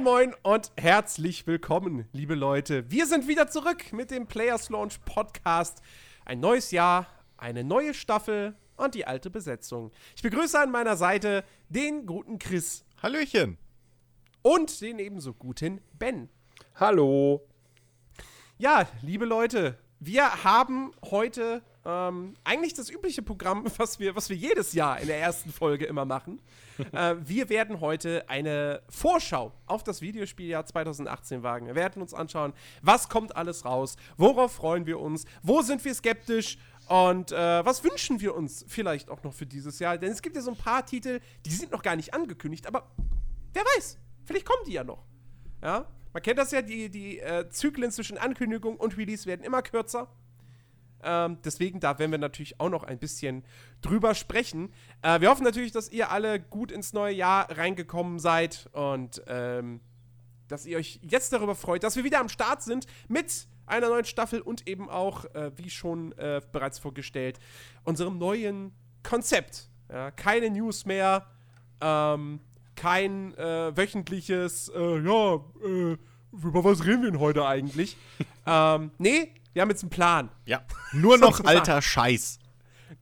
Moin, moin und herzlich willkommen, liebe Leute. Wir sind wieder zurück mit dem Players Launch Podcast. Ein neues Jahr, eine neue Staffel und die alte Besetzung. Ich begrüße an meiner Seite den guten Chris. Hallöchen. Und den ebenso guten Ben. Hallo. Ja, liebe Leute, wir haben heute ähm, eigentlich das übliche Programm, was wir, was wir jedes Jahr in der ersten Folge immer machen. äh, wir werden heute eine Vorschau auf das Videospieljahr 2018 wagen. Wir werden uns anschauen, was kommt alles raus, worauf freuen wir uns, wo sind wir skeptisch und äh, was wünschen wir uns vielleicht auch noch für dieses Jahr. Denn es gibt ja so ein paar Titel, die sind noch gar nicht angekündigt, aber wer weiß, vielleicht kommen die ja noch. Ja, man kennt das ja, die, die äh, Zyklen zwischen Ankündigung und Release werden immer kürzer. Ähm, deswegen, da werden wir natürlich auch noch ein bisschen drüber sprechen. Äh, wir hoffen natürlich, dass ihr alle gut ins neue Jahr reingekommen seid und ähm, dass ihr euch jetzt darüber freut, dass wir wieder am Start sind mit einer neuen Staffel und eben auch, äh, wie schon äh, bereits vorgestellt, unserem neuen Konzept. Ja, keine News mehr, ähm, kein äh, wöchentliches, äh, ja, äh, über was reden wir denn heute eigentlich? ähm, nee, wir haben jetzt einen Plan. Ja. Nur noch alter Scheiß.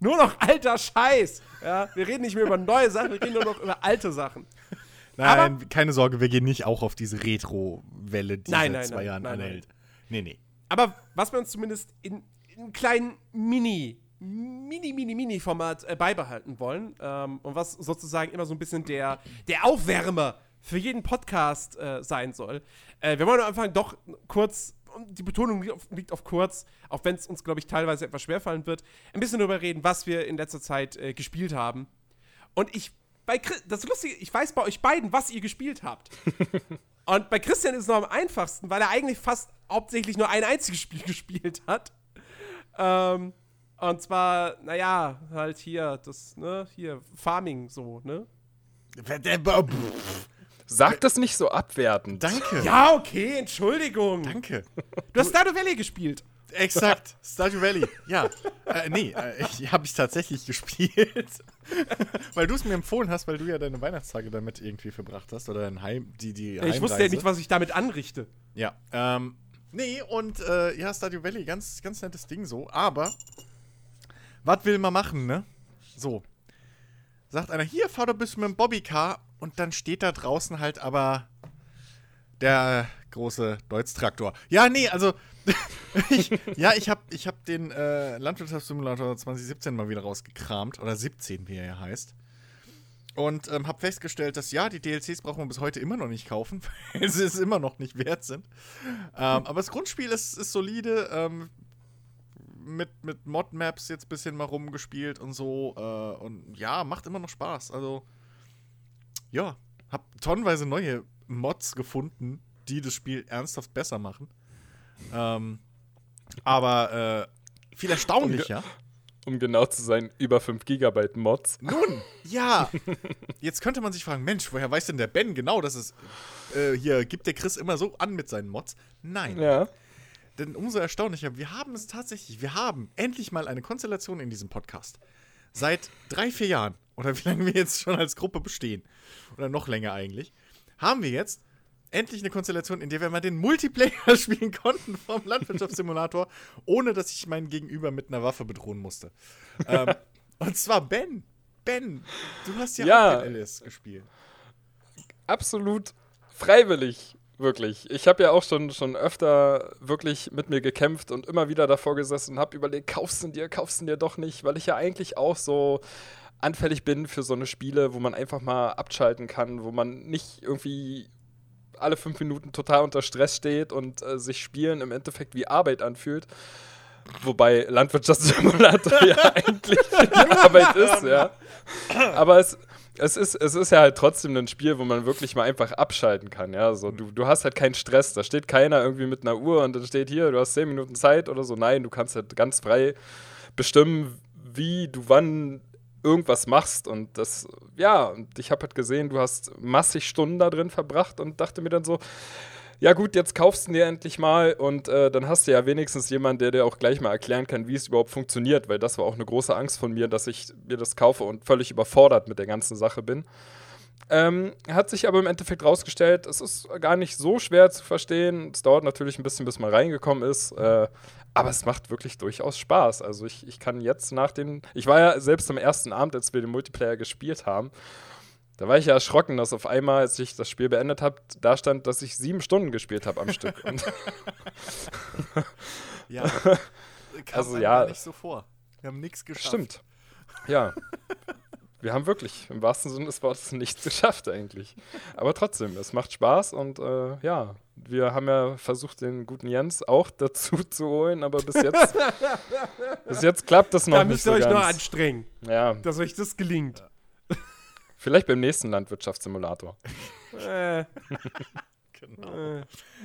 Nur noch alter Scheiß. Ja, wir reden nicht mehr über neue Sachen, wir reden nur noch über alte Sachen. Nein, Aber, keine Sorge, wir gehen nicht auch auf diese Retro-Welle, die nein, seit zwei nein, Jahren nein, anhält. Nee, nee. Aber was wir uns zumindest in, in einem kleinen Mini, Mini, Mini, Mini-Format äh, beibehalten wollen ähm, und was sozusagen immer so ein bisschen der, der Aufwärmer für jeden Podcast äh, sein soll. Äh, wir wollen am Anfang doch kurz die Betonung liegt auf, liegt auf kurz, auch wenn es uns, glaube ich, teilweise etwas schwerfallen wird, ein bisschen darüber reden, was wir in letzter Zeit äh, gespielt haben. Und ich, bei Chris, das Lustige, ich weiß bei euch beiden, was ihr gespielt habt. Und bei Christian ist es noch am einfachsten, weil er eigentlich fast hauptsächlich nur ein einziges Spiel gespielt hat. Ähm, und zwar, naja, halt hier, das, ne, hier, Farming so, ne? Sag das nicht so abwertend. Danke. Ja, okay, Entschuldigung. Danke. Du hast Stardew Valley gespielt. Exakt, Stardew Valley. Ja, äh, nee, äh, ich habe ich tatsächlich gespielt, weil du es mir empfohlen hast, weil du ja deine Weihnachtstage damit irgendwie verbracht hast oder dein Heim, die die ja, Ich wusste ja nicht, was ich damit anrichte. Ja, ähm, nee und äh, ja Stardew Valley, ganz ganz nettes Ding so, aber was will man machen, ne? So, sagt einer, hier fahr doch bis mit dem Bobbycar und dann steht da draußen halt aber der große Deutz-Traktor. Ja, nee, also ich, ja, ich habe ich hab den äh, Landwirtschaftssimulator 2017 mal wieder rausgekramt oder 17, wie er ja heißt. Und ähm, habe festgestellt, dass ja, die DLCs brauchen wir bis heute immer noch nicht kaufen, weil sie es immer noch nicht wert sind. Ähm, aber das Grundspiel ist, ist solide. Ähm, mit, mit Mod-Maps jetzt ein bisschen mal rumgespielt und so. Äh, und ja, macht immer noch Spaß. Also, ja, hab tonnenweise neue Mods gefunden, die das Spiel ernsthaft besser machen. Ähm, aber äh, viel erstaunlicher. Um, um, genau zu sein, über 5 GB Mods. Nun, ja. Jetzt könnte man sich fragen, Mensch, woher weiß denn der Ben genau, dass es äh, hier gibt der Chris immer so an mit seinen Mods? Nein. Ja. Denn umso erstaunlicher, wir haben es tatsächlich, wir haben endlich mal eine Konstellation in diesem Podcast. Seit drei, vier Jahren, oder wie lange wir jetzt schon als Gruppe bestehen, oder noch länger eigentlich, haben wir jetzt endlich eine Konstellation, in der wir mal den Multiplayer spielen konnten vom Landwirtschaftssimulator, ohne dass ich meinen Gegenüber mit einer Waffe bedrohen musste. ähm, und zwar Ben. Ben, du hast ja, ja auch mit Alice gespielt. Absolut freiwillig. Wirklich. Ich habe ja auch schon, schon öfter wirklich mit mir gekämpft und immer wieder davor gesessen und habe überlegt, kaufst du dir, kaufst du dir doch nicht, weil ich ja eigentlich auch so anfällig bin für so eine Spiele, wo man einfach mal abschalten kann, wo man nicht irgendwie alle fünf Minuten total unter Stress steht und äh, sich Spielen im Endeffekt wie Arbeit anfühlt. Wobei Landwirtschaftssimulator ja eigentlich Arbeit ist, ja. Aber es, es ist, es ist ja halt trotzdem ein Spiel, wo man wirklich mal einfach abschalten kann. Ja? So, du, du hast halt keinen Stress. Da steht keiner irgendwie mit einer Uhr und dann steht hier, du hast zehn Minuten Zeit oder so. Nein, du kannst halt ganz frei bestimmen, wie du wann irgendwas machst. Und das, ja, und ich habe halt gesehen, du hast massig Stunden da drin verbracht und dachte mir dann so, ja gut, jetzt kaufst du dir endlich mal und äh, dann hast du ja wenigstens jemanden, der dir auch gleich mal erklären kann, wie es überhaupt funktioniert, weil das war auch eine große Angst von mir, dass ich mir das kaufe und völlig überfordert mit der ganzen Sache bin. Ähm, hat sich aber im Endeffekt rausgestellt, es ist gar nicht so schwer zu verstehen. Es dauert natürlich ein bisschen, bis man reingekommen ist. Äh, aber es macht wirklich durchaus Spaß. Also ich, ich kann jetzt nach dem. Ich war ja selbst am ersten Abend, als wir den Multiplayer gespielt haben. Da war ich ja erschrocken, dass auf einmal, als ich das Spiel beendet habe, da stand, dass ich sieben Stunden gespielt habe am Stück. Ja. Kam Also, ja. nicht so vor. Wir haben nichts geschafft. Stimmt. Ja. Wir haben wirklich im wahrsten Sinne des Wortes nichts geschafft eigentlich. Aber trotzdem, es macht Spaß und äh, ja, wir haben ja versucht, den guten Jens auch dazu zu holen, aber bis jetzt, bis jetzt klappt das noch Da nicht müsst so ihr euch ganz. noch anstrengen, ja, dass euch das gelingt. vielleicht beim nächsten Landwirtschaftssimulator. Äh, Genau. äh,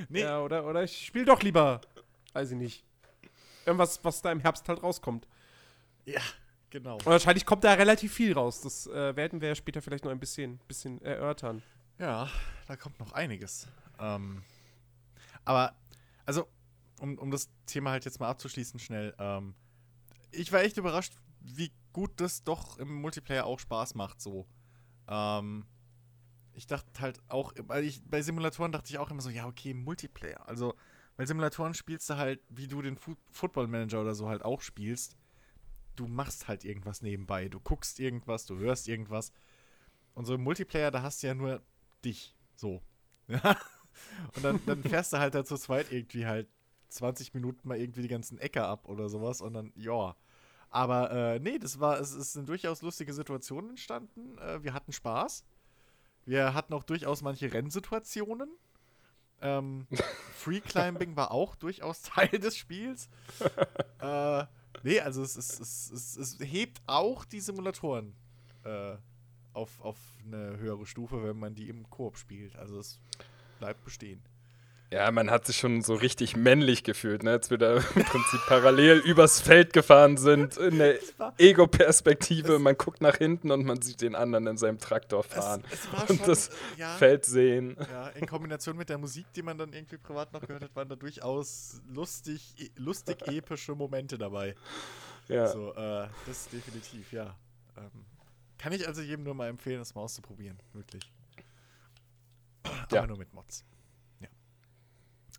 Nee. Ja, oder, oder ich spiele doch lieber, weiß ich nicht, irgendwas, was da im Herbst halt rauskommt. Ja, genau. Und wahrscheinlich kommt da relativ viel raus. Das äh, werden wir ja später vielleicht noch ein bisschen, bisschen erörtern. Ja, da kommt noch einiges. Ähm, aber, also, um, um das Thema halt jetzt mal abzuschließen, schnell. Ähm, ich war echt überrascht, wie gut das doch im Multiplayer auch Spaß macht, so. Ähm, ich dachte halt auch, weil ich, bei Simulatoren dachte ich auch immer so, ja, okay, Multiplayer. Also, bei Simulatoren spielst du halt, wie du den Fu Football Manager oder so halt auch spielst. Du machst halt irgendwas nebenbei. Du guckst irgendwas, du hörst irgendwas. Und so im Multiplayer, da hast du ja nur dich. So. Und dann, dann fährst du halt da zu zweit irgendwie halt 20 Minuten mal irgendwie die ganzen Äcker ab oder sowas und dann, ja. Aber äh, nee, das war, es, es sind durchaus lustige Situationen entstanden. Äh, wir hatten Spaß. Wir hatten auch durchaus manche Rennsituationen. Ähm, Free Climbing war auch durchaus Teil des Spiels. äh, nee, also es, es, es, es, hebt auch die Simulatoren äh, auf, auf eine höhere Stufe, wenn man die im Koop spielt. Also es bleibt bestehen. Ja, man hat sich schon so richtig männlich gefühlt, ne? als wir da im Prinzip parallel übers Feld gefahren sind, in der Ego-Perspektive. Man guckt nach hinten und man sieht den anderen in seinem Traktor fahren. Es, es und schon, das ja, Feld sehen. ja, in Kombination mit der Musik, die man dann irgendwie privat noch gehört hat, waren da durchaus lustig, e- lustig epische Momente dabei. Ja. So, äh, das definitiv, ja. Ähm, kann ich also jedem nur mal empfehlen, das mal auszuprobieren. Wirklich. Ja. Aber nur mit Mods.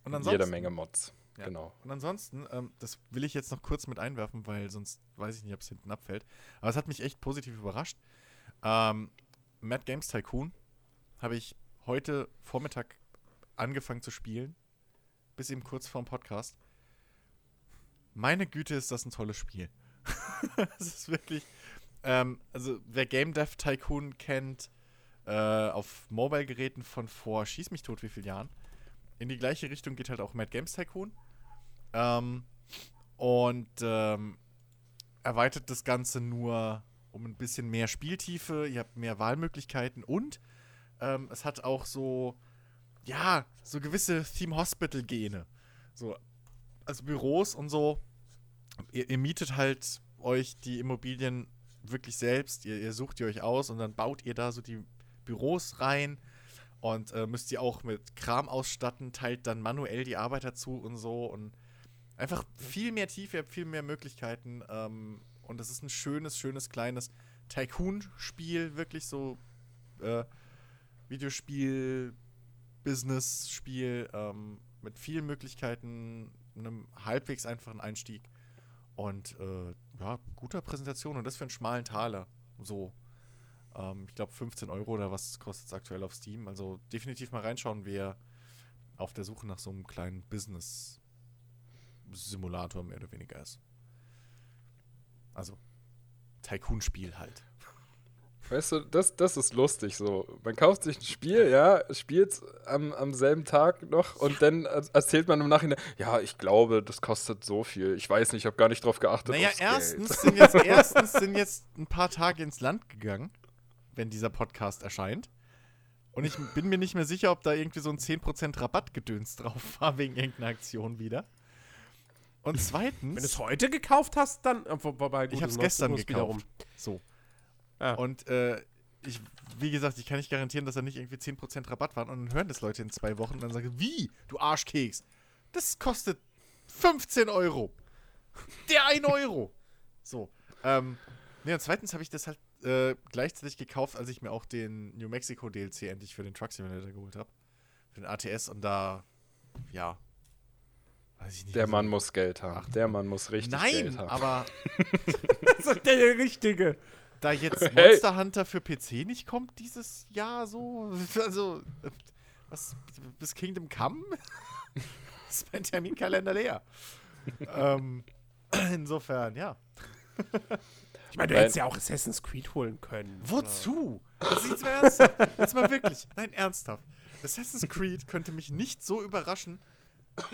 Und Jede ansonsten, Menge Mods. Ja. Genau. Und ansonsten, ähm, das will ich jetzt noch kurz mit einwerfen, weil sonst weiß ich nicht, ob es hinten abfällt. Aber es hat mich echt positiv überrascht. Ähm, Mad Games Tycoon habe ich heute Vormittag angefangen zu spielen. Bis eben kurz vorm Podcast. Meine Güte, ist das ein tolles Spiel. Es ist wirklich. Ähm, also, wer Game Dev Tycoon kennt, äh, auf Mobile-Geräten von vor Schieß mich tot, wie vielen Jahren. In die gleiche Richtung geht halt auch Mad Games Tycoon. Ähm, und ähm, erweitert das Ganze nur um ein bisschen mehr Spieltiefe. Ihr habt mehr Wahlmöglichkeiten und ähm, es hat auch so, ja, so gewisse Theme Hospital-Gene. So, also Büros und so. Ihr, ihr mietet halt euch die Immobilien wirklich selbst. Ihr, ihr sucht die euch aus und dann baut ihr da so die Büros rein und äh, müsst ihr auch mit Kram ausstatten, teilt dann manuell die Arbeiter zu und so und einfach viel mehr Tiefe, viel mehr Möglichkeiten ähm, und es ist ein schönes, schönes, kleines Tycoon-Spiel, wirklich so äh, Videospiel, Business-Spiel ähm, mit vielen Möglichkeiten, einem halbwegs einfachen Einstieg und äh, ja, guter Präsentation und das für einen schmalen Taler. So, ähm, ich glaube 15 Euro oder was kostet es aktuell auf Steam. Also definitiv mal reinschauen, wer auf der Suche nach so einem kleinen Business-Simulator mehr oder weniger ist. Also Tycoon-Spiel halt. Weißt du, das, das ist lustig so. Man kauft sich ein Spiel, ja, spielt am, am selben Tag noch und dann er- erzählt man im Nachhinein, ja, ich glaube, das kostet so viel. Ich weiß nicht, ich habe gar nicht drauf geachtet. Naja, erstens Geld. sind, jetzt, erstens sind jetzt ein paar Tage ins Land gegangen, wenn dieser Podcast erscheint. Und ich bin mir nicht mehr sicher, ob da irgendwie so ein 10% Rabattgedöns drauf war, wegen irgendeiner Aktion wieder. Und zweitens. Wenn du es heute gekauft hast, dann. Äh, wo- wobei, gut, Ich hab's du gestern gekauft. So. Ah. Und äh, ich, wie gesagt, ich kann nicht garantieren, dass da nicht irgendwie 10% Rabatt waren. Und dann hören das Leute in zwei Wochen und dann sagen, wie, du Arschkeks? Das kostet 15 Euro. Der 1 Euro. So. Ähm, nee, und zweitens habe ich das halt äh, gleichzeitig gekauft, als ich mir auch den New Mexico DLC endlich für den Truck Simulator geholt habe. Für den ATS und da, ja. Weiß ich nicht. Der also- Mann muss Geld haben. Ach, der Mann muss richtig Nein, Geld haben. aber Das ist der Richtige. da jetzt Hey. Monster Hunter für PC nicht kommt dieses Jahr so, also was bis Kingdom Come ist mein Terminkalender leer. ähm, insofern, ja. Ich meine, du hättest ja auch Assassin's Creed holen können. Wozu? Das ist jetzt mal ernsthaft. Jetzt mal wirklich. Nein, ernsthaft. Assassin's Creed könnte mich nicht so überraschen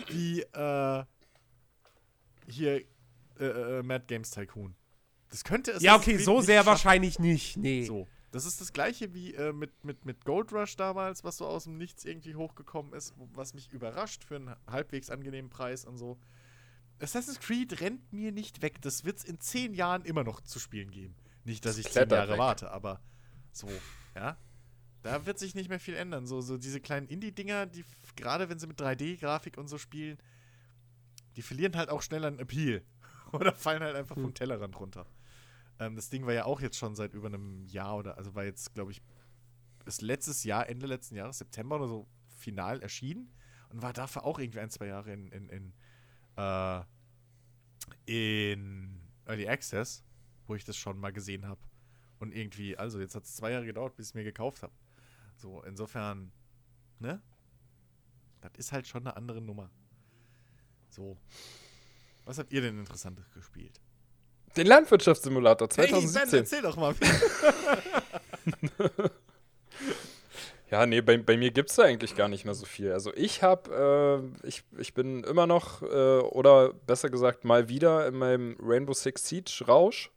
wie äh, hier äh, äh, Mad Games Tycoon. Das könnte es Ja, okay, so sehr wahrscheinlich nicht. Nee. So. Das ist das gleiche wie äh, mit, mit, mit Gold Rush damals, was so aus dem Nichts irgendwie hochgekommen ist, was mich überrascht für einen halbwegs angenehmen Preis und so. Assassin's Creed rennt mir nicht weg. Das wird es in zehn Jahren immer noch zu spielen geben. Nicht, dass Es ich zehn Jahre weg. warte, aber so, ja. Da wird sich nicht mehr viel ändern. So, so diese kleinen Indie-Dinger, die gerade wenn sie mit 3D-Grafik und so spielen, die verlieren halt auch schnell an Appeal. Oder fallen halt einfach vom Tellerrand runter. Ähm, das Ding war ja auch jetzt schon seit über einem Jahr oder, also war jetzt, glaube ich, ist letztes Jahr, Ende letzten Jahres, September oder so, final erschienen und war dafür auch irgendwie ein, zwei Jahre in, in, in, äh, in Early Access, wo ich das schon mal gesehen habe. Und irgendwie, also jetzt hat es zwei Jahre gedauert, bis ich es mir gekauft habe. So, insofern, ne? Das ist halt schon eine andere Nummer. So. Was habt ihr denn Interessantes gespielt? Den Landwirtschaftssimulator Hey, 2017. Ben, erzähl doch mal. Ja, nee, bei, bei mir gibt es da eigentlich gar nicht mehr so viel. Also ich habe, äh, ich, ich bin immer noch, äh, oder besser gesagt mal wieder in meinem Rainbow Six Siege Rausch.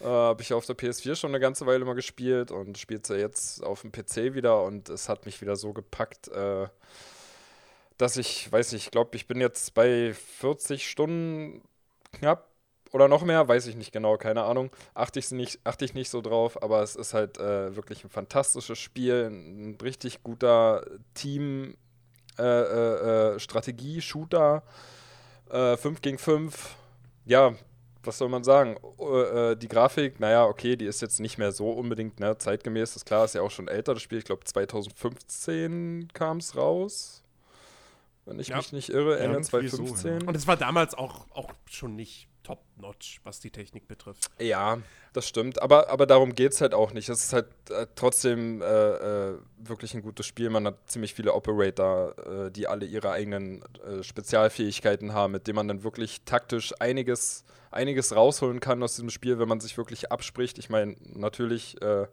Äh, habe ich auf der PS4 schon eine ganze Weile mal gespielt und spielt ja jetzt auf dem PC wieder und es hat mich wieder so gepackt, äh, dass ich, weiß nicht, ich glaube, ich bin jetzt bei 40 Stunden knapp oder noch mehr, weiß ich nicht genau, keine Ahnung. Achte ich nicht, achte ich nicht so drauf, aber es ist halt äh, wirklich ein fantastisches Spiel, ein richtig guter Team äh, äh, äh, Strategie-Shooter, äh, 5 gegen 5. Ja, was soll man sagen? Äh, äh, die Grafik, naja, okay, die ist jetzt nicht mehr so unbedingt ne, zeitgemäß. Das ist klar, ist ja auch schon älter, das Spiel. Ich glaube, 2015 kam es raus. Wenn ich Ja. mich nicht irre, Ende irgendwie so, 2015. Und es war damals auch, auch schon nicht top-notch, was die Technik betrifft. Ja, das stimmt. Aber, aber darum geht es halt auch nicht. Es ist halt äh, trotzdem äh, äh, wirklich ein gutes Spiel. Man hat ziemlich viele Operator, äh, die alle ihre eigenen äh, Spezialfähigkeiten haben, mit denen man dann wirklich taktisch einiges, einiges rausholen kann aus diesem Spiel, wenn man sich wirklich abspricht. Ich meine, natürlich äh,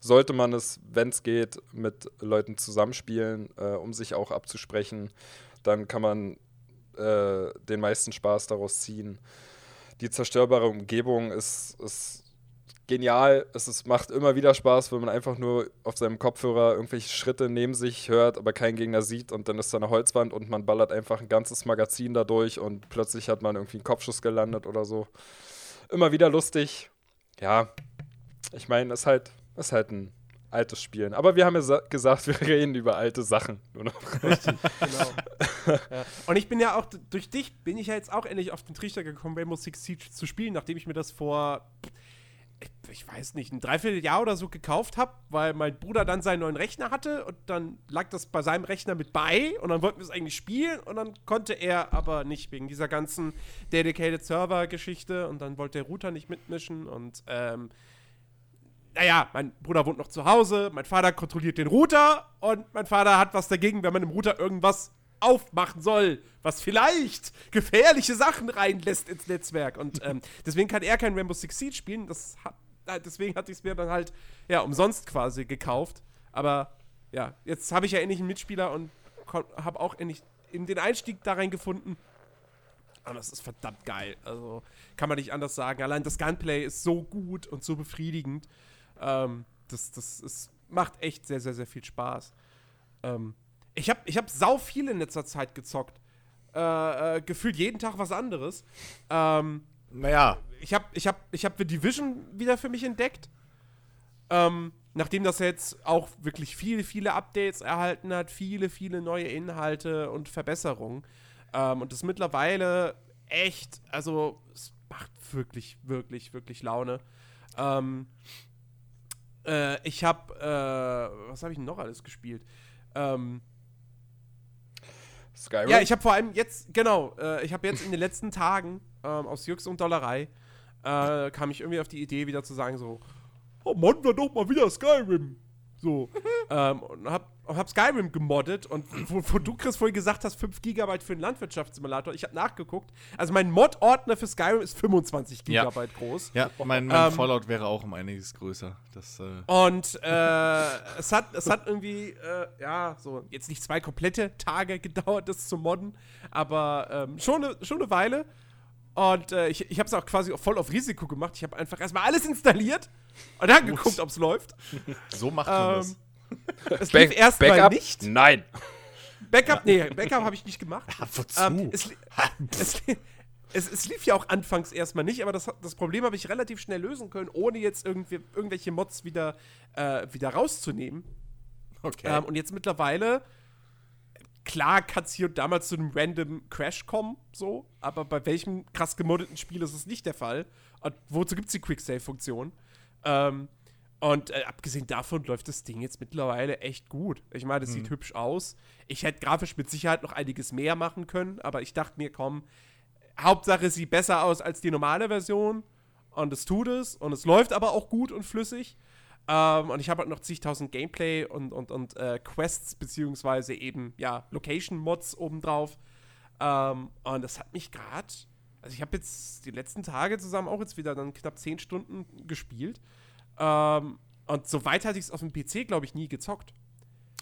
sollte man es, wenn es geht, mit Leuten zusammenspielen, um sich auch abzusprechen. Dann kann man den meisten Spaß daraus ziehen die zerstörbare Umgebung ist, ist genial. Es ist, macht immer wieder Spaß, wenn man einfach nur auf seinem Kopfhörer irgendwelche Schritte neben sich hört, aber keinen Gegner sieht und dann ist da eine Holzwand und man ballert einfach ein ganzes Magazin da durch und plötzlich hat man irgendwie einen Kopfschuss gelandet oder so. Immer wieder lustig. Ja, ich meine, es ist halt, ist halt ein altes Spiel. Aber wir haben ja sa- gesagt, wir reden über alte Sachen. Noch. Genau. ja. Und ich bin ja auch, durch dich bin ich ja jetzt auch endlich auf den Trichter gekommen, Rainbow Six Siege zu spielen, nachdem ich mir das vor, ich, ich weiß nicht, ein Dreivierteljahr oder so gekauft habe, weil mein Bruder dann seinen neuen Rechner hatte und dann lag das bei seinem Rechner mit bei und dann wollten wir es eigentlich spielen und dann konnte er aber nicht wegen dieser ganzen Dedicated Server-Geschichte und dann wollte der Router nicht mitmischen und ähm, naja, mein Bruder wohnt noch zu Hause, mein Vater kontrolliert den Router und mein Vater hat was dagegen, wenn man im Router irgendwas aufmachen soll, was vielleicht gefährliche Sachen reinlässt ins Netzwerk. Und ähm, deswegen kann er kein Rainbow Six Siege spielen. Das hat, deswegen hatte ich es mir dann halt ja umsonst quasi gekauft. Aber ja, jetzt habe ich ja endlich einen Mitspieler und habe auch endlich in den Einstieg da rein gefunden. Und das ist verdammt geil. Also kann man nicht anders sagen. Allein das Gunplay ist so gut und so befriedigend. Ähm, das das ist, macht echt sehr, sehr, sehr viel Spaß. Ähm, ich habe ich hab sau viel in letzter Zeit gezockt. Äh, äh, gefühlt jeden Tag was anderes. Ähm, naja, ich habe ich hab, ich hab The Division wieder für mich entdeckt. Ähm, nachdem das jetzt auch wirklich viele, viele Updates erhalten hat, viele, viele neue Inhalte und Verbesserungen. Ähm, und das mittlerweile echt, also es macht wirklich, wirklich, wirklich Laune. Ähm, äh, ich habe, äh, was habe ich denn noch alles gespielt? Ähm, Skyrim? ja, ich habe vor allem jetzt, genau, äh, ich habe jetzt in den letzten Tagen ähm, aus Jux und Dollerei äh, kam ich irgendwie auf die Idee, wieder zu sagen, so, oh, modden wir doch mal wieder Skyrim. So. ähm, und hab, hab Skyrim gemoddet und wo, wo du, Chris, vorhin gesagt hast, 5 GB für einen Landwirtschaftssimulator, ich habe nachgeguckt. Also mein Mod-Ordner für Skyrim ist 25 Ja. GB groß. Ja, mein, mein Ähm, Fallout wäre auch um einiges größer. Das, äh, Und äh, es, hat, es hat irgendwie, äh, ja, so jetzt nicht zwei komplette Tage gedauert, das zu modden, aber ähm, schon, eine, schon eine Weile. Und äh, ich, ich habe es auch quasi voll auf Risiko gemacht. Ich habe einfach erstmal alles installiert und dann geguckt, ob es läuft. so macht man Ähm, das. es lief erstmal Backup? nicht. Nein. Backup, nee, Backup habe ich nicht gemacht. Wozu? Ähm, es, es, es, es lief ja auch anfangs erstmal nicht, aber das, das Problem habe ich relativ schnell lösen können, ohne jetzt irgendwie, irgendwelche Mods wieder, äh, wieder rauszunehmen. okay. Ähm, und jetzt mittlerweile, klar kann es hier und da mal zu einem random Crash kommen, so, aber bei welchem krass gemoddeten Spiel ist es nicht der Fall? Und wozu gibt es die Quick-Save-Funktion? Ähm, und äh, abgesehen davon läuft das Ding jetzt mittlerweile echt gut. Ich meine, das sieht hübsch aus. Ich hätte grafisch mit Sicherheit noch einiges mehr machen können, aber ich dachte mir, komm, Hauptsache es sieht besser aus als die normale Version. Und es tut es. Und es läuft aber auch gut und flüssig. Ähm, und ich habe halt noch zigtausend Gameplay und, und, und äh, Quests, beziehungsweise eben, ja, Location-Mods obendrauf. Ähm, und das hat mich gerade. Also, ich habe jetzt die letzten Tage zusammen auch jetzt wieder dann knapp 10 Stunden gespielt. Ähm, und so weit hatte ich es auf dem PC, glaube ich, nie gezockt.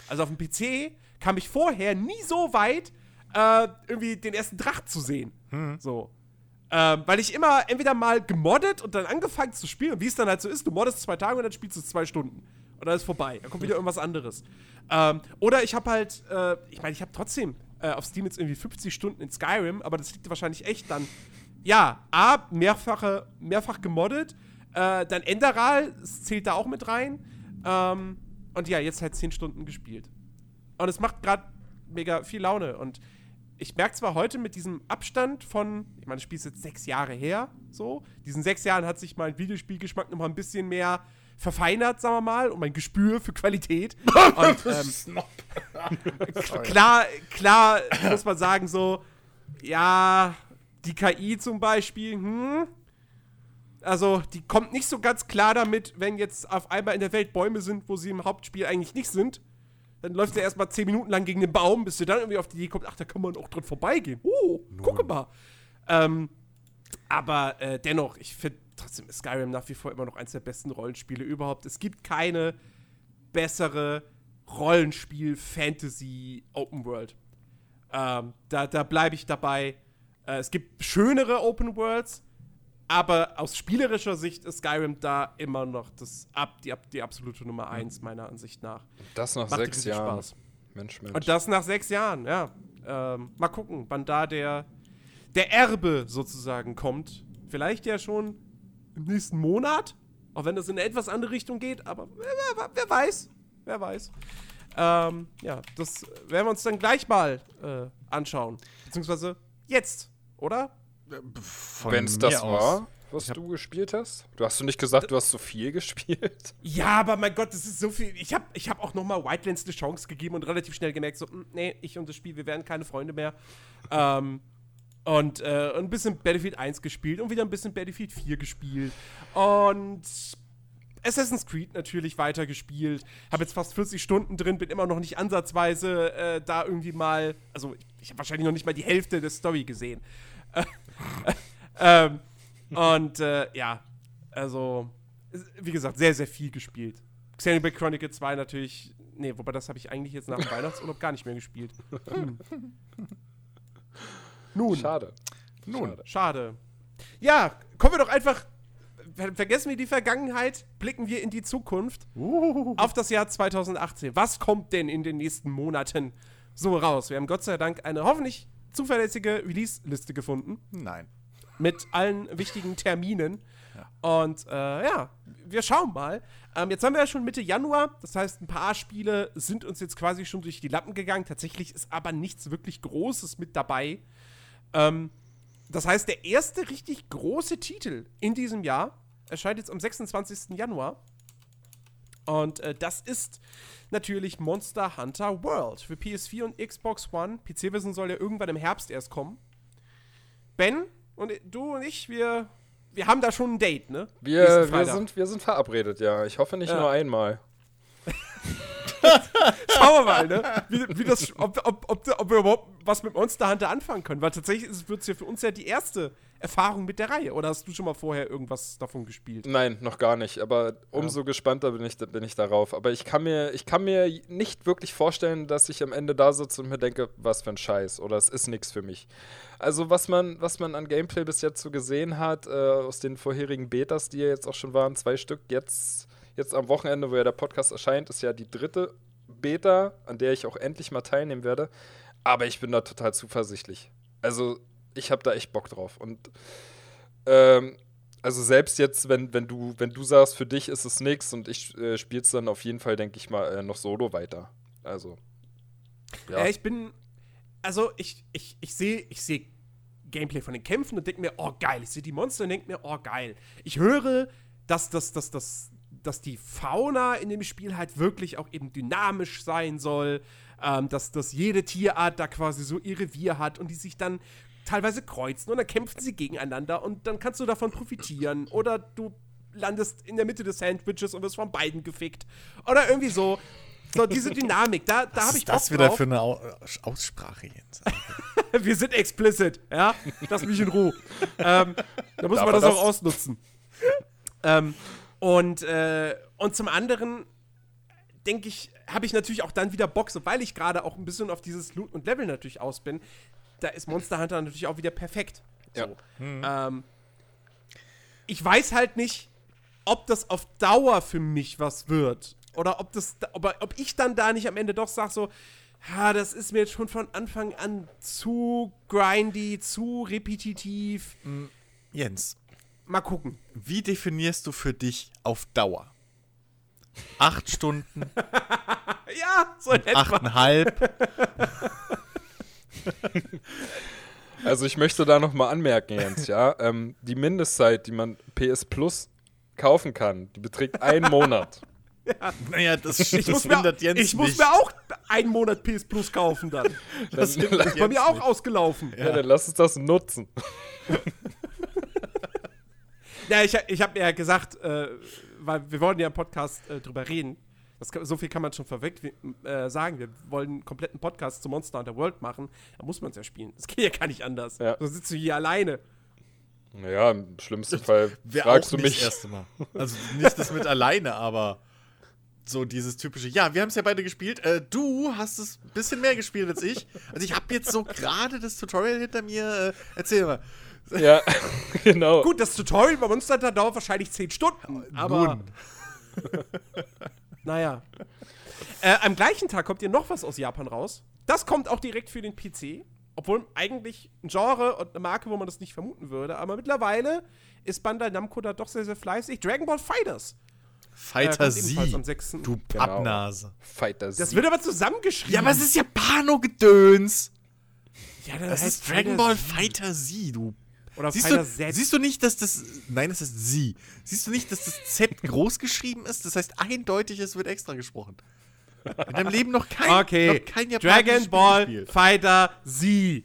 Also auf dem PC kam ich vorher nie so weit, äh, irgendwie den ersten Dracht zu sehen. So. Ähm, weil ich immer entweder mal gemoddet und dann angefangen zu spielen, und wie es dann halt so ist, du moddest zwei Tage und dann spielst du zwei Stunden. Und dann ist vorbei. Dann kommt wieder irgendwas anderes. Ähm, oder ich habe halt, äh, ich meine, ich habe trotzdem äh, auf Steam jetzt irgendwie 50 Stunden in Skyrim, aber das liegt wahrscheinlich echt dann, ja, A, mehrfache, mehrfach gemoddet, äh, dann Enderal, zählt da auch mit rein. Ähm, und ja, jetzt halt 10 Stunden gespielt. Und es macht gerade mega viel Laune. Und ich merke zwar heute mit diesem Abstand von, ich meine, das Spiel ist jetzt sechs Jahre her, so. Diesen sechs Jahren hat sich mein Videospielgeschmack noch mal ein bisschen mehr verfeinert, sagen wir mal, und mein Gespür für Qualität. und ähm, klar, klar muss man sagen, so, ja, die KI zum Beispiel, hm, also die kommt nicht so ganz klar damit, wenn jetzt auf einmal in der Welt Bäume sind, wo sie im Hauptspiel eigentlich nicht sind. Dann läuft sie erstmal zehn Minuten lang gegen den Baum, bis sie dann irgendwie auf die Idee kommt, ach, da kann man auch drin vorbeigehen. Oh, gucke mal. Ähm, aber äh, dennoch, ich finde trotzdem ist Skyrim nach wie vor immer noch eines der besten Rollenspiele überhaupt. Es gibt keine bessere Rollenspiel-Fantasy-Open World. Ähm, da da bleibe ich dabei. Äh, es gibt schönere Open Worlds, aber aus spielerischer Sicht ist Skyrim da immer noch das, ab, die, ab- die absolute Nummer eins meiner Ansicht nach. Das nach Macht sechs Jahren. Spaß. Mensch, Mensch. Und das nach sechs Jahren, ja. Ähm, mal gucken, wann da der, der Erbe sozusagen kommt. Vielleicht ja schon im nächsten Monat, auch wenn das in eine etwas andere Richtung geht, aber wer, wer, wer weiß, wer weiß. Ähm, ja, das werden wir uns dann gleich mal äh, anschauen. Beziehungsweise jetzt, oder? Wenn es das aus. war, was du gespielt hast? Du hast du nicht gesagt, du hast so viel gespielt? Ja, aber mein Gott, das ist so viel. Ich habe ich hab auch noch mal Wildlands eine Chance gegeben und relativ schnell gemerkt, so, mm, nee, ich und das Spiel, wir werden keine Freunde mehr. ähm, und äh, ein bisschen Battlefield 1 gespielt und wieder ein bisschen Battlefield 4 gespielt. Und Assassin's Creed natürlich weitergespielt. Habe jetzt fast 40 Stunden drin, bin immer noch nicht ansatzweise äh, da irgendwie mal. Also, ich, ich habe wahrscheinlich noch nicht mal die Hälfte der Story gesehen. ähm, und äh, ja, also, wie gesagt, sehr, sehr viel gespielt. Xenoblade Chronicle 2 natürlich. Nee, wobei das habe ich eigentlich jetzt nach dem Weihnachtsurlaub gar nicht mehr gespielt. Hm. Nun, Schade. Nun. Schade. schade. Ja, kommen wir doch einfach. ver- Vergessen wir die Vergangenheit, blicken wir in die Zukunft auf das Jahr 2018. Was kommt denn in den nächsten Monaten so raus? Wir haben Gott sei Dank eine hoffentlich zuverlässige Release-Liste gefunden Nein. mit allen wichtigen Terminen. Und äh, ja, wir schauen mal. Ähm, jetzt haben wir ja schon Mitte Januar, das heißt, ein paar Spiele sind uns jetzt quasi schon durch die Lappen gegangen. Tatsächlich ist aber nichts wirklich Großes mit dabei. Ähm, das heißt, der erste richtig große Titel in diesem Jahr erscheint jetzt am 26. Januar. Und äh, das ist natürlich Monster Hunter World für PS4 und Xbox One. PC-Wissen soll ja irgendwann im Herbst erst kommen. Ben und du und ich, wir, wir haben da schon ein Date, ne? Wir, wir, sind, wir sind verabredet, ja. Ich hoffe nicht Ja. nur einmal. Schauen wir mal, ne? Wie, wie das, ob, ob, ob, ob wir überhaupt was mit Monster Hunter anfangen können. Weil tatsächlich wird es ja für uns ja die erste Erfahrung mit der Reihe. Oder hast du schon mal vorher irgendwas davon gespielt? Nein, noch gar nicht. Aber umso gespannter bin ich, bin ich darauf. Aber ich kann, mir, ich kann mir nicht wirklich vorstellen, dass ich am Ende da sitze und mir denke, was für ein Scheiß. Oder es ist nichts für mich. Also, was man, was man an Gameplay bis jetzt so gesehen hat, äh, aus den vorherigen Betas, die ja jetzt auch schon waren, zwei Stück, jetzt, jetzt am Wochenende, wo ja der Podcast erscheint, ist ja die dritte Beta, an der ich auch endlich mal teilnehmen werde. Aber ich bin da total zuversichtlich. Also, ich habe da echt Bock drauf. Und ähm, also selbst jetzt, wenn, wenn, du, wenn du sagst, für dich ist es nix und ich äh, spiele es dann auf jeden Fall, denke ich mal, äh, noch solo weiter. Also. Ja. Äh, ich bin. Also, ich, ich, ich sehe ich seh Gameplay von den Kämpfen und denke mir, oh geil. Ich sehe die Monster und denke mir, oh geil. Ich höre, dass, dass, dass, dass, dass die Fauna in dem Spiel halt wirklich auch eben dynamisch sein soll. Ähm, dass, dass jede Tierart da quasi so ihr Revier hat und die sich dann teilweise kreuzen und dann kämpfen sie gegeneinander und dann kannst du davon profitieren. Oder du landest in der Mitte des Sandwiches und wirst von beiden gefickt. Oder irgendwie so. So, diese Dynamik, da, da Was habe ich ist das wieder drauf. für eine Au Aussprache jetzt? Wir sind explicit, ja? Lass mich in Ruhe. ähm, da muss Darf man das, das? auch ausnutzen. ähm, und, äh, und zum anderen denke ich, habe ich natürlich auch dann wieder Bock, so weil ich gerade auch ein bisschen auf dieses Loot und Level natürlich aus bin. Da ist Monster Hunter natürlich auch wieder perfekt. Ja. So. Ähm, ich weiß halt nicht, ob das auf Dauer für mich was wird. Oder ob das, ob, ob ich dann da nicht am Ende doch sage so, ha, das ist mir jetzt schon von Anfang an zu grindy, zu repetitiv. Jens, Mal gucken. wie definierst du für dich auf Dauer? Acht Stunden, Ja, so etwa. achteinhalb. Also ich möchte da nochmal anmerken, Jens, ja. Ähm, die Mindestzeit, die man PS Plus kaufen kann, die beträgt einen Monat. Naja, das, Ich, das muss, mir, Jens ich muss nicht. mir auch einen Monat PS Plus kaufen dann. das Dann- hindert Ist bei Jens mir auch nicht. ausgelaufen. Ja, dann lass uns das nutzen. Ja, ich, ich habe ja gesagt, äh, weil wir wollen ja im Podcast äh, drüber reden. Das kann, so viel kann man schon vorweg äh, sagen. Wir wollen einen kompletten Podcast zu Monster Hunter World machen. Da muss man es ja spielen. Das geht ja gar nicht anders. Ja. So sitzt du hier alleine. Naja, im schlimmsten Fall Wär fragst auch du mich. das erste Mal. Also nicht das mit alleine, aber so dieses typische, ja, wir haben es ja beide gespielt. Äh, du hast es ein bisschen mehr gespielt als ich. Also ich habe jetzt so gerade das Tutorial hinter mir. Äh, erzähl mal. Ja, genau. Gut, das Tutorial bei Monster Hunter dauert wahrscheinlich 10 Stunden. Aber Nun. Naja. Äh, am gleichen Tag kommt hier noch was aus Japan raus. Das kommt auch direkt für den PC. Obwohl eigentlich ein Genre und eine Marke, wo man das nicht vermuten würde. Aber mittlerweile ist Bandai Namco da doch sehr, sehr fleißig. Dragon Ball Fighters. Äh, Fighter ebenfalls am Sie. 6. Du Pappnase. Fighter Das wird aber zusammengeschrieben. Ja, aber es ist Japano-Gedöns. ja, dann Das heißt ist Dragon Ball Z. Fighter Sie, du. Oder Siehst Fighter du, Z. siehst du nicht, dass das. Nein, es ist Sie. Siehst du nicht, dass das Z groß geschrieben ist? Das heißt eindeutig, es wird extra gesprochen. In deinem Leben noch kein, Okay, noch kein Dragon Ball. Fighter Z.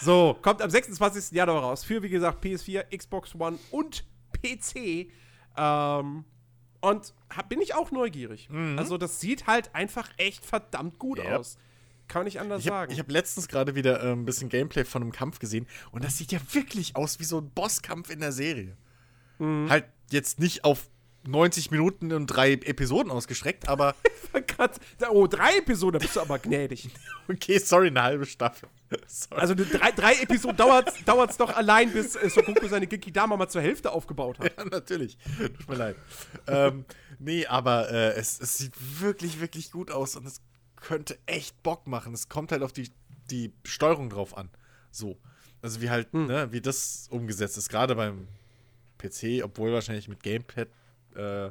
So, kommt am 26. Januar raus. Für, wie gesagt, PS4, Xbox One und PC. Ähm, und hab, bin ich auch neugierig. Also, das sieht halt einfach echt verdammt gut Mhm. Yep. aus. Kann man nicht anders Ich habe sagen. hab letztens gerade wieder äh, ein bisschen Gameplay von einem Kampf gesehen und das sieht ja wirklich aus wie so ein Bosskampf in der Serie. Mhm. Halt jetzt nicht auf 90 Minuten und drei Episoden ausgestreckt, aber oh, drei Episoden, da bist du aber gnädig. okay, sorry, eine halbe Staffel. Sorry. Also, drei, drei Episoden dauert es doch allein, bis äh, Sokoku seine Genkidama mal zur Hälfte aufgebaut hat. Ja, natürlich. Tut mir leid. ähm, nee, aber äh, es, es sieht wirklich, wirklich gut aus und es könnte echt Bock machen. Es kommt halt auf die, die Steuerung drauf an. So. Also wie halt, ne, wie das umgesetzt ist. Gerade beim PC, obwohl wahrscheinlich mit Gamepad äh,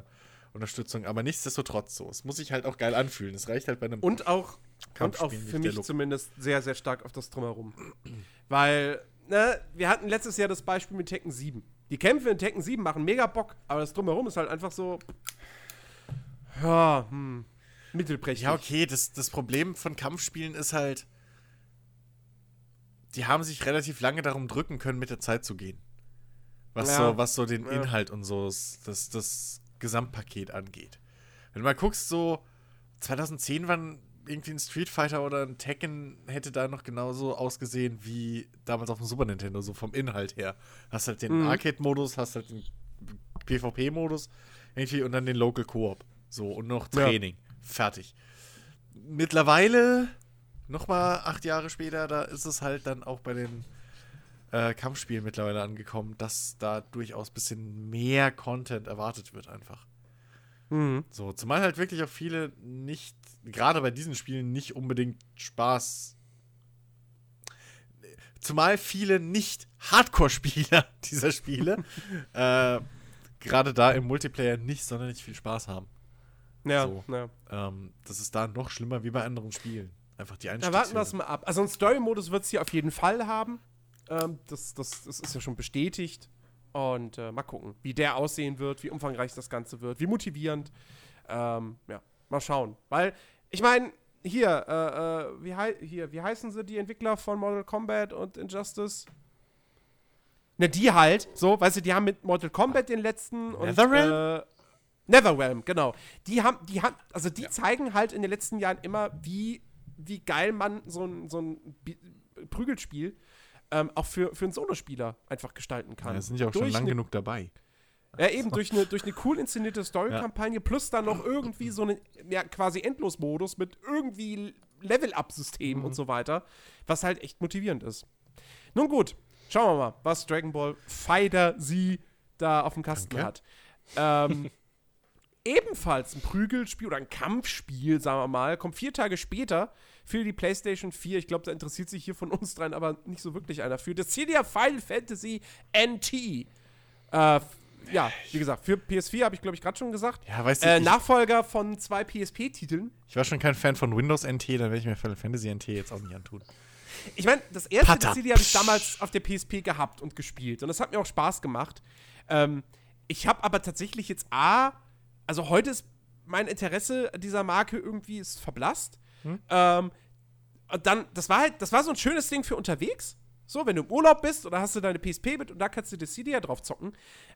Unterstützung, aber nichtsdestotrotz so. Es muss sich halt auch geil anfühlen. Es reicht halt bei einem Und auch, und auch für mich zumindest sehr, sehr stark auf das Drumherum. Weil, ne, wir hatten letztes Jahr das Beispiel mit Tekken 7. Die Kämpfe in Tekken 7 machen mega Bock, aber das Drumherum ist halt einfach so. Ja, hm. Mittelprächtig. Ja, okay, das, das Problem von Kampfspielen ist halt, die haben sich relativ lange darum drücken können, mit der Zeit zu gehen. Was, Ja. so, was so den Ja. Inhalt und so das, das, Gesamtpaket angeht. Wenn du mal guckst, so 2010 waren irgendwie ein Street Fighter oder ein Tekken hätte da noch genauso ausgesehen wie damals auf dem Super Nintendo, so vom Inhalt her. Hast halt den Mhm. Arcade-Modus, hast halt den PvP-Modus irgendwie und dann den Local Koop. So, und noch Ja. Fertig. Mittlerweile, nochmal acht Jahre später, da ist es halt dann auch bei den äh, Kampfspielen mittlerweile angekommen, dass da durchaus ein bisschen mehr Content erwartet wird einfach. Mhm. So, zumal halt wirklich auch viele nicht, gerade bei diesen Spielen, nicht unbedingt Spaß. Zumal viele nicht Hardcore-Spieler dieser Spiele äh, gerade da im Multiplayer nicht sonderlich viel Spaß haben. Ja, So. ja. Ähm, das ist da noch schlimmer wie bei anderen Spielen. Einfach die Na, Einstiegshürde. warten wir es mal ab. Also einen Story-Modus wird es hier auf jeden Fall haben. Ähm, das, das, das ist ja schon bestätigt. Und äh, mal gucken, wie der aussehen wird, wie umfangreich das Ganze wird, wie motivierend. Ähm, ja, mal schauen. Weil, ich meine, hier, äh, äh, wie, hei hier, wie heißen sie, die Entwickler von Mortal Kombat und Injustice? Ne, die halt, so, weißt du, die haben mit Mortal Kombat den letzten und Netherrealm? äh, Netherrealm, genau. Die haben, die haben, also die zeigen halt in den letzten Jahren immer, wie, wie geil man so ein, so ein Prügelspiel ähm, auch für, für einen Solospieler einfach gestalten kann. Ja, sind ja auch schon Durch lang eine- genug dabei. Ja, eben durch eine, durch eine cool inszenierte Story-Kampagne plus dann noch irgendwie so einen ja, quasi Endlosmodus mit irgendwie Level-Up-Systemen Mhm. und so weiter, was halt echt motivierend ist. Nun gut, schauen wir mal, was Dragon Ball Fighter sie da auf dem Kasten Danke. hat. Ähm, ebenfalls ein Prügelspiel oder ein Kampfspiel, sagen wir mal, kommt vier Tage später für die PlayStation 4. Ich glaube, da interessiert sich hier von uns dreien aber nicht so wirklich einer für. Das Cydia Final Fantasy NT. Äh, ja, wie gesagt, für PS4 habe ich, glaube ich, gerade schon gesagt. Ja, weißt du, Äh, Nachfolger von zwei PSP-Titeln. ich war schon kein Fan von Windows NT, dann werde ich mir Final Fantasy NT jetzt auch nicht antun. Ich meine, das erste Pata. CD habe ich damals auf der PSP gehabt und gespielt. Und das hat mir auch Spaß gemacht. Ähm, ich habe aber tatsächlich jetzt A, also heute ist mein Interesse an dieser Marke irgendwie ist verblasst. Ähm, und dann, das war halt, das war so ein schönes Ding für unterwegs. So, wenn du im Urlaub bist oder hast du deine PSP mit und da kannst du das CD ja drauf zocken.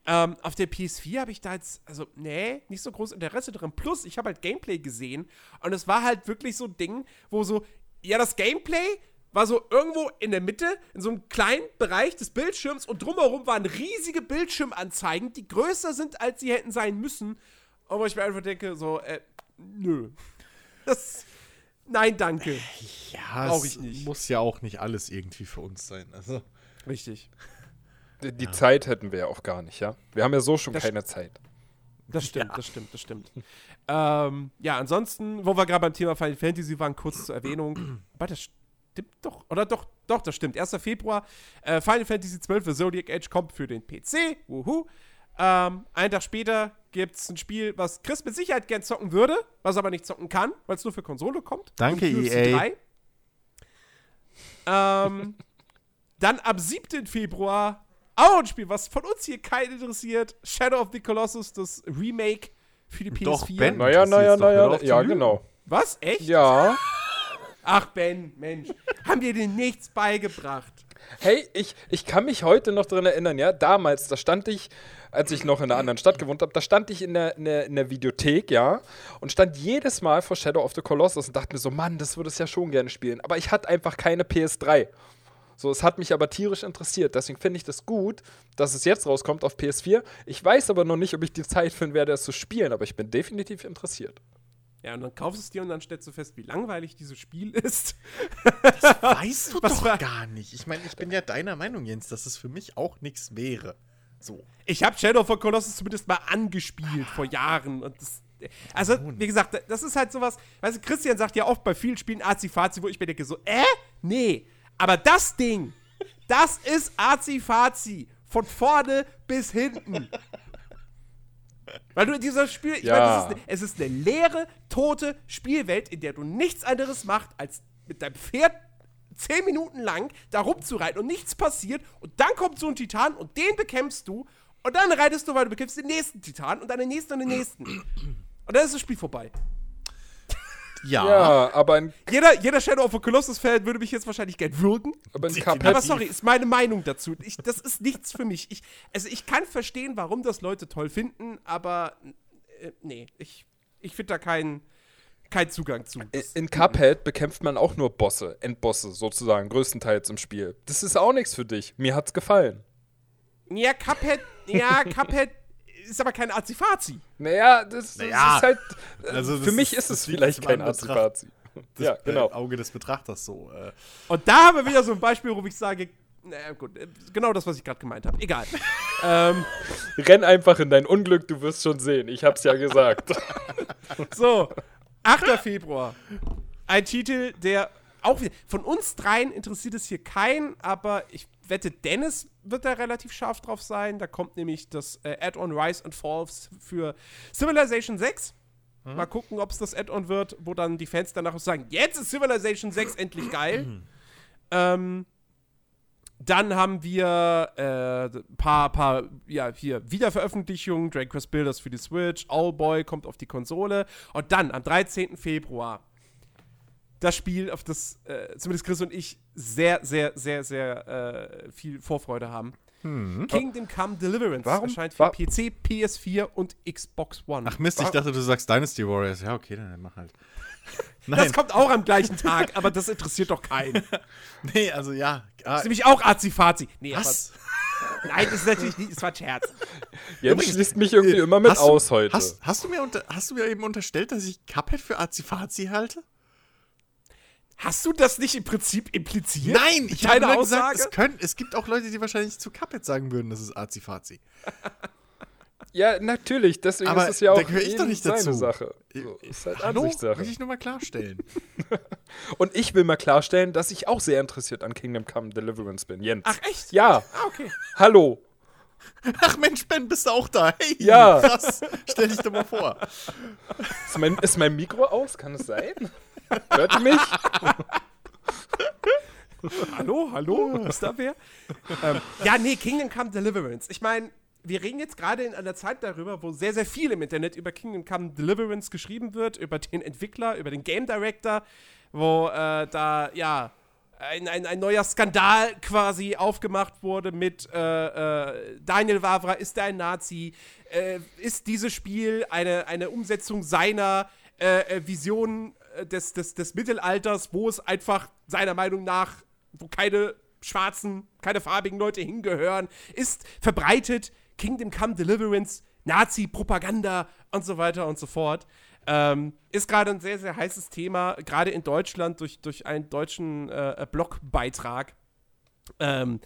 Ähm, auf der PS4 habe ich da jetzt, also, nee, nicht so groß Interesse drin. Plus, ich habe halt Gameplay gesehen und es war halt wirklich so ein Ding, wo so, ja, das Gameplay war so irgendwo in der Mitte, in so einem kleinen Bereich des Bildschirms und drumherum waren riesige Bildschirmanzeigen, die größer sind, als sie hätten sein müssen. Wo ich mir einfach denke, so, äh, nö. Das, nein, danke. Ja, Brauch es ich nicht. muss ja auch nicht alles irgendwie für uns sein. Also, Richtig. Die, die Zeit hätten wir ja auch gar nicht, ja. Wir haben ja so schon Das- keine Zeit. Das stimmt, das stimmt, das stimmt. ähm, ja, ansonsten, wo wir gerade beim Thema Final Fantasy waren, kurz zur Erwähnung. Aber das stimmt doch. Oder doch, doch, das stimmt. 1. Februar, äh, Final Fantasy 12 für Zodiac Age kommt für den PC. Wuhu. Ähm, einen Tag später gibt es ein Spiel, was Chris mit Sicherheit gern zocken würde, was aber nicht zocken kann, weil es nur für Konsole kommt. Danke, EA. 3. Ähm, dann am 7. Februar auch ein Spiel, was von uns hier keinen interessiert. Shadow of the Colossus, das Remake für die PS4. Doch, Ben. Naja, naja, naja. Ja, genau. Was? Echt? Ja. Ach, Ben, Mensch. Haben wir dir nichts beigebracht? Hey, ich, ich kann mich heute noch dran erinnern, ja, damals, da stand ich, als ich noch in einer anderen Stadt gewohnt habe, da stand ich in der, in, der, in der Videothek, ja, und stand jedes Mal vor Shadow of the Colossus und dachte mir so, Mann, das würde ich ja schon gerne spielen. Aber ich hatte einfach keine PS3. So, es hat mich aber tierisch interessiert. Deswegen finde ich das gut, dass es jetzt rauskommt auf PS4. Ich weiß aber noch nicht, ob ich die Zeit finden werde, es zu spielen, aber ich bin definitiv interessiert. Ja, und dann kaufst du es dir und dann stellst du fest, wie langweilig dieses Spiel ist. weißt du doch gar nicht. Ich meine, ich bin ja deiner Meinung, Jens, dass es für mich auch nichts wäre. So. Ich habe Shadow of the Colossus zumindest mal angespielt vor Jahren und das. Also, wie gesagt, das ist halt sowas. Weißt du, Christian sagt ja oft bei vielen Spielen Azi-Fazi, wo ich mir denke, so, äh? Nee. Aber das Ding, das ist Azi-Fazi. Von vorne bis hinten. Weil du in dieser Spiel, ich Ja. meine, es ist eine leere, tote Spielwelt, in der du nichts anderes machst, als mit deinem Pferd zehn Minuten lang da rumzureiten und nichts passiert und dann kommt so ein Titan und den bekämpfst du Und dann reitest du, weil du bekämpfst den nächsten Titan und dann den nächsten und den nächsten. Und dann ist das Spiel vorbei. Ja. Ja, aber in, Jeder, jeder Shadow of the Colossus-Fan würde mich jetzt wahrscheinlich gern würgen. aber in Die- Cuphead Aber sorry, ist meine Meinung dazu. Ich, das ist nichts für mich. Ich, also ich kann verstehen, warum das Leute toll finden, aber äh, nee, ich, ich finde da keinen keinen Zugang zu. Das, In Cuphead bekämpft man auch nur Bosse, Endbosse sozusagen, größtenteils im Spiel. Das ist auch nichts für dich. Mir hat's gefallen. ja, Cuphead, ja, Cuphead ist aber kein Azifazi. Naja, das, das Naja, ist halt. äh, also für mich ist- ist es vielleicht kein Azifazi. Das Ja, genau. äh, Auge des Betrachters so. Äh. Und da haben wir wieder so ein Beispiel, wo ich sage, naja, gut, äh, genau das, was ich gerade gemeint habe. Egal. ähm, Renn einfach in dein Unglück, du wirst schon sehen. Ich hab's ja gesagt. So, 8. Februar. Ein Titel, der auch wieder. Von uns dreien interessiert es hier keinen, aber ich wette, Dennis wird da relativ scharf drauf sein. Da kommt nämlich das äh, Add-on Rise and Falls für Civilization 6. Mal gucken, ob es das Add-on wird, wo dann die Fans danach sagen: Jetzt ist Civilization 6 endlich geil. ähm. Dann haben wir äh, ein paar, paar, ja, hier Wiederveröffentlichungen, Dragon Quest Builders für die Switch, Owlboy kommt auf die Konsole. Und dann am 13. Februar das Spiel, auf das äh, zumindest Chris und ich sehr, sehr, sehr, sehr äh, viel Vorfreude haben. Kingdom Come Deliverance Warum? erscheint für Wa- PC, PS4 und Xbox One. Ach Mist, ich dachte, du sagst Dynasty Warriors. Ja, okay, dann mach halt. Nein, das kommt auch am gleichen Tag, aber das interessiert doch keinen. Das nee, also ja. Ah, ist nämlich auch Azifazi. Nee, was? aber nein, das ist natürlich nicht, das war ein Scherz. Jens Übrigens, schließt mich irgendwie äh, immer mit hast du- aus heute. Hast, hast, du mir unter, hast du mir eben unterstellt, dass ich Cuphead für Azifazi halte? Hast du das nicht im Prinzip impliziert? Nein, ich habe Deine nur gesagt, Aussage? es, können, es gibt auch Leute, die wahrscheinlich zu Cuphead sagen würden, das ist Azifazi. Ja, natürlich. Deswegen Aber ist es ja da auch gehöre ich doch nicht seine dazu. Sache. So, ist halt Hallo? Ansichtssache. Will ich nur mal klarstellen. Und ich will mal klarstellen, dass ich auch sehr interessiert an Kingdom Come Deliverance bin. Jens. Ach, echt? Ja, Ah, okay. hallo. Ach Mensch, Ben, bist du auch da? Hey, Ja. krass. Stell dich doch mal vor. Ist mein, ist mein Mikro aus? Kann es sein? Hört ihr mich? Hallo, hallo, ist da wer? ähm, ja, nee, Kingdom Come Deliverance. Ich meine, wir reden jetzt gerade in einer Zeit darüber, wo sehr, sehr viel im Internet über Kingdom Come Deliverance geschrieben wird, über den Entwickler, über den Game Director, wo äh, da, ja, ein, ein, ein neuer Skandal quasi aufgemacht wurde mit äh, äh, Daniel Wavra, ist er ein Nazi? Äh, ist dieses Spiel eine, eine Umsetzung seiner äh, äh, Vision des, des, des Mittelalters, wo es einfach seiner Meinung nach, wo keine schwarzen, keine farbigen Leute hingehören, ist verbreitet Kingdom Come Deliverance, Nazi-Propaganda und so weiter und so fort. Ähm, ist gerade ein sehr, sehr heißes Thema, gerade in Deutschland durch, durch einen deutschen äh, Blogbeitrag. Ähm,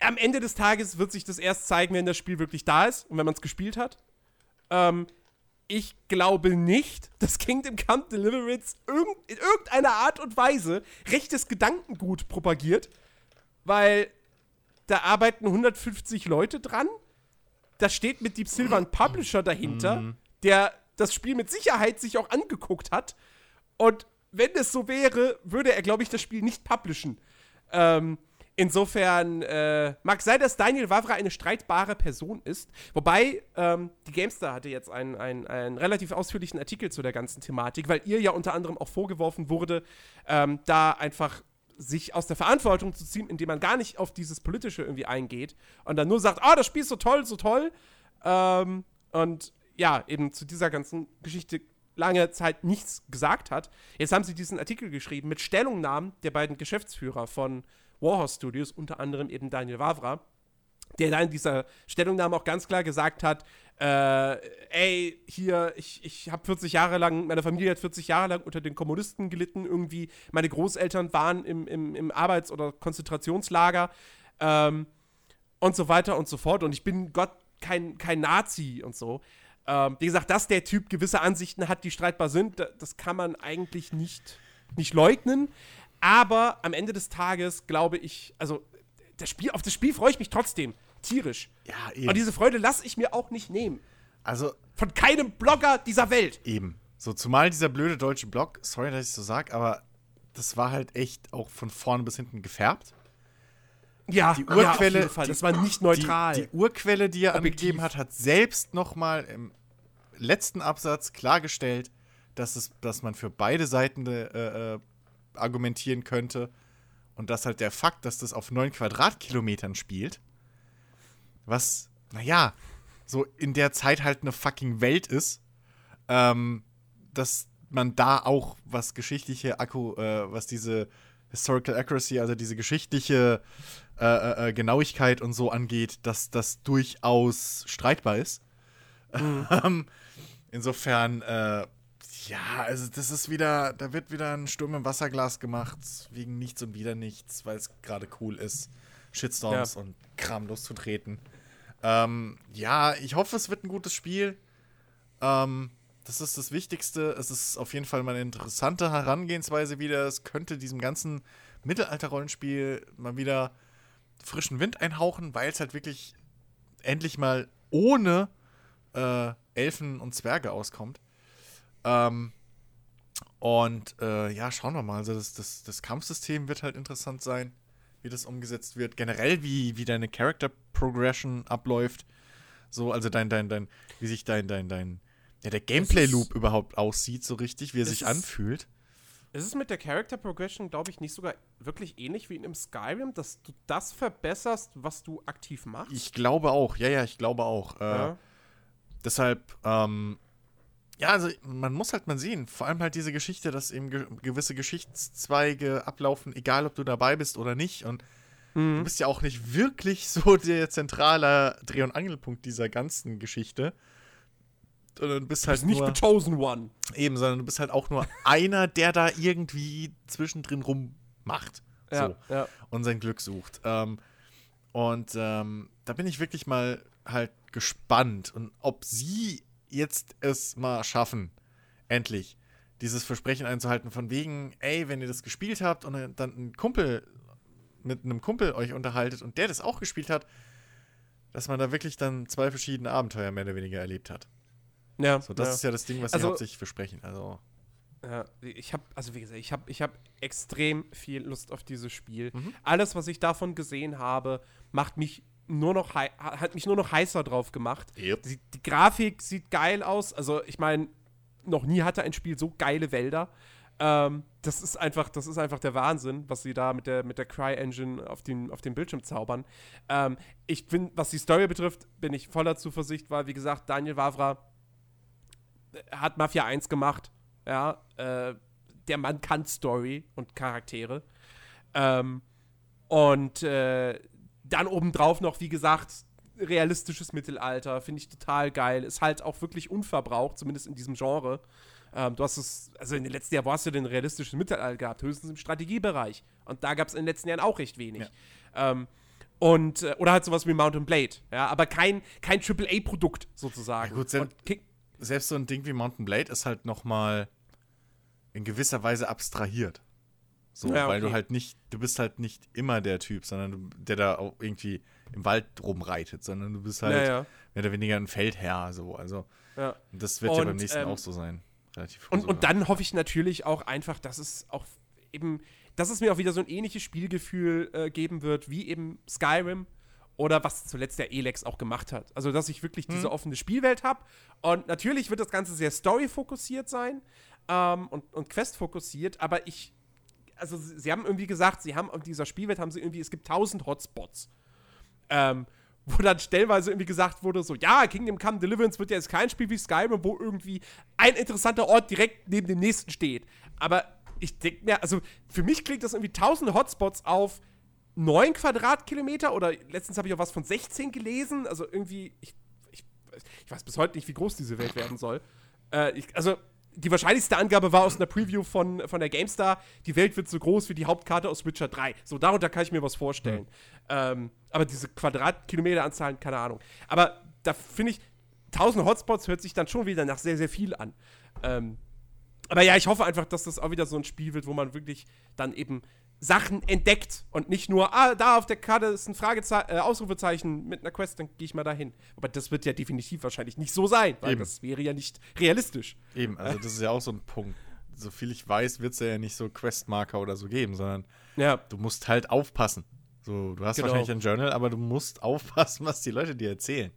am Ende des Tages wird sich das erst zeigen, wenn das Spiel wirklich da ist und wenn man es gespielt hat. Ähm, ich glaube nicht, dass Kingdom Come Deliverance irgend, in irgendeiner Art und Weise rechtes Gedankengut propagiert, weil da arbeiten 150 Leute dran. Da steht mit Deep Silver ein Publisher dahinter, der das Spiel mit Sicherheit sich auch angeguckt hat. Und wenn es so wäre, würde er, glaube ich, das Spiel nicht publishen. Ähm, insofern äh, mag sein, dass Daniel Wavra eine streitbare Person ist. Wobei, ähm, die Gamestar hatte jetzt einen, einen, einen relativ ausführlichen Artikel zu der ganzen Thematik, weil ihr ja unter anderem auch vorgeworfen wurde, ähm, da einfach sich aus der Verantwortung zu ziehen, indem man gar nicht auf dieses Politische irgendwie eingeht und dann nur sagt, ah, das Spiel ist so toll, so toll. Ähm, und ja, eben zu dieser ganzen Geschichte lange Zeit nichts gesagt hat. Jetzt haben sie diesen Artikel geschrieben mit Stellungnahmen der beiden Geschäftsführer von Warhorse Studios, unter anderem eben Daniel Wavra, der da in dieser Stellungnahme auch ganz klar gesagt hat, äh, ey, hier, ich, ich habe 40 Jahre lang, meine Familie hat 40 Jahre lang unter den Kommunisten gelitten, irgendwie, meine Großeltern waren im, im, im Arbeits- oder Konzentrationslager ähm, und so weiter und so fort und ich bin Gott kein, kein Nazi und so. Ähm, wie gesagt, dass der Typ gewisse Ansichten hat, die streitbar sind, da- das kann man eigentlich nicht, nicht leugnen. Aber am Ende des Tages glaube ich, also das Spiel, auf das Spiel freue ich mich trotzdem tierisch. Ja, eben. Und diese Freude lasse ich mir auch nicht nehmen. Also, Von keinem Blogger dieser Welt. eben. So, zumal dieser blöde deutsche Blog, sorry, dass ich so sag, aber das war halt echt auch von vorne bis hinten gefärbt. Ja, die ja, auf Urquelle, jeden Fall. die- das war nicht neutral. Die, die Urquelle, die er Objektiv. angegeben hat, hat selbst nochmal im letzten Absatz klargestellt, dass, es, dass man für beide Seiten äh, äh, argumentieren könnte. Und dass halt der Fakt, dass das auf 9 Quadratkilometern spielt, was, naja, so in der Zeit halt eine fucking Welt ist, ähm, dass man da auch, was geschichtliche Akku, äh, was diese Historical Accuracy, also diese geschichtliche äh, äh, äh, Genauigkeit und so angeht, dass das durchaus streitbar ist. Ähm, Insofern, äh, ja, also das ist wieder, da wird wieder ein Sturm im Wasserglas gemacht, wegen nichts und wieder nichts, weil es gerade cool ist, Shitstorms Ja. und Kram loszutreten. Ähm, ja, ich hoffe, es wird ein gutes Spiel. Ähm, das ist das Wichtigste. Es ist auf jeden Fall mal eine interessante Herangehensweise wieder. Es könnte diesem ganzen Mittelalter-Rollenspiel mal wieder frischen Wind einhauchen, weil es halt wirklich endlich mal ohne äh, Elfen und Zwerge auskommt. Ähm, und äh, ja, schauen wir mal. Also das, das, das Kampfsystem wird halt interessant sein, wie das umgesetzt wird. Generell, wie, wie deine Character Progression abläuft. So, also dein, dein, dein, wie sich dein, dein, dein, ja, der Gameplay-Loop überhaupt aussieht, so richtig, wie er Es sich ist- anfühlt. Ist es mit der Character Progression, glaube ich, nicht sogar wirklich ähnlich wie in einem Skyrim, dass du das verbesserst, was du aktiv machst? Ich glaube auch, ja, ja, ich glaube auch. Äh, ja. Deshalb, ähm, ja, also man muss halt mal sehen, vor allem halt diese Geschichte, dass eben ge gewisse Geschichtszweige ablaufen, egal ob du dabei bist oder nicht. Und Mhm. du bist ja auch nicht wirklich so der zentrale Dreh- und Angelpunkt dieser ganzen Geschichte. Sondern du bist halt ist nicht nur, the chosen one. eben, sondern du bist halt auch nur einer, der da irgendwie zwischendrin rummacht. Ja, So ja. und sein Glück sucht. Ähm, und ähm, da bin ich wirklich mal halt gespannt und ob sie jetzt es mal schaffen, endlich dieses Versprechen einzuhalten von wegen, ey, wenn ihr das gespielt habt und dann ein Kumpel mit einem Kumpel euch unterhaltet und der das auch gespielt hat, dass man da wirklich dann zwei verschiedene Abenteuer mehr oder weniger erlebt hat. ja, So, das ja. ist ja das Ding, was Also- sie hauptsächlich versprechen. Also, Ja, ich habe, also wie gesagt, ich habe ich hab extrem viel Lust auf dieses Spiel. Mhm. Alles, was ich davon gesehen habe, macht mich nur noch hat mich nur noch heißer drauf gemacht. Yep. Die, die Grafik sieht geil aus. Also ich meine, noch nie hatte ein Spiel so geile Wälder. Ähm, das ist einfach, das ist einfach der Wahnsinn, was sie da mit der, mit der Cry-Engine auf den, auf den Bildschirm zaubern. Ähm, ich bin, was die Story betrifft, bin ich voller Zuversicht, weil, wie gesagt, Daniel Wavra hat Mafia 1 gemacht. Ja, äh, der Mann kann Story und Charaktere. Ähm, und äh, dann obendrauf noch, wie gesagt, realistisches Mittelalter. Finde ich total geil. Ist halt auch wirklich unverbraucht, zumindest in diesem Genre. Ähm, du hast es, also in den letzten Jahren, wo hast du denn realistisches Mittelalter gehabt? Höchstens im Strategiebereich. Und da gab es in den letzten Jahren auch recht wenig. Ähm, und, äh, oder halt sowas wie Mountain Blade. Ja, aber kein, kein AAA-Produkt sozusagen. Ja, gut, Kick, selbst so ein Ding wie Mountain Blade ist halt noch mal in gewisser Weise abstrahiert. So, Ja, weil du okay. halt nicht, du bist halt nicht immer der Typ, sondern du, der da auch irgendwie im Wald rumreitet, sondern du bist halt ja, ja, mehr oder weniger ein Feldherr, so. Also, ja. das wird ja Und, beim nächsten ähm, auch so sein. Relativ Und, und dann hoffe ich natürlich auch einfach, dass es auch eben, dass es mir auch wieder so ein ähnliches Spielgefühl äh, geben wird, wie eben Skyrim oder was zuletzt der Elex auch gemacht hat. Also, dass ich wirklich diese offene Spielwelt habe. Und natürlich wird das Ganze sehr story-fokussiert sein ähm, und, und Quest-fokussiert, aber ich, also sie, haben irgendwie gesagt, sie haben auf dieser Spielwelt haben sie irgendwie, es gibt tausend Hotspots. Ähm, wo dann stellenweise irgendwie gesagt wurde, so, ja, Kingdom Come Deliverance wird ja jetzt kein Spiel wie Skyrim, wo irgendwie ein interessanter Ort direkt neben dem nächsten steht. Aber ich denke mir, also für mich klingt das irgendwie tausende Hotspots auf 9 Quadratkilometer oder letztens habe ich auch was von 16 gelesen. Also irgendwie, ich, ich, ich weiß bis heute nicht, wie groß diese Welt werden soll. Äh, ich, also die wahrscheinlichste Angabe war aus einer Preview von, von der GameStar, die Welt wird so groß wie die Hauptkarte aus Witcher 3. So, darunter kann ich mir was vorstellen. Ähm, aber diese Quadratkilometeranzahlen, keine Ahnung. Aber da finde ich, 1000 Hotspots hört sich dann schon wieder nach sehr, sehr viel an. Ähm, aber ja, ich hoffe einfach, dass das auch wieder so ein Spiel wird, wo man wirklich dann eben Sachen entdeckt und nicht nur, ah, da auf der Karte ist ein Fragezeichen, äh, Ausrufezeichen mit einer Quest, dann gehe ich mal dahin. Aber das wird ja definitiv wahrscheinlich nicht so sein, weil Eben. das wäre ja nicht realistisch. Eben, also das ist ja auch so ein Punkt. Soviel ich weiß, wird es ja nicht so Questmarker oder so geben, sondern Ja, du musst halt aufpassen. So, du hast Genau. wahrscheinlich ein Journal, aber du musst aufpassen, was die Leute dir erzählen.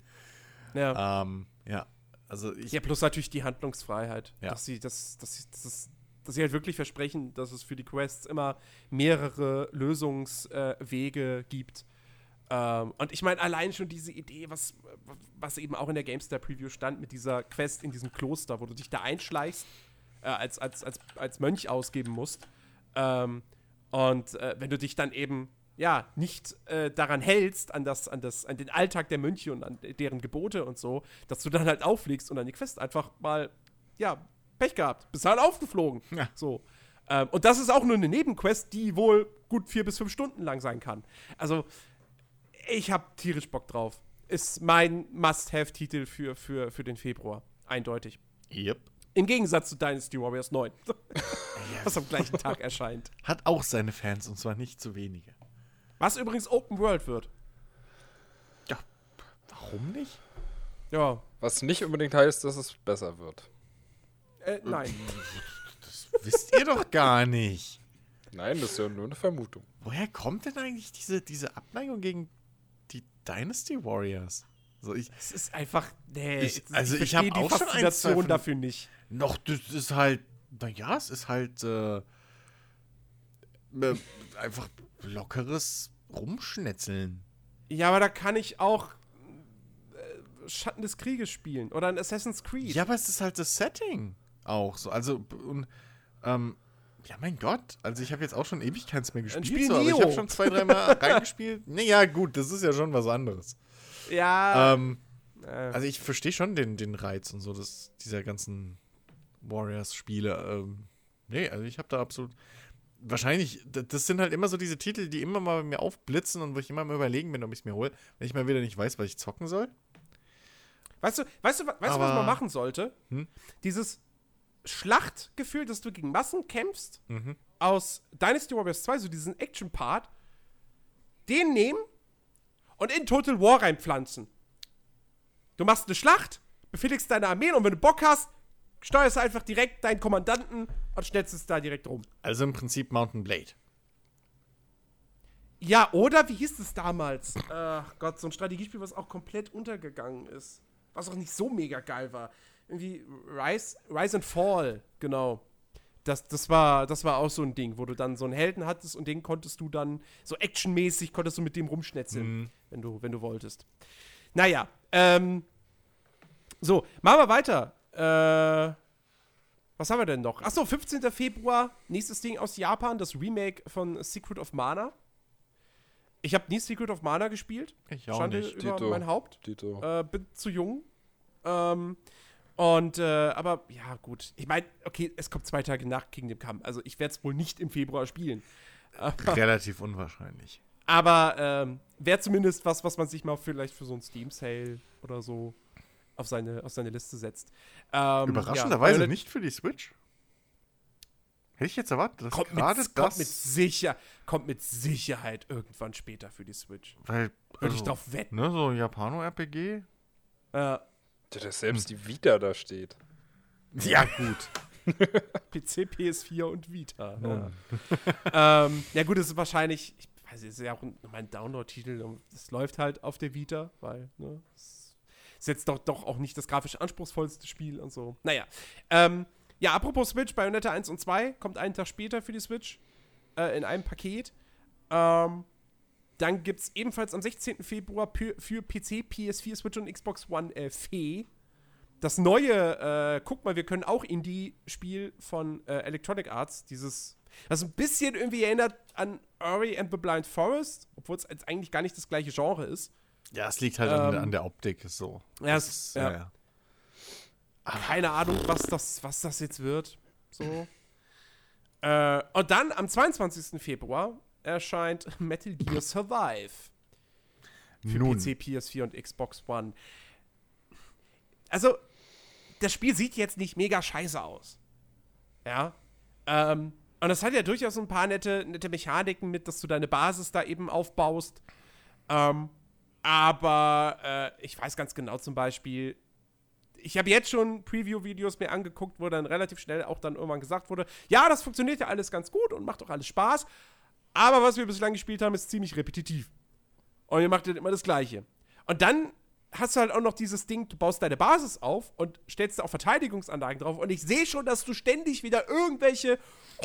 Ja. Ähm, ja. Also ich. ja, plus natürlich die Handlungsfreiheit. Ja. Dass sie, dass, dass, sie, dass, dass sie halt wirklich versprechen, dass es für die Quests immer mehrere Lösungswege äh, gibt. Ähm, und ich meine, allein schon diese Idee, was, was eben auch in der GameStar-Preview stand, mit dieser Quest in diesem Kloster, wo du dich da einschleichst, äh, als, als, als, als Mönch ausgeben musst. Ähm, und äh, wenn du dich dann eben ja nicht äh, daran hältst, an, das, an, das, an den Alltag der Mönche und an deren Gebote und so, dass du dann halt auflegst und die Quest einfach mal, ja, Pech gehabt, bist halt aufgeflogen. Ja. So. Ähm, und das ist auch nur eine Nebenquest, die wohl gut vier bis fünf Stunden lang sein kann. Also, ich hab tierisch Bock drauf. Ist mein Must-Have-Titel für, für, für den Februar. Eindeutig. Yep. Im Gegensatz zu Dynasty Warriors 9, was am gleichen Tag erscheint. Hat auch seine Fans und zwar nicht zu wenige. Was übrigens Open World wird. Ja. Warum nicht? Ja, Was nicht unbedingt heißt, dass es besser wird. Äh, nein. Das wisst ihr doch gar nicht. Nein, das ist ja nur eine Vermutung. Woher kommt denn eigentlich diese, diese Abneigung gegen die Dynasty Warriors? So, ich, Es ist einfach, nee, Ich- also ich verstehe hab auch schon ein, von- dafür nicht. noch, das ist halt, naja, es ist halt äh, äh, einfach lockeres Rumschnetzeln. Ja, aber da kann ich auch äh, Schatten des Krieges spielen oder ein Assassin's Creed. Ja, aber es ist halt das Setting auch so. Also, und, ähm, ja, mein Gott. Also, ich habe jetzt auch schon ewig keins mehr gespielt. spiel so, aber ich habe schon zwei, dreimal reingespielt. Naja, gut, das ist ja schon was anderes. Ja. Ähm, äh, also, ich verstehe schon den, den Reiz und so des, dieser ganzen Warriors-Spiele. Ähm, nee, also, ich habe da absolut. Wahrscheinlich, das sind halt immer so diese Titel, die immer mal bei mir aufblitzen und wo ich immer mal überlegen bin, ob ich es mir hole, wenn ich mal wieder nicht weiß, was ich zocken soll. weißt du, weißt du, weißt du, was man machen sollte? Hm? Dieses Schlachtgefühl, dass du gegen Massen kämpfst, Mhm. aus Dynasty Warriors 2, so diesen Action-Part, den nehmen und in Total War reinpflanzen. Du machst eine Schlacht, befehligst deine Armeen und wenn du Bock hast, steuerst du einfach direkt deinen Kommandanten und schnetzelst da direkt rum. Also im Prinzip Mountain Blade. Ja, oder wie hieß es damals? Ach Gott, so ein Strategiespiel, was auch komplett untergegangen ist. Was auch nicht so mega geil war. Irgendwie Rise, Rise and Fall, genau. Das, das, war, das war auch so ein Ding, wo du dann so einen Helden hattest und den konntest du dann so actionmäßig, konntest du mit dem rumschnetzeln, wenn, du, wenn du wolltest. Naja, ähm, so, machen wir weiter. Äh, was haben wir denn noch? Achso, 15. Februar, nächstes Ding aus Japan, das Remake von Secret of Mana. Ich habe nie Secret of Mana gespielt. Ich auch Schande nicht. über Dito. mein Haupt. Dito. Äh, bin zu jung. Ähm, und, äh, aber ja, gut. Ich meine, okay, es kommt zwei Tage nach Kingdom Come. Also ich werde es wohl nicht im Februar spielen. Relativ unwahrscheinlich. Aber ähm, wäre zumindest was, was man sich mal vielleicht für so ein Steam-Sale oder so auf seine, auf seine Liste setzt. Ähm, Überraschenderweise ja, nicht für die Switch. Hätte ich jetzt erwartet, dass Kommt gerade mit, das. kommt, mit sicher, kommt mit Sicherheit irgendwann später für die Switch. weil, Würde ich also, drauf wetten. Ne, so Japano-RPG. Äh, dass selbst die Vita da steht. Ja, gut. PC, PS4 und Vita. Ja, ähm, ja gut, es ist wahrscheinlich, ich weiß nicht, es ist ja auch ein, mein Download-Titel, es läuft halt auf der Vita, weil, ne, es ist jetzt doch, doch auch nicht das grafisch anspruchsvollste Spiel und so. Naja, ähm, ja, apropos Switch, Bayonetta 1 und 2 kommt einen Tag später für die Switch äh, in einem Paket. Ähm, dann gibt es ebenfalls am 16. Februar für, PC, PS4, Switch und Xbox One äh, Fee das neue, äh, guck mal, wir können auch Indie-Spiel von äh, Electronic Arts, dieses, was ein bisschen irgendwie erinnert an Ori and the Blind Forest, obwohl es jetzt eigentlich gar nicht das gleiche Genre ist. Ja, es liegt halt an, Ähm, an der Optik so. Ja, Das es- ist, ja. ja, ja. Keine Ahnung, was das, was das jetzt wird. So. äh, und dann am 22. Februar erscheint Metal Gear Survive. Für Nun, PC, PS4 und Xbox One. Also, das Spiel sieht jetzt nicht mega scheiße aus. Ja. Ähm, und es hat ja durchaus ein paar nette, nette Mechaniken mit, dass du deine Basis da eben aufbaust. Ähm, aber äh, ich weiß ganz genau zum Beispiel, ich habe jetzt schon Preview-Videos mir angeguckt, wo dann relativ schnell auch dann irgendwann gesagt wurde, ja, das funktioniert ja alles ganz gut und macht doch alles Spaß. Aber was wir bislang gespielt haben, ist ziemlich repetitiv. Und ihr macht halt immer das Gleiche. Und dann hast du halt auch noch dieses Ding, du baust deine Basis auf und stellst da auch Verteidigungsanlagen drauf. Und ich sehe schon, dass du ständig wieder irgendwelche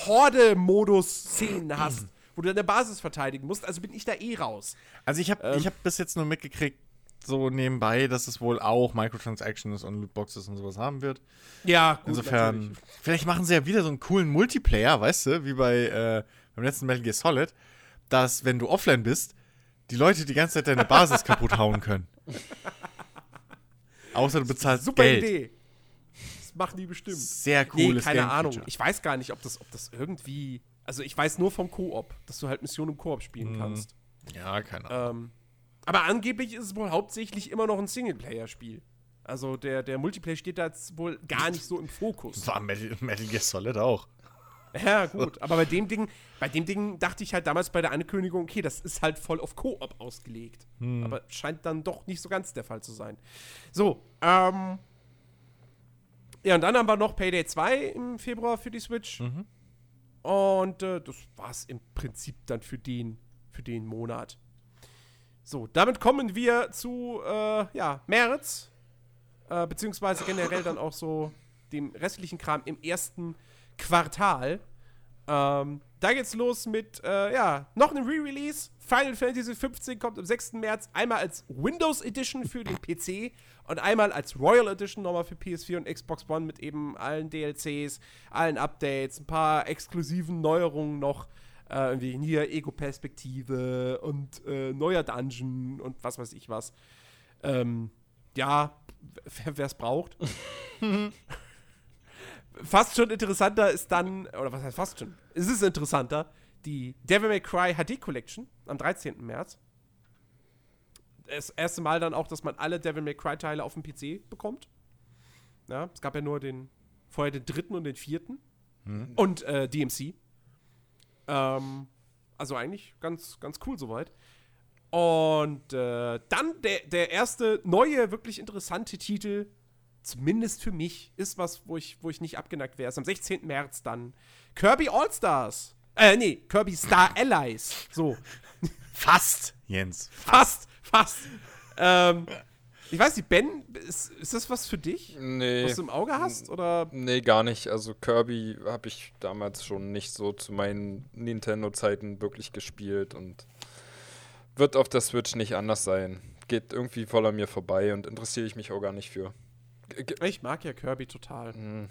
Horde-Modus-Szenen hast, wo du deine Basis verteidigen musst. Also bin ich da eh raus. Also ich habe ich hab bis jetzt nur mitgekriegt, so nebenbei, dass es wohl auch Microtransactions und Lootboxes und sowas haben wird. Ja, gut. Insofern, natürlich. vielleicht machen sie ja wieder so einen coolen Multiplayer, weißt du, wie bei äh, beim letzten Metal Gear Solid, dass, wenn du offline bist, die Leute die ganze Zeit deine Basis kaputt hauen können. Außer du bezahlst Super Geld. Idee. Das machen die bestimmt. Sehr Nee, cooles keine Game-Feature. Ahnung. Ich weiß gar nicht, ob das, ob das irgendwie. Also ich weiß nur vom Koop, dass du halt Missionen im Koop Mhm. spielen kannst. Ja, keine Ahnung. Ähm, aber angeblich ist es wohl hauptsächlich immer noch ein Singleplayer-Spiel. Also der, der Multiplayer steht da jetzt wohl gar nicht so im Fokus. War Metal, Metal Gear Solid auch. Ja, gut. Aber bei dem Ding, bei dem Ding dachte ich halt damals bei der Ankündigung, okay, das ist halt voll auf Koop ausgelegt. Aber scheint dann doch nicht so ganz der Fall zu sein. So, ähm. Ja, und dann haben wir noch Payday 2 im Februar für die Switch. Und äh, das war's im Prinzip dann für den, für den Monat. So, damit kommen wir zu, äh, ja, März. Äh, beziehungsweise generell dann auch so dem restlichen Kram im ersten Quartal. Ähm, da geht's los mit, äh, ja, noch einem Re-Release. Final Fantasy 15 kommt am 6. März einmal als Windows Edition für den PC und einmal als Royal Edition nochmal für PS4 und Xbox One mit eben allen DLCs, allen Updates, ein paar exklusiven Neuerungen noch. Äh, irgendwie hier Ego-Perspektive und äh, neuer Dungeon und was weiß ich was. Ähm, ja, wer es braucht. fast schon interessanter ist dann, oder was heißt fast schon? Es ist interessanter, die Devil May Cry HD Collection am 13. März. Das erste Mal dann auch, dass man alle Devil May Cry Teile auf dem PC bekommt. Ja, es gab ja nur den, vorher den dritten und den vierten. Und äh, DMC. Ähm, also eigentlich ganz, ganz cool soweit. Und äh, dann der, der erste neue, wirklich interessante Titel, zumindest für mich, ist was, wo ich, wo ich nicht abgeneigt wäre. Ist am 16. März dann Kirby All-Stars. Äh, nee, Kirby Star Allies. So, Fast, Jens. fast, fast. ähm, ich weiß nicht, Ben, ist, ist das was für dich? Nee. Was du im Auge hast? Oder? Nee, gar nicht. Also Kirby habe ich damals schon nicht so zu meinen Nintendo-Zeiten wirklich gespielt und wird auf der Switch nicht anders sein. Geht irgendwie voll an mir vorbei und interessiere ich mich auch gar nicht für. Ich mag ja Kirby total. Hm.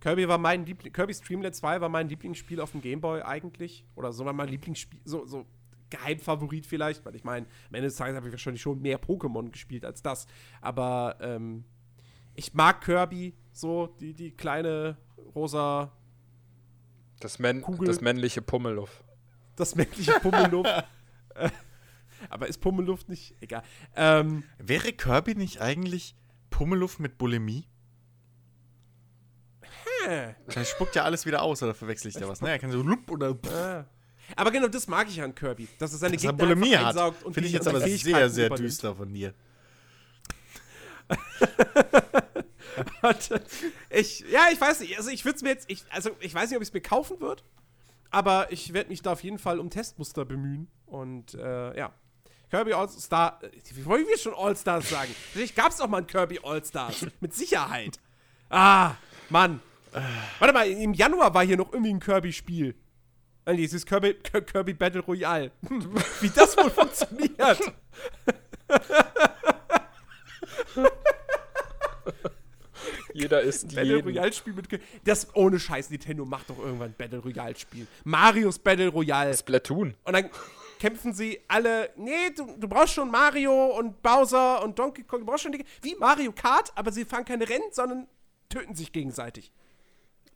Kirby war mein Liebling, Kirby Streamlet 2 war mein Lieblingsspiel auf dem Gameboy eigentlich. Oder so war mein Lieblingsspiel, so, so Geheimfavorit vielleicht, weil ich meine, am Ende des Tages habe ich wahrscheinlich schon mehr Pokémon gespielt als das. Aber ähm, ich mag Kirby, so die, die kleine rosa, Das, Män Kugel. das männliche Pummeluff. das männliche Pummelluft. Äh, Aber ist Pummelluft nicht? Egal. Ähm, Wäre Kirby nicht eigentlich Pummeluff mit Bulimie? äh, Dann spuckt ja alles wieder aus, oder verwechsel ich da was? Ne, er kann so lup oder äh. Aber genau das mag ich an Kirby, dass er seine dass er Gegner Bulimie einfach hat. Finde ich die- jetzt aber sehr, sehr übernimmt. düster von dir. Ich, ja, ich weiß nicht. Also ich würde es mir jetzt, ich, also ich weiß nicht, ob ich es mir kaufen würde, aber ich werde mich da auf jeden Fall um Testmuster bemühen. Und äh, ja. Kirby All-Star, äh, wie wollen wir schon All-Stars sagen? Vielleicht gab es auch mal ein Kirby All-Stars. Mit Sicherheit. Ah, Mann. Warte mal, im Januar war hier noch irgendwie ein Kirby-Spiel. Äh, Dieses Kirby, Kirby Battle Royale. Hm, Wie das wohl funktioniert. Jeder ist Battle jeden. Royale Spiel mit. Das ohne Scheiß, Nintendo macht doch irgendwann ein Battle Royale Spiel. Marios Battle Royale. Splatoon. Und dann kämpfen sie alle. Nee, du, du brauchst schon Mario und Bowser und Donkey Kong. Du brauchst schon die, wie Mario Kart, aber sie fahren keine Rennen, sondern töten sich gegenseitig.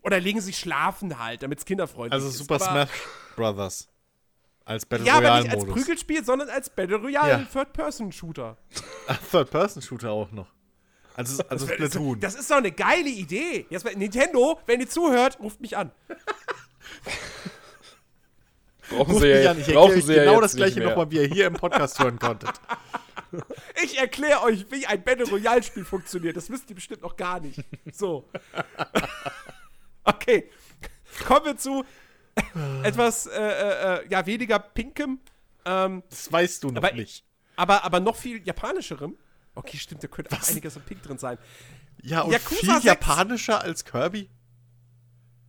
Oder legen sich schlafen halt, damit es kinderfreundlich Also ist. Super aber, Smash Brothers. Als Battle Ja, aber Royale nicht als. Prügelspiel, sondern als Battle Royale Ja. Third-Person-Shooter. Third-Person-Shooter auch noch. Also, also Splatoon. Das ist doch eine geile Idee. Jetzt, Nintendo, wenn ihr zuhört, ruft mich an. Brauchen Ruft sie ja, an, ich brauchen erkläre sie genau das gleiche nochmal, wie ihr hier im Podcast hören konntet. Ich erkläre euch, wie ein Battle Royale Spiel funktioniert. Das wisst ihr bestimmt noch gar nicht. So. Okay. Kommen wir zu etwas, äh, äh, äh, ja, weniger pinkem, ähm, Das weißt du noch Aber- nicht. aber, aber noch viel japanischerem. Okay, stimmt, da könnte auch einiges an Pink drin sein. Ja, und Yakuza viel 6. japanischer als Kirby.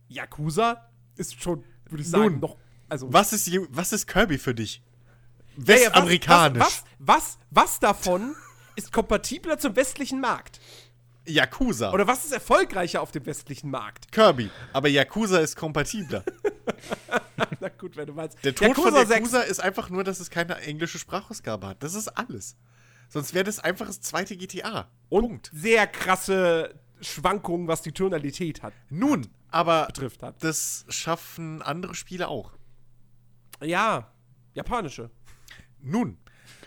Yakuza ist schon, würde ich sagen, Nun, noch. Also, Was ist, was ist Kirby für dich? Ja, ja, was- Westamerikanisch. Was, was, was, davon ist kompatibler zum westlichen Markt? Yakuza. Oder was ist erfolgreicher auf dem westlichen Markt? Kirby. Aber Yakuza ist kompatibler. Na gut, wenn du meinst. Der Tod von 6. Yakuza ist einfach nur, dass es keine englische Sprachausgabe hat. Das ist alles. Sonst wäre das einfach das zweite GTA. und Punkt. sehr krasse Schwankungen, was die Tonalität hat, Nun, aber betrifft hat. das schaffen andere Spiele auch. Ja, japanische. Nun,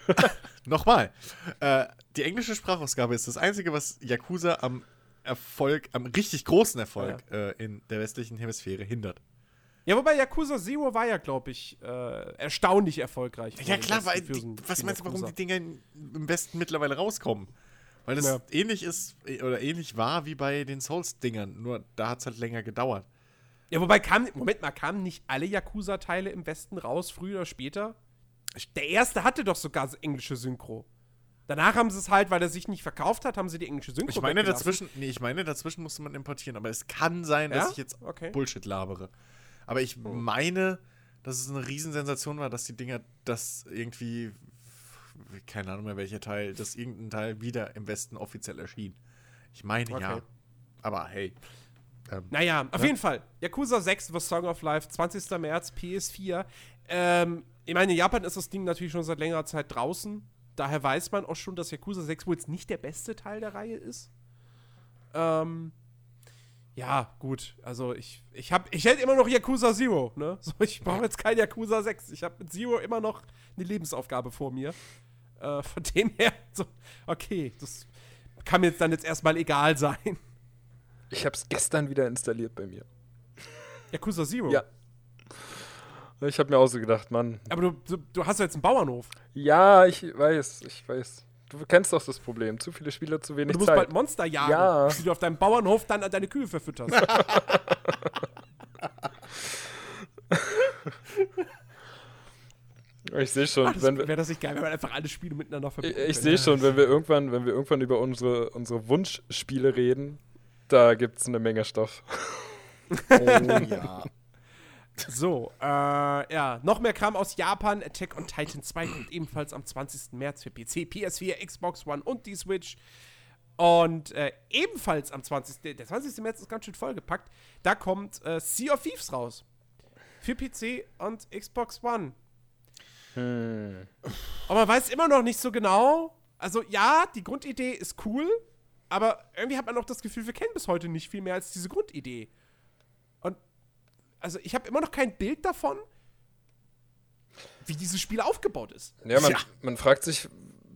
nochmal. Äh, die englische Sprachausgabe ist das Einzige, was Yakuza am Erfolg, am richtig großen Erfolg äh, in der westlichen Hemisphäre hindert. Ja, wobei Yakuza Zero war ja, glaube ich, äh, erstaunlich erfolgreich. Ja klar, weil die, was meinst du, warum die Dinger in- im Westen mittlerweile rauskommen? Weil das Ja. ähnlich ist äh, oder ähnlich war wie bei den Souls-Dingern, nur da hat es halt länger gedauert. Ja, wobei kam, Moment mal, kamen nicht alle Yakuza-Teile im Westen raus, früher oder später? Der erste hatte doch sogar englische Synchro. Danach haben sie es halt, weil er sich nicht verkauft hat, haben sie die englische Synchro Ich meine, dazwischen, nee, ich meine, dazwischen musste man importieren, aber es kann sein, Ja? dass ich jetzt Okay. Bullshit labere. Aber ich meine, dass es eine Riesensensation war, dass die Dinger das irgendwie, keine Ahnung mehr welcher Teil, dass irgendein Teil wieder im Westen offiziell erschien. Ich meine ja. Okay. Aber hey. Ähm, Naja, auf jeden Fall. Yakuza 6 The Song of Life, 20. März, PS4. Ähm, ich meine, in Japan ist das Ding natürlich schon seit längerer Zeit draußen. Daher weiß man auch schon, dass Yakuza 6 wohl jetzt nicht der beste Teil der Reihe ist. Ähm, ja, gut. Also ich, ich hab, ich hätte immer noch Yakuza Zero, ne? So, ich brauche jetzt kein Yakuza 6. Ich habe mit Zero immer noch eine Lebensaufgabe vor mir. Äh, von dem her, so, okay, das kann mir jetzt dann jetzt erstmal egal sein. Ich habe es gestern wieder installiert bei mir. Yakuza Zero. Ja. Ich habe mir auch so gedacht, Mann. Aber du, du, du hast ja jetzt einen Bauernhof. Ja, ich weiß, ich weiß. Du kennst doch das Problem. Zu viele Spieler, zu wenig du musst Zeit. bald Monster jagen, Ja. die du auf deinem Bauernhof dann an deine Kühe verfütterst. Ich sehe schon, das wenn wir, Wäre das nicht geil, wenn man einfach alle Spiele miteinander ich, verbinden ich könnte. sehe schon, wenn wir irgendwann, wenn wir irgendwann über unsere, unsere Wunschspiele reden, da gibt es eine Menge Stoff. oh ja. So, äh, ja, noch mehr Kram aus Japan. Attack on Titan 2 kommt ebenfalls am 20. März für PC, PS4, Xbox One und die Switch. Und äh, ebenfalls am 20. Der 20. März ist ganz schön vollgepackt. Da kommt äh, Sea of Thieves raus. Für PC und Xbox One. Hm. Aber man weiß immer noch nicht so genau. Also, ja, die Grundidee ist cool, aber irgendwie hat man auch das Gefühl, wir kennen bis heute nicht viel mehr als diese Grundidee. Und also, ich habe immer noch kein Bild davon, wie dieses Spiel aufgebaut ist. Ja, man, Ja. man fragt sich,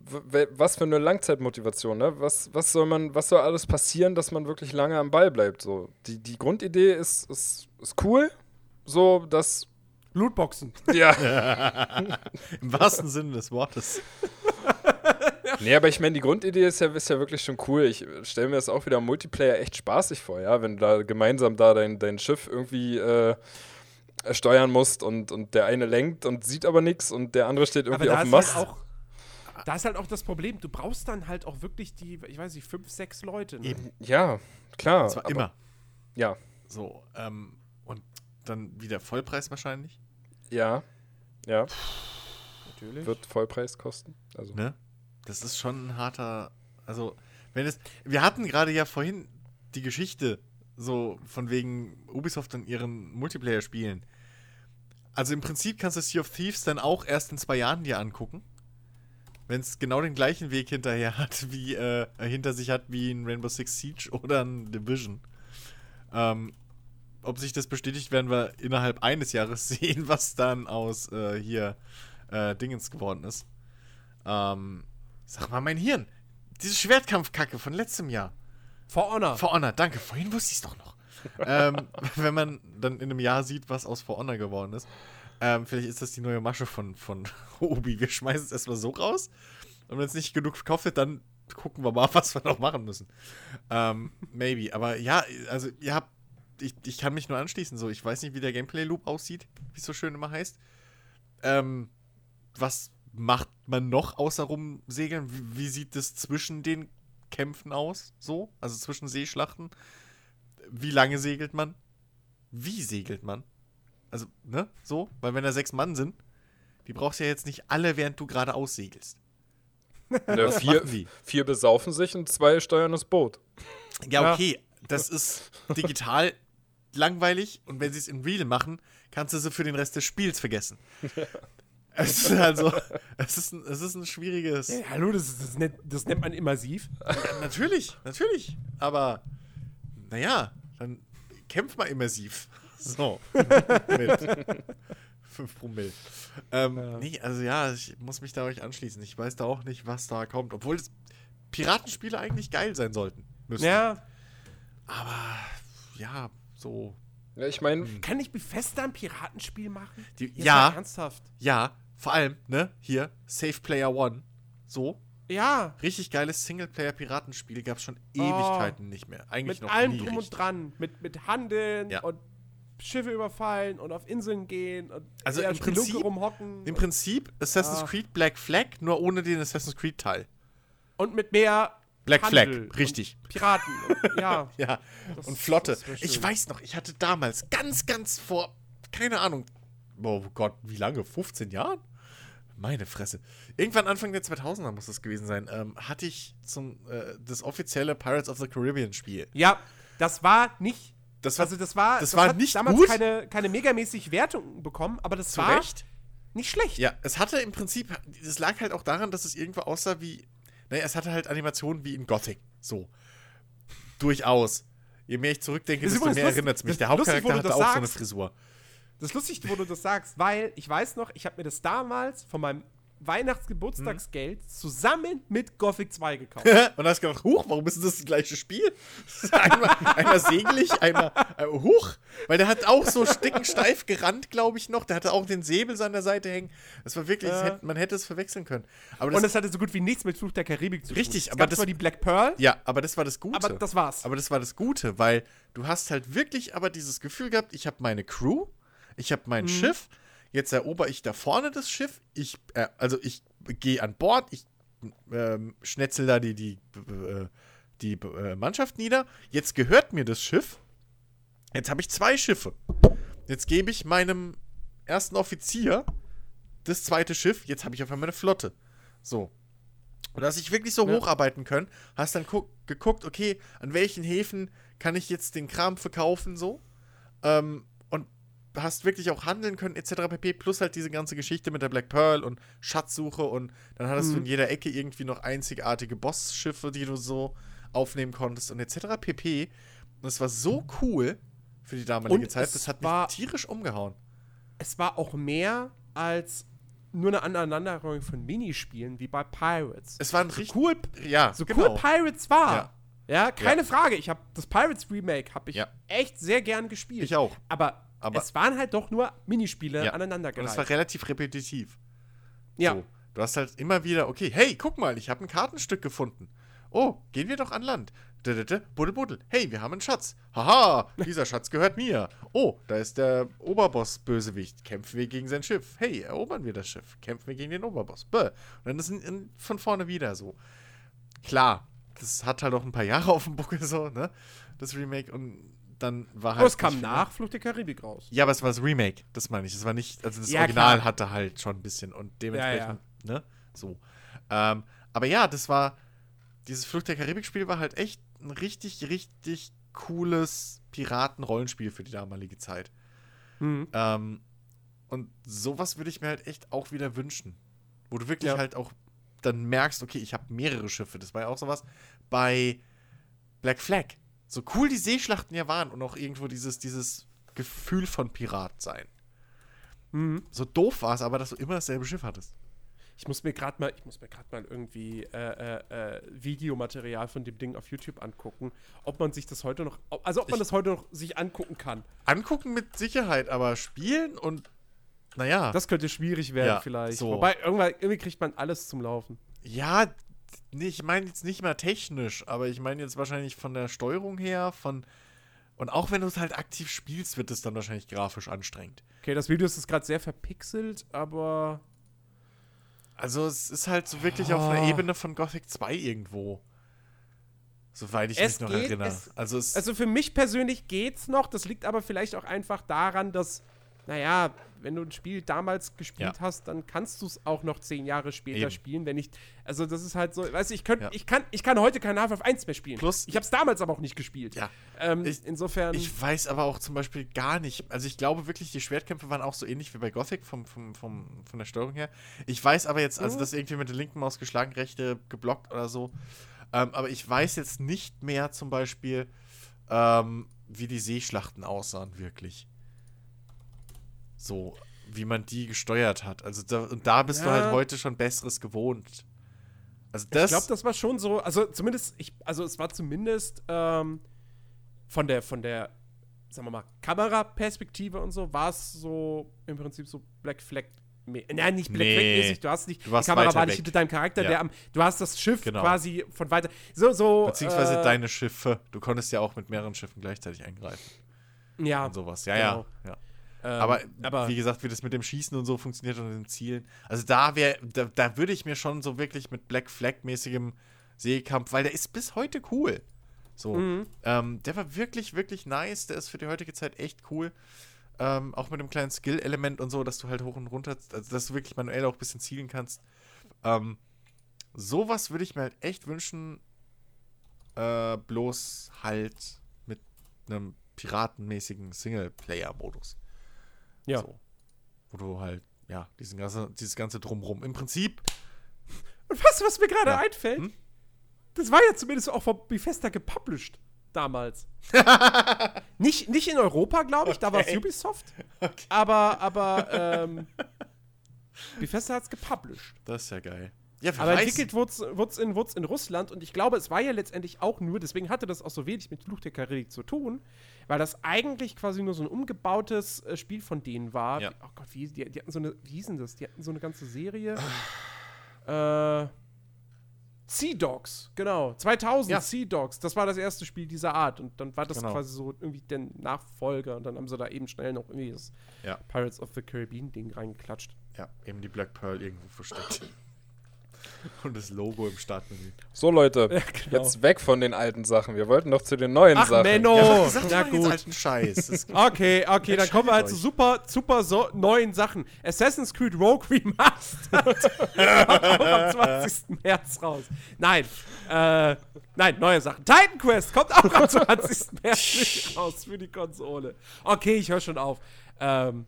was für eine Langzeitmotivation, ne? Was, was soll man, was soll alles passieren, dass man wirklich lange am Ball bleibt? So, die, die Grundidee ist, ist, ist cool. So, dass. Lootboxen. Ja. Im wahrsten Sinne des Wortes. nee, aber ich meine, die Grundidee ist ja, ist ja wirklich schon cool. Ich stelle mir das auch wieder im Multiplayer echt spaßig vor, ja, wenn du da gemeinsam da dein, dein Schiff irgendwie äh, steuern musst und, und der eine lenkt und sieht aber nichts und der andere steht Aber irgendwie auf dem ist Mast. halt auch. Da ist halt auch das Problem, du brauchst dann halt auch wirklich die, ich weiß nicht, fünf, sechs Leute. Ne? Eben. ja, klar. Das war aber- immer. Ja, So, ähm, und dann wieder Vollpreis wahrscheinlich. ja, ja. Natürlich. Wird Vollpreis kosten. Also. Ne? Das ist schon ein harter. Also, wenn es. Wir hatten gerade ja vorhin die Geschichte, so von wegen Ubisoft und ihren Multiplayer-Spielen. Also im Prinzip kannst du Sea of Thieves dann auch erst in zwei Jahren dir angucken. Wenn es genau den gleichen Weg hinterher hat, wie, äh, hinter sich hat wie ein Rainbow Six Siege oder ein Division. Ähm, ob sich das bestätigt, werden wir innerhalb eines Jahres sehen, was dann aus äh, hier äh, Dingens geworden ist. Ähm, sag mal, mein Hirn. Diese Schwertkampfkacke von letztem Jahr. For Honor. For Honor, danke. Vorhin wusste ich es doch noch. ähm, wenn man dann in einem Jahr sieht, was aus For Honor geworden ist. Ähm, vielleicht ist das die neue Masche von, von Obi. Wir schmeißen es erstmal so raus. Und wenn es nicht genug verkauft wird, dann gucken wir mal, was wir noch machen müssen. Ähm, maybe. Aber ja, also ihr habt ich, ich kann mich nur anschließen. So, ich weiß nicht, wie der Gameplay-Loop aussieht, wie es so schön immer heißt. Ähm, was macht man noch außer rumsegeln? Wie, wie sieht es zwischen den Kämpfen aus? So? Also zwischen Seeschlachten? Wie lange segelt man? Wie segelt man? Also, ne? So? Weil wenn da sechs Mann sind, die brauchst du ja jetzt nicht alle, während du gerade aussegelst. Ne, vier, vier besaufen sich und zwei steuern das Boot. Ja, Ja. okay. Das ist digital langweilig und wenn sie es in Real machen, kannst du sie für den Rest des Spiels vergessen. Es ist also, es ist ein, es ist ein schwieriges. Ja, hallo, das, das, nennt, das nennt man immersiv. Ja, natürlich, natürlich. Aber, naja, dann kämpf mal immersiv. So. Mit 5 Promille. Ähm, Ja. Nee, also ja, ich muss mich da euch anschließen. Ich weiß da auch nicht, was da kommt. Obwohl es Piratenspiele eigentlich geil sein sollten. Müssen. Ja, Aber, ja, so. Ja, ich meine, kann ich Bethesda ein Piratenspiel machen? Die, ja, Ernsthaft. ja, vor allem, ne, hier, Safe Player One. So, Ja, richtig geiles Singleplayer-Piratenspiel gab es schon Ewigkeiten nicht mehr. Eigentlich mit noch allem nie drum richtig. und dran. Mit, mit Handeln Ja. und Schiffe überfallen und auf Inseln gehen und Also im Prinzip- rumhocken. Im Prinzip Assassin's Ah. Creed Black Flag, nur ohne den Assassin's Creed Teil. und mit mehr Black Handel Flag, richtig. Piraten. Und, ja, Ja, Das- und Flotte. Ich weiß noch, ich hatte damals ganz, ganz vor, keine Ahnung, oh Gott, wie lange? 15 Jahren? Meine Fresse. Irgendwann Anfang der 2000er muss das gewesen sein, ähm, hatte ich zum, äh, das offizielle Pirates of the Caribbean Spiel. ja, das war nicht. Das war Also das war, das war hat nicht damals gut. keine, keine megamäßig Wertung bekommen, aber das zu war Recht. nicht schlecht. Ja, es hatte im Prinzip, es lag halt auch daran, dass es irgendwo aussah wie, naja, es hatte halt Animationen wie in Gothic. So. Durchaus. Je mehr ich zurückdenke, Das desto mehr lustig- erinnert es mich. das Der lustig, Hauptcharakter du hatte das auch so eine sagst. Frisur. Das ist lustig, wo du das sagst, weil ich weiß noch, ich habe mir das damals von meinem Weihnachtsgeburtstagsgeld zusammen mit Gothic 2 gekauft. Und da hast du gedacht, huch, warum ist das das gleiche Spiel? einmal, einmal segelig, einmal äh, huch. Weil der hat auch so stickensteif gerannt, glaube ich noch. Der hatte auch den Säbel so an der Seite hängen. Das war wirklich, das Ja. hätte, man hätte es verwechseln können. Aber das, Und es hatte so gut wie nichts mit Fluch der Karibik zu tun. Richtig, aber das- zwar die Black Pearl, ja, aber das war das Gute. aber das war's. Aber das war das Gute, weil du hast halt wirklich aber dieses Gefühl gehabt, ich habe meine Crew, ich habe mein Schiff, jetzt erober ich da vorne das Schiff, ich, äh, also ich gehe an Bord, ich ähm, schnetzel da die, die, äh, die äh, Mannschaft nieder, jetzt gehört mir das Schiff, jetzt habe ich zwei Schiffe. Jetzt gebe ich meinem ersten Offizier das zweite Schiff, jetzt habe ich auf einmal eine Flotte. So. Und dass ich wirklich so Ja. hocharbeiten können, hast dann guck, geguckt, okay, an welchen Häfen kann ich jetzt den Kram verkaufen, so. Ähm, hast wirklich auch handeln können, etc. pp. Plus halt diese ganze Geschichte mit der Black Pearl und Schatzsuche und dann hattest du Mhm. in jeder Ecke irgendwie noch einzigartige Bossschiffe, die du so aufnehmen konntest und etc. pp. Und es war so cool für die damalige Und Zeit, es das hat war- mich tierisch umgehauen. es war auch mehr als nur eine Aneinanderreihung von Minispielen wie bei Pirates. Es war ein so richtig. cool, ja, so genau. cool Pirates war. Ja, keine Ja. Frage. Ich habe das Pirates Remake habe ich Ja. echt sehr gern gespielt. Ich auch. Aber, Aber- es waren halt doch nur Minispiele Ja. Und aneinandergereiht. es war relativ repetitiv. ja. So. Du hast halt immer wieder, okay, hey, guck mal, ich habe ein Kartenstück gefunden. Oh, gehen wir doch an Land. Buddel, buddel. Hey, wir haben einen Schatz. Haha, dieser Schatz gehört mir. Oh, da ist der Oberboss-Bösewicht. Kämpfen wir gegen sein Schiff. Hey, erobern wir das Schiff. Kämpfen wir gegen den Oberboss. Bäh. Und dann ist es von vorne wieder so. Klar, das hat halt auch ein paar Jahre auf dem Buckel so, ne? Das Remake. Und dann war halt. Aber es kam nach Fluch der Karibik raus. ja, aber es war das Remake, das meine ich. Es war nicht, also das Ja, Original klar. hatte halt schon ein bisschen und dementsprechend, Ja, ne? So. Ähm, aber ja, das war, dieses Flucht der Karibik-Spiel war halt echt ein richtig, richtig cooles Piraten-Rollenspiel für die damalige Zeit. Mhm. Ähm, und sowas würde ich mir halt echt auch wieder wünschen. Wo du wirklich Ja. halt auch dann merkst, okay, ich habe mehrere Schiffe. Das war ja auch sowas bei Black Flag. So cool die Seeschlachten ja waren und auch irgendwo dieses, dieses Gefühl von Pirat sein. Mhm. So doof war es aber, dass du immer dasselbe Schiff hattest. Ich muss mir gerade mal, ich muss mir gerade mal irgendwie äh, äh, äh, Videomaterial von dem Ding auf YouTube angucken, ob man sich das heute noch, also ob man Ich- das heute noch sich angucken kann. Angucken mit Sicherheit, aber spielen und naja. Das könnte schwierig werden Ja, vielleicht. so. Wobei irgendwann irgendwie kriegt man alles zum Laufen. Ja, nee, ich meine jetzt nicht mal technisch, aber ich meine jetzt wahrscheinlich von der Steuerung her, von Und auch wenn du es halt aktiv spielst, wird es dann wahrscheinlich grafisch anstrengend. Okay, das Video ist gerade sehr verpixelt, aber. Also es ist halt so wirklich auf einer Ah. Ebene von Gothic 2 irgendwo. Soweit ich Es mich noch geht, erinnere. es- also es Also für mich persönlich geht's noch. Das liegt aber vielleicht auch einfach daran, dass, naja, wenn du ein Spiel damals gespielt Ja. hast, dann kannst du es auch noch zehn Jahre später Eben. spielen, wenn nicht. Also das ist halt so, weißt du, ich, könnt, Ja. ich, kann, ich kann heute kein Half-Life 1 mehr spielen. Plus- ich habe es damals aber auch nicht gespielt. Ja. Ähm, Ich- insofern. Ich weiß aber auch zum Beispiel gar nicht. Also ich glaube wirklich, die Schwertkämpfe waren auch so ähnlich wie bei Gothic vom, vom, vom, von der Steuerung her. Ich weiß aber jetzt, also Mhm. das irgendwie mit der linken Maus geschlagen, rechte geblockt oder so. Ähm, aber ich weiß jetzt nicht mehr zum Beispiel, ähm, wie die Seeschlachten aussahen, wirklich. So, wie man die gesteuert hat. Also da, und da bist du Ja. halt heute schon Besseres gewohnt. Also das. ich glaube, das war schon so, also zumindest, ich, also es war zumindest ähm, von der, von der, sagen wir mal, Kameraperspektive und so, war es so im Prinzip so Black Flag. Nein, nicht Black Nee. Flag-mäßig, du hast nicht, Du die Kamera war nicht hinter deinem Charakter, Ja. der am, du hast das Schiff Genau. quasi von weiter, so, so. beziehungsweise äh, deine Schiffe. Du konntest ja auch mit mehreren Schiffen gleichzeitig eingreifen. ja, und sowas. Ja, genau. ja, ja. Ähm, Aber, aber wie gesagt, wie das mit dem Schießen und so funktioniert und den Zielen. Also da wäre, da, da würde ich mir schon so wirklich mit Black Flag-mäßigem Seekampf, weil der ist bis heute cool. So. Mhm. Ähm, der war wirklich, wirklich nice. Der ist für die heutige Zeit echt cool. Ähm, auch mit einem kleinen Skill-Element und so, dass du halt hoch und runter, also dass du wirklich manuell auch ein bisschen zielen kannst. Ähm, sowas würde ich mir halt echt wünschen. Äh, bloß halt mit einem piratenmäßigen Singleplayer-Modus. Ja. So. Wo du halt, ja, diesen ganze, dieses ganze Drumrum. Im Prinzip, Und weißt du, was mir gerade Ja. einfällt? Hm? Das war ja zumindest auch von Bethesda gepublished damals. nicht, nicht in Europa, glaube ich, da war es Okay. Ubisoft. Aber, aber ähm, Bethesda hat es gepublished. das ist ja geil. Ja, Aber weiß. entwickelt wurde es in, wurd's in Russland und ich glaube, es war ja letztendlich auch nur, deswegen hatte das auch so wenig mit Fluch der Karibik zu tun, weil das eigentlich quasi nur so ein umgebautes äh, Spiel von denen war. Ja. Oh Gott, wie, die, die hatten so eine, wie hieß denn das? Die hatten so eine ganze Serie. äh, Sea Dogs, genau. 2000 Ja. Sea Dogs, das war das erste Spiel dieser Art und dann war das Genau. quasi so irgendwie der Nachfolger und dann haben sie da eben schnell noch irgendwie das Ja. Pirates of the Caribbean Ding reingeklatscht. Ja, eben die Black Pearl irgendwo versteckt. Und das Logo im Startmenü. So, Leute, Ja, genau. jetzt weg von den alten Sachen. Wir wollten doch zu den neuen Ach, Sachen. Menno! ja, was na gut. alten Scheiß? Okay, okay, dann kommen wir halt zu euch. super, super so neuen Sachen. Assassin's Creed Rogue Remastered kommt am 20. März raus. Nein, äh, nein, neue Sachen. Titan Quest kommt auch am 20. März raus für die Konsole. Okay, ich höre schon auf. Ähm,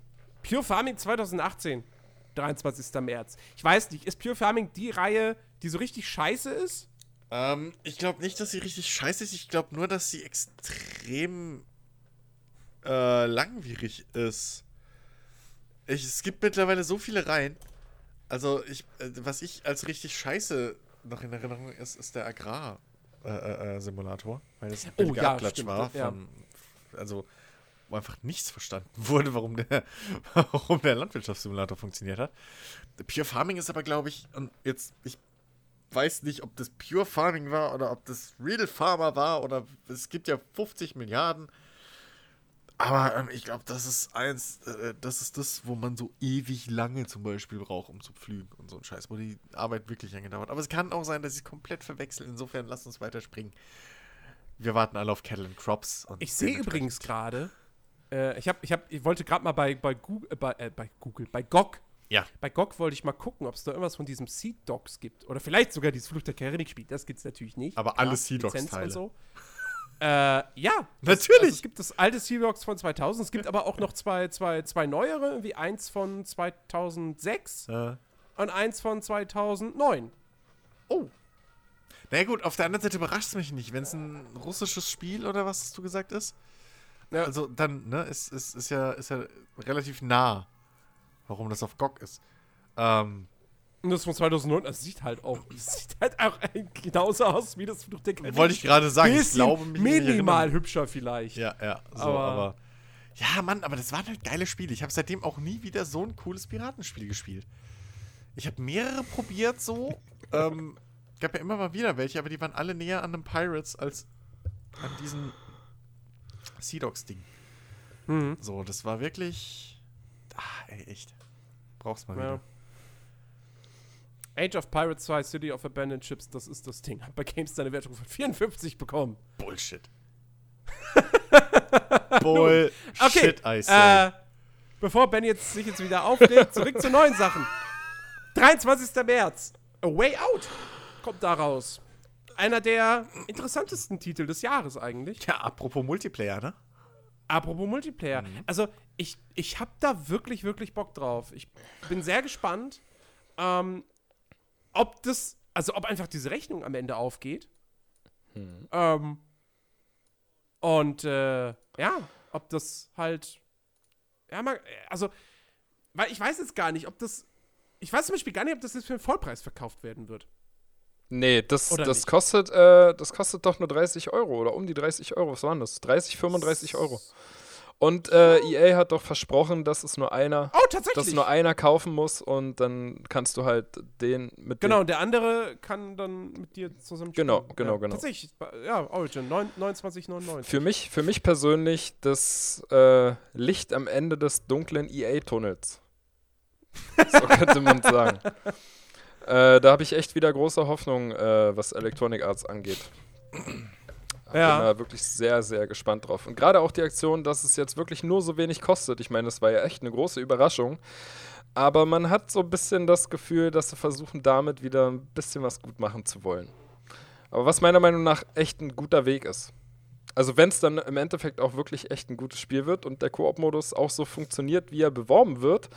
Pure Farming 2018, 23. März. Ich weiß nicht, ist Pure Farming die Reihe, die so richtig scheiße ist? ähm, ich glaube nicht, dass sie richtig scheiße ist. Ich glaube nur, dass sie extrem äh, langwierig ist. Ich, es gibt mittlerweile so viele Reihen. Also, ich, äh, was ich als richtig scheiße noch in Erinnerung ist, ist der Agrar-Simulator. weil das ein Oh, ja, Abklatsch stimmt, war. ja. Von, Also, wo einfach nichts verstanden wurde, warum der, warum der Landwirtschaftssimulator funktioniert hat. Pure Farming ist aber, glaube ich, und jetzt, ich weiß nicht, ob das Pure Farming war oder ob das Real Farmer war oder es gibt ja 50 Milliarden. Aber ähm, ich glaube, das ist eins, äh, das ist das, wo man so ewig lange zum Beispiel braucht, um zu pflügen und so ein Scheiß, wo die Arbeit wirklich lange dauert. Aber es kann auch sein, dass ich komplett verwechsel. Insofern lasst uns weiterspringen. Wir warten alle auf Cattle and Crops. Ich sehe übrigens gerade, äh, ich, hab, ich, hab, ich wollte gerade mal bei, bei, Google, äh, bei, äh, bei Google, bei GOG, Ja. bei GOG wollte ich mal gucken, ob es da irgendwas von diesem Seed Dogs gibt. Oder vielleicht sogar dieses Fluch der Karibik-Spiel. Das gibt es natürlich nicht. Aber alle Klar, Sea Dogs Lizenz und Teile. So. Äh, ja. Natürlich. Also es gibt das alte Sea Dogs von 2000. Es gibt aber auch noch zwei, zwei, zwei neuere. Irgendwie eins von 2006 Äh, und eins von 2009. oh. Na ja, gut, auf der anderen Seite überrascht es mich nicht, wenn es ein russisches Spiel oder was hast du gesagt ist. Ja. Also dann, ne, ist, ist, ist, ja, ist ja relativ nah, warum das auf GOG ist. Ähm, Und das von 2009. Das sieht halt auch, sieht halt auch genauso aus wie das Fluch der wollte ich gerade sagen, ich glaube mich minimal hübscher vielleicht. Ja, ja, so, Aber- aber, Ja, Mann, aber das waren halt geile Spiele. Ich habe seitdem auch nie wieder so ein cooles Piratenspiel gespielt. Ich habe mehrere probiert so. ähm, gab ja immer mal wieder welche, aber die waren alle näher an einem Pirates als an diesen Sea Dogs Ding. Mhm. So, das war wirklich. Ah, ey, echt. Brauch's mal Ja. wieder. Age of Pirates 2, City of Abandoned Ships, das ist das Ding. Hat bei Games eine Wertung von 54 bekommen. Bullshit. Bullshit, Okay, I say. äh, bevor Ben jetzt sich jetzt wieder aufregt, zurück zu neuen Sachen. 23. März, A Way Out kommt da raus. Einer der interessantesten Titel des Jahres eigentlich. ja, apropos Multiplayer, ne? Apropos Multiplayer. Also, ich, ich hab da wirklich, wirklich Bock drauf. Ich bin sehr gespannt, ähm, ob das, also ob einfach diese Rechnung am Ende aufgeht. Ähm, und äh, ja, ob das halt, ja, mal, also, weil ich weiß jetzt gar nicht, ob das, ich weiß zum Beispiel gar nicht, ob das jetzt für einen Vollpreis verkauft werden wird. Nee, das, Oder das nicht? kostet, äh, das kostet doch nur 30 Euro oder um die 30 Euro. Was waren das? 30, 35 Euro. Und äh, EA hat doch versprochen, dass es nur einer, Oh, dass nur einer kaufen muss und dann kannst du halt den mit Genau, und der andere kann dann mit dir zusammen spielen. Genau, genau, ja, genau. Tatsächlich, ja, Origin, neun- 29,99. Für mich, für mich persönlich das äh, Licht am Ende des dunklen EA-Tunnels. So könnte man sagen. Äh, da habe ich echt wieder große Hoffnung, äh, was Electronic Arts angeht. Ja. Bin da wirklich sehr, sehr gespannt drauf. Und gerade auch die Aktion, dass es jetzt wirklich nur so wenig kostet. Ich meine, das war ja echt eine große Überraschung. Aber man hat so ein bisschen das Gefühl, dass sie versuchen, damit wieder ein bisschen was gut machen zu wollen. Aber was meiner Meinung nach echt ein guter Weg ist. Also wenn es dann im Endeffekt auch wirklich echt ein gutes Spiel wird und der Koop-Modus auch so funktioniert, wie er beworben wird,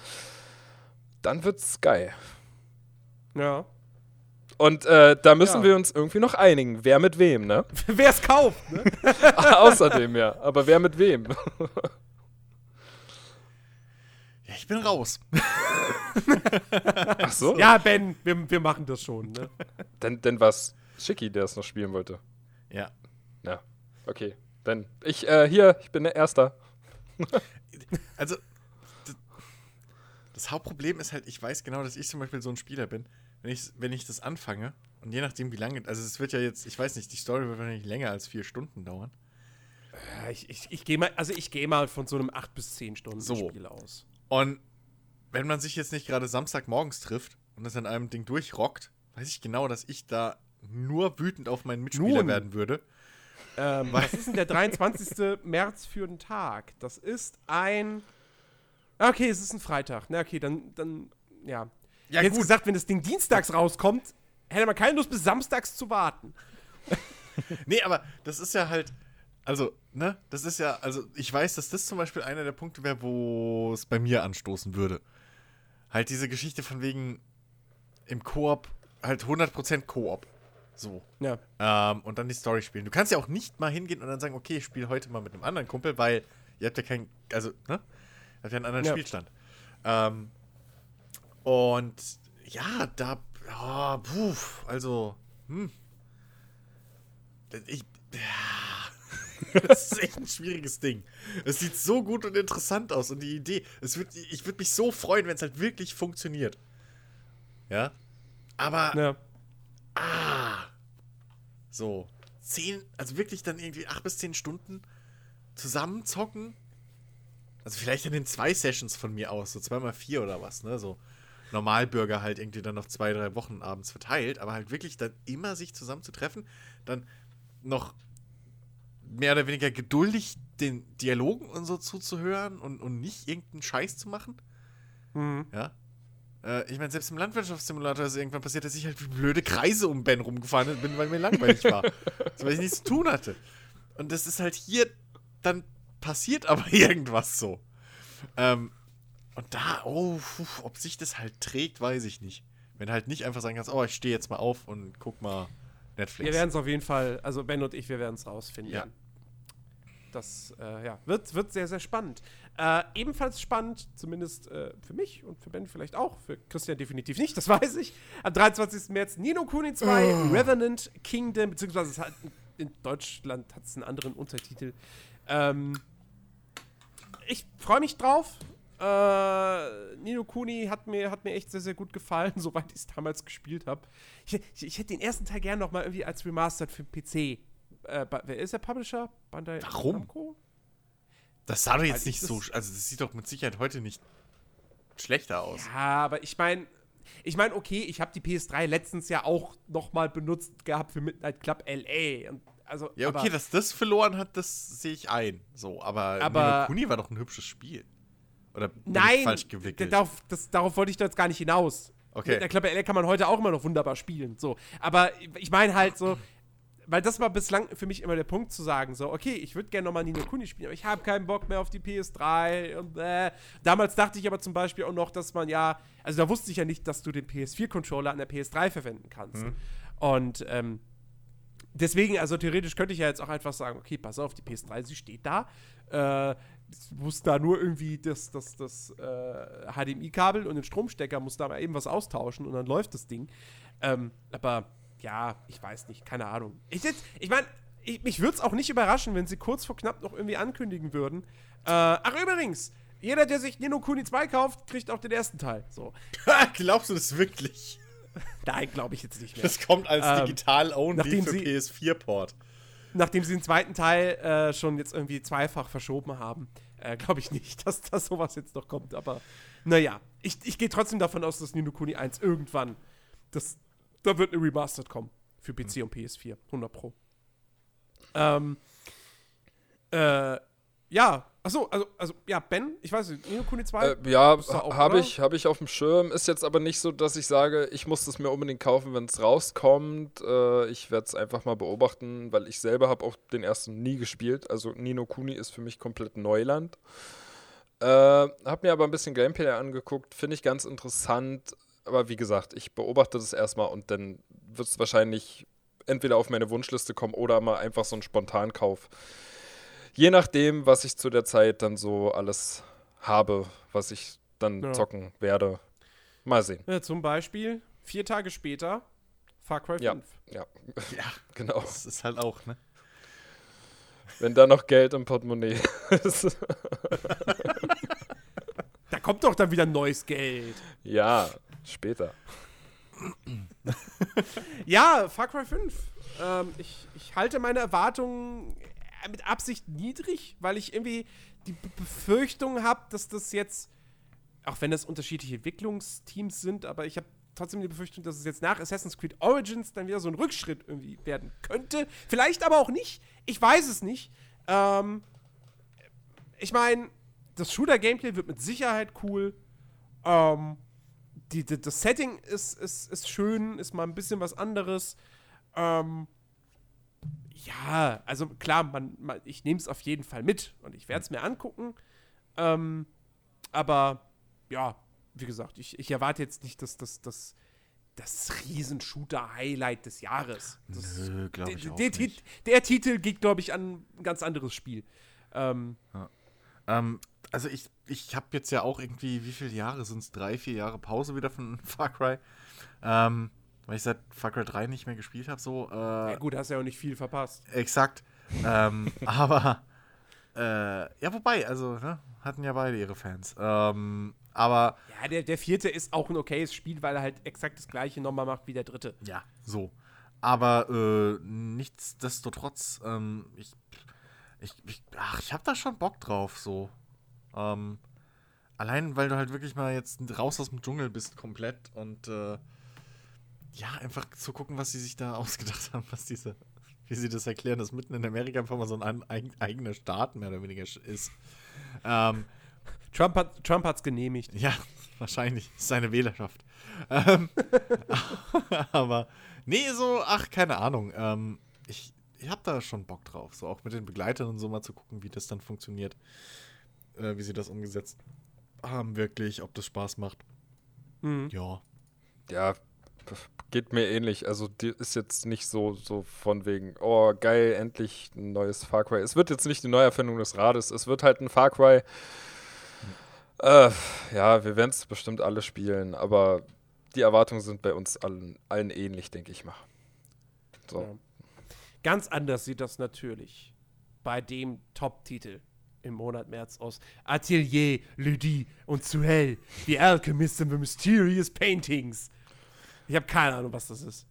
dann wird's geil. Ja. Und äh, da müssen Ja. wir uns irgendwie noch einigen, wer mit wem, ne? Wer es kauft, ne? Außerdem ja, aber wer mit wem? Ja, ich bin raus. Ach so? ja, Ben, wir, wir machen das schon, ne? Denn, denn was? Schicki, der es noch spielen wollte. Ja. Ja, okay. Dann, ich, äh, hier, ich bin der Erster. Also, das Hauptproblem ist halt, ich weiß genau, dass ich zum Beispiel so ein Spieler bin. Wenn ich, wenn ich das anfange, und je nachdem, wie lange, also es wird ja jetzt, ich weiß nicht, die Story wird wahrscheinlich länger als vier Stunden dauern. Ja, ich ich, ich gehe mal, also ich gehe mal von so einem 8 bis 10 Stunden So. Spiel aus. Und wenn man sich jetzt nicht gerade Samstagmorgens trifft und das an einem Ding durchrockt, weiß ich genau, dass ich da nur wütend auf meinen Mitspieler Nun. werden würde. Ähm, was ist denn der 23. März für einen Tag? Das ist ein. Okay, es ist ein Freitag. Na, okay, dann, dann, ja. Ja, Jetzt gut. gesagt, wenn das Ding dienstags rauskommt, hätte man keine Lust, bis samstags zu warten. Nee, aber das ist ja halt, also, ne, das ist ja, also ich weiß, dass das zum Beispiel einer der Punkte wäre, wo es bei mir anstoßen würde. Halt diese Geschichte von wegen im Koop, halt 100% Koop. So. Ja. Ähm, und dann die Story spielen. Du kannst ja auch nicht mal hingehen und dann sagen, okay, ich spiele heute mal mit einem anderen Kumpel, weil ihr habt ja keinen, also, ne? Habt ja einen anderen Ja. Spielstand. Ähm, und ja, da, oh, puh, also, hm. Ich, ja. das ist echt ein schwieriges Ding. Es sieht so gut und interessant aus und die Idee, es wird, ich würde mich so freuen, wenn es halt wirklich funktioniert. Ja. Aber ja. Ah. So. Zehn, also wirklich dann irgendwie acht bis zehn Stunden zusammen zocken. Also vielleicht in den zwei Sessions von mir aus, so zweimal vier oder was, ne? So Normalbürger halt irgendwie dann noch zwei, drei Wochen abends verteilt, aber halt wirklich dann immer sich zusammen zu treffen, dann noch mehr oder weniger geduldig den Dialogen und so zuzuhören und, und nicht irgendeinen Scheiß zu machen. Mhm. Ja. Äh, ich meine, selbst im Landwirtschaftssimulator ist irgendwann passiert, dass ich halt wie blöde Kreise um Ben rumgefahren bin, weil mir langweilig war. weil ich nichts zu tun hatte. Und das ist halt hier, dann passiert aber irgendwas so. Ähm, und da, oh, puh, ob sich das halt trägt, weiß ich nicht. Wenn halt nicht einfach sagen kannst, oh, ich stehe jetzt mal auf und guck mal Netflix. Wir werden es auf jeden Fall, also Ben und ich, wir werden es rausfinden. Ja. Das äh, ja, wird, wird sehr, sehr spannend. Äh, ebenfalls spannend, zumindest äh, für mich und für Ben vielleicht auch, für Christian definitiv nicht, das weiß ich. Am 23. März Nino Kuni 2, Revenant Kingdom, beziehungsweise es hat, in Deutschland hat es einen anderen Untertitel. Ähm, ich freue mich drauf. Äh, Nino Kuni hat mir, hat mir echt sehr, sehr gut gefallen, soweit ich es damals gespielt habe. Ich, ich, ich hätte den ersten Teil gerne noch mal irgendwie als Remastered für den PC. Äh, wer ist der Publisher? Bandai Warum? Namco? Das sah doch jetzt nicht ich so, also das sieht doch mit Sicherheit heute nicht schlechter aus. Ja, aber ich meine, ich meine, okay, ich habe die PS3 letztens ja auch noch mal benutzt gehabt für Midnight Club LA. Und also, Ja, okay, aber, dass das verloren hat, das sehe ich ein. So, aber, Aber- Nino Kuni war doch ein hübsches Spiel. Oder Nein, falsch gewickelt? darauf, das, darauf wollte ich da jetzt gar nicht hinaus. Okay. Midnight Club LA kann man heute auch immer noch wunderbar spielen. So, aber ich meine halt so, weil das war bislang für mich immer der Punkt zu sagen, so, okay, ich würde gerne nochmal Nino Kuni spielen, aber ich habe keinen Bock mehr auf die PS3 und äh. Damals dachte ich aber zum Beispiel auch noch, dass man ja, also da wusste ich ja nicht, dass du den PS4-Controller an der PS3 verwenden kannst. Und ähm, deswegen, also theoretisch könnte ich ja jetzt auch einfach sagen, okay, pass auf, die PS3, sie steht da. Äh, muss da nur irgendwie das, das, das äh, HDMI-Kabel und den Stromstecker muss da mal eben was austauschen und dann läuft das Ding. Ähm, aber ja, ich weiß nicht, keine Ahnung. Ich, ich meine, ich, mich würde es auch nicht überraschen, wenn sie kurz vor knapp noch irgendwie ankündigen würden. Äh, ach, übrigens, jeder, der sich Nino Kuni 2 kauft, kriegt auch den ersten Teil. So. Glaubst du das wirklich? Nein, glaube ich jetzt nicht mehr. Das kommt als Ähm, digital-only für sie- PS4-Port. nachdem sie den zweiten Teil äh, schon jetzt irgendwie zweifach verschoben haben, äh, glaube ich nicht, dass da sowas jetzt noch kommt. Aber naja, ich, ich gehe trotzdem davon aus, dass Nino Kuni 1 irgendwann, das, da wird eine Remastered kommen für PC und PS4, 100 Pro. Ähm, äh, ja, achso, also, also, ja, Ben, ich weiß nicht, Nino Kuni 2? Äh, ja, habe ich, hab ich auf dem Schirm. Ist jetzt aber nicht so, dass ich sage, ich muss das mir unbedingt kaufen, wenn es rauskommt. Äh, ich werde es einfach mal beobachten, weil ich selber habe auch den ersten nie gespielt. Also Nino Kuni ist für mich komplett Neuland. Äh, habe mir aber ein bisschen Gameplay angeguckt, finde ich ganz interessant. Aber wie gesagt, ich beobachte das erstmal und dann wird es wahrscheinlich entweder auf meine Wunschliste kommen oder mal einfach so ein Spontankauf. Je nachdem, was ich zu der Zeit dann so alles habe, was ich dann Ja. zocken werde. Mal sehen. Ja, zum Beispiel, vier Tage später, Far Cry 5. Ja. Ja, Ja, genau. das ist halt auch, ne? Wenn da noch Geld im Portemonnaie ist. Da kommt doch dann wieder neues Geld. ja, später. Ja, Far Cry 5. Ähm, ich, ich halte meine Erwartungen mit Absicht niedrig, weil ich irgendwie die Befürchtung habe, dass das jetzt, auch wenn das unterschiedliche Entwicklungsteams sind, aber ich habe trotzdem die Befürchtung, dass es jetzt nach Assassin's Creed Origins dann wieder so ein Rückschritt irgendwie werden könnte. Vielleicht aber auch nicht. Ich weiß es nicht. Ähm, ich meine, das Shooter-Gameplay wird mit Sicherheit cool. Ähm, die, die, das Setting ist, ist, ist schön, ist mal ein bisschen was anderes. Ähm, ja, also klar, man, man, ich nehme es auf jeden Fall mit und ich werde es mir angucken. Ähm, aber ja, wie gesagt, ich, ich erwarte jetzt nicht das, das, das, das Riesen-Shooter-Highlight des Jahres. Das, Nö, glaub der, ich auch der, nicht. Der Titel geht, glaube ich, an ein ganz anderes Spiel. Ähm, Ähm, also ich, ich habe jetzt ja auch irgendwie, wie viele Jahre sind es? Drei, vier Jahre Pause wieder von Far Cry. Ähm, weil ich seit Far Cry 3 nicht mehr gespielt habe, so. Äh, ja gut, hast ja auch nicht viel verpasst. Exakt. ähm, aber, äh, ja, wobei, also, ne, hatten ja beide ihre Fans. Ähm, aber, Ja, der, der vierte ist auch ein okayes Spiel, weil er halt exakt das gleiche nochmal macht wie der dritte. ja, so. Aber, äh, nichtsdestotrotz, ähm, ich, ich, ich, ach, ich hab da schon Bock drauf, so. Ähm, allein, weil du halt wirklich mal jetzt raus aus dem Dschungel bist, komplett und, äh, ja, einfach zu gucken, was sie sich da ausgedacht haben, was diese, wie sie das erklären, dass mitten in Amerika einfach mal so ein ein eigener Staat mehr oder weniger ist. Ähm, Trump hat Trump hat's genehmigt. ja, wahrscheinlich. Ist seine Wählerschaft. Ähm, aber, nee, so, ach, keine Ahnung. Ähm, ich ich habe da schon Bock drauf. So auch mit den Begleitern und so mal zu gucken, wie das dann funktioniert. Äh, wie sie das umgesetzt haben, wirklich, ob das Spaß macht. Mhm. Ja. Ja, geht mir ähnlich. Also die ist jetzt nicht so, so von wegen, oh geil, endlich ein neues Far Cry. Es wird jetzt nicht die Neuerfindung des Rades, es wird halt ein Far Cry. Äh, ja, wir werden es bestimmt alle spielen, aber die Erwartungen sind bei uns allen, allen ähnlich, denke ich mal. So. Ja. Ganz anders sieht das natürlich bei dem Top-Titel im Monat März aus. Atelier, Lydie und Suhel, The Alchemist and the Mysterious Paintings. Ich habe keine Ahnung, was das ist.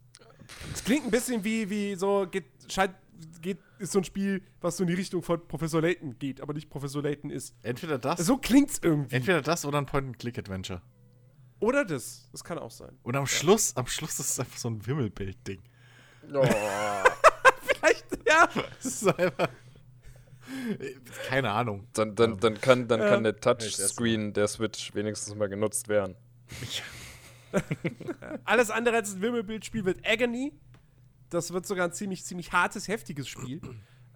Es klingt ein bisschen wie, wie so, geht, scheint geht, ist so ein Spiel, was so in die Richtung von Professor Layton geht, aber nicht Professor Layton ist. Entweder das, So klingt's irgendwie. entweder das oder ein Point-and-Click-Adventure. Oder das. Das kann auch sein. Und am Schluss, am Schluss ist es einfach so ein Wimmelbild-Ding. Oh. Vielleicht, ja. Das ist einfach. Keine Ahnung. Dann, dann, dann kann, dann kann Ja. der Touchscreen der Switch wenigstens mal genutzt werden. Alles andere als ein Wimmelbildspiel wird Agony. Das wird sogar ein ziemlich, ziemlich hartes, heftiges Spiel.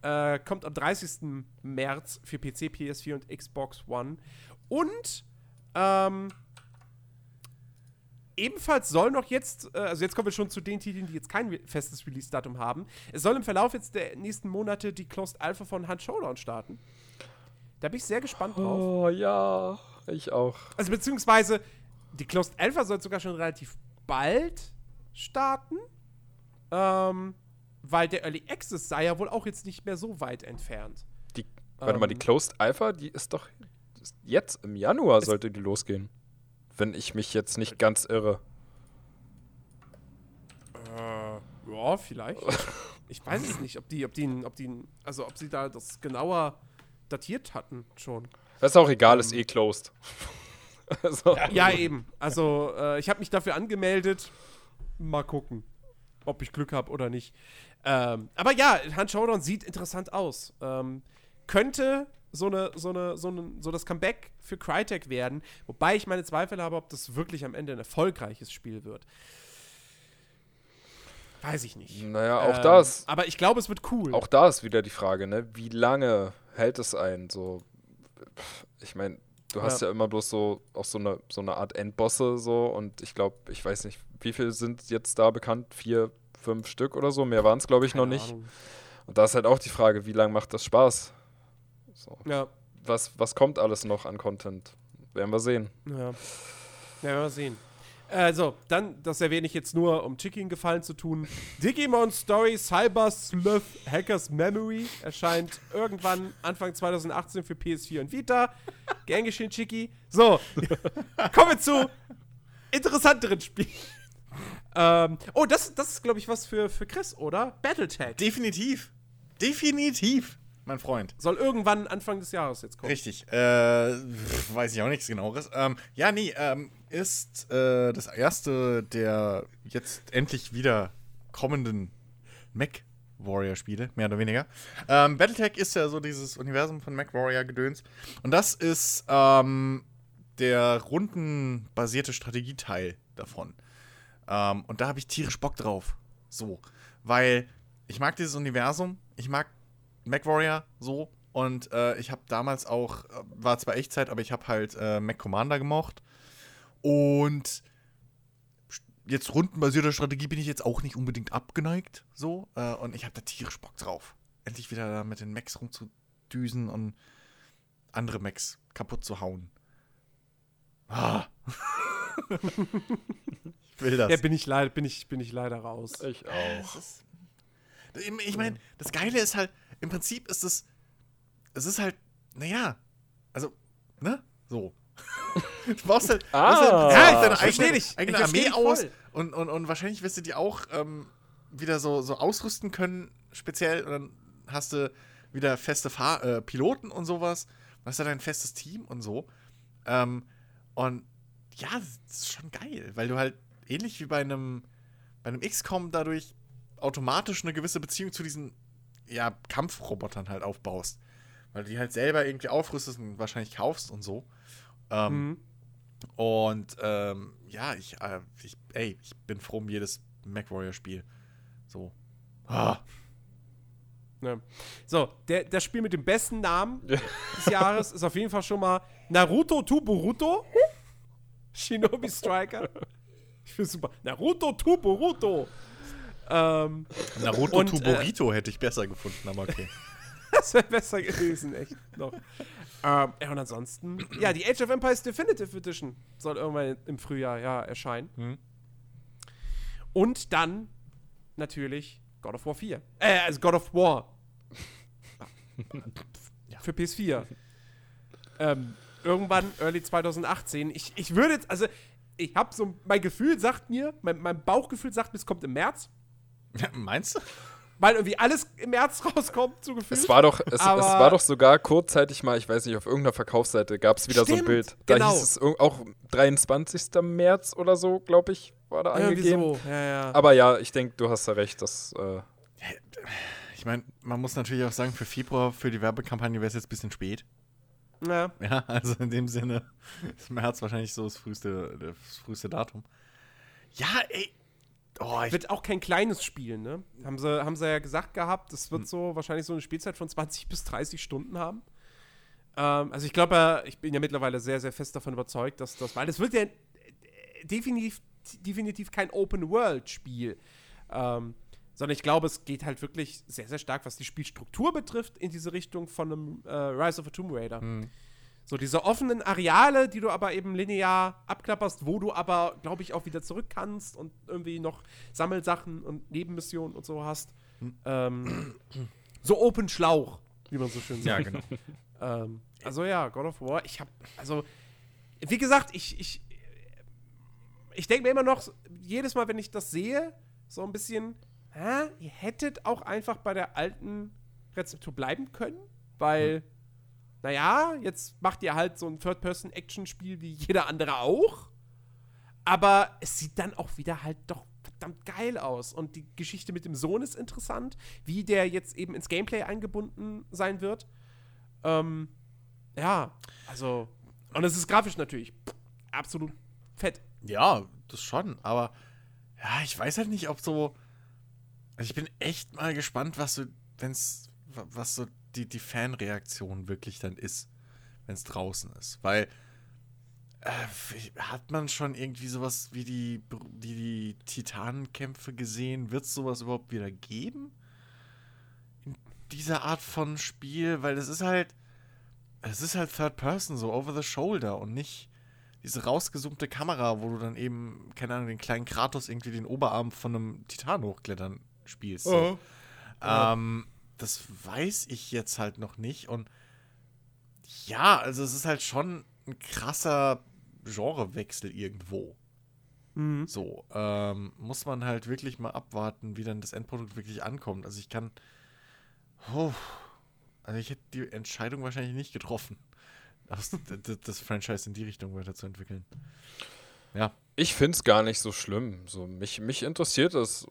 Äh, kommt am 30. März für PC, PS4 und Xbox One. Und ähm, ebenfalls soll noch jetzt, äh, also jetzt kommen wir schon zu den Titeln, die jetzt kein festes Release-Datum haben. Es soll im Verlauf jetzt der nächsten Monate die Closed Alpha von Hand Showdown starten. Da bin ich sehr gespannt drauf. Oh ja, ich auch. Also beziehungsweise die Closed Alpha soll sogar schon relativ bald starten. Ähm, weil der Early Access sei ja wohl auch jetzt nicht mehr so weit entfernt. Die, warte mal, die Closed Alpha, die ist doch ist jetzt im Januar sollte die losgehen. Wenn ich mich jetzt nicht ganz irre. Äh, ja, vielleicht. ich weiß es nicht, ob die, ob die, ob die, also ob sie da das genauer datiert hatten schon. Das ist auch egal, ist eh closed. also, Ja, eben. Also äh, ich habe mich dafür angemeldet. Mal gucken, ob ich Glück habe oder nicht. Ähm, aber ja, Hand Showdown sieht interessant aus. Ähm, könnte so eine, so eine, so eine, so das Comeback für Crytek werden, wobei ich meine Zweifel habe, ob das wirklich am Ende ein erfolgreiches Spiel wird. Weiß ich nicht. naja, auch Ähm, das. Aber ich glaube, es wird cool. Auch da ist wieder die Frage, ne? Wie lange hält es ein? So, ich meine, du hast Ja. ja. immer bloß so auch so eine so eine Art Endbosse so und ich glaube, ich weiß nicht, wie viel sind jetzt da bekannt? Vier, fünf Stück oder so? Mehr waren es, glaube ich, noch Keine nicht. Ahnung. Und da ist halt auch die Frage, wie lange macht das Spaß? So. Ja, Was, was kommt alles noch an Content? Werden wir sehen. Ja. Ja, mal sehen. Also, dann, das erwähne ich jetzt nur, um Chicky einen Gefallen zu tun. Digimon Story Cyber Sleuth Hackers Memory erscheint irgendwann Anfang 2018 für PS4 und Vita. Gern geschehen, Chicky. So, kommen wir zu interessanteren Spielen. Ähm, oh, das, das ist, glaube ich, was für, für Chris, oder? Battletech. Definitiv. Definitiv, mein Freund. Soll irgendwann Anfang des Jahres jetzt kommen. Richtig. Äh, weiß ich auch nichts genaueres. Ähm, ja, nee, ähm, ist äh, das erste der jetzt endlich wieder kommenden Mac Warrior-Spiele, mehr oder weniger. Ähm, Battletech ist ja so dieses Universum von Mac Warrior-Gedöns. Und das ist ähm, der rundenbasierte Strategieteil davon. Ähm, und da habe ich tierisch Bock drauf. So. Weil ich mag dieses Universum, ich mag MacWarrior so. Und äh, ich habe damals auch, äh, war zwar Echtzeit, aber ich habe halt äh, Mac Commander gemocht. Und jetzt rundenbasierter Strategie bin ich jetzt auch nicht unbedingt abgeneigt. So. Äh, und ich habe da tierisch Bock drauf. Endlich wieder da mit den Macs rumzudüsen und andere Macs kaputt zu hauen. Ah. ich will das. Ja, bin ich, leider, bin, ich, bin ich leider raus. Ich Es ist- Ich meine, das Geile ist halt, im Prinzip ist es, es ist halt, naja, also, ne, so. Du brauchst halt, Ah. du halt Ja, deine eigene, dich. Ich eigene Armee aus und, und, und wahrscheinlich wirst du die auch ähm, wieder so, so ausrüsten können, speziell, und dann hast du wieder feste Fahr äh, Piloten und sowas, dann hast du dein festes Team und so. Ähm, und ja, das ist schon geil, weil du halt ähnlich wie bei einem, bei einem XCOM dadurch automatisch eine gewisse Beziehung zu diesen ja, Kampfrobotern halt aufbaust. Weil du die halt selber irgendwie aufrüstest und wahrscheinlich kaufst und so. Ähm, Mhm. Und ähm, ja, ich, äh, ich, ey, ich bin froh um jedes MacWarrior-Spiel. So. Ah. Ja. So, der, das Spiel mit dem besten Namen des Jahres ist auf jeden Fall schon mal Naruto to Boruto. Shinobi Striker. Ich finde super. Naruto to Boruto. Ähm, Naruto Und, äh, Tuborito hätte ich besser gefunden, aber okay. das wäre besser gewesen, echt. Noch. Ähm, ja, und ansonsten, ja, die Age of Empires Definitive Edition soll irgendwann im Frühjahr ja erscheinen. Hm. Und dann natürlich God of War 4. Äh, also God of War. Für PS4. ähm, irgendwann Early 2018. Ich, ich würde jetzt, also ich habe so, mein Gefühl sagt mir, mein, mein Bauchgefühl sagt mir, es kommt im März. Ja, meinst du? Weil irgendwie alles im März rauskommt, so gefühlt. Es war doch, es, es war doch sogar kurzzeitig mal, ich weiß nicht, auf irgendeiner Verkaufsseite gab es wieder so ein Stimmt, Bild. Da genau. hieß es auch 23. März oder so, glaube ich, war da irgendwie angegeben. so. Ja, ja. Aber ja, ich denke, du hast da recht, dass äh, Ich meine, man muss natürlich auch sagen, für Februar, für die Werbekampagne wäre es jetzt ein bisschen spät. ja. Ja, also in dem Sinne ist März wahrscheinlich so das früheste, das früheste Datum. Ja, ey. Oh, Wird auch kein kleines Spiel, ne? Haben sie, haben sie ja gesagt gehabt, das Hm. wird so wahrscheinlich so eine Spielzeit von 20 bis 30 Stunden haben. Ähm, also ich glaube, ja, ich bin ja mittlerweile sehr, sehr fest davon überzeugt, dass das, weil es wird ja äh, definitiv, definitiv kein Open-World-Spiel. Ähm, sondern ich glaube, es geht halt wirklich sehr, sehr stark, was die Spielstruktur betrifft, in diese Richtung von einem äh, Rise of a Tomb Raider. So diese offenen Areale, die du aber eben linear abklapperst, wo du aber, glaube ich, auch wieder zurück kannst und irgendwie noch Sammelsachen und Nebenmissionen und so hast. Ähm, so Open Schlauch, wie man so schön sagt. ja, genau. Ähm, also ja, God of War, ich habe, also, wie gesagt, ich, ich, ich denke mir immer noch, jedes Mal, wenn ich das sehe, so ein bisschen, hä, ihr hättet auch einfach bei der alten Rezeptur bleiben können, weil, naja, jetzt macht ihr halt so ein Third-Person-Action-Spiel wie jeder andere auch, aber es sieht dann auch wieder halt doch verdammt geil aus. Und die Geschichte mit dem Sohn ist interessant, wie der jetzt eben ins Gameplay eingebunden sein wird. Ähm, ja, also. Und es ist grafisch natürlich absolut fett. Ja, das schon, aber ja, ich weiß halt nicht, ob so. Also ich bin echt mal gespannt, was so, wenn's, wa- was so die, die Fanreaktion wirklich dann ist, wenn es draußen ist. Weil äh, hat man schon irgendwie sowas wie die, die, die Titanenkämpfe gesehen? Wird es sowas überhaupt wieder geben? In dieser Art von Spiel? Weil es ist halt. Es ist halt Third Person, so over the shoulder und nicht diese rausgezoomte Kamera, wo du dann eben, keine Ahnung, den kleinen Kratos irgendwie den Oberarm von einem Titan hochklettern spielst. So. Ähm, das weiß ich jetzt halt noch nicht. Und ja, also es ist halt schon ein krasser Genrewechsel irgendwo. Mhm. So, ähm, muss man halt wirklich mal abwarten, wie dann das Endprodukt wirklich ankommt. Also ich kann. Oh, also ich hätte die Entscheidung wahrscheinlich nicht getroffen, das, das, das Franchise in die Richtung weiterzuentwickeln. Ja. Ich finde es gar nicht so schlimm. So, mich, mich interessiert es.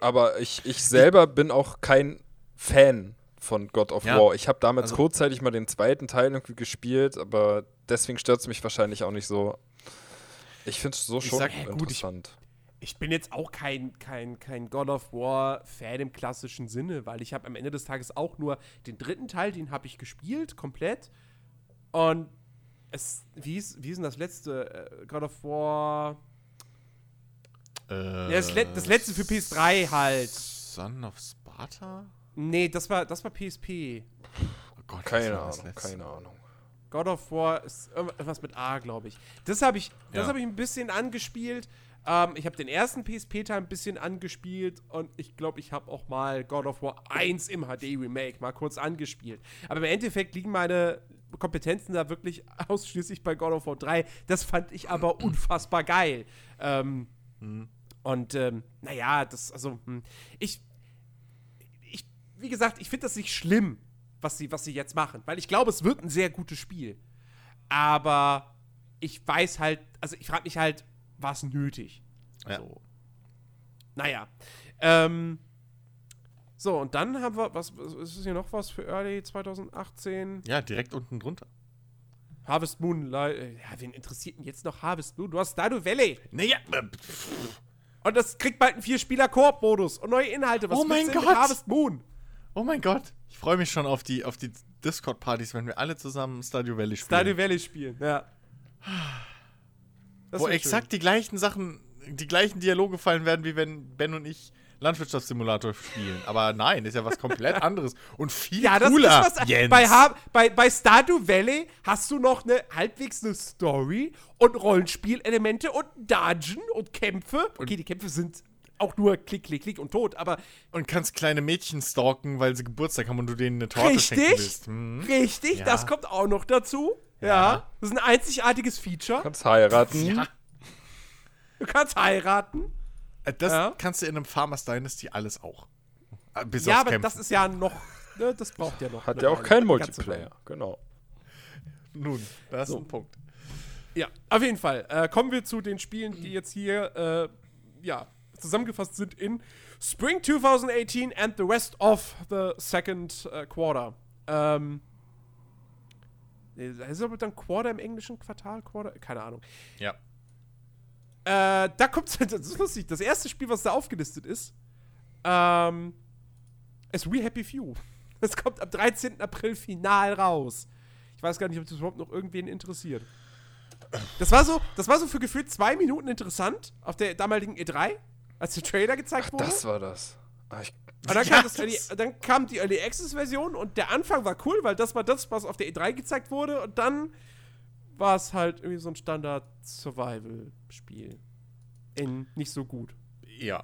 Aber ich, ich selber bin auch kein Fan von God of Ja, War. Ich habe damals also- kurzzeitig mal den zweiten Teil irgendwie gespielt, aber deswegen stört es mich wahrscheinlich auch nicht so. Ich finde es so Ich schon sag, ja, gut, ich- interessant. Ich bin jetzt auch kein, kein, kein God of War-Fan im klassischen Sinne, weil ich habe am Ende des Tages auch nur den dritten Teil, den habe ich gespielt, komplett. Und es, wie ist, wie ist denn das letzte? Äh, God of War. Äh, Ja, das, Let das letzte für PS3 halt. Son of Sparta? Nee, das war, das war PSP. Oh Gott, Keine Ahnung, keine Ahnung. God of War ist irgendwas mit A, glaube ich. Das habe ich, das Ja. habe ich ein bisschen angespielt. Ähm, ich habe den ersten PSP-Teil ein bisschen angespielt und ich glaube, ich habe auch mal God of War 1 im HD-Remake mal kurz angespielt. Aber im Endeffekt liegen meine Kompetenzen da wirklich ausschließlich bei God of War 3. Das fand ich aber unfassbar geil. Ähm, Und ähm, naja, das, also, hm, ich, wie gesagt, ich finde das nicht schlimm, was sie, was sie jetzt machen, weil ich glaube, es wird ein sehr gutes Spiel. Aber ich weiß halt, also ich frage mich halt, war es nötig? Ja. So. Naja. Ähm, so, und dann haben wir, was, was ist hier noch was für Early 2018? Ja, direkt unten drunter. Harvest Moon, äh, ja, wen interessiert denn jetzt noch Harvest Moon? Du hast Stardew Valley. Naja, äh, Und das kriegt bald einen Vier-Spieler-Koop-Modus und neue Inhalte. Was Oh mein Gott! Harvest Moon. Oh mein Gott. Ich freue mich schon auf die, auf die Discord-Partys, wenn wir alle zusammen Stardew Valley spielen. Stardew Valley spielen, ja. Das Wo exakt die gleichen Sachen, die gleichen Dialoge fallen werden, wie wenn Ben und ich Landwirtschaftssimulator spielen. Aber nein, ist ja was komplett anderes und viel Ja, das cooler. ist was. Jens. Bei, bei, bei Stardew Valley hast du noch eine halbwegs eine Story und Rollenspielelemente und Dungeon und Kämpfe. Okay, die Kämpfe sind auch nur Klick, Klick, Klick und tot, aber und kannst kleine Mädchen stalken, weil sie Geburtstag haben und du denen eine Torte schenken richtig, willst. Hm. richtig, Ja. das kommt auch noch dazu. Ja. Ja. das ist ein einzigartiges Feature. Kannst heiraten. Ja. Du kannst heiraten. Äh, Das Ja. kannst du in einem Farmers Dynasty alles auch. Ah, Bis Ja, aufs aber Kämpfen. das ist ja noch, ne, das braucht ja noch. Hat ja auch keinen Multiplayer. Genau. Nun, da ist So. ein Punkt. Ja, auf jeden Fall. Äh, kommen wir zu den Spielen, die jetzt hier äh, ja, zusammengefasst sind in Spring 2018 and the rest of the second äh, quarter. Ähm, nee, ist aber dann Quarter im englischen Quartal? Quarter? Keine Ahnung. Ja. Äh, da kommt das ist lustig. Das erste Spiel, was da aufgelistet ist, ähm, ist We Happy Few. Das kommt am 13. April final raus. Ich weiß gar nicht, ob das überhaupt noch irgendwen interessiert. Das war so, das war so für gefühlt zwei Minuten interessant auf der damaligen E3, als der Trailer gezeigt wurde. Das war das. Ah, ich, Und dann, Ja, kam das dann kam die Early Access Version und der Anfang war cool, weil das war das, was auf der E3 gezeigt wurde. Und dann war es halt irgendwie so ein Standard Survival-Spiel. In nicht so gut. Ja.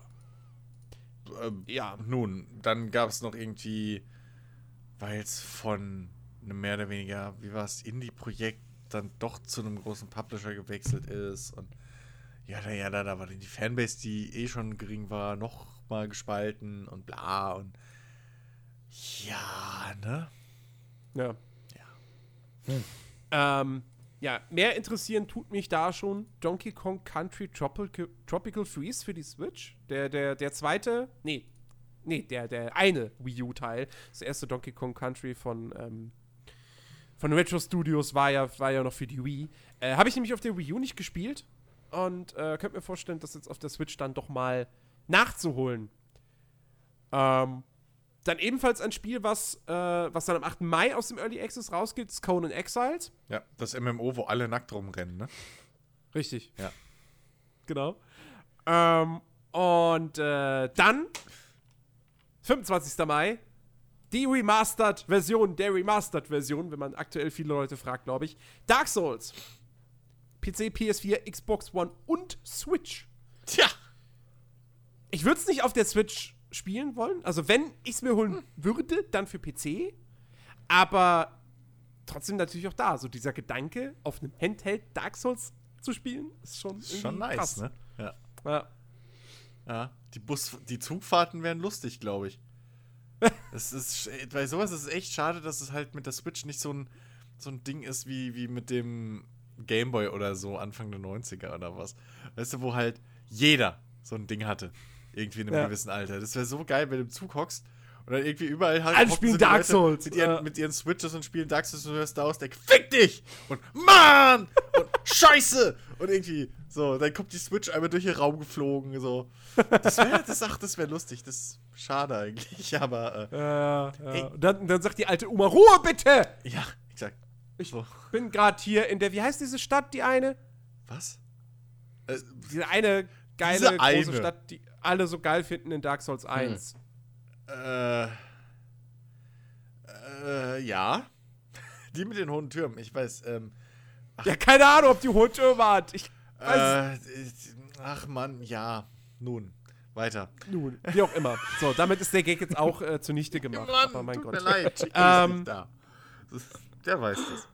Ähm, Ja. Nun, dann gab es noch irgendwie, weil es von einem mehr oder weniger, wie war es, Indie-Projekt dann doch zu einem großen Publisher gewechselt ist und ja, da, ja, da, da war die Fanbase, die eh schon gering war, noch mal gespalten und bla und ja, ne? Ja. Ähm, ja, mehr interessieren tut mich da schon Donkey Kong Country Tropical, Tropical Freeze für die Switch. Der, der, der zweite, nee, nee, der, der eine Wii U-Teil. Das erste Donkey Kong Country von, ähm, von Retro Studios war ja, war ja noch für die Wii. Äh, Habe ich nämlich auf der Wii U nicht gespielt und äh, könnte mir vorstellen, das jetzt auf der Switch dann doch mal nachzuholen. Ähm, dann ebenfalls ein Spiel, was, äh, was dann am 8. Mai aus dem Early Access rausgeht, ist Conan Exiles. Ja, das MMO, wo alle nackt rumrennen, ne? Richtig. Ja. Genau. Ähm, und äh, dann, 25. Mai, die Remastered-Version der Remastered-Version, wenn man aktuell viele Leute fragt, glaube ich. Dark Souls. PC, PS4, Xbox One und Switch. Tja! Ich würde es nicht auf der Switch spielen wollen. Also, wenn ich es mir holen würde, dann für PC. Aber trotzdem natürlich auch da. So dieser Gedanke, auf einem Handheld Dark Souls zu spielen, ist schon, Ist schon nice, krass. ne? Ja. Ja. Ja, die Bus, die Zugfahrten wären lustig, glaube ich. Es ist, bei sowas ist es echt schade, dass es halt mit der Switch nicht so ein, so ein Ding ist wie, wie mit dem Gameboy oder so Anfang der 90er oder was. Weißt du, wo halt jeder so ein Ding hatte. Irgendwie in einem Ja. gewissen Alter. Das wäre so geil, wenn du im Zug hockst und dann irgendwie überall halt. Alle spielen Dark Souls, Mit ihren, ja. mit ihren Switches und spielen Dark Souls und hörst da aus, der Fick dich! Und Mann! Und Scheiße! Und irgendwie, so, dann kommt die Switch einmal durch den Raum geflogen, so. Das wäre, das, ach, das wäre lustig. Das ist schade eigentlich, aber, äh, Ja, ja. Ey. Dann, dann sagt die alte Oma, Ruhe bitte! ja. Ich So. bin gerade hier in der, wie heißt diese Stadt, die eine? Was? Äh, Diese eine geile Diese große eine. Stadt, die alle so geil finden in Dark Souls 1. äh, äh, ja. Die mit den hohen Türmen, ich weiß, ähm, Ja, keine Ahnung, ob die hohe Türme hat. Ich weiß äh, ach man, ja. Nun, weiter. Nun, wie auch immer. So, damit ist der Gag jetzt auch äh, zunichte gemacht. aber mein tut Gott. mir leid, Chicky Ähm, da. Der weiß das.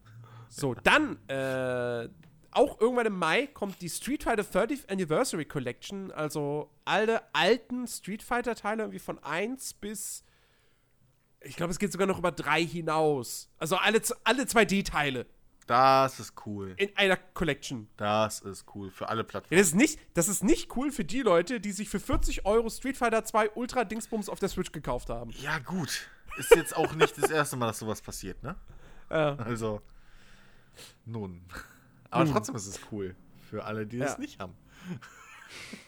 So, dann, äh, auch irgendwann im Mai kommt die Street Fighter 30th Anniversary Collection. Also alle alten Street Fighter-Teile, irgendwie von 1 bis. Ich glaube, es geht sogar noch über 3 hinaus. Also alle, alle 2D-Teile Das ist cool. in einer Collection. Das ist cool für alle Ja, Plattformen. das, ist nicht, das ist nicht cool für die Leute, die sich für 40 Euro Street Fighter 2 Ultra Dingsbums auf der Switch gekauft haben. Ja, gut. Ist jetzt auch nicht das erste Mal, dass sowas passiert, ne? Ja. Also, nun. Aber Nun. trotzdem ist es cool für alle, die Ja. das nicht haben.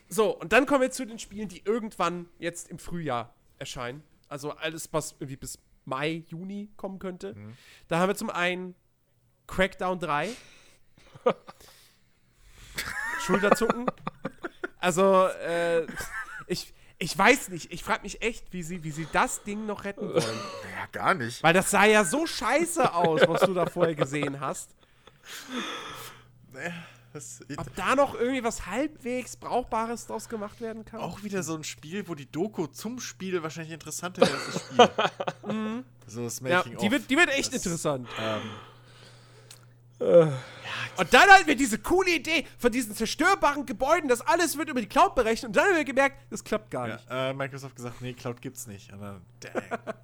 So, und dann kommen wir zu den Spielen, die irgendwann jetzt im Frühjahr erscheinen. Also alles, was irgendwie bis Mai, Juni kommen könnte. Da haben wir zum einen Crackdown 3. Schulterzucken. Also, äh, ich, ich weiß nicht. Ich frage mich echt, wie sie, wie sie das Ding noch retten wollen. Ja, gar nicht. Weil das sah ja so scheiße aus, was du da vorher gesehen hast. Das, ich, Ob da noch irgendwie was halbwegs Brauchbares draus gemacht werden kann? auch wieder so ein Spiel, wo die Doku zum Spiel wahrscheinlich interessanter wäre als das Spiel. so das ja, Making die of. wird, die wird echt Das- interessant. Ähm, ja, Und dann hatten wir diese coole Idee von diesen zerstörbaren Gebäuden, das alles wird über die Cloud berechnet. Und dann haben wir gemerkt, das klappt gar nicht. Ja, äh, Microsoft gesagt, nee, Cloud gibt's nicht. Und dann, dang.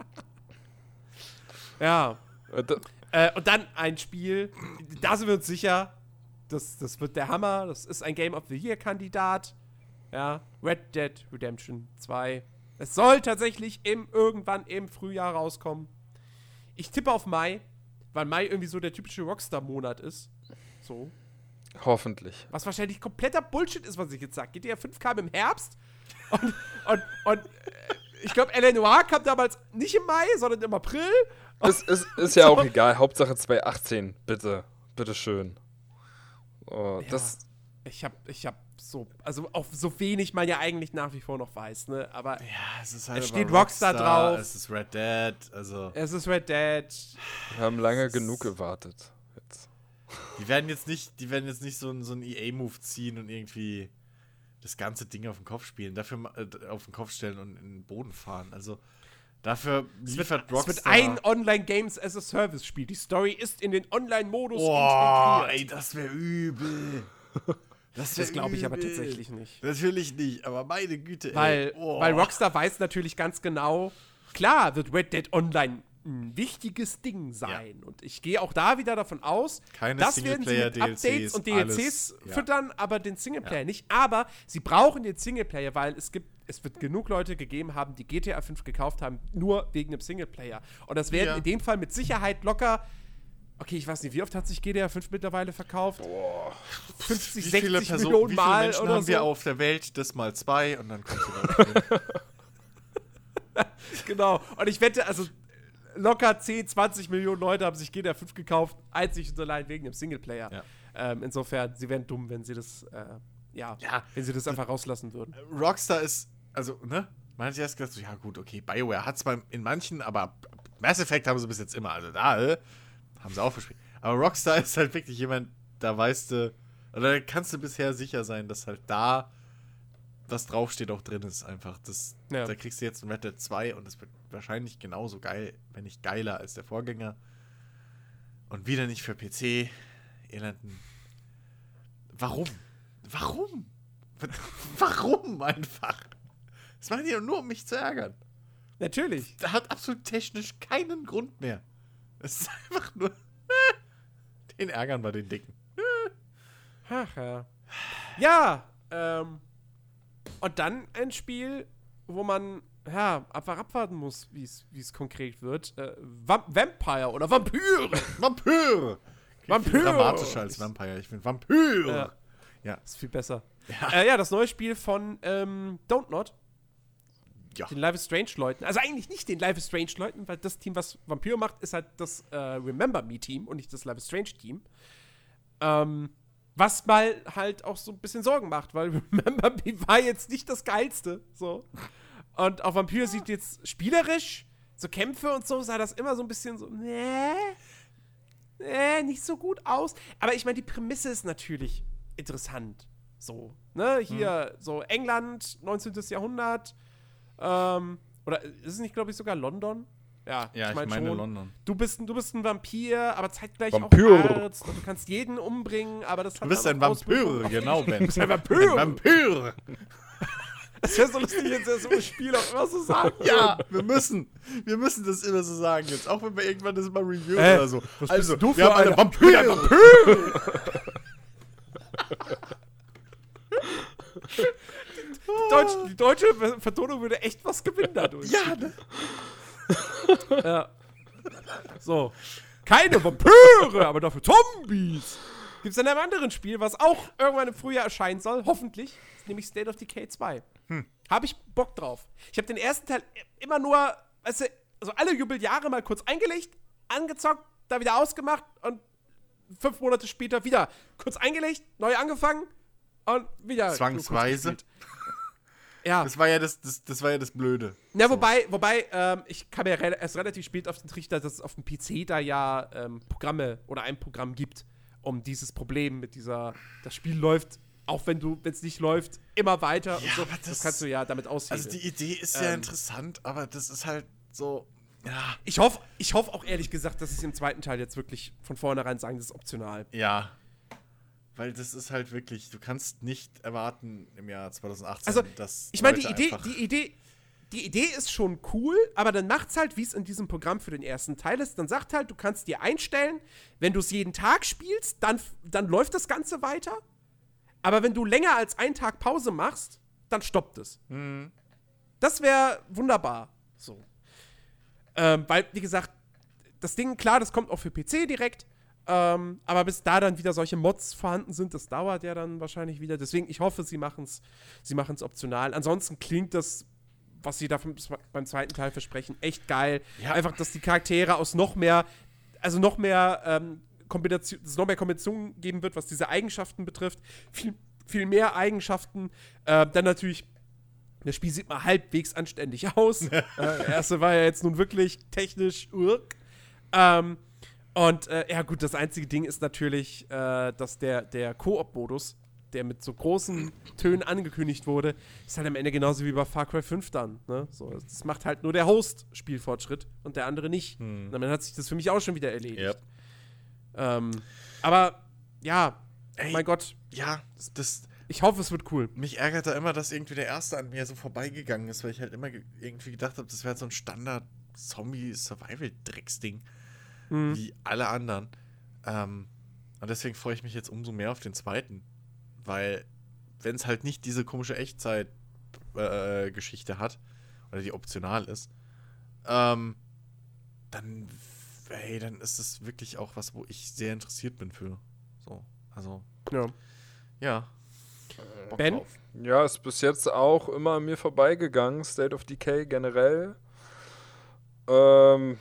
Ja. Da- Äh, und dann ein Spiel, da sind wir uns sicher, das, das wird der Hammer. Das ist ein Game of the Year-Kandidat. Ja, Red Dead Redemption 2. Es soll tatsächlich im, irgendwann im Frühjahr rauskommen. Ich tippe auf Mai, weil Mai irgendwie so der typische Rockstar-Monat ist. So. Hoffentlich. Was wahrscheinlich kompletter Bullshit ist, was ich jetzt sage. GTA 5 kam im Herbst und, und, und äh, ich glaube, L.A. Noir kam damals nicht im Mai, sondern im April. Es ist, ist ja auch egal. Hauptsache 2018. Bitte. Bitte schön. Oh, Ja. das, Ich hab, ich hab so, also auch so wenig man ja eigentlich nach wie vor noch weiß, ne? Aber ja, es ist halt Es steht Rockstar drauf. Es ist Red Dead, also. es ist Red Dead. wir haben lange genug gewartet. Jetzt. Die werden jetzt nicht, die werden jetzt nicht so, einen- so einen EA-Move ziehen und irgendwie das ganze Ding auf den Kopf spielen, dafür äh, auf den Kopf stellen und in den Boden fahren. Also dafür Es wird, liefert es wird Rockstar. ein Online-Games as a Service-Spiel. Die Story ist in den Online-Modus Boah, ey, integriert. das wäre übel. Das, Das glaube ich aber tatsächlich nicht. Natürlich nicht, aber meine Güte, Weil, ey. Oh. weil Rockstar weiß natürlich ganz genau, klar wird Red Dead Online ein wichtiges Ding sein. Und ich gehe auch da wieder davon aus, Keine das werden sie mit Updates und DLCs alles, ja. füttern, aber den Singleplayer nicht. Aber sie brauchen den Singleplayer, weil es gibt, es wird genug Leute gegeben haben, die GTA 5 gekauft haben, nur wegen dem Singleplayer. Und das werden Ja. in dem Fall mit Sicherheit locker. Okay, ich weiß nicht, wie oft hat sich GTA 5 mittlerweile verkauft? 50, wie 60 viele, Personen, Millionen wie viele Mal Menschen oder haben so. wir auf der Welt? Das mal zwei und dann kommt wieder. Genau. Und ich wette, also locker 10, 20 Millionen Leute haben sich GTA 5 gekauft, einzig und allein wegen dem Singleplayer. Ja. Ähm, insofern, sie wären dumm, wenn sie das, äh, ja, Ja. wenn sie das einfach rauslassen würden. Rockstar ist, also, ne? Man hat sich erst gedacht, so, ja gut, okay, BioWare hat es in manchen, aber Mass Effect haben sie bis jetzt immer. Also da äh, haben sie auch verspielt. Aber Rockstar ist halt wirklich jemand, da weißt du, oder da kannst du bisher sicher sein, dass halt da was draufsteht auch drin ist einfach. Das, Ja. Da kriegst du jetzt ein Red Dead 2 und es wird wahrscheinlich genauso geil, wenn nicht geiler als der Vorgänger. Und wieder nicht für PC. Elenden. Warum? Warum? Warum einfach? Das machen die nur, um mich zu ärgern. Natürlich. Da hat absolut technisch keinen Grund mehr. Es ist einfach nur. Den ärgern wir, den Dicken. Ach ja. Ja, ähm, und dann ein Spiel, wo man, ja, einfach abwarten muss, wie es konkret wird. Äh, Vamp Vampire oder Vampyre. Vampyr! Vampyr! Viel dramatischer als Vampire. Ich finde Vampyr! Ja. Ja. Ist viel besser. Ja. Äh, ja, das neue Spiel von ähm, Don't Not. Ja. Den Life is Strange-Leuten. Also eigentlich nicht den Life is Strange-Leuten, weil das Team, was Vampyr macht, ist halt das äh, Remember Me-Team und nicht das Life is Strange-Team. Ähm, was mal halt auch so ein bisschen Sorgen macht, weil Remember Me war jetzt nicht das Geilste. So. Und auch Vampyr sieht jetzt spielerisch, so Kämpfe und so, sah das immer so ein bisschen so, nee, nee, nicht so gut aus. Aber ich meine, die Prämisse ist natürlich interessant. So, ne, hier, so England, 19. Jahrhundert, ähm, oder ist es nicht, glaube ich, sogar London? Ja, Ja, ich mein meine schon. London. Du bist, ein- du bist ein Vampir, aber zeitgleich Vampir. auch Arzt und du kannst jeden umbringen, aber das Du bist ein Vampyr, genau, Ben. Du bist ein Vampir. Ein Vampyr! Das wäre so lustig, sie das im Spiel auch immer so sagen. Ja, wir müssen. Wir müssen das immer so sagen jetzt. Auch wenn wir irgendwann das mal reviewen Äh, oder so. was also, bist du wir für haben eine eine- Vampyr! Die deutsche, die deutsche Vertonung würde echt was gewinnen dadurch. Ja, ne? Ja. So. Keine Vampire, aber dafür Zombies. Gibt es in einem anderen Spiel, was auch irgendwann im Frühjahr erscheinen soll, hoffentlich, nämlich State of Decay 2. Hm. Habe ich Bock drauf. Ich habe den ersten Teil immer nur, weißt du, also alle Jubeljahre mal kurz eingelegt, angezockt, da wieder ausgemacht und fünf Monate später wieder kurz eingelegt, neu angefangen und wieder. Zwangsweise. Ja. Das war ja das, das, das war ja das Blöde. Ja, wobei, wobei, ähm, ich kam ja re erst relativ spät auf den Trichter, dass es auf dem PC da ja ähm, Programme oder ein Programm gibt, um dieses Problem mit dieser, das Spiel läuft, auch wenn du, wenn es nicht läuft, immer weiter und Ja, so. aber Das, das- kannst du ja damit aushebeln. Also die Idee ist ja Ähm. interessant, aber das ist halt so. Ja. ich hoffe ich hoff auch ehrlich gesagt, dass sie es im zweiten Teil jetzt wirklich von vornherein sagen, das ist optional. Ja. Weil das ist halt wirklich, du kannst nicht erwarten im Jahr 2018, Also, dass. Ich meine, die Idee, die Idee, die Idee ist schon cool, aber dann macht's halt, wie es in diesem Programm für den ersten Teil ist. Dann sagt halt, du kannst dir einstellen, wenn du es jeden Tag spielst, dann, dann läuft das Ganze weiter. Aber wenn du länger als einen Tag Pause machst, dann stoppt es. Mhm. Das wäre wunderbar. So. Ähm, weil, wie gesagt, das Ding, klar, das kommt auch für PC direkt. Ähm, aber bis da dann wieder solche Mods vorhanden sind, das dauert ja dann wahrscheinlich wieder. Deswegen, ich hoffe, sie machen es sie machen's optional. Ansonsten klingt das, was sie da vom- beim zweiten Teil versprechen, echt geil. Ja. Einfach, dass die Charaktere aus noch mehr, also noch mehr ähm, Kombination, dass es noch mehr Kombinationen geben wird, was diese Eigenschaften betrifft. Viel, viel mehr Eigenschaften. Äh, dann natürlich das Spiel sieht mal halbwegs anständig aus. äh, der erste war ja jetzt nun wirklich technisch. Urk. Ähm, und äh, ja, gut, das einzige Ding ist natürlich, äh, dass der, der Koop-Modus, der mit so großen Tönen angekündigt wurde, ist halt am Ende genauso wie bei Far Cry 5 dann. Ne? So, das macht halt nur der Host Spielfortschritt und der andere nicht. Hm. Und dann hat sich das für mich auch schon wieder erledigt. Yep. Ähm, aber ja, Ey. mein Gott, Ja, das. ich hoffe, es wird cool. Mich ärgert da immer, dass irgendwie der erste an mir so vorbeigegangen ist, weil ich halt immer ge irgendwie gedacht habe, das wäre so ein Standard-Zombie-Survival-Drecksding. Mhm. Wie alle anderen. Ähm, und deswegen freue ich mich jetzt umso mehr auf den zweiten. Weil, wenn es halt nicht diese komische Echtzeit-Geschichte hat, oder die optional ist, ähm, dann, ey, dann ist es wirklich auch was, wo ich sehr interessiert bin für. So, also, Ja. ja. Bock Ben? drauf. Ja, ist bis jetzt auch immer an mir vorbeigegangen, State of Decay generell. Ähm,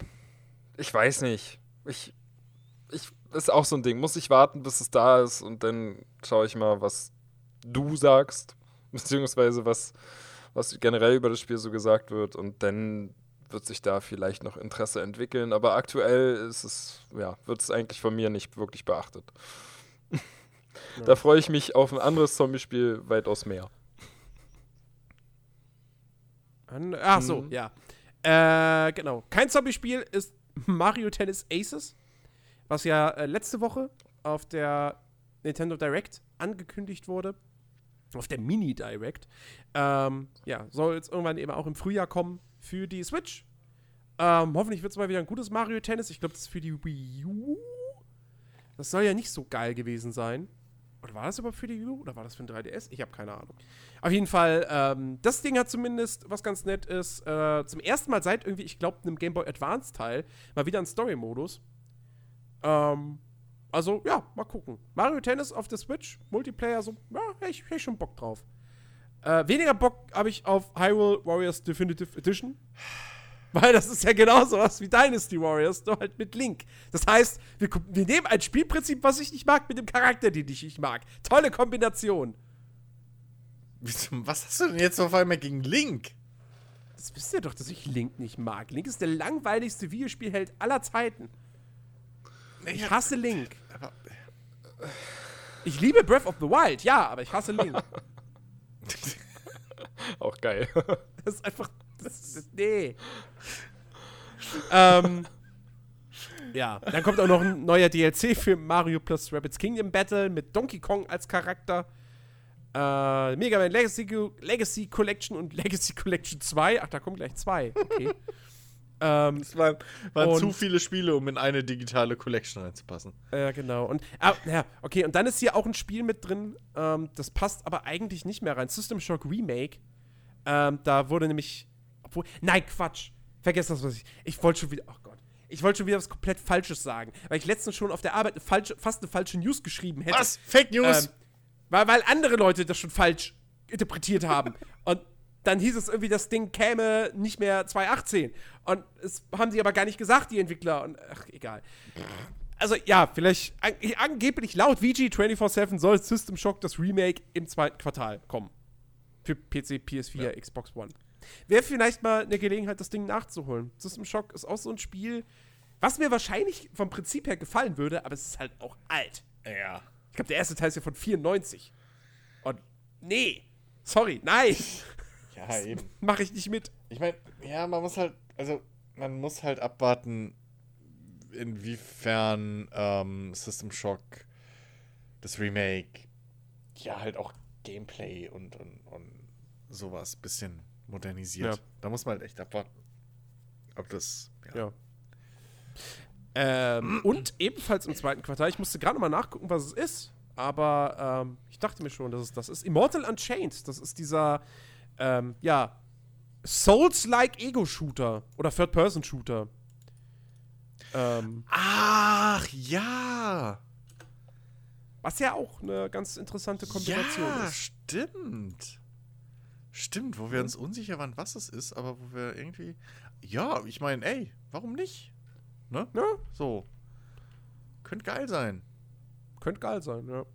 ich weiß nicht. Ich, ich, ist auch so ein Ding. Muss ich warten, bis es da ist und dann schaue ich mal, was du sagst, beziehungsweise was, was generell über das Spiel so gesagt wird und dann wird sich da vielleicht noch Interesse entwickeln, aber aktuell ist es, ja, wird es eigentlich von mir nicht wirklich beachtet. Da freue ich mich auf ein anderes Zombie-Spiel weitaus mehr. Ach so, Mhm. ja. Äh, genau. Kein Zombie-Spiel ist Mario Tennis Aces, was ja äh, letzte Woche auf der Nintendo Direct angekündigt wurde. Auf der Mini Direct. Ähm, ja, soll jetzt irgendwann eben auch im Frühjahr kommen für die Switch. Ähm, hoffentlich wird es mal wieder ein gutes Mario Tennis. Ich glaube, das ist für die Wii U. Das soll ja nicht so geil gewesen sein. Oder war das überhaupt für die Wii U? Oder war das für ein 3DS? Ich habe keine Ahnung. Auf jeden Fall, ähm, das Ding hat zumindest, was ganz nett ist, äh, zum ersten Mal seit irgendwie, ich glaube, einem Game Boy Advance Teil, mal wieder ein Story-Modus. Ähm, also, ja, mal gucken. Mario Tennis auf der Switch, Multiplayer, so, ja, hätte ich, ich schon Bock drauf. Äh, weniger Bock habe ich auf Hyrule Warriors Definitive Edition. Weil das ist ja genauso was wie Dynasty Warriors, nur halt mit Link. Das heißt, wir, wir nehmen ein Spielprinzip, was ich nicht mag, mit dem Charakter, den ich nicht mag. Tolle Kombination. Was hast du denn jetzt auf einmal gegen Link? Das wisst ihr doch, dass ich Link nicht mag. Link ist der langweiligste Videospielheld aller Zeiten. Ich hasse Link. Aber, Ich liebe Breath of the Wild, ja, aber ich hasse Link. Auch geil. Das ist einfach. Das ist, nee. ähm. Ja, dann kommt auch noch ein neuer DLC für Mario plus Rabbids Kingdom Battle mit Donkey Kong als Charakter. Äh, Mega Man Legacy, Legacy Collection und Legacy Collection 2. Ach, da kommen gleich zwei. Okay. ähm, es waren, waren zu viele Spiele, um in eine digitale Collection reinzupassen. Ja, genau. Und, ah, ja, okay, und dann ist hier auch ein Spiel mit drin, ähm, das passt aber eigentlich nicht mehr rein. System Shock Remake. Ähm, da wurde nämlich. Obwohl. Nein, Quatsch. Vergesst das, was ich. Ich wollte schon wieder. Ach Gott. Ich wollte schon wieder was komplett Falsches sagen. Weil ich letztens schon auf der Arbeit eine falsche, fast eine falsche News geschrieben hätte. Was? Fake News? Ähm, weil, weil andere Leute das schon falsch interpretiert haben. Und dann hieß es irgendwie, das Ding käme nicht mehr 2018. Und es haben sie aber gar nicht gesagt, die Entwickler. Und ach, egal. Also ja, vielleicht an, angeblich laut VG 24-7 soll System Shock das Remake im zweiten Quartal kommen. Für PC, PS4, Xbox One. Wäre vielleicht mal eine Gelegenheit, das Ding nachzuholen. System Shock ist auch so ein Spiel, was mir wahrscheinlich vom Prinzip her gefallen würde, aber es ist halt auch alt. ja. Ich glaube, der erste Teil ist ja von 94. Und nee, sorry, nein, Ja, eben. mache ich nicht mit. Ich meine, ja, man muss halt, also man muss halt abwarten, inwiefern ähm, System Shock das Remake ja halt auch Gameplay und, und, und sowas bisschen modernisiert. Ja. Da muss man halt echt abwarten. Ob das. Ja. Ja. Ähm, und ebenfalls im zweiten Quartal, ich musste gerade mal nachgucken, was es ist, aber ähm, ich dachte mir schon, dass es das ist. Immortal Unchained, das ist dieser, ähm, ja, Souls-like Ego-Shooter oder Third-Person-Shooter. Ähm, Ach ja! was ja auch eine ganz interessante Kombination ja, ist. stimmt. Stimmt, wo wir uns unsicher waren, was es ist, aber wo wir irgendwie. Ja, ich meine, ey, warum nicht? Ne? Ja, So. Könnte geil sein. könnte geil sein, ja.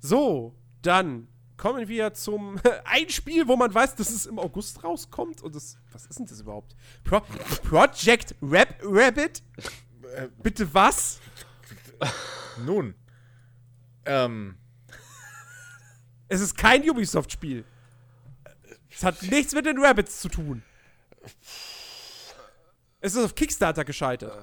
So, dann kommen wir zum ein Spiel, wo man weiß, dass es im August rauskommt. Und das, was ist denn das überhaupt? Pro Project Rap Rabbit? Äh, Bitte was? nun. Ähm. Es ist kein Ubisoft-Spiel. Es hat nichts mit den Rabbits zu tun. Es ist auf Kickstarter gescheitert.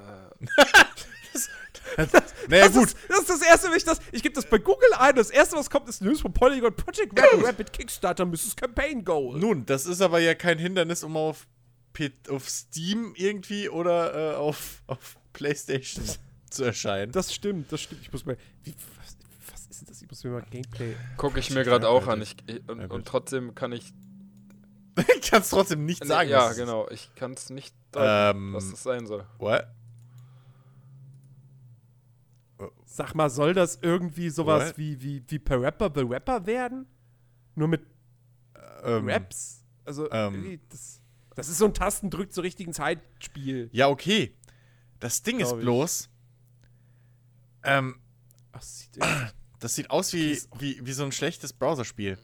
Naja, das gut. Ist, das ist das erste, wenn ich das. Ich gebe das bei Google ein. Das erste, was kommt, ist News von Polygon. Project Rap Rabbit Kickstarter Mrs. Campaign Goal. Nun, das ist aber ja kein Hindernis, um auf, P auf Steam irgendwie oder äh, auf, auf PlayStation zu erscheinen. Das stimmt, das stimmt. Ich muss mal. Wie, was, was ist denn das? Ich muss mir mal Gameplay. Gucke ich mir gerade auch an. Rabbit. Ich, und, Rabbit. und trotzdem kann ich. ich kann es trotzdem nicht sagen. ja, was es ist. genau. Ich kann es nicht deuten, Ähm, was das sein soll. What? Sag mal, soll das irgendwie sowas What? wie, wie, wie Per Rapper the Rapper werden? Nur mit Ähm, Raps? Also, ähm. das, das ist so ein Tastendrück zur richtigen Zeit Spiel. Ja, okay. Das Ding ist bloß, ähm, Ach, sieht irgendwie- das sieht aus wie, wie, wie so ein schlechtes Browserspiel.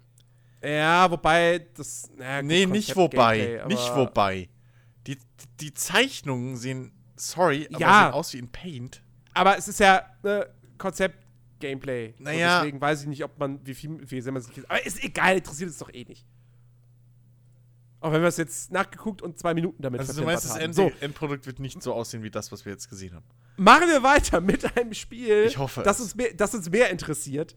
Ja, wobei, das. Gut, Nee, nicht Konzept wobei. Gameplay, nicht wobei. Die, die Zeichnungen sehen, sorry, aber Ja. sehen aus wie in Paint. Aber es ist ja ne, Konzept-Gameplay. Naja. deswegen weiß ich nicht, ob man, wie viel, wie sehr man sich. Aber ist egal, interessiert es doch eh nicht. Auch wenn wir es jetzt nachgeguckt und zwei Minuten damit Also du meinst, das. End So, Endprodukt wird nicht so aussehen wie das, was wir jetzt gesehen haben. machen wir weiter mit einem Spiel, Ich hoffe das, uns mehr, das uns mehr interessiert.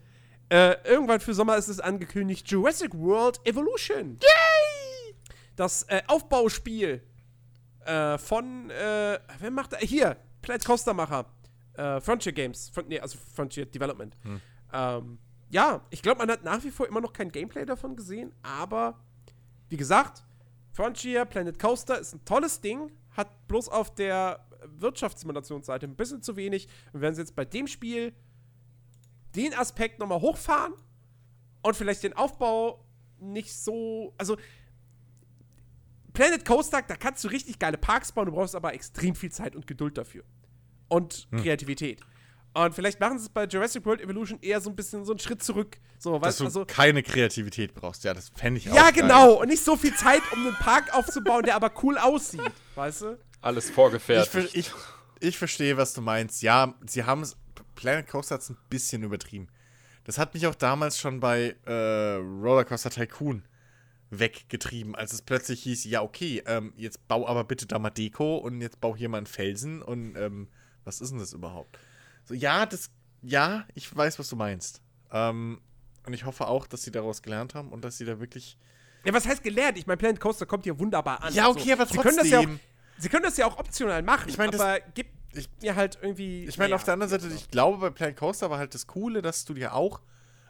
Äh, irgendwann für Sommer ist es angekündigt: Jurassic World Evolution. Yay! Das äh, Aufbauspiel äh, von, äh, wer macht da? Hier, Planet Coaster Macher. Äh, Frontier Games. Front, nee, also Frontier Development. Hm. Ähm, ja, ich glaube, man hat nach wie vor immer noch kein Gameplay davon gesehen, aber wie gesagt, Frontier, Planet Coaster ist ein tolles Ding, hat bloß auf der Wirtschaftssimulationsseite ein bisschen zu wenig. Wir werden jetzt bei dem Spiel den Aspekt nochmal hochfahren und vielleicht den Aufbau nicht so. Also, Planet Coaster, da kannst du richtig geile Parks bauen, du brauchst aber extrem viel Zeit und Geduld dafür. Und Hm. Kreativität. Und vielleicht machen sie es bei Jurassic World Evolution eher so ein bisschen so einen Schritt zurück. So, Dass weißt du also. keine Kreativität brauchst. Ja, das fände ich auch Ja, geil. genau. Und nicht so viel Zeit, um einen Park aufzubauen, der aber cool aussieht. Weißt du? Alles Ich, vorgefertigt. ver ich, ich verstehe, was du meinst. Ja, sie haben es. Planet Coaster hat es ein bisschen übertrieben. Das hat mich auch damals schon bei äh, Rollercoaster Tycoon weggetrieben, als es plötzlich hieß, ja, okay, ähm, jetzt bau aber bitte da mal Deko und jetzt bau hier mal einen Felsen und ähm, was ist denn das überhaupt? So, ja, das, ja, ich weiß, was du meinst. Ähm, und ich hoffe auch, dass sie daraus gelernt haben und dass sie da wirklich. Ja, was heißt gelernt? Ich meine, Planet Coaster kommt hier wunderbar an. Ja, okay, aber Sie können, das ja auch, trotzdem. sie können das ja auch optional machen. Ich meine, das- aber gibt ich- mir halt irgendwie. Ich meine, auf der anderen Seite, ich glaube, bei Planet Coaster war halt das Coole, dass du dir auch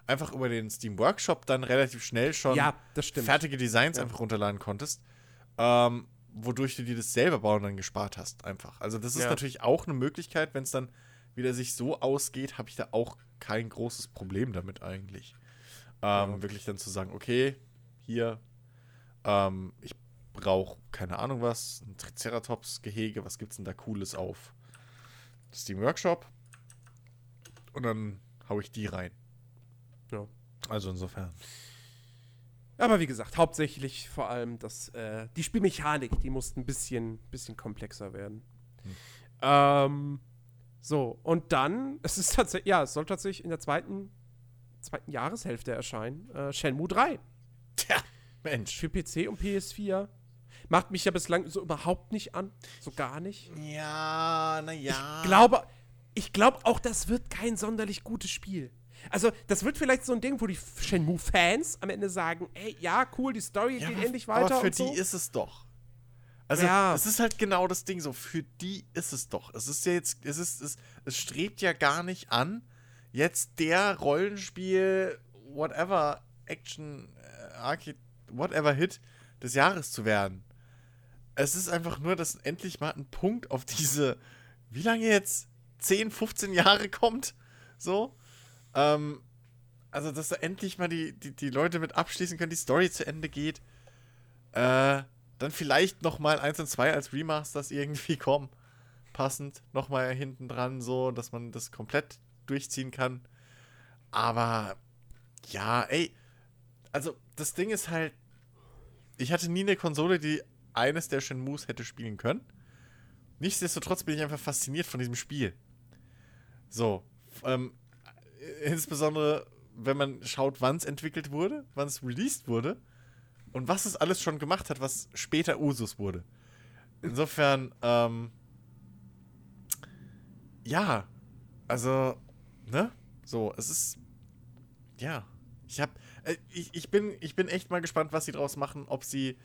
einfach über den Steam Workshop dann relativ schnell schon Ja, fertige Designs Ja. einfach runterladen konntest, ähm, wodurch du dir das selber bauen dann gespart hast, einfach. Also das ist natürlich auch eine Möglichkeit, wenn es dann wieder sich so ausgeht, habe ich da auch kein großes Problem damit eigentlich. Ähm, Wirklich dann zu sagen, okay, hier, ähm, ich brauche keine Ahnung was, ein Triceratops-Gehege, was gibt's denn da Cooles auf Steam Workshop? Und dann hau ich die rein. Ja. Also insofern. Aber wie gesagt, hauptsächlich vor allem das, äh, die Spielmechanik, die muss ein bisschen, bisschen komplexer werden. Hm. Ähm, so, und dann, es ist tatsächlich, ja, es soll tatsächlich in der zweiten, zweiten Jahreshälfte erscheinen. Äh, Shenmue 3 Tja, Mensch. für PC und PS4. Macht mich ja bislang so überhaupt nicht an. So gar nicht. Ja, naja. Ich glaube, ich glaube auch, das wird kein sonderlich gutes Spiel. Also, das wird vielleicht so ein Ding, wo die Shenmue-Fans am Ende sagen: Ey, ja, cool, die Story Ja, geht aber- endlich weiter. Aber für so. die ist es doch. Also, Ja. es ist halt genau das Ding so. Für die ist es doch. Es ist ja jetzt, es ist, es, es strebt ja gar nicht an, jetzt der Rollenspiel, whatever, Action, äh, Arcade, whatever Hit des Jahres zu werden. Es ist einfach nur, dass endlich mal ein Punkt auf diese, wie lange jetzt? 10, 15 Jahre kommt. So. Ähm, also, dass da endlich mal die, die, die Leute mit abschließen können, die Story zu Ende geht. Äh, dann vielleicht noch mal 1 und 2 als Remasters irgendwie kommen. Passend noch mal hinten dran, so, dass man das komplett durchziehen kann. Aber ja, ey, also das Ding ist halt, ich hatte nie eine Konsole, die eines der Shenmues hätte spielen können. Nichtsdestotrotz bin ich einfach fasziniert von diesem Spiel. So, ähm, äh, insbesondere wenn man schaut, wann es entwickelt wurde, wann es released wurde und was es alles schon gemacht hat, was später Usus wurde. Insofern, ähm, ja, also, ne? So, es ist, ja, ich hab, äh, ich, ich bin, ich bin echt mal gespannt, was sie draus machen, ob sie,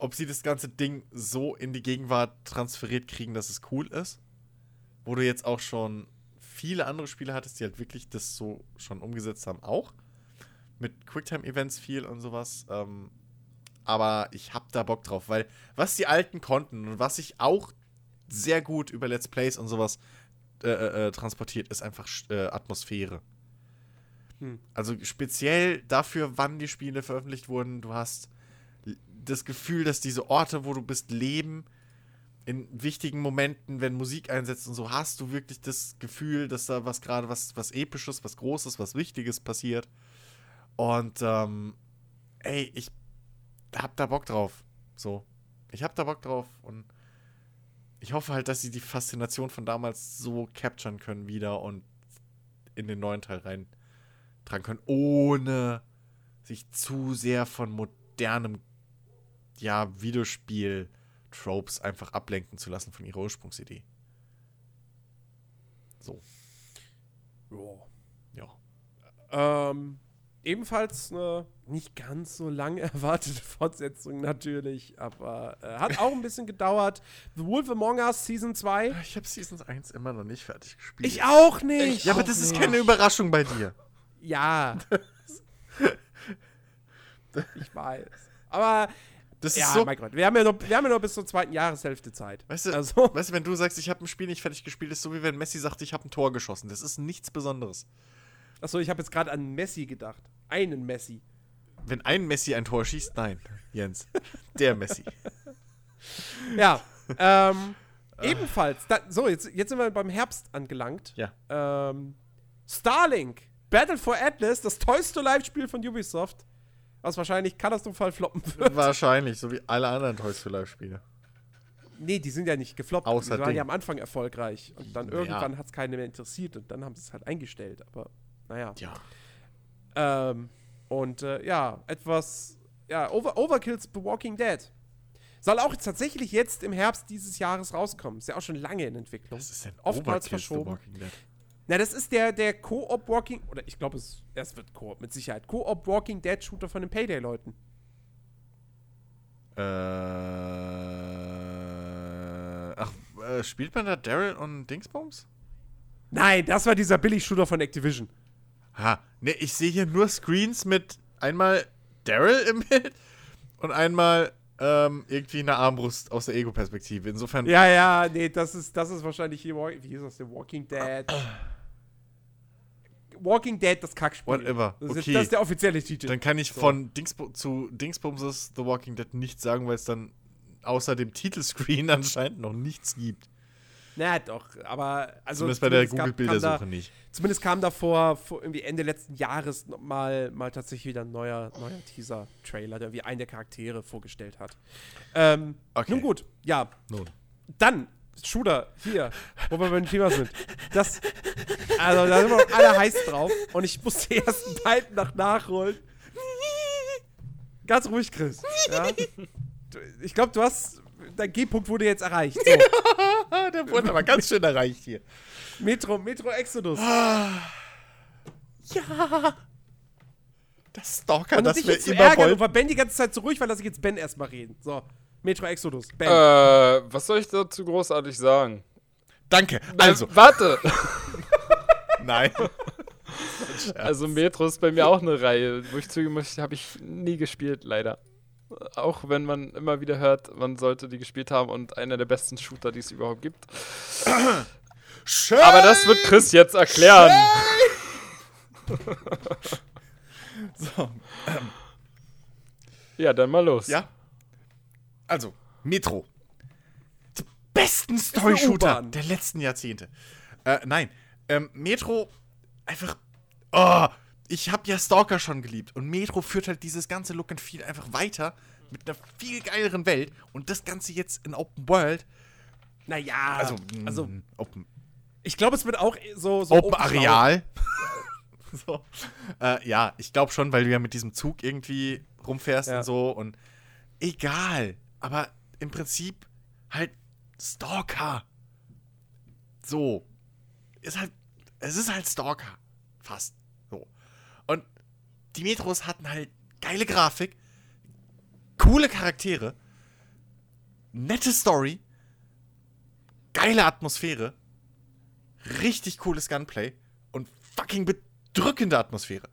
ob sie das ganze Ding so in die Gegenwart transferiert kriegen, dass es cool ist. Wo du jetzt auch schon viele andere Spiele hattest, die halt wirklich das so schon umgesetzt haben, auch. Mit Quicktime-Events viel und sowas. Ähm, aber ich hab da Bock drauf, weil was die Alten konnten und was sich auch sehr gut über Let's Plays und sowas äh, äh, äh, transportiert, ist einfach äh, Atmosphäre. Hm. Also speziell dafür, wann die Spiele veröffentlicht wurden. Du hast das Gefühl, dass diese Orte, wo du bist, leben. In wichtigen Momenten, wenn Musik einsetzt und so, hast du wirklich das Gefühl, dass da was gerade was, was Episches, was Großes, was Wichtiges passiert. Und ähm, ey, ich hab da Bock drauf. So. Ich hab da Bock drauf und ich hoffe halt, dass sie die Faszination von damals so capturen können wieder und in den neuen Teil reintragen können, ohne sich zu sehr von modernem, ja, Videospiel-Tropes einfach ablenken zu lassen von ihrer Ursprungsidee. So, ja. Ähm, ebenfalls eine nicht ganz so lang erwartete Fortsetzung natürlich, aber äh, hat auch ein bisschen gedauert. The Wolf Among Us Season 2. Ich habe Season 1 immer noch nicht fertig gespielt. Ich auch nicht. ja, aber Auch das ist nicht. keine Überraschung bei dir. Ja. ich weiß. Aber Das ist ja, so, mein Gott, wir haben ja, noch, wir haben ja noch bis zur zweiten Jahreshälfte Zeit. Weißt du, also, weißt du, wenn du sagst, ich habe ein Spiel nicht fertig gespielt, ist so wie wenn Messi sagt, ich habe ein Tor geschossen. Das ist nichts Besonderes. achso, ich habe jetzt gerade an Messi gedacht. Einen Messi. Wenn ein Messi ein Tor schießt, nein, Jens. Der Messi. Ja. ähm, ebenfalls. Da, so, jetzt, jetzt sind wir beim Herbst angelangt. Ja. Ähm, Starlink, Battle for Atlas, das tollste Live-Spiel von Ubisoft, was wahrscheinlich katastrophal floppen wird. Wahrscheinlich, so wie alle anderen Toys for Life Spiele. Nee, die sind ja nicht gefloppt. Außer die waren Ding. ja am Anfang erfolgreich. Und dann Ja. irgendwann hat es keinen mehr interessiert und dann haben sie es halt eingestellt. Aber naja. Ja. Ähm, und äh, ja, etwas, ja, Over Overkills The Walking Dead. Soll auch tatsächlich jetzt im Herbst dieses Jahres rauskommen. Ist ja auch schon lange in Entwicklung. Das ist ein Oftmals Overkill, The verschoben. Walking Dead. Na, das ist der, der Koop Walking, oder ich glaube, es, es wird Koop mit Sicherheit. Koop Walking Dead Shooter von den Payday-Leuten. Äh, ach, äh, spielt man da Daryl und Dingsbums? Nein, das war dieser Billig-Shooter von Activision. Ha, ne, ich sehe hier nur Screens mit einmal Daryl im Bild und einmal ähm, irgendwie eine Armbrust aus der Ego-Perspektive. Insofern, Ja, ja, nee, das ist, das ist wahrscheinlich hier, wie hieß das denn? Walking Dead. Walking Dead, das Kackspiel. Whatever, Das, ist, okay. das ist der offizielle Titel. dann kann ich So. von Dingsbu zu Dingsbums The Walking Dead nichts sagen, weil es dann außer dem Titelscreen anscheinend noch nichts gibt. Na doch, aber also Zumindest bei der Google-Bildersuche nicht. Zumindest kam davor vor irgendwie Ende letzten Jahres noch mal, mal tatsächlich wieder ein neuer, neuer Teaser-Trailer, der wie einen der Charaktere vorgestellt hat. Ähm, Okay. Nun gut, ja. Nun. Dann, Shooter, hier, wo wir beim Thema sind. Das, also da sind wir doch alle heiß drauf und ich muss die ersten beiden nach nachholen. Ganz ruhig, Chris. Ja? Ich glaube, du hast, dein G-Punkt wurde jetzt erreicht. So. Der wurde aber ganz schön erreicht hier. Metro, Metro Exodus. Das Stalker, Und das wir immer ärgern, wollten. war Ben die ganze Zeit so ruhig, weil lasse ich jetzt Ben erstmal reden. So, Metro Exodus. Ben. Äh, was soll ich dazu großartig sagen? Danke. Also, Äh, warte! nein. Also Metro ist bei mir auch eine Reihe, wo ich zugeben muss, habe ich nie gespielt, leider. Auch wenn man immer wieder hört, man sollte die gespielt haben und einer der besten Shooter, die es überhaupt gibt. Schön. Aber das wird Chris jetzt erklären. So, Ja, dann mal los. ja. Also, Metro. Die besten Story-Shooter der letzten Jahrzehnte. Äh, nein. Ähm, Metro, einfach. Oh, ich habe ja Stalker schon geliebt. Und Metro führt halt dieses ganze Look and Feel einfach weiter mit einer viel geileren Welt. Und das Ganze jetzt in Open World. naja, Also, also mm, Open, ich glaube, es wird auch so. so Open Open Areal. so. Äh, ja, ich glaube schon, weil du ja mit diesem Zug irgendwie rumfährst Ja. und so und egal. Aber im Prinzip halt Stalker. So. Ist halt, es ist halt Stalker. Fast. So. Und die Metros hatten halt geile Grafik, coole Charaktere, nette Story, geile Atmosphäre, richtig cooles Gunplay und fucking bedrückende Atmosphäre.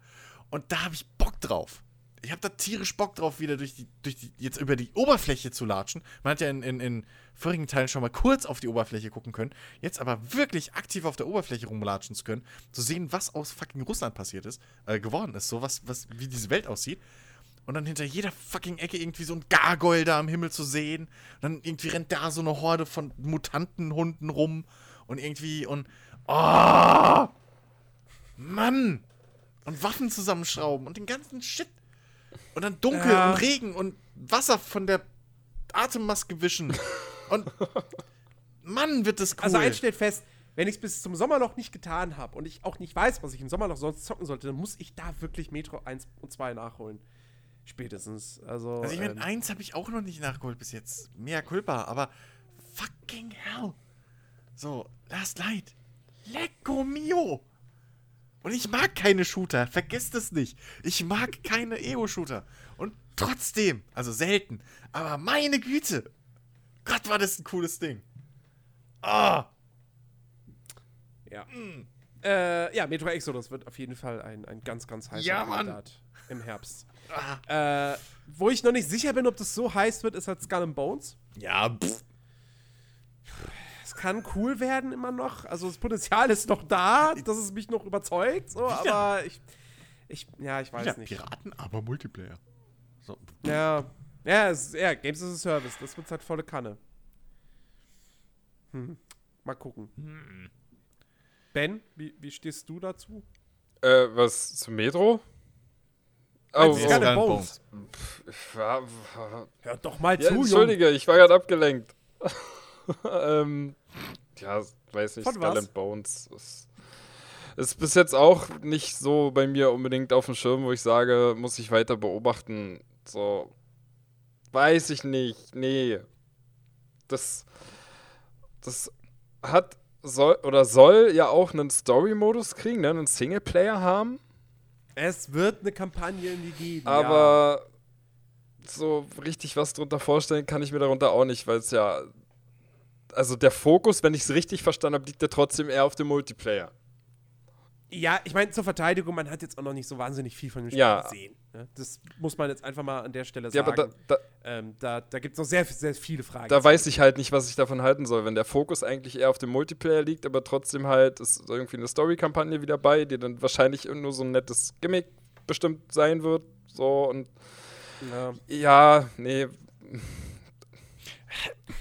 Und da habe ich Bock drauf. Ich habe da tierisch Bock drauf, wieder durch die, durch die, jetzt über die Oberfläche zu latschen. Man hat ja in, in, in vorigen Teilen schon mal kurz auf die Oberfläche gucken können. Jetzt aber wirklich aktiv auf der Oberfläche rumlatschen zu können, zu sehen, was aus fucking Russland passiert ist, äh, geworden ist, so was, was, wie diese Welt aussieht. Und dann hinter jeder fucking Ecke irgendwie so ein Gargoyle da am Himmel zu sehen. Und dann irgendwie rennt da so eine Horde von Mutantenhunden rum. Und irgendwie und. Oh! Mann! Und Waffen zusammenschrauben und den ganzen Shit. Und dann dunkel Ja. und Regen und Wasser von der Atemmaske wischen. Und. Mann, wird das cool. Also eins steht fest, wenn ich es bis zum Sommerloch nicht getan habe und ich auch nicht weiß, was ich im Sommerloch sonst zocken sollte, dann muss ich da wirklich Metro 1 und 2 nachholen. Spätestens. Also, Also ich meine, ähm, eins habe ich auch noch nicht nachgeholt bis jetzt. Mehr culpa, aber fucking hell. So, Last Light. Lecco mio. Und ich mag keine Shooter, vergesst es nicht. Ich mag keine EO-Shooter. Und trotzdem, also selten, aber meine Güte. Gott, war das ein cooles Ding. Ah, ja. Äh, ja, Metro Exodus wird auf jeden Fall ein, ein ganz, ganz heißer Ja. Kandidat im Herbst. ah. Äh, wo ich noch nicht sicher bin, ob das so heiß wird, ist halt Skull and Bones. Ja, pff. Es kann cool werden immer noch. Also das Potenzial ist noch da, dass es mich noch überzeugt. So, Wieder. aber ich, ich, ja, ich weiß Ja, nicht. Piraten, aber Multiplayer. So. Ja, ja, es, ja, Games as a Service. Das wird halt volle Kanne. Hm. Mal gucken. Ben, wie, wie stehst du dazu? Äh, was zu Metro? Oh, Oh, Skull oh. and Bones? Ja, w- Hör doch mal ja, zu. Entschuldige, ich war gerade abgelenkt. ähm, ja, weiß nicht, Von Skull was? and Bones. Ist, ist bis jetzt auch nicht so bei mir unbedingt auf dem Schirm, wo ich sage, muss ich weiter beobachten. So, weiß ich nicht. Nee. Das, das hat, soll, oder soll ja auch einen Story-Modus kriegen, ne? einen Singleplayer haben. Es wird eine Kampagne in die geben. Aber so richtig was drunter vorstellen kann ich mir darunter auch nicht, weil es ja. Also der Fokus, wenn ich es richtig verstanden habe, liegt ja trotzdem eher auf dem Multiplayer. ja. Ja, ich meine, zur Verteidigung, man hat jetzt auch noch nicht so wahnsinnig viel von dem Spiel Ja. gesehen. Ne? Das muss man jetzt einfach mal an der Stelle Ja, sagen. aber da, da, ähm, da, da gibt es noch sehr, sehr viele Fragen. da weiß ich halt nicht, was ich davon halten soll, wenn der Fokus eigentlich eher auf dem Multiplayer liegt, aber trotzdem halt ist irgendwie eine Story-Kampagne wieder bei, die dann wahrscheinlich nur so ein nettes Gimmick bestimmt sein wird. So und ja. ja, nee,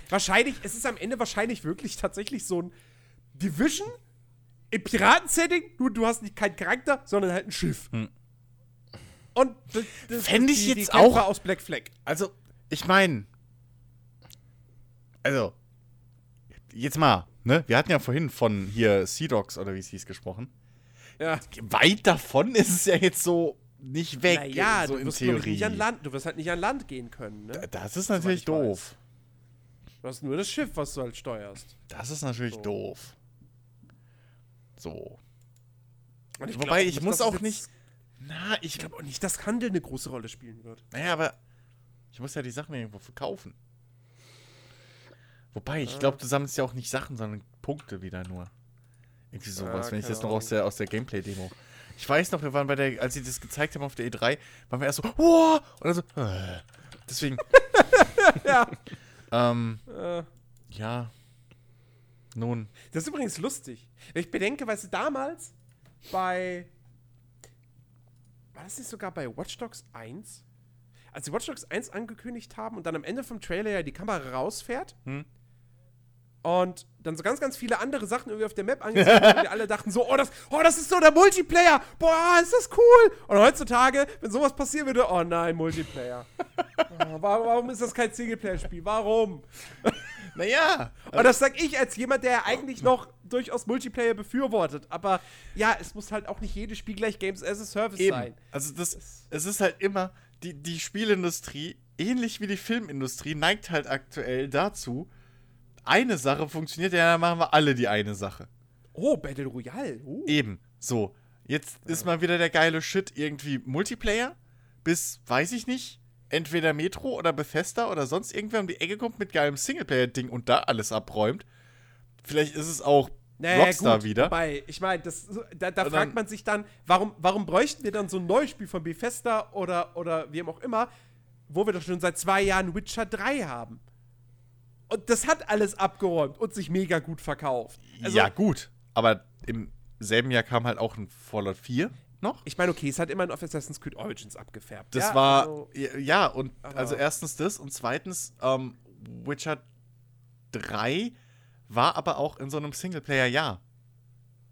Wahrscheinlich, es ist am Ende wahrscheinlich wirklich tatsächlich so ein Division im Piraten-Setting, nur du hast nicht keinen Charakter, sondern halt ein Schiff. Und das, das Fänd ist ich die, die jetzt Kämpfer auch- aus Black Flag. Also, ich meine, also, jetzt mal, ne? Wir hatten ja vorhin von hier Sea Dogs oder wie es hieß gesprochen. Ja. Weit davon ist es ja jetzt so nicht weg, Naja, so du in wirst, ich, Theorie. nicht an Land, du wirst halt nicht an Land gehen können. Ne? Das ist natürlich ich weiß. Du hast nur das Schiff, was du halt steuerst. Das ist natürlich So. doof. So. Und ich Wobei, glaub ich muss auch nicht. Na, ich Ich glaube auch nicht, dass Handel eine große Rolle spielen wird. Naja, aber ich muss ja die Sachen irgendwo verkaufen. Wobei, ich glaube, du sammelst ja auch nicht Sachen, sondern Punkte wieder nur. Irgendwie sowas, Ja, wenn ich das noch aus der, aus der Gameplay-Demo. Ich weiß noch, wir waren bei der, als sie das gezeigt haben auf der E3, waren wir erst so, wow! Und dann so, äh. Deswegen, ja. Ähm, Äh, ja. Nun, das ist übrigens lustig. Wenn ich bedenke, weißt du, damals bei. War das nicht sogar bei Watch Dogs 1? Als sie Watch Dogs 1 angekündigt haben und dann am Ende vom Trailer ja die Kamera rausfährt Hm. Und dann so ganz, ganz viele andere Sachen irgendwie auf der Map angezeigt haben und wir alle dachten so, oh das, oh, das ist so der Multiplayer, boah, ist das cool. Und heutzutage, wenn sowas passieren würde, oh nein, Multiplayer. oh, warum, warum ist das kein Singleplayer-Spiel? Warum? naja. Und das sag ich als jemand, der eigentlich noch durchaus Multiplayer befürwortet. Aber ja, es muss halt auch nicht jedes Spiel gleich Games as a Service Eben. sein. Also das, es ist halt immer, die, die Spielindustrie, ähnlich wie die Filmindustrie, neigt halt aktuell dazu, eine Sache funktioniert, ja, dann machen wir alle die eine Sache. Oh, Battle Royale. Uh. Eben, so. Jetzt ist mal wieder der geile Shit irgendwie Multiplayer, bis, weiß ich nicht, entweder Metro oder Bethesda oder sonst irgendwer um die Ecke kommt mit geilem Singleplayer-Ding und da alles abräumt. Vielleicht ist es auch Naja, Rockstar gut, wieder. Wobei, ich meine, da, da fragt man sich dann, warum, warum bräuchten wir dann so ein neues Spiel von Bethesda oder, oder wem auch immer, wo wir doch schon seit zwei Jahren Witcher 3 haben. Und das hat alles abgeräumt und sich mega gut verkauft. Also, ja, gut. Aber im selben Jahr kam halt auch ein Fallout 4 noch. Ich meine, okay, es hat immerhin auf Assassin's Creed Origins abgefärbt. Das ja, war, also- ja, und also erstens das und zweitens, ähm, Witcher 3 war aber auch in so einem Singleplayer-Jahr.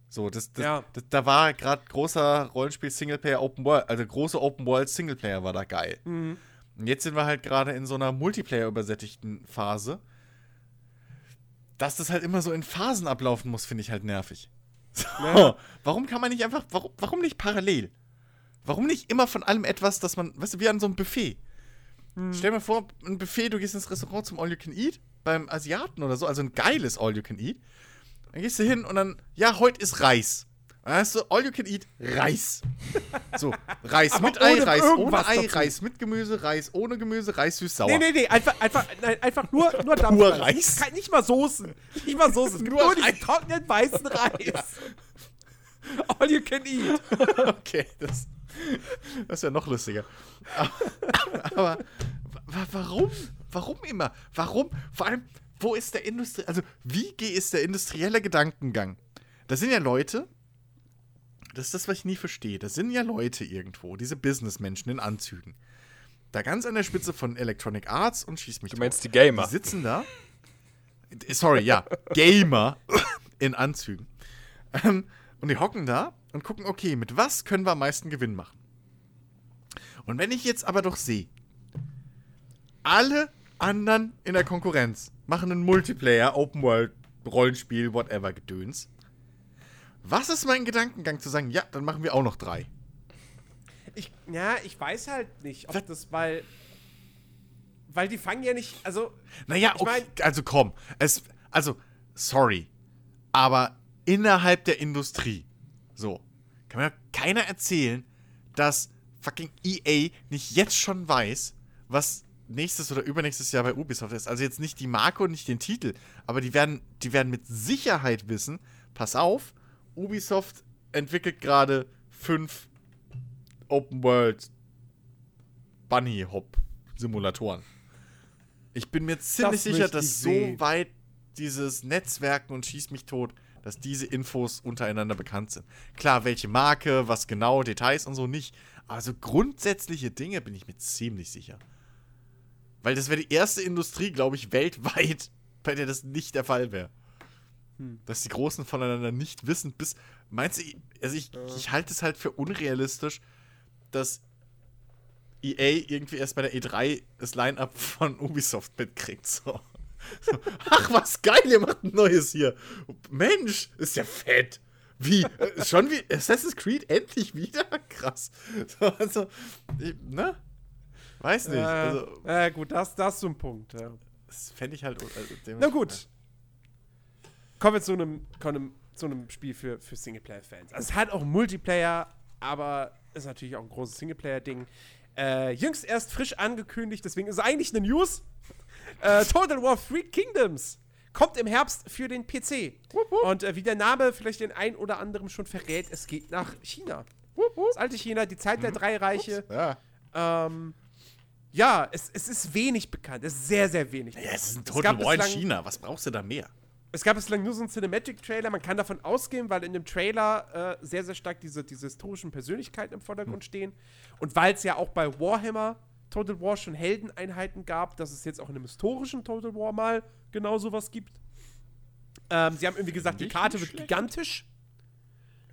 So, das, das, Ja. das, da war gerade großer Rollenspiel-Singleplayer Open World, also große Open World Singleplayer war da geil. Mhm. Und jetzt sind wir halt gerade in so einer Multiplayer-übersättigten Phase. Dass das halt immer so in Phasen ablaufen muss, finde ich halt nervig. So, Ja. warum kann man nicht einfach, warum, warum nicht parallel? Warum nicht immer von allem etwas, dass man, weißt du, wie an so einem Buffet? Stell dir mal vor, ein Buffet, du gehst ins Restaurant zum All You Can Eat, beim Asiaten oder so, also ein geiles All You Can Eat. Dann gehst du hin und dann, ja, heute ist Reis. Dann hast du All You Can Eat Reis. So, Reis Aber mit Ei, Reis ohne Ei, dazu. Reis mit Gemüse, Reis ohne Gemüse, Reis süß-sauer. Nee, nee, nee, einfach, einfach, nein, einfach nur, nur Dampfreis. Reis? Kein, nicht mal Soßen. Nicht mal Soßen. Nur nur diesen trockenen weißen Reis. All you can eat. Okay, das, das wäre noch lustiger. Aber, aber wa- warum? Warum immer? Warum? Vor allem, wo ist der Industrie... Also, wie ist der industrielle Gedankengang? Da sind ja Leute... Das ist das, was ich nie verstehe. Da sind ja Leute irgendwo, diese Businessmenschen in Anzügen. Da ganz an der Spitze von Electronic Arts und schieß mich Du meinst die Gamer. Die sitzen da. Sorry, ja. Gamer in Anzügen. Ähm, und die hocken da und gucken, okay, mit was können wir am meisten Gewinn machen? Und wenn ich jetzt aber doch sehe, alle anderen in der Konkurrenz machen einen Multiplayer, Open World, Rollenspiel, whatever, Gedöns. Was ist mein Gedankengang zu sagen, ja, dann machen wir auch noch drei? Ich, ja, ich weiß halt nicht, ob Was? das, weil. Weil die fangen ja nicht. Also, Naja, Ich okay, mein- also komm. Es, also, sorry. Aber innerhalb der Industrie, so, kann mir keiner erzählen, dass fucking EA nicht jetzt schon weiß, was nächstes oder übernächstes Jahr bei Ubisoft ist. Also jetzt nicht die Marke und nicht den Titel, aber die werden, die werden mit Sicherheit wissen, pass auf, Ubisoft entwickelt gerade fünf Open World Bunny Hop Simulatoren. Ich bin mir ziemlich sicher, möchte dass so sehen. weit dieses Netzwerken und schieß mich tot, dass diese Infos untereinander bekannt sind. Klar, welche Marke, was genau, Details und so nicht. Also grundsätzliche Dinge bin ich mir ziemlich sicher. Weil das wäre die erste Industrie, glaube ich, weltweit, bei der das nicht der Fall wäre. Dass die Großen voneinander nicht wissen, bis. Meinst du, also ich, ich halte es halt für unrealistisch, dass EA irgendwie erst bei der E3 das Line-Up von Ubisoft mitkriegt. So. So, Ach, was geil, ihr macht ein neues hier. Mensch, ist ja fett. Wie? Äh, Schon wie Assassin's Creed endlich wieder? Krass. So, also, ich, ne? Weiß nicht. äh, Also, äh, gut, das, das ist so ein Punkt. Ja. das fände ich halt. Also, Na gut. Kommen wir zu einem, zu einem Spiel für, für Singleplayer-Fans. Also es hat auch Multiplayer, aber ist natürlich auch ein großes Singleplayer-Ding. Äh, jüngst erst frisch angekündigt, deswegen ist es eigentlich eine News. Äh, Total War Three Kingdoms kommt im Herbst für den PC. Und äh, wie der Name vielleicht den ein oder anderen schon verrät, es geht nach China. Das alte China, die Zeit der drei Reiche. Ja. Ähm, ja, es, es ist wenig bekannt. Es ist sehr, sehr wenig. Ja, es ist ein Total War in China. Was brauchst du da mehr? Es gab bislang nur so einen Cinematic-Trailer. Man kann davon ausgehen, weil in dem Trailer äh, sehr, sehr stark diese, diese historischen Persönlichkeiten im Vordergrund stehen. Und weil es ja auch bei Warhammer Total War schon Heldeneinheiten gab, dass es jetzt auch in einem historischen Total War mal genau sowas gibt. Ähm, sie haben irgendwie gesagt, die Karte wird schlecht. gigantisch.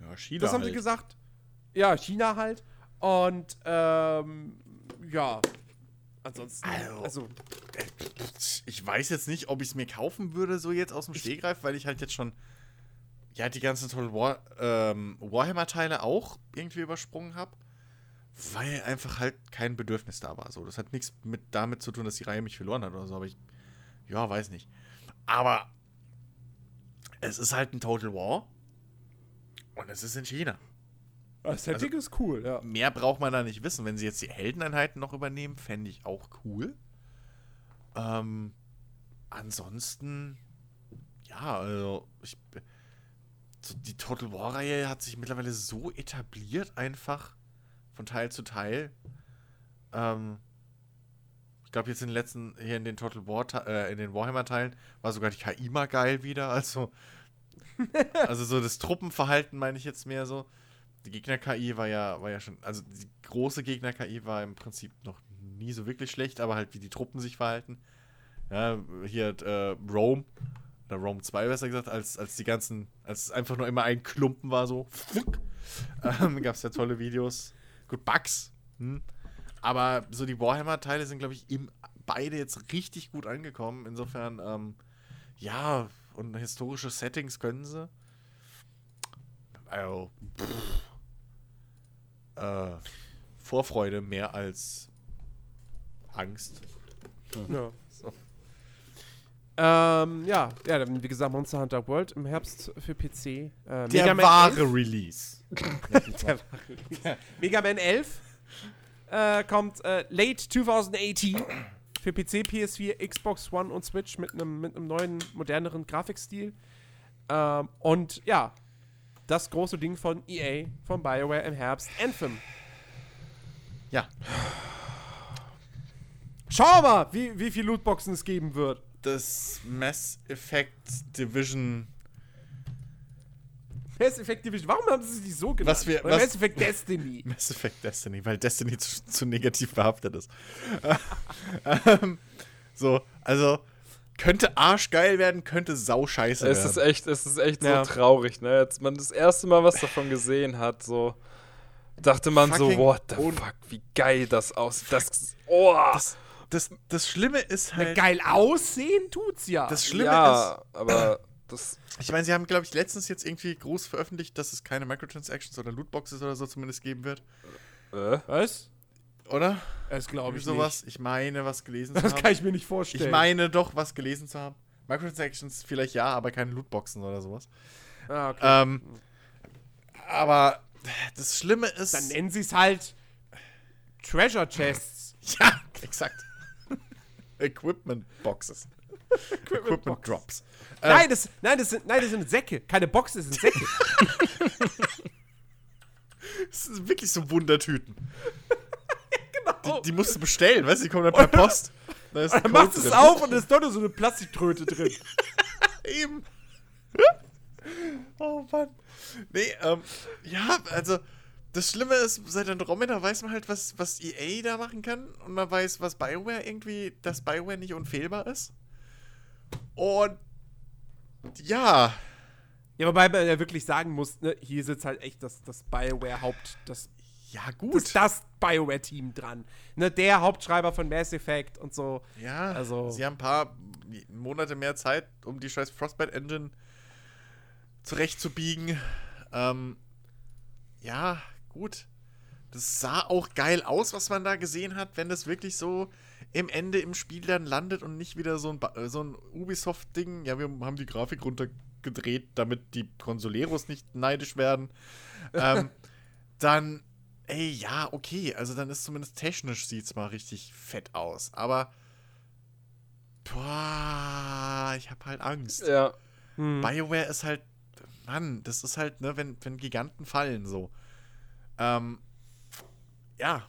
Ja, China. Das haben sie halt. gesagt. Ja, China halt. Und ähm, ja. Ansonsten, Also, also Ich weiß jetzt nicht, ob ich es mir kaufen würde, so jetzt aus dem Stehgreif, weil ich halt jetzt schon ja die ganzen Total War ähm, Warhammer-Teile auch irgendwie übersprungen habe. Weil einfach halt kein Bedürfnis da war. So, das hat nichts mit damit zu tun, dass die Reihe mich verloren hat oder so, aber ich. Ja, weiß nicht. Aber es ist halt ein Total War. Und es ist in China. Das Setting ist cool, ja. Mehr braucht man da nicht wissen. Wenn sie jetzt die Heldeneinheiten noch übernehmen, fände ich auch cool. Ähm, ansonsten, ja, also, ich, die Total War-Reihe hat sich mittlerweile so etabliert, einfach von Teil zu Teil. Ähm, ich glaube, jetzt in den letzten, hier in den Total War, äh, in den Warhammer-Teilen, war sogar die KI mal geil wieder. Also, also so das Truppenverhalten meine ich jetzt mehr so. Die Gegner-KI war ja, war ja schon, also die große Gegner-KI war im Prinzip noch nie so wirklich schlecht, aber halt wie die Truppen sich verhalten. Ja, hier hat, äh, Rome, oder Rome 2 besser gesagt, als, als die ganzen, als es einfach nur immer ein Klumpen war, so. ähm, Gab es ja tolle Videos. Gut, Bugs. Hm. Aber so die Warhammer-Teile sind, glaube ich, im, beide jetzt richtig gut angekommen. Insofern, ähm, ja, und historische Settings können sie. Also, pff, äh, Vorfreude mehr als Angst. Ja. Ähm, ja, ja, dann, wie gesagt, Monster Hunter World im Herbst für PC. Äh, Mega Man 11, Release. Mega Man 11 äh, kommt äh, late 2018 für PC, PS4, Xbox One und Switch mit einem mit einem neuen, moderneren Grafikstil. Ähm, und ja, das große Ding von EA, von BioWare im Herbst, Anthem. Ja, Schau mal, wie, wie viel Lootboxen es geben wird. das Mass Effect Division. Mass Effect Division, warum haben sie sich so genannt? Was wir- Oder was- Mass Effect Destiny. Mass Effect Destiny, weil Destiny zu, zu negativ behaftet ist. ähm, so, also könnte arschgeil werden, könnte sauscheiße Es werden. ist echt, es ist echt Ja. so traurig, ne? Als man das erste Mal was davon gesehen hat, so dachte man Fucking so, what the fuck, wie geil das aussieht. Das, oh, das, das, das Schlimme ist halt. Geil aussehen tut's ja. Das Schlimme ja, aber das, Ich meine, sie haben, glaube ich, letztens jetzt irgendwie groß veröffentlicht, dass es keine Microtransactions oder Lootboxes oder so zumindest geben wird. äh, Was? Oder? Das glaube ich sowas. Ich meine, was gelesen zu Das haben. kann ich mir nicht vorstellen. ich meine doch, was gelesen zu haben. Microtransactions vielleicht ja, aber keine Lootboxen oder sowas. Ah, okay. Ähm, aber das Schlimme ist. Dann nennen sie es halt Treasure Chests. ja, exakt. Equipment Boxes. Equipment Boxes. Drops. Nein, das, nein, das sind, nein, das sind Säcke. Keine Boxen, das sind Säcke. Das sind wirklich so Wundertüten. Die, die musst du bestellen, weißt du, die kommen dann per Post. Da ist Dann machst du es auf und es ist doch nur so eine Plastiktröte drin. Eben. oh Mann. Nee, ähm, ja, also, das Schlimme ist, seit Andromeda weiß man halt, was, was EA da machen kann und man weiß, was Bioware irgendwie, dass Bioware nicht unfehlbar ist. Und ja, Ja, wobei man ja wirklich sagen muss, ne, hier sitzt halt echt das, das Bioware-Haupt, das, ja gut. das Bioware-Team dran. Ne, der Hauptschreiber von Mass Effect und so. ja, also- sie haben ein paar Monate mehr Zeit, um die scheiß Frostbite Engine zurechtzubiegen. Ähm, ja, gut. Das sah auch geil aus, was man da gesehen hat, wenn das wirklich so im Ende im Spiel dann landet und nicht wieder so ein, Ba- so ein Ubisoft-Ding. Ja, wir haben die Grafik runter gedreht, damit die Consoleros nicht neidisch werden. ähm, dann, ey, ja, okay, also dann ist zumindest technisch sieht's mal richtig fett aus. Aber, boah, ich hab halt Angst. Ja. Hm. BioWare ist halt, Mann, das ist halt, ne, wenn, wenn Giganten fallen, so. Ähm, ja.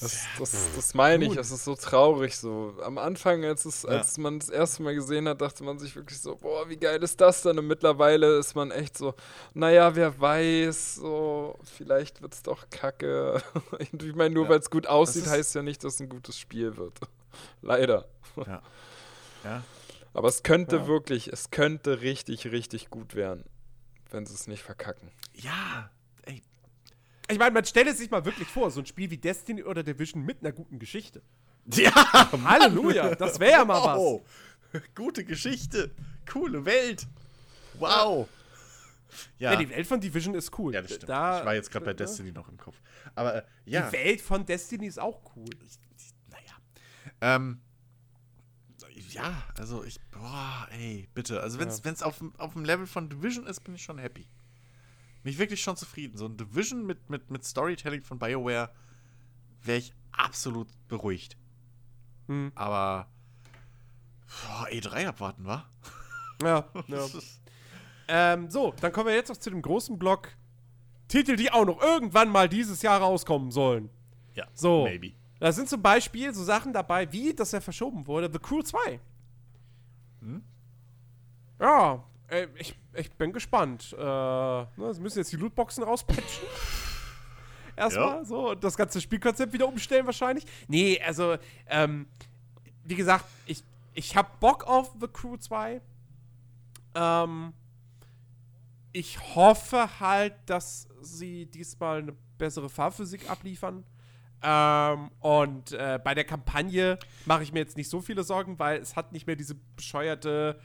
Das, das, das meine ich, es ist so traurig so. Am Anfang, als, es, Ja. als man das erste Mal gesehen hat, dachte man sich wirklich so, boah, wie geil ist das denn? Und mittlerweile ist man echt so, naja, wer weiß, so, vielleicht wird es doch kacke. Ich meine, nur Ja. weil es gut aussieht, heißt ja nicht, dass es ein gutes Spiel wird. Leider. Ja. Ja. Aber es könnte Ja. wirklich, es könnte richtig, richtig gut werden, wenn sie es nicht verkacken. Ja. Ich meine, man stelle sich mal wirklich vor, so ein Spiel wie Destiny oder Division mit einer guten Geschichte. Ja, Halleluja, das wäre ja mal was. wow. Gute Geschichte. Coole Welt. Wow. Ja, Ja, die Welt von Division ist cool. ja das stimmt. Da, ich war jetzt gerade bei? Destiny noch im Kopf. Aber äh, ja, Die Welt von Destiny ist auch cool. naja. Ähm, ja, also ich, boah, ey, bitte. Also wenn es Ja. wenn's auf, auf dem Level von Division ist, bin ich schon happy. Bin ich wirklich schon zufrieden. So ein Division mit, mit, mit Storytelling von BioWare wäre ich absolut beruhigt. Hm. Aber boah, E3 abwarten, wa? Ja, ja. Ähm, so, dann kommen wir jetzt noch zu dem großen Block. Titel, die auch noch irgendwann mal dieses Jahr rauskommen sollen. Ja, So. maybe. Da sind zum Beispiel so Sachen dabei, wie, dass er verschoben wurde, The Crew 2. Hm? Ja, äh, ich, ich bin gespannt. Äh, ne, sie müssen jetzt die Lootboxen rauspatchen. Erstmal Ja. so und das ganze Spielkonzept wieder umstellen wahrscheinlich. Nee, also, ähm, wie gesagt, ich, ich hab Bock auf The Crew 2. Ähm, ich hoffe halt, dass sie diesmal eine bessere Fahrphysik abliefern. Ähm, und äh, bei der Kampagne mache ich mir jetzt nicht so viele Sorgen, weil es hat nicht mehr diese bescheuerte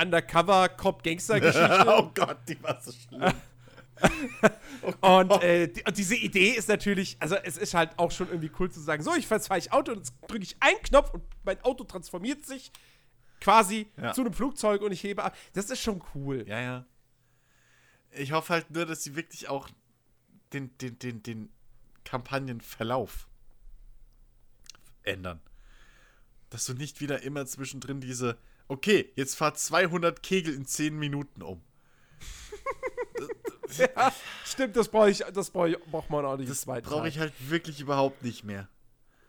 Undercover-Cop-Gangster-Geschichte. oh Gott, die war so schlimm. Und, äh, die, und diese Idee ist natürlich, also es ist halt auch schon irgendwie cool zu sagen, so, ich fahre ich Auto und jetzt drücke ich einen Knopf und mein Auto transformiert sich quasi Ja. zu einem Flugzeug und ich hebe ab. Das ist schon cool. Ja, ja. Ich hoffe halt nur, dass sie wirklich auch den, den, den, den Kampagnenverlauf ändern. Dass du nicht wieder immer zwischendrin diese, okay, jetzt fahr 200 Kegel in 10 Minuten um. Ja, stimmt, das brauche ich, das brauche ich, braucht man auch nicht. Das brauche ich halt wirklich überhaupt nicht mehr.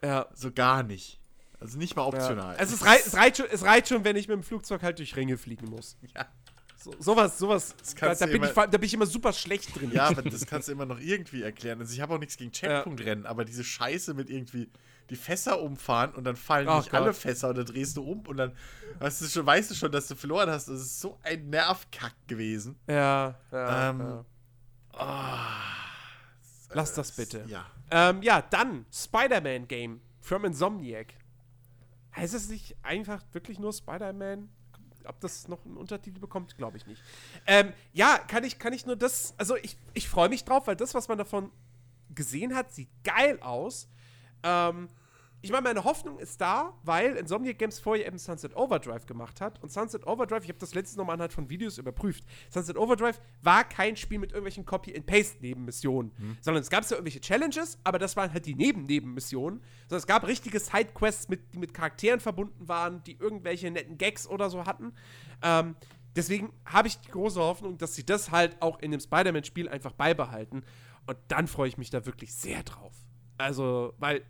Ja. So gar nicht. Also nicht mal ja. optional. Also es, rei es, reicht schon, es reicht schon, wenn ich mit dem Flugzeug halt durch Ringe fliegen muss. ja. So, sowas, sowas, da, da, bin ich, immer- fa- da bin ich immer super schlecht drin. Ja, aber das kannst du immer noch irgendwie erklären. Also ich habe auch nichts gegen Ja. Checkpunktrennen, aber diese Scheiße mit irgendwie die Fässer umfahren und dann fallen Ach nicht alle Gott. Fässer und dann drehst du um und dann weißt du schon, weißt du schon, dass du verloren hast. Das ist so ein Nervkack gewesen. Ja, ja, Ähm, ja. Ah, Lass das bitte. Ja. Ähm, ja, dann Spider-Man-Game from Insomniac. Heißt es nicht einfach wirklich nur Spider-Man? Ob das noch einen Untertitel bekommt, glaube ich nicht. Ähm, ja, kann ich, kann ich nur das. Also, ich, ich freue mich drauf, weil das, was man davon gesehen hat, sieht geil aus. Ähm, ich meine, meine Hoffnung ist da, weil Insomniac Games vorher eben Sunset Overdrive gemacht hat. Und Sunset Overdrive, ich habe das letzte nochmal anhand von Videos überprüft. Sunset Overdrive war kein Spiel mit irgendwelchen Copy-and-Paste-Nebenmissionen, sondern es gab ja irgendwelche Challenges, aber das waren halt die Neben-Nebenmissionen. Sondern es gab richtige Sidequests, mit, die mit Charakteren verbunden waren, die irgendwelche netten Gags oder so hatten. Ähm, deswegen habe ich die große Hoffnung, dass sie das halt auch in dem Spider-Man-Spiel einfach beibehalten. Und dann freue ich mich da wirklich sehr drauf. Also, weil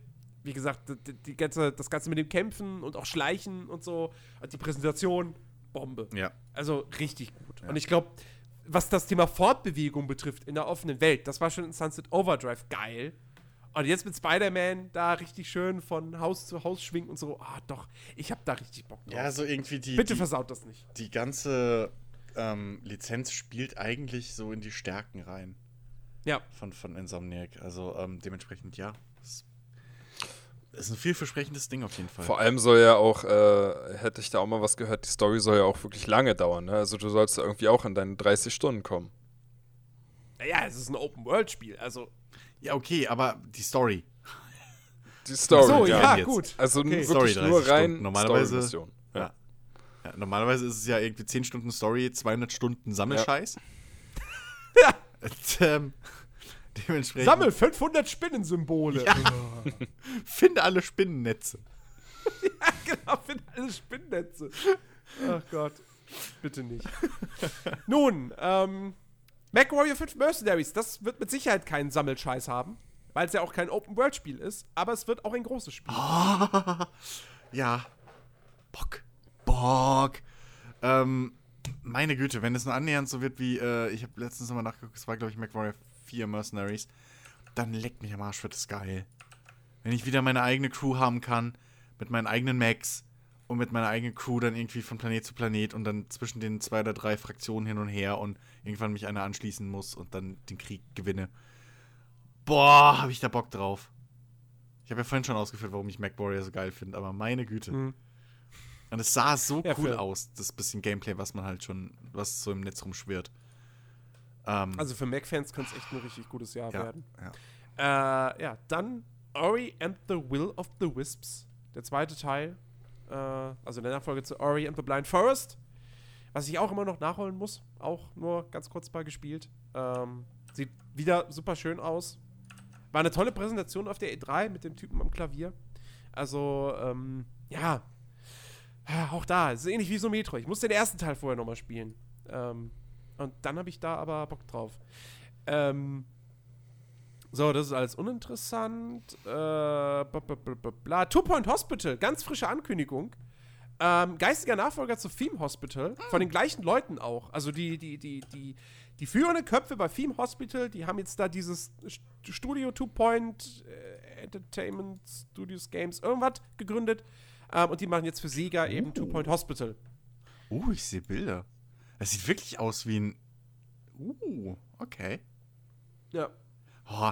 wie gesagt, die, die ganze, das Ganze mit dem Kämpfen und auch Schleichen und so, und die Präsentation, Bombe. Ja. Also richtig gut. Und ich glaube, was das Thema Fortbewegung betrifft in der offenen Welt, das war schon in Sunset Overdrive geil. Und jetzt mit Spider-Man da richtig schön von Haus zu Haus schwingen und so, ah doch, ich hab da richtig Bock drauf. Ja, so irgendwie die, Bitte die, versaut das nicht. die ganze ähm, Lizenz spielt eigentlich so in die Stärken rein Ja. von, von Insomniac. Also ähm, dementsprechend ja. Es ist ein vielversprechendes Ding auf jeden Fall. Vor allem soll ja auch, äh, hätte ich da auch mal was gehört, die Story soll ja auch wirklich lange dauern. Ne? Also du sollst irgendwie auch in deine 30 Stunden kommen. Naja, es ist ein Open-World-Spiel, also. Ja, okay, aber die Story. Die Story, so, ja, ja, gut. Also Okay. wirklich Story, nur 30 rein Stunden. Normalerweise- Story-Mission. Ja. Ja, normalerweise ist es ja irgendwie 10 Stunden Story, 200 Stunden Sammelscheiß. Ja. Und, ähm, dementsprechend. Sammel 500 Spinnensymbole. Ja. Finde alle Spinnennetze. genau, finde alle Spinnennetze. Ach Gott. Bitte nicht. Nun, ähm, MacWarrior 5 Mercenaries, das wird mit Sicherheit keinen Sammelscheiß haben, weil es ja auch kein Open-World-Spiel ist, aber es wird auch ein großes Spiel. Ja. Bock. Bock. Ähm, meine Güte, wenn es nur annähernd so wird wie, äh, ich habe letztens nochmal nachgeguckt, es war, glaube ich, MacWarrior 4 Mercenaries, dann leckt mich am Arsch, wird das geil. Wenn ich wieder meine eigene Crew haben kann, mit meinen eigenen Macs und mit meiner eigenen Crew dann irgendwie von Planet zu Planet und dann zwischen den zwei oder drei Fraktionen hin und her und irgendwann mich einer anschließen muss und dann den Krieg gewinne. Boah, habe ich da Bock drauf. Ich habe ja vorhin schon ausgeführt, warum ich MacWarrior so geil finde, aber meine Güte. Mhm. Und es sah so Ja, cool aus, das bisschen Gameplay, was man halt schon, was so im Netz rumschwirrt. Ähm, Also für Mac-Fans könnte es echt ein richtig gutes Jahr ja, werden. ja. Äh, ja, dann Ori and the Will of the Wisps, der zweite Teil. Äh, also der Nachfolger zu Ori and the Blind Forest. Was ich auch immer noch nachholen muss. Auch nur ganz kurz mal gespielt. Ähm, sieht wieder super schön aus. War eine tolle Präsentation auf der E3 mit dem Typen am Klavier. Also, ähm, ja. Ja, Auch da, es ist ähnlich wie so Metro. Ich musste den ersten Teil vorher nochmal spielen. Ähm, und dann habe ich da aber Bock drauf. Ähm, so, das ist alles uninteressant. Äh, bla, bla, bla, bla, bla. Two Point Hospital, ganz frische Ankündigung. Ähm, geistiger Nachfolger zu Theme Hospital, von den gleichen Leuten auch. Also die, die, die, die, die führenden Köpfe bei Theme Hospital, die haben jetzt da dieses St- Studio Two Point äh, Entertainment Studios Games irgendwas gegründet. Ähm, und die machen jetzt für Sega eben Two Point Hospital. Uh, ich sehe Bilder. Das sieht wirklich aus wie ein. Uh, okay. Ja. Oh,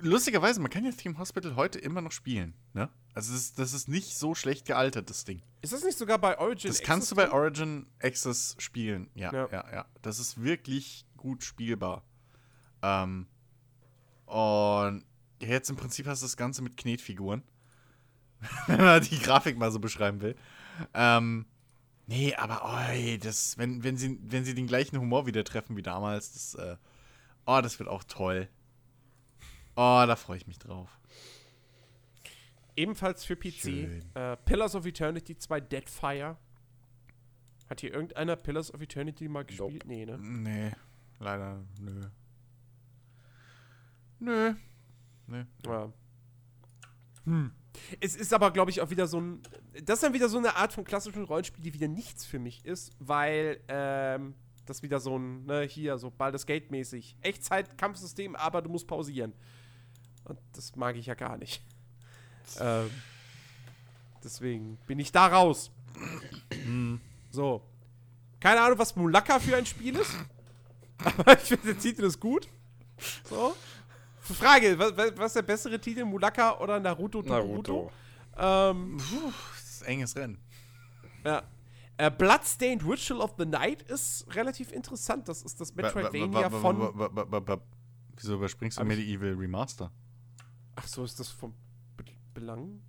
lustigerweise, man kann ja Theme Hospital heute immer noch spielen, ne? Also das ist, das ist nicht so schlecht gealtert, das Ding. Ist das nicht sogar bei Origin? Das kannst du Access bei Origin Access spielen. Ja, Ja. ja, ja. Das ist wirklich gut spielbar. Ähm, und jetzt im Prinzip hast du das Ganze mit Knetfiguren. Wenn man die Grafik mal so beschreiben will. Ähm, nee, aber oi, das, wenn, wenn, sie, wenn sie den gleichen Humor wieder treffen wie damals, das, äh, oh, das wird auch toll. Oh, da freue ich mich drauf. Ebenfalls für PC. Äh, Pillars of Eternity 2 Deadfire. Hat hier irgendeiner Pillars of Eternity mal gespielt? Nee, ne? Nee, leider, nö. Nö. Nö. Ja. Hm. Es ist aber, glaube ich, auch wieder so ein. Das ist dann wieder so eine Art von klassischem Rollenspiel, die wieder nichts für mich ist, weil ähm, das wieder so ein, ne, hier, so Baldur's Gate-mäßig. Echtzeit-Kampfsystem, aber du musst pausieren. Und das mag ich ja gar nicht. ähm, deswegen bin ich da raus. so. Keine Ahnung, was Mulaka für ein Spiel ist. Aber ich finde, der Titel ist gut. So. Frage, was, was ist der bessere Titel, Mulaka oder Naruto? Naruto. Ähm, Puh, das ist ein enges Rennen. ja. Äh, Bloodstained Ritual of the Night ist relativ interessant. Das ist das Metroidvania von. Wieso überspringst du Medieval Remaster? Ach so, ist das vom Be Belang?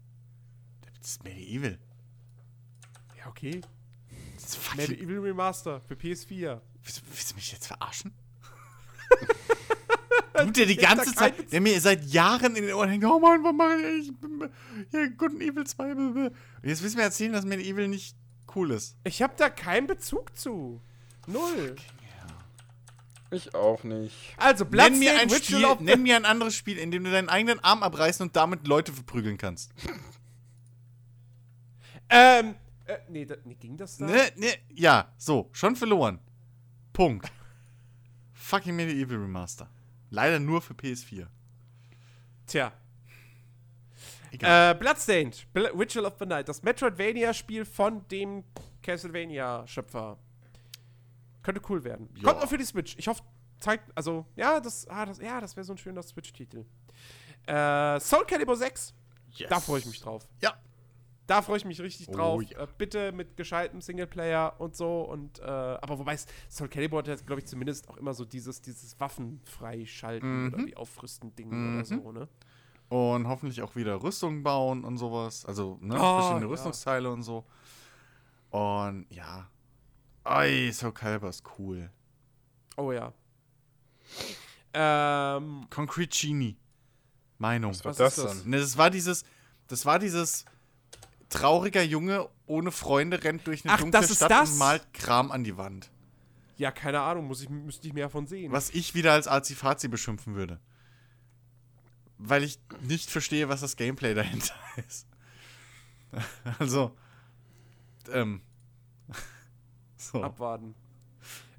Das ist Medieval. Ja, okay. Das ist. Medieval Remaster für PS4. Willst, du- willst du mich jetzt verarschen? du, der die ganze Zeit, der mir seit Jahren in den Ohren hängt, oh Mann, was mache ich? ich bin, hier, Good and Evil 2. blablabla. Und jetzt willst du mir erzählen, dass Medieval nicht cool ist. Ich habe da keinen Bezug zu. Null. Ich auch nicht. Also, Nenn mir, ein Ritual Spiel, nenn mir ein anderes Spiel, in dem du deinen eigenen Arm abreißen und damit Leute verprügeln kannst. Ähm, äh, nee, da, nee, ging das da? Ne, ne, ja, so, schon verloren. Punkt. Fucking Medieval Remaster. Leider nur für PS4. Tja. Egal. Äh, Bloodstained, Bl Ritual of the Night, das Metroidvania-Spiel von dem Castlevania-Schöpfer. Könnte cool werden. Ja. Kommt auch für die Switch. Ich hoffe, zeigt, also, ja, das, ah, das, ja, das wäre so ein schöner Switch-Titel. Äh, Soul Calibur 6, Yes. da freue ich mich drauf. Ja. Da freue ich mich richtig Oh, drauf. ja. Äh, bitte mit gescheitem Singleplayer und so. Und, äh, aber wobei es- Soul Calibur hat jetzt, glaube ich, zumindest auch immer so dieses, dieses Waffenfreischalten Mhm. oder die Aufrüsten-Ding oder so, ne? Und hoffentlich auch wieder Rüstung bauen und sowas. Also, ne, Oh, verschiedene ja. Rüstungsteile und so. Und ja. Ey, Soul Calibur ist cool. Oh ja. Ähm, Concrete Genie. Meinung. Was war Was das ist das? dann? Ne, das war dieses, das war dieses trauriger Junge ohne Freunde rennt durch eine Ach, dunkle das ist Stadt das? und malt Kram an die Wand. ja, keine Ahnung, muss ich, müsste ich mehr von sehen. Was ich wieder als Azi-Fazi beschimpfen würde. Weil ich nicht verstehe, was das Gameplay dahinter ist. Also, ähm. So. Abwarten.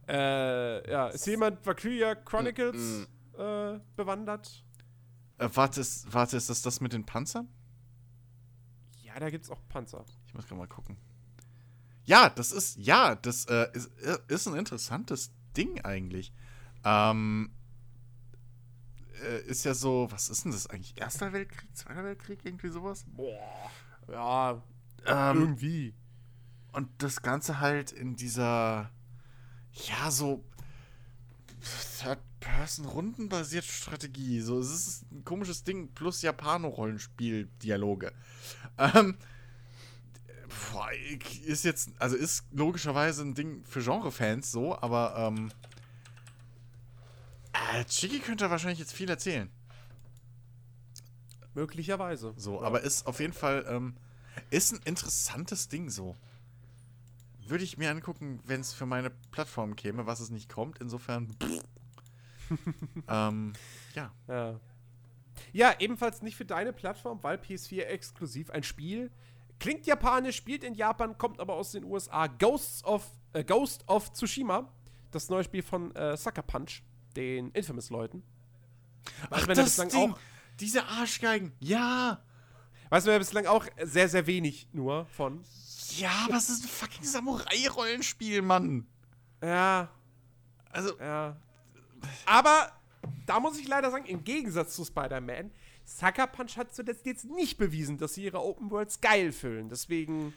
Äh, ja, ist jemand Valkyria Chronicles Mm, äh, bewandert? Äh, warte, ist, warte, ist das das mit den Panzern? Ja, da gibt's auch Panzer. Ich muss gerade mal gucken. Ja, das ist, ja, das äh, ist, ist ein interessantes Ding eigentlich. Ähm, äh, ist ja so, was ist denn das eigentlich? Erster Weltkrieg, Zweiter Weltkrieg, irgendwie sowas? Boah. Ja, Ähm, irgendwie. und das Ganze halt in dieser, ja, so Third-Person-Rundenbasierte Strategie. So, es ist ein komisches Ding, plus Japano-Rollenspiel-Dialoge. Ähm, boah, ist jetzt, also ist logischerweise ein Ding für Genre-Fans so, aber, ähm, äh, Chiki könnte wahrscheinlich jetzt viel erzählen. Möglicherweise. So, Ja. aber ist auf jeden Fall, ähm, ist ein interessantes Ding so. Würde ich mir angucken, wenn es für meine Plattform käme, was es nicht kommt. Insofern. ähm, ja. Ja. Ja, ebenfalls nicht für deine Plattform, weil PS4 exklusiv ein Spiel. Klingt japanisch, spielt in Japan, kommt aber aus den USA. Ghosts of, äh, Ghost of Tsushima. Das neue Spiel von äh, Sucker Punch, den Infamous-Leuten. Ach, wenn er das bislang Ding. auch- Diese Arschgeigen. Ja. Weißt du, wir bislang auch sehr, sehr wenig nur von. Ja, aber es ist ein fucking Samurai-Rollenspiel, Mann. Ja, Also, ja. Aber da muss ich leider sagen, im Gegensatz zu Spider-Man, Sucker Punch hat zuletzt jetzt nicht bewiesen, dass sie ihre Open Worlds geil füllen. Deswegen,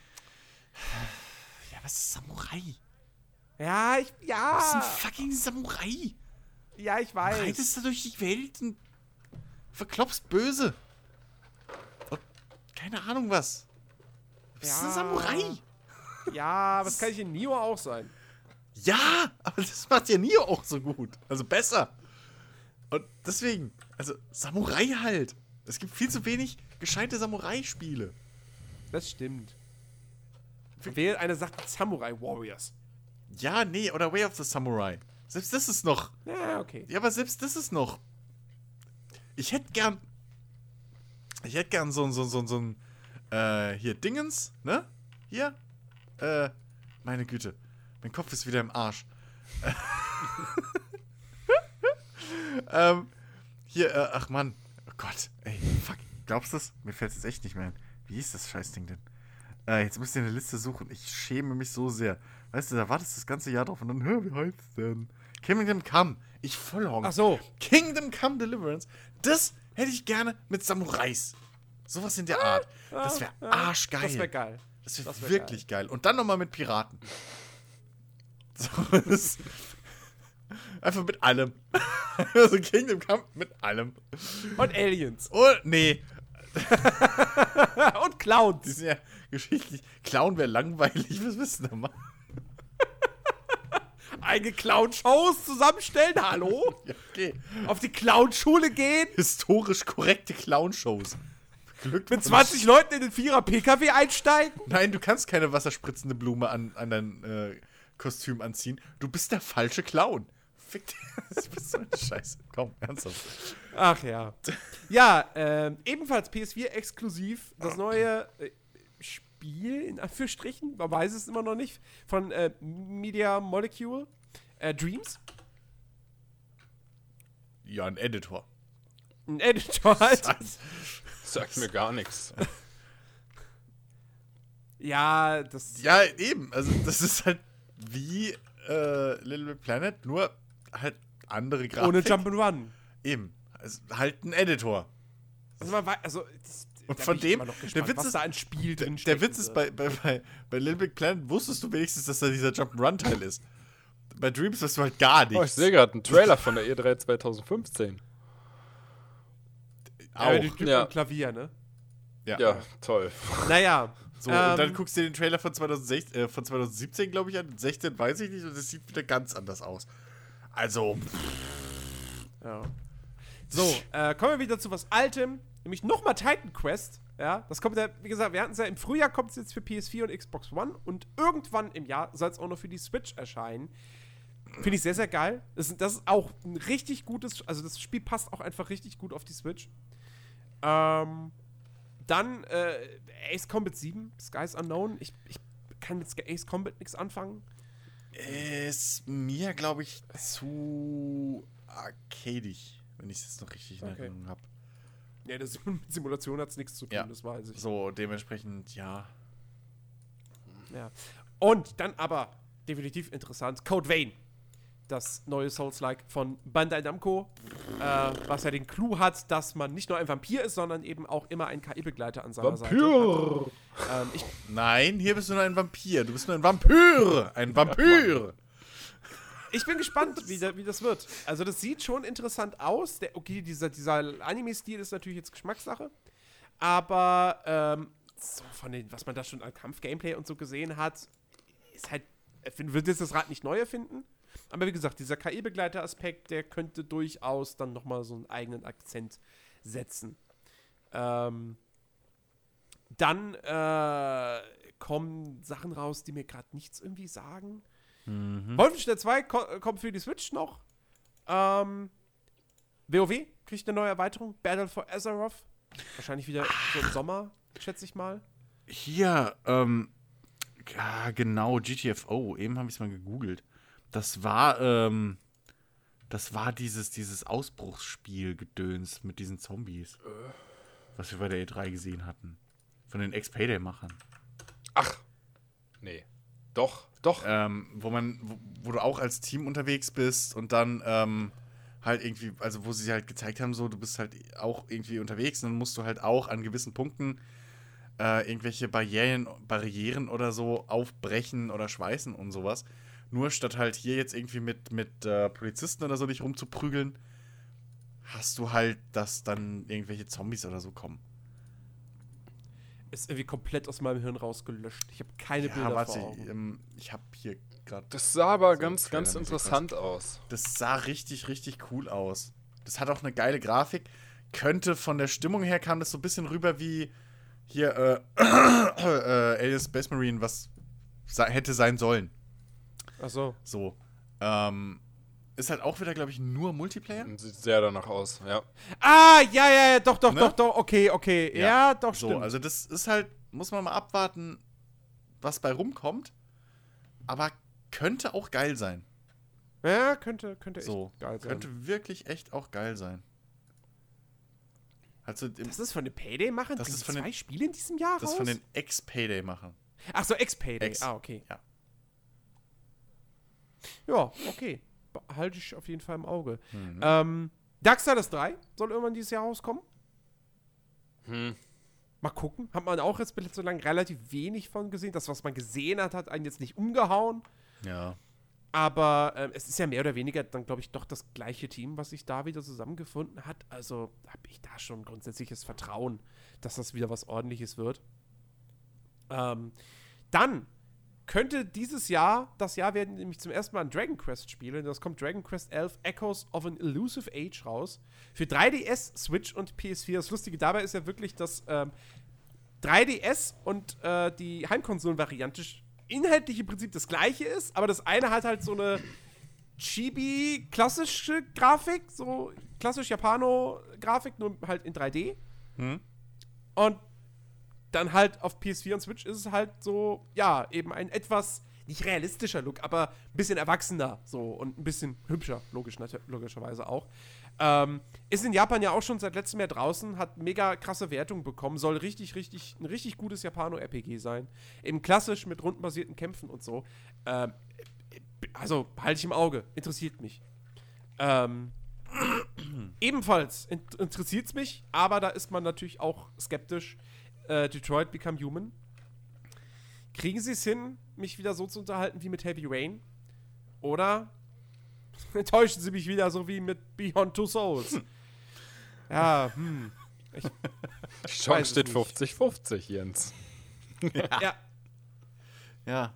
ja, was ist Samurai? ja, ich, Was ist ein ja, fucking Samurai? ja, ich weiß. Reitest du durch die Welt und verklopfst böse. Keine Ahnung was. Was ist ein Ja. Samurai? Ja, was kann ich in Nio auch sein? Ja, aber das macht ja Nio auch so gut. Also besser. Und deswegen, also Samurai halt. Es gibt viel zu wenig gescheite Samurai-Spiele. Das stimmt. Wähle eine Sache Samurai Warriors. Ja, nee, oder Way of the Samurai. Selbst das ist noch. Ja, okay. Ja, aber selbst das ist noch. Ich hätte gern. Ich hätte gern so ein, so, ein- so, ein- so ein. Äh, hier, Dingens, ne? Hier. Äh, meine Güte. Mein Kopf ist wieder im Arsch. ähm, hier, äh, ach Mann. Oh Gott, ey, fuck. Glaubst du das? Mir fällt es jetzt echt nicht mehr ein. Wie hieß das Scheißding denn? Äh, jetzt müsst ihr eine Liste suchen. Ich schäme mich so sehr. Weißt du, da wartest du das ganze Jahr drauf und dann, hä, wie heißt es denn? Kingdom Come. Ich vollhong. Ach so. Kingdom Come Deliverance. Das hätte ich gerne mit Samurais. Sowas in der Art. Das wäre arschgeil. Das wäre geil. Das wäre wär wirklich geil. Und dann nochmal mit Piraten. So, das einfach mit allem. also Kingdom Come mit allem. Und Aliens. Oh, nee. Und Die Clowns. sind ja geschichtlich. Clown wäre langweilig. Was wissen wir mal? Eigene Clown-Shows zusammenstellen. Hallo? Ja, okay. Auf die Clown-Schule gehen. Historisch korrekte Clown-Shows. Glück Mit 20 Leuten in den Vierer-PKW einsteigen. Nein, du kannst keine wasserspritzende Blume an, an dein äh, Kostüm anziehen. Du bist der falsche Clown. Fick dich. Das bist so eine Scheiße. Komm, ernsthaft. Ach ja. Ja, ähm, ebenfalls PS4 exklusiv das neue äh, Spiel, in Anführungsstrichen, man weiß es immer noch nicht, von äh, Media Molecule, äh, Dreams. Ja, ein Editor. Ein Editor halt. Sagt mir gar nichts. Ja, das. Ja, eben. Also, das ist halt wie äh, Little Big Planet, nur halt andere Grafik. Ohne Jump'n'Run. Eben. Also, halt ein Editor. Also, man wei- also, Und da von dem- noch der gespannt, Witz ist- da ein Spiel Der, drin der stecken Witz ist, bei, bei, bei, bei Little Big Planet wusstest du wenigstens, dass da dieser Jump'n'Run-Teil ist. Bei Dreams weißt du halt gar nichts. Oh, ich sehe gerade einen Trailer von der E3 2015. Ja, mit Auch. dem Typ Ja. Klavier, ne? Ja, toll. Naja, So, Ähm. und dann guckst du dir den Trailer von, 2016, äh, von 2017, glaube ich, an. 16 weiß ich nicht und es sieht wieder ganz anders aus. Also, Ja. So, äh, kommen wir wieder zu was Altem, nämlich nochmal Titan Quest. Ja, das kommt ja, wie gesagt, wir hatten es ja im Frühjahr kommt es jetzt für PS4 und Xbox One und irgendwann im Jahr soll es auch noch für die Switch erscheinen. Finde ich sehr, sehr geil. Das, ist- das ist auch ein richtig gutes, also das Spiel passt auch einfach richtig gut auf die Switch. Ähm, dann äh, Ace Combat 7, Skies Unknown. Ich, ich kann mit Ace Combat nichts anfangen. Ist mir, glaube ich, zu arcadig, wenn ich es jetzt noch richtig in Okay. Erinnerung habe. Ja, das, mit Simulation hat es nichts zu tun, Ja. das weiß ich. So, dementsprechend, ja. Ja. Und dann aber definitiv interessant, Code Vein. Das neue Souls-like von Bandai Namco, äh, was ja den Clou hat, dass man nicht nur ein Vampir ist, sondern eben auch immer einen KI-Begleiter an seiner Seite Vampir! hat. Ähm, Nein, hier bist du nur ein Vampir. Du bist nur ein Vampir. Ein Vampir. ich bin gespannt, wie, da, wie das wird. Also das sieht schon interessant aus. Der, okay, dieser, dieser Anime-Stil ist natürlich jetzt Geschmackssache. Aber ähm, so von den, was man da schon an Kampf-Gameplay und so gesehen hat, ist halt, wird jetzt das Rad nicht neu erfinden. Aber wie gesagt, dieser KI-Begleiter-Aspekt, der könnte durchaus dann nochmal so einen eigenen Akzent setzen. Ähm, dann äh, kommen Sachen raus, die mir gerade nichts irgendwie sagen. Wolfenstein 2 ko kommt für die Switch noch. Ähm, WoW kriegt eine neue Erweiterung. Battle for Azeroth. Wahrscheinlich wieder so im Sommer, schätze ich mal. Hier, ähm, ja, genau, GTFO. Eben habe ich es mal gegoogelt. Das war, ähm, das war dieses, dieses Ausbruchsspiel-Gedöns mit diesen Zombies. Was wir bei der E3 gesehen hatten. Von den X-Payday-Machern. Ach. Nee. Doch, doch. ähm, wo man, wo, wo du auch als Team unterwegs bist und dann ähm, halt irgendwie, also wo sie halt gezeigt haben, so, du bist halt auch irgendwie unterwegs und dann musst du halt auch an gewissen Punkten äh, irgendwelche Barrieren, Barrieren oder so aufbrechen oder schweißen und sowas. Nur statt halt hier jetzt irgendwie mit, mit äh, Polizisten oder so dich rumzuprügeln, hast du halt, dass dann irgendwelche Zombies oder so kommen. Ist irgendwie komplett aus meinem Hirn rausgelöscht. Ich habe keine Bilder warte, vor Augen. ähm, ich habe hier gerade Das sah aber So, ganz, ganz interessant aus. Das sah richtig, richtig cool aus. Das hat auch eine geile Grafik. Könnte von der Stimmung her kam das so ein bisschen rüber wie hier äh, äh, Alias Space Marine, was hätte sein sollen. Ach so. So. Ähm, ist halt auch wieder, glaube ich, nur Multiplayer. Sieht sehr danach aus, ja. Ah, ja, ja, ja, doch, doch, Ne? doch, doch, okay, okay. Ja, doch, So, stimmt. also das ist halt, muss man mal abwarten, was bei rumkommt. Aber könnte auch geil sein. ja, könnte, könnte echt So. geil sein. Könnte wirklich echt auch geil sein. Also, im, das ist von den Payday machen? Das ist von zwei den- Spiele in diesem Jahr das raus? ist von den Ex-Payday machen. Ach so, Ex-Payday. Ex. Ah, okay. Ja. Ja, okay. Halte ich auf jeden Fall im Auge. Mhm. Ähm, Darksiders 3 soll irgendwann dieses Jahr rauskommen. Hm. Mal gucken. Hat man auch jetzt so lange relativ wenig von gesehen. Das, was man gesehen hat, hat einen jetzt nicht umgehauen. Ja. Aber ähm, es ist ja mehr oder weniger dann, glaube ich, doch das gleiche Team, was sich da wieder zusammengefunden hat. Also habe ich da schon grundsätzliches Vertrauen, dass das wieder was Ordentliches wird. Ähm, dann könnte dieses Jahr das Jahr werden, nämlich zum ersten Mal ein Dragon Quest spielen. Das kommt Dragon Quest 11 Echoes of an Elusive Age raus. Für 3DS, Switch und PS4. Das Lustige dabei ist ja wirklich, dass ähm, 3DS und äh, die Heimkonsolen-Variante inhaltlich im Prinzip das gleiche ist, aber das eine hat halt so eine Chibi-klassische Grafik, so klassisch Japano-Grafik, nur halt in 3D. Hm? Und dann halt auf PS4 und Switch ist es halt so, ja, eben ein etwas, nicht realistischer Look, aber ein bisschen erwachsener so und ein bisschen hübscher, logisch, logischerweise auch. Ähm, ist in Japan ja auch schon seit letztem Jahr draußen, hat mega krasse Wertungen bekommen, soll richtig, richtig, ein richtig gutes Japano-RPG sein. Eben klassisch mit rundenbasierten Kämpfen und so. Ähm, also halte ich im Auge, interessiert mich. Ähm, ebenfalls in interessiert es mich, aber da ist man natürlich auch skeptisch. Äh, Detroit Become Human. Kriegen sie es hin, mich wieder so zu unterhalten wie mit Heavy Rain? Oder enttäuschen sie mich wieder so wie mit Beyond Two Souls? ja, hm. Die weiß Chance es steht nicht. 50-50, Jens. ja. Ja.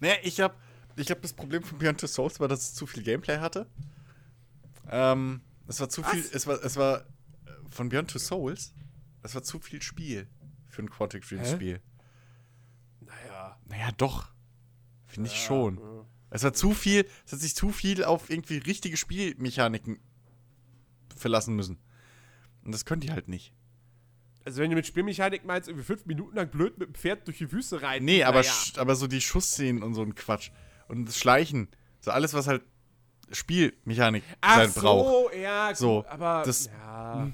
Naja, ich hab, ich glaube, das Problem von Beyond Two Souls war, dass es zu viel Gameplay hatte. Ähm, es war zu viel, Was? es war, es war äh, von Beyond Two Souls, es war zu viel Spiel für ein Quantic Dream? Spiel. Naja. Naja, doch. Finde ich Ja, schon. ja. Es war zu viel, es hat sich zu viel auf irgendwie richtige Spielmechaniken verlassen müssen. Und das können die halt nicht. Also wenn du mit Spielmechanik meinst, irgendwie fünf Minuten lang blöd mit dem Pferd durch die Wüste rein. Nee, aber, naja. aber so die Schussszenen und so ein Quatsch. Und das Schleichen. So alles, was halt Spielmechanik Ach sein so, braucht. ja, So, aber das- ja.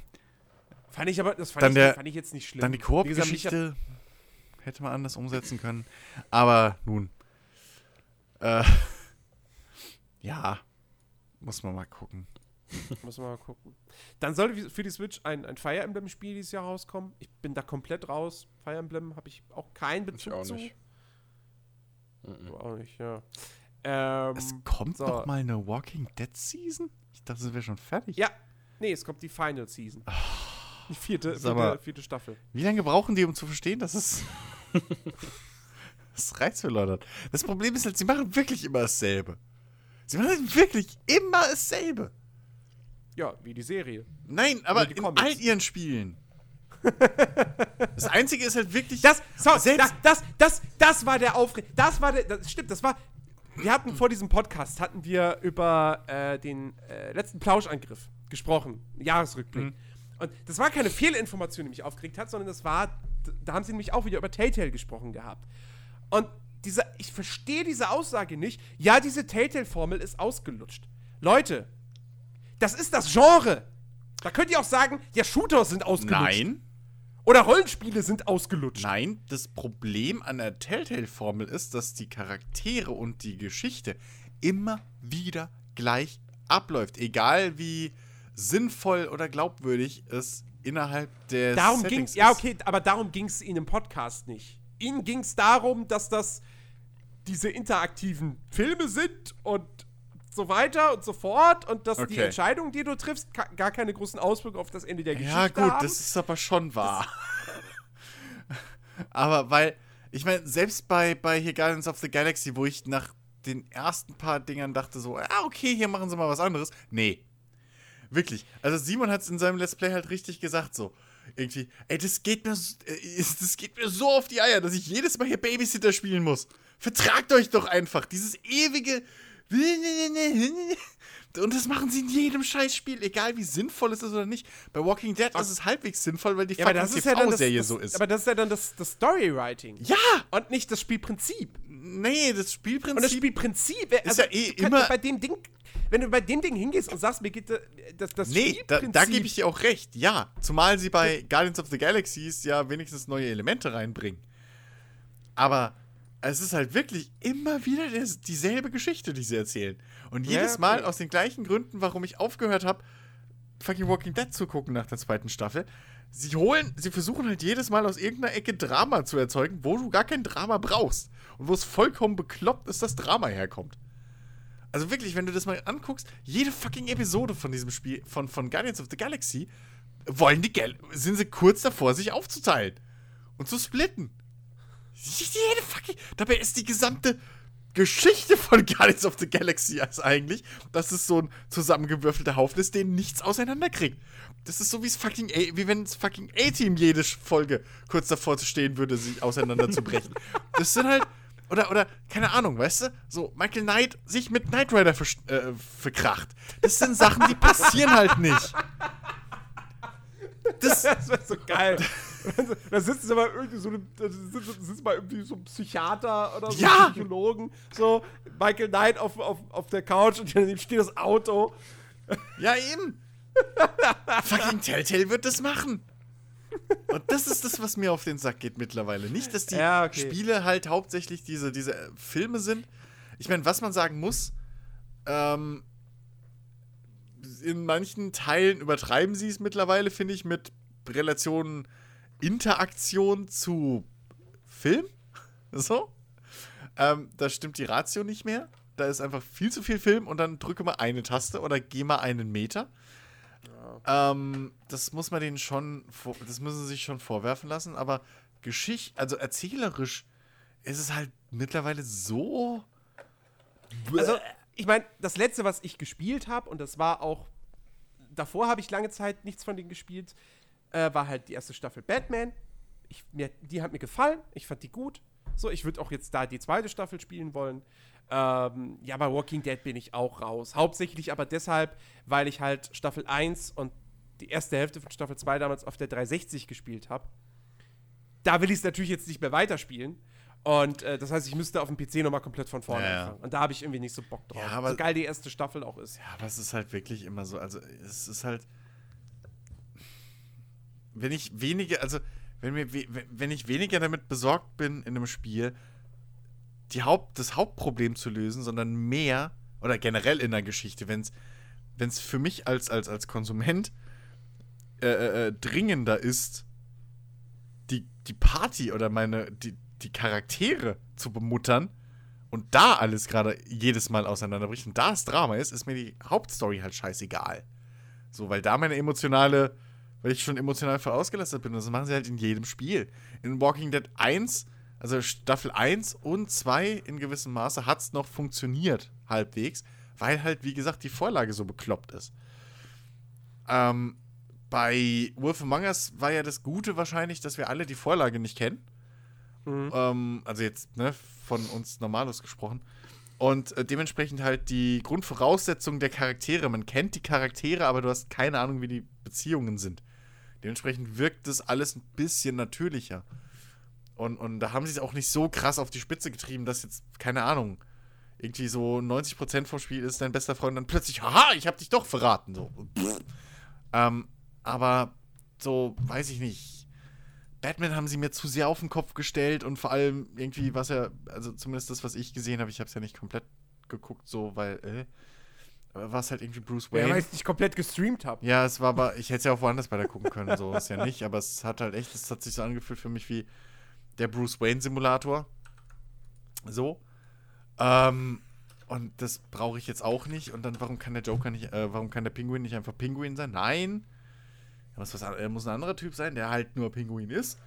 Fand ich aber, das fand, Dann ich, der- fand ich jetzt nicht schlimm. Dann die Koop-Geschichte hätte man anders umsetzen können. Aber nun. Äh, ja. Muss man mal gucken. Muss man mal gucken. Dann sollte für die Switch ein, ein Fire Emblem-Spiel dieses Jahr rauskommen. Ich bin da komplett raus. Fire Emblem habe ich auch keinen Ich Bezug auch zu. nicht. Mhm. Auch nicht, ja. Ähm, Es kommt so. noch mal eine Walking Dead Season? Ich dachte, es wäre schon fertig. ja, nee, es kommt die Final Season. Die vierte, vierte, vierte Staffel. Wie lange brauchen die, um zu verstehen, dass es. das reizverleudert. Das Problem ist halt, sie machen wirklich immer dasselbe. Sie machen halt wirklich immer dasselbe. Ja, wie die Serie. Nein, aber in all ihren Spielen. das Einzige ist halt wirklich. Das, so, selbst, das, das, das, das war der Aufreger. Das war der, das stimmt, das war, wir hatten vor diesem Podcast, hatten wir über äh, den äh, letzten Plauschangriff gesprochen, Jahresrückblick. Mhm. Und das war keine Fehlinformation, die mich aufgeregt hat, sondern das war, da haben sie nämlich auch wieder über Telltale gesprochen gehabt. Und diese, ich verstehe diese Aussage nicht. Ja, diese Telltale-Formel ist ausgelutscht. Leute, das ist das Genre. Da könnt ihr auch sagen, ja, Shooter sind ausgelutscht. Nein. Oder Rollenspiele sind ausgelutscht. Nein, das Problem an der Telltale-Formel ist, dass die Charaktere und die Geschichte immer wieder gleich abläuft. Egal wie sinnvoll oder glaubwürdig es innerhalb des Darum ging Settings ja ist. okay, aber darum ging es Ihnen im Podcast nicht. Ihnen ging es darum, dass das diese interaktiven Filme sind und so weiter und so fort und dass die Okay. Entscheidungen, die du triffst, gar keine großen Auswirkungen auf das Ende der Geschichte Ja, gut, haben. das ist aber schon wahr. aber weil, ich meine, selbst bei, bei hier Guardians of the Galaxy, wo ich nach den ersten paar Dingern dachte so, ah, okay, hier machen sie mal was anderes. Nee. Wirklich. Also Simon hat es in seinem Let's Play halt richtig gesagt so. Irgendwie, ey, das geht mir, äh, das geht mir so auf die Eier, dass ich jedes Mal hier Babysitter spielen muss. Vertragt euch doch einfach. Dieses ewige. Und das machen sie in jedem Scheißspiel, egal wie sinnvoll es ist oder nicht. Bei Walking Dead ist es halbwegs sinnvoll, weil die ja, ja TV-Serie das, so ist. Aber das ist ja dann das, das Storywriting. ja! Und nicht das Spielprinzip. Nee, das Spielprinzip. Und das Spielprinzip äh, Ist ja eh du kannst immer- bei dem Ding, wenn du bei dem Ding hingehst und sagst, mir geht das, das Nee, da, Spielprinzip. da gebe ich dir auch recht. Ja, zumal sie bei Guardians of the Galaxies ja wenigstens neue Elemente reinbringen. Aber es ist halt wirklich immer wieder dieselbe Geschichte, die sie erzählen. Und Ja, jedes Mal okay. aus den gleichen Gründen, warum ich aufgehört habe, fucking Walking Dead zu gucken nach der zweiten Staffel. Sie holen, sie versuchen halt jedes Mal aus irgendeiner Ecke Drama zu erzeugen, wo du gar kein Drama brauchst. Und wo es vollkommen bekloppt ist, dass Drama herkommt. Also wirklich, wenn du das mal anguckst, jede fucking Episode von diesem Spiel, von, von Guardians of the Galaxy, wollen die Gal sind sie kurz davor, sich aufzuteilen und zu splitten. Jede fucking. Dabei ist die gesamte Geschichte von Guardians of the Galaxy als eigentlich, dass es so ein zusammengewürfelter Haufen ist, den nichts auseinanderkriegt. Das ist so wie es fucking A wie wenn es fucking A-Team jede Folge kurz davor zu stehen würde, sich auseinanderzubrechen. das sind halt. Oder, oder, keine Ahnung, weißt du? So, Michael Knight sich mit Knight Rider versch- äh, verkracht. Das sind Sachen, die passieren halt nicht. Das, Das wäre so geil. da sie mal irgendwie so, da sitzen, sitzen mal irgendwie so ein Psychiater oder so Ja! Psychologen, so Michael Knight auf, auf, auf der Couch und daneben steht das Auto. Ja, eben. Fucking Telltale wird das machen. Und das ist das, was mir auf den Sack geht mittlerweile. Nicht, dass die Ja, okay. Spiele halt hauptsächlich diese, diese äh, Filme sind. Ich meine, was man sagen muss, ähm, in manchen Teilen übertreiben sie es mittlerweile, finde ich, mit Relationen Interaktion zu Film. So. Ähm, da stimmt die Ratio nicht mehr. Da ist einfach viel zu viel Film und dann drücke mal eine Taste oder geh mal einen Meter. Ähm, das muss man denen schon, das müssen sie sich schon vorwerfen lassen, aber Geschichte, also erzählerisch, ist es halt mittlerweile so. Also, ich meine, das letzte, was ich gespielt habe, und das war auch. Davor habe ich lange Zeit nichts von denen gespielt, äh, war halt die erste Staffel Batman. Ich, mir, die hat mir gefallen, ich fand die gut. So, ich würde auch jetzt da die zweite Staffel spielen wollen. Ähm, ja, bei Walking Dead bin ich auch raus. Hauptsächlich aber deshalb, weil ich halt Staffel 1 und die erste Hälfte von Staffel 2 damals auf der 360 gespielt habe. Da will ich es natürlich jetzt nicht mehr weiterspielen. Und äh, das heißt, ich müsste auf dem PC nochmal komplett von vorne Ja, anfangen. Und da habe ich irgendwie nicht so Bock drauf. Ja, aber- so geil die erste Staffel auch ist. Ja, aber es ist halt wirklich immer so. Also, es ist halt. Wenn ich weniger, also, wenn, mir, we- wenn ich weniger damit besorgt bin in einem Spiel, die Haupt, das Hauptproblem zu lösen, sondern mehr, oder generell in der Geschichte, wenn es für mich als, als, als Konsument äh, äh, äh, dringender ist, die, die Party oder meine, die, die Charaktere zu bemuttern und da alles gerade jedes Mal auseinanderbricht und da das Drama ist, ist mir die Hauptstory halt scheißegal. So, weil da meine emotionale, weil ich schon emotional voll ausgelastet bin. Und das machen sie halt in jedem Spiel. In Walking Dead 1, also Staffel 1 und 2 in gewissem Maße, hat es noch funktioniert, halbwegs, weil halt, wie gesagt, die Vorlage so bekloppt ist. Ähm, bei Wolf Among Us war ja das Gute wahrscheinlich, dass wir alle die Vorlage nicht kennen. Mhm. Ähm, also jetzt, ne, von uns Normalos gesprochen. Und äh, dementsprechend halt die Grundvoraussetzung der Charaktere. Man kennt die Charaktere, aber du hast keine Ahnung, wie die Beziehungen sind. Dementsprechend wirkt das alles ein bisschen natürlicher. Und, und da haben sie es auch nicht so krass auf die Spitze getrieben, dass jetzt, keine Ahnung, irgendwie so 90% vom Spiel ist dein bester Freund dann plötzlich, haha, ich hab dich doch verraten. So. Ähm, aber so, weiß ich nicht. Batman haben sie mir zu sehr auf den Kopf gestellt und vor allem irgendwie, was ja, also zumindest das, was ich gesehen habe, ich habe es ja nicht komplett geguckt, so, weil, äh, aber war es halt irgendwie Bruce Ja, Wayne. weil ich nicht komplett gestreamt habe. Ja, es war aber, ich hätte es ja auch woanders bei der gucken können, so ist ja nicht, aber es hat halt echt, es hat sich so angefühlt für mich wie der Bruce Wayne Simulator. So. Ähm, und das brauche ich jetzt auch nicht. Und dann, warum kann der Joker nicht, äh, warum kann der Pinguin nicht einfach Pinguin sein? Nein. Er muss, was, er muss ein anderer Typ sein, der halt nur Pinguin ist.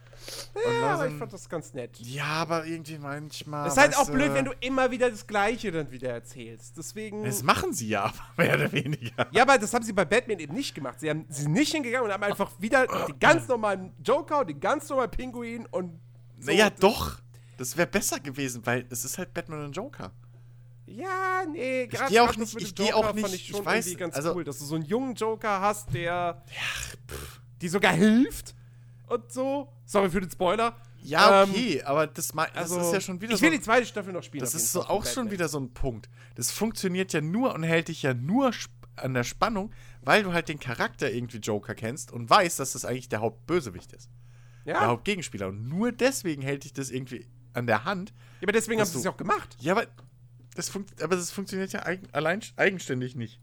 Und Ja, aber ich fand das ganz nett. ja, aber irgendwie manchmal. Es ist halt auch blöd, wenn du immer wieder das Gleiche dann wieder erzählst. Deswegen. Das machen sie ja, aber mehr oder weniger. Ja, aber das haben sie bei Batman eben nicht gemacht. Sie, haben, sie sind nicht hingegangen und haben einfach wieder den ganz normalen Joker, den ganz normalen Pinguin und. So. Naja, doch. Das wäre besser gewesen, weil es ist halt Batman und Joker. Ja, nee, gerade geh auch das nicht- ich geh Joker auch nicht- ich ich weiß, ganz also- cool, dass du so einen jungen Joker hast, der die sogar hilft und so. Sorry für den Spoiler. Ja, Ähm, okay, aber das, das Also, ist ja schon wieder ich so. will die zweite Staffel noch spielen. Das ist so auch schon wieder so ein Punkt. Das funktioniert ja nur und hält dich ja nur an der Spannung, weil du halt den Charakter irgendwie Joker kennst und weißt, dass das eigentlich der Hauptbösewicht ist. Der Ja, Hauptgegenspieler. Und nur deswegen hält dich das irgendwie an der Hand. aber deswegen haben sie es ja auch gemacht. Ja, aber das, aber das funktioniert ja eigen, allein eigenständig nicht.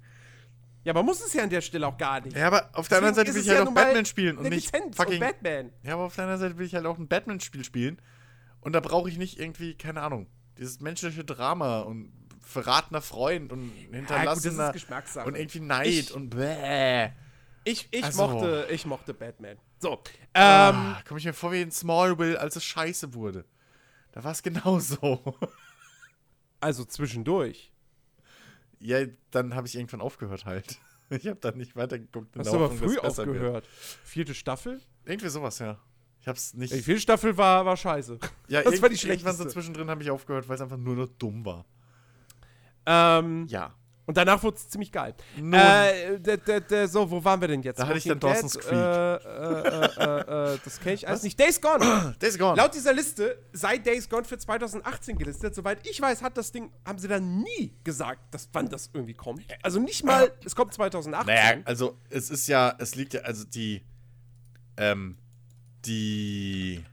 Ja, man muss es ja an der Stelle auch gar nicht. Ja, aber auf der anderen Seite will ich halt ja auch Batman spielen und nicht fucking. und Batman. Ja, aber auf der anderen Seite will ich halt auch ein Batman-Spiel spielen. Und da brauche ich nicht irgendwie, keine Ahnung, dieses menschliche Drama und verratener Freund und Ja, gut, das hinterlassener ist Geschmackssache. und irgendwie Neid Ich- und bäh. Ich, ich, Also- mochte, ich mochte Batman. So, ähm, Ah, Komme ich mir vor wie in Smallville, als es scheiße wurde. Da war es genauso. also zwischendurch. ja, dann habe ich irgendwann aufgehört halt. Ich habe dann nicht weitergeguckt. Hast du aber früh besser wird. aufgehört. Vierte Staffel? Irgendwie sowas, ja. Ich hab's nicht. Die vierte Staffel war, war scheiße. ja, das war die irgend- Irgendwann so schlechteste. zwischendrin habe ich aufgehört, weil es einfach nur noch dumm war. Ähm, Ja. Und danach wurde es ziemlich geil. Äh, so, wo waren wir denn jetzt? Da hatte ich dann Dawson's Creek. Äh, äh, äh, äh, das kenne ich alles nicht. Days Gone. Days Gone. Laut dieser Liste sei Days Gone für 2018 gelistet. Soweit ich weiß, hat das Ding, haben sie dann nie gesagt, dass, wann das irgendwie kommt. Also nicht mal, es kommt 2018. Naja, also es ist ja, es liegt ja, also die, ähm, die,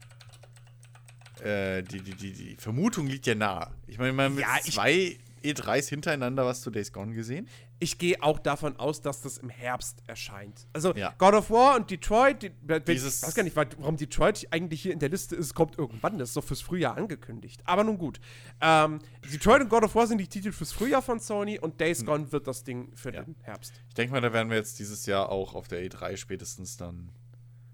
äh, die, die, die, die Vermutung liegt ja nahe. Ich meine, man Ja, mit ich- zwei E3s hintereinander was zu Days Gone gesehen. Ich gehe auch davon aus, dass das im Herbst erscheint. Also Ja. God of War und Detroit, die, Dieses- ich weiß gar nicht, warum Detroit eigentlich hier in der Liste ist, kommt irgendwann. Das ist doch fürs Frühjahr angekündigt. Aber nun gut. Ähm, Detroit und God of War sind die Titel fürs Frühjahr von Sony und Days Gone wird das Ding für Hm. Ja. den Herbst. Ich denke mal, da werden wir jetzt dieses Jahr auch auf der E3 spätestens dann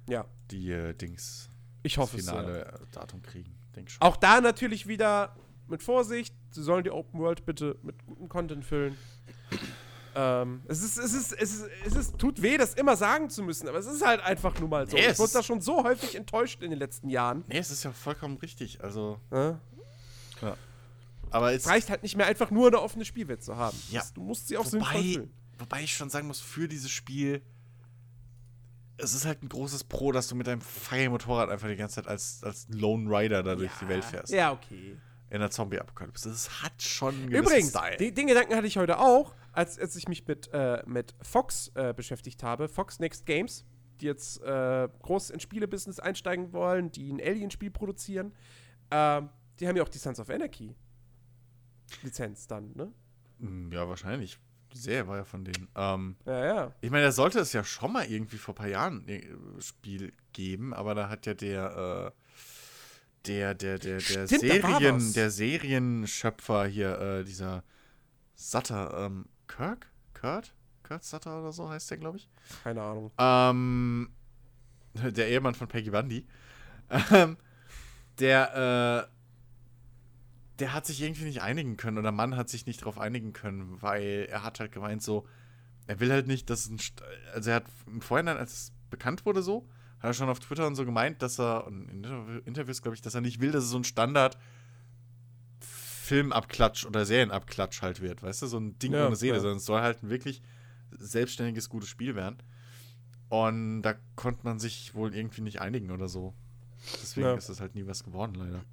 Ja. die äh, Dings Ich das hoffe es. finale sehr. äh, Datum kriegen. Auch da natürlich wieder mit Vorsicht. Sie sollen die Open World bitte mit gutem Content füllen. ähm, es, ist, es, ist, es, ist, es ist, tut weh, das immer sagen zu müssen, aber es ist halt einfach nur mal so. Nee, ich es wurde da schon so häufig enttäuscht in den letzten Jahren. Nee, es ist ja vollkommen richtig. Also, Ne? aber es reicht halt nicht mehr einfach nur eine offene Spielwelt zu haben. Ja. Das- Du musst sie auch sinnvoll wobei, füllen. wobei ich schon sagen muss, für dieses Spiel, es ist halt ein großes Pro, dass du mit deinem Fire-Motorrad einfach die ganze Zeit als, als Lone Rider da durch die Welt fährst. Ja, okay. In der Zombie-Apokalypse. Das hat schon Übrigens, Style. den, Gedanken hatte ich heute auch, als, als ich mich mit, äh, mit Fox äh, beschäftigt habe. Fox Next Games, die jetzt äh, groß ins Spielebusiness einsteigen wollen, die ein Alien-Spiel produzieren. Ähm, die haben ja auch die Sons of Anarchy Lizenz dann, ne? Hm, Ja, wahrscheinlich. Die Serie war ja von denen. Ähm, Ja, ja. ich meine, da sollte es ja schon mal irgendwie vor ein paar Jahren ein Spiel geben, aber da hat ja der, äh, der, der, der, der Stimmt, Serien, der Serienschöpfer hier, äh, dieser Sutter, ähm, Kirk? Kurt? Kurt Sutter oder so heißt der, glaube ich. Keine Ahnung. Ähm, der Ehemann von Peggy Bundy. Ähm, der, äh, der hat sich irgendwie nicht einigen können oder Mann hat sich nicht darauf einigen können, weil er hat halt gemeint so, er will halt nicht, dass es ein, St also er hat im Vorhinein, als es bekannt wurde so, hat er schon auf Twitter und so gemeint, dass er, und in Interview- Interviews glaube ich, dass er nicht will, dass es so ein Standard Filmabklatsch oder Serienabklatsch halt wird, weißt du, so ein Ding Ja, ohne Seele, ja. sondern es soll halt ein wirklich selbstständiges, gutes Spiel werden. Und da konnte man sich wohl irgendwie nicht einigen oder so. Deswegen Ja. ist das halt nie was geworden, leider.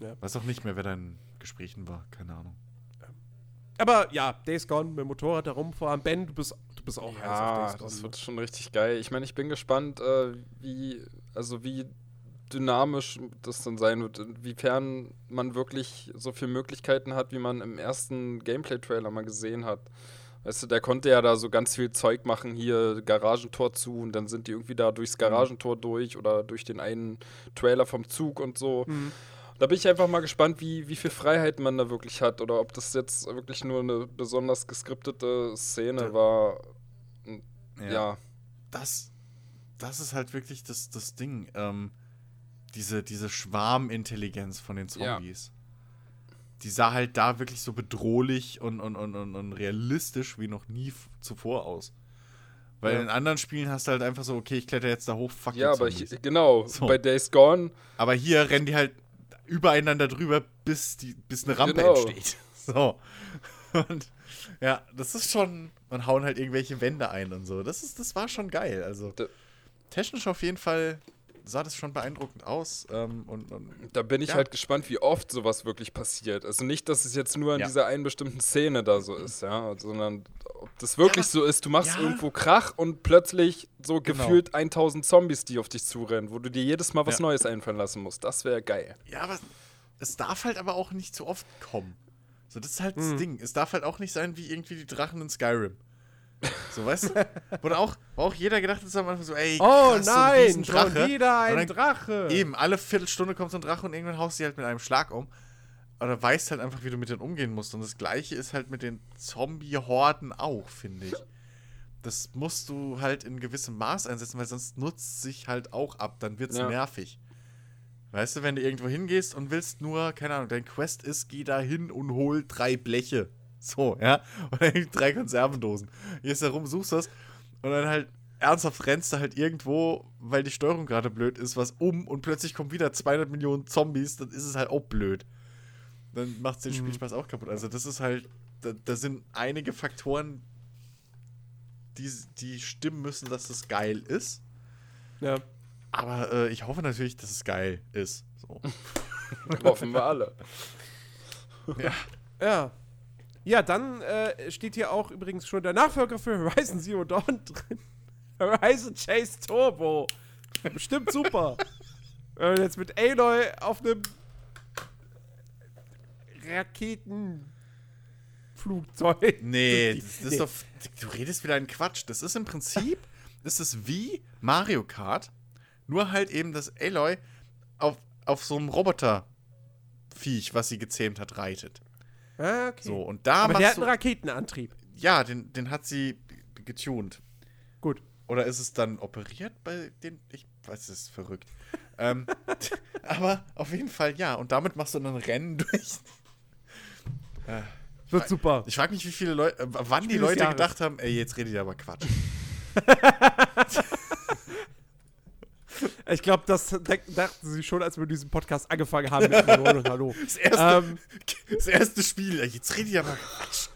Ja. Weiß auch nicht mehr, wer da in Gesprächen war. Keine Ahnung. Aber ja, Days Gone mit dem Motorrad da rumfahren. Ben, du bist, du bist auch heiß Ja, auf Days das wird schon richtig geil. Ich meine, ich bin gespannt, äh, wie, also wie dynamisch das dann sein wird, inwiefern man wirklich so viele Möglichkeiten hat, wie man im ersten Gameplay-Trailer mal gesehen hat. Weißt du, der konnte ja da so ganz viel Zeug machen, hier Garagentor zu und dann sind die irgendwie da durchs Garagentor durch oder durch den einen Trailer vom Zug und so. Mhm. Da bin ich einfach mal gespannt, wie, wie viel Freiheit man da wirklich hat oder ob das jetzt wirklich nur eine besonders geskriptete Szene war. Ja. Das, das ist halt wirklich das, das Ding. Ähm, diese, diese Schwarmintelligenz von den Ja. Zombies. Die sah halt da wirklich so bedrohlich und, und, und, und, und realistisch wie noch nie zuvor aus. Weil Ja. in anderen Spielen hast du halt einfach so, okay, ich kletter jetzt da hoch, fuck Ja, aber ich, genau, So. bei Days Gone, Aber hier rennen die halt übereinander drüber, bis, die, bis eine Rampe Genau. entsteht. So. Und ja, das ist schon. Und hauen halt irgendwelche Wände ein und so. Das, ist, das war schon geil. Also Da- technisch auf jeden Fall sah das schon beeindruckend aus. Ähm, und, und da bin ich Ja. halt gespannt, wie oft sowas wirklich passiert. Also nicht, dass es jetzt nur in Ja. dieser einen bestimmten Szene da so ist, ja, sondern ob das wirklich Ja, so ist, du machst irgendwo Krach und plötzlich so Genau. gefühlt 1000 Zombies, die auf dich zurennen, wo du dir jedes Mal was. Neues einfallen lassen musst. Das wäre geil. ja, aber es darf halt aber auch nicht zu oft kommen. So, das ist halt Mhm. das Ding. Es darf halt auch nicht sein wie irgendwie die Drachen in Skyrim. So, weißt du? Dann auch, auch jeder gedacht hat am Anfang so, ey, Oh krass, so ein nein, Riesendrache. schon wieder ein dann- Drache. Eben, alle Viertelstunde kommt so ein Drache und irgendwann haust du die halt mit einem Schlag um. Oder weißt halt einfach, wie du mit denen umgehen musst. Und das gleiche ist halt mit den Zombie-Horden auch, finde ich. Das musst du halt in gewissem Maß einsetzen, weil sonst nutzt sich halt auch ab. Dann wird's Ja. nervig. Weißt du, wenn du irgendwo hingehst und willst nur, keine Ahnung, dein Quest ist, geh da hin und hol drei Bleche. So, ja. Oder drei Konservendosen. Gehst da rum, suchst das und dann halt ernsthaft rennst du halt irgendwo, weil die Steuerung gerade blöd ist, was um und plötzlich kommen wieder 200 Millionen Zombies, dann ist es halt auch blöd. Dann macht den Spielspaß auch kaputt. Also das ist halt, da, da sind einige Faktoren, die, die stimmen müssen, dass es geil ist. Ja. Aber äh, ich hoffe natürlich, dass es geil ist. So. Hoffen wir alle. Ja. Ja, dann äh, steht hier auch übrigens schon der Nachfolger für Horizon Zero Dawn drin. Horizon Chase Turbo. Bestimmt super. Wenn man jetzt mit Aloy auf einem Raketenflugzeug. Nee, das, das ist doch. Du redest wieder einen Quatsch. Das ist im Prinzip, das ist wie Mario Kart, nur halt eben, dass Aloy auf, auf so einem Roboterviech, was sie gezähmt hat, reitet. Ah, okay. So, und da Aber der hat einen. Raketenantrieb. Ja, den, den hat sie getuned. Gut. Oder ist es dann operiert bei den. Ich weiß, es ist verrückt. ähm, aber auf jeden Fall ja. Und damit machst du dann ein Rennen durch. Wird super. Ich frage mich, wie viele Leute, äh, wann Spiel die Leute gedacht haben, ey, jetzt redet ihr aber Quatsch. Ich glaube, das dachten sie schon, als wir diesen Podcast angefangen haben mit und Hallo. Das erste, Ähm, das erste Spiel, jetzt redet ihr aber Quatsch.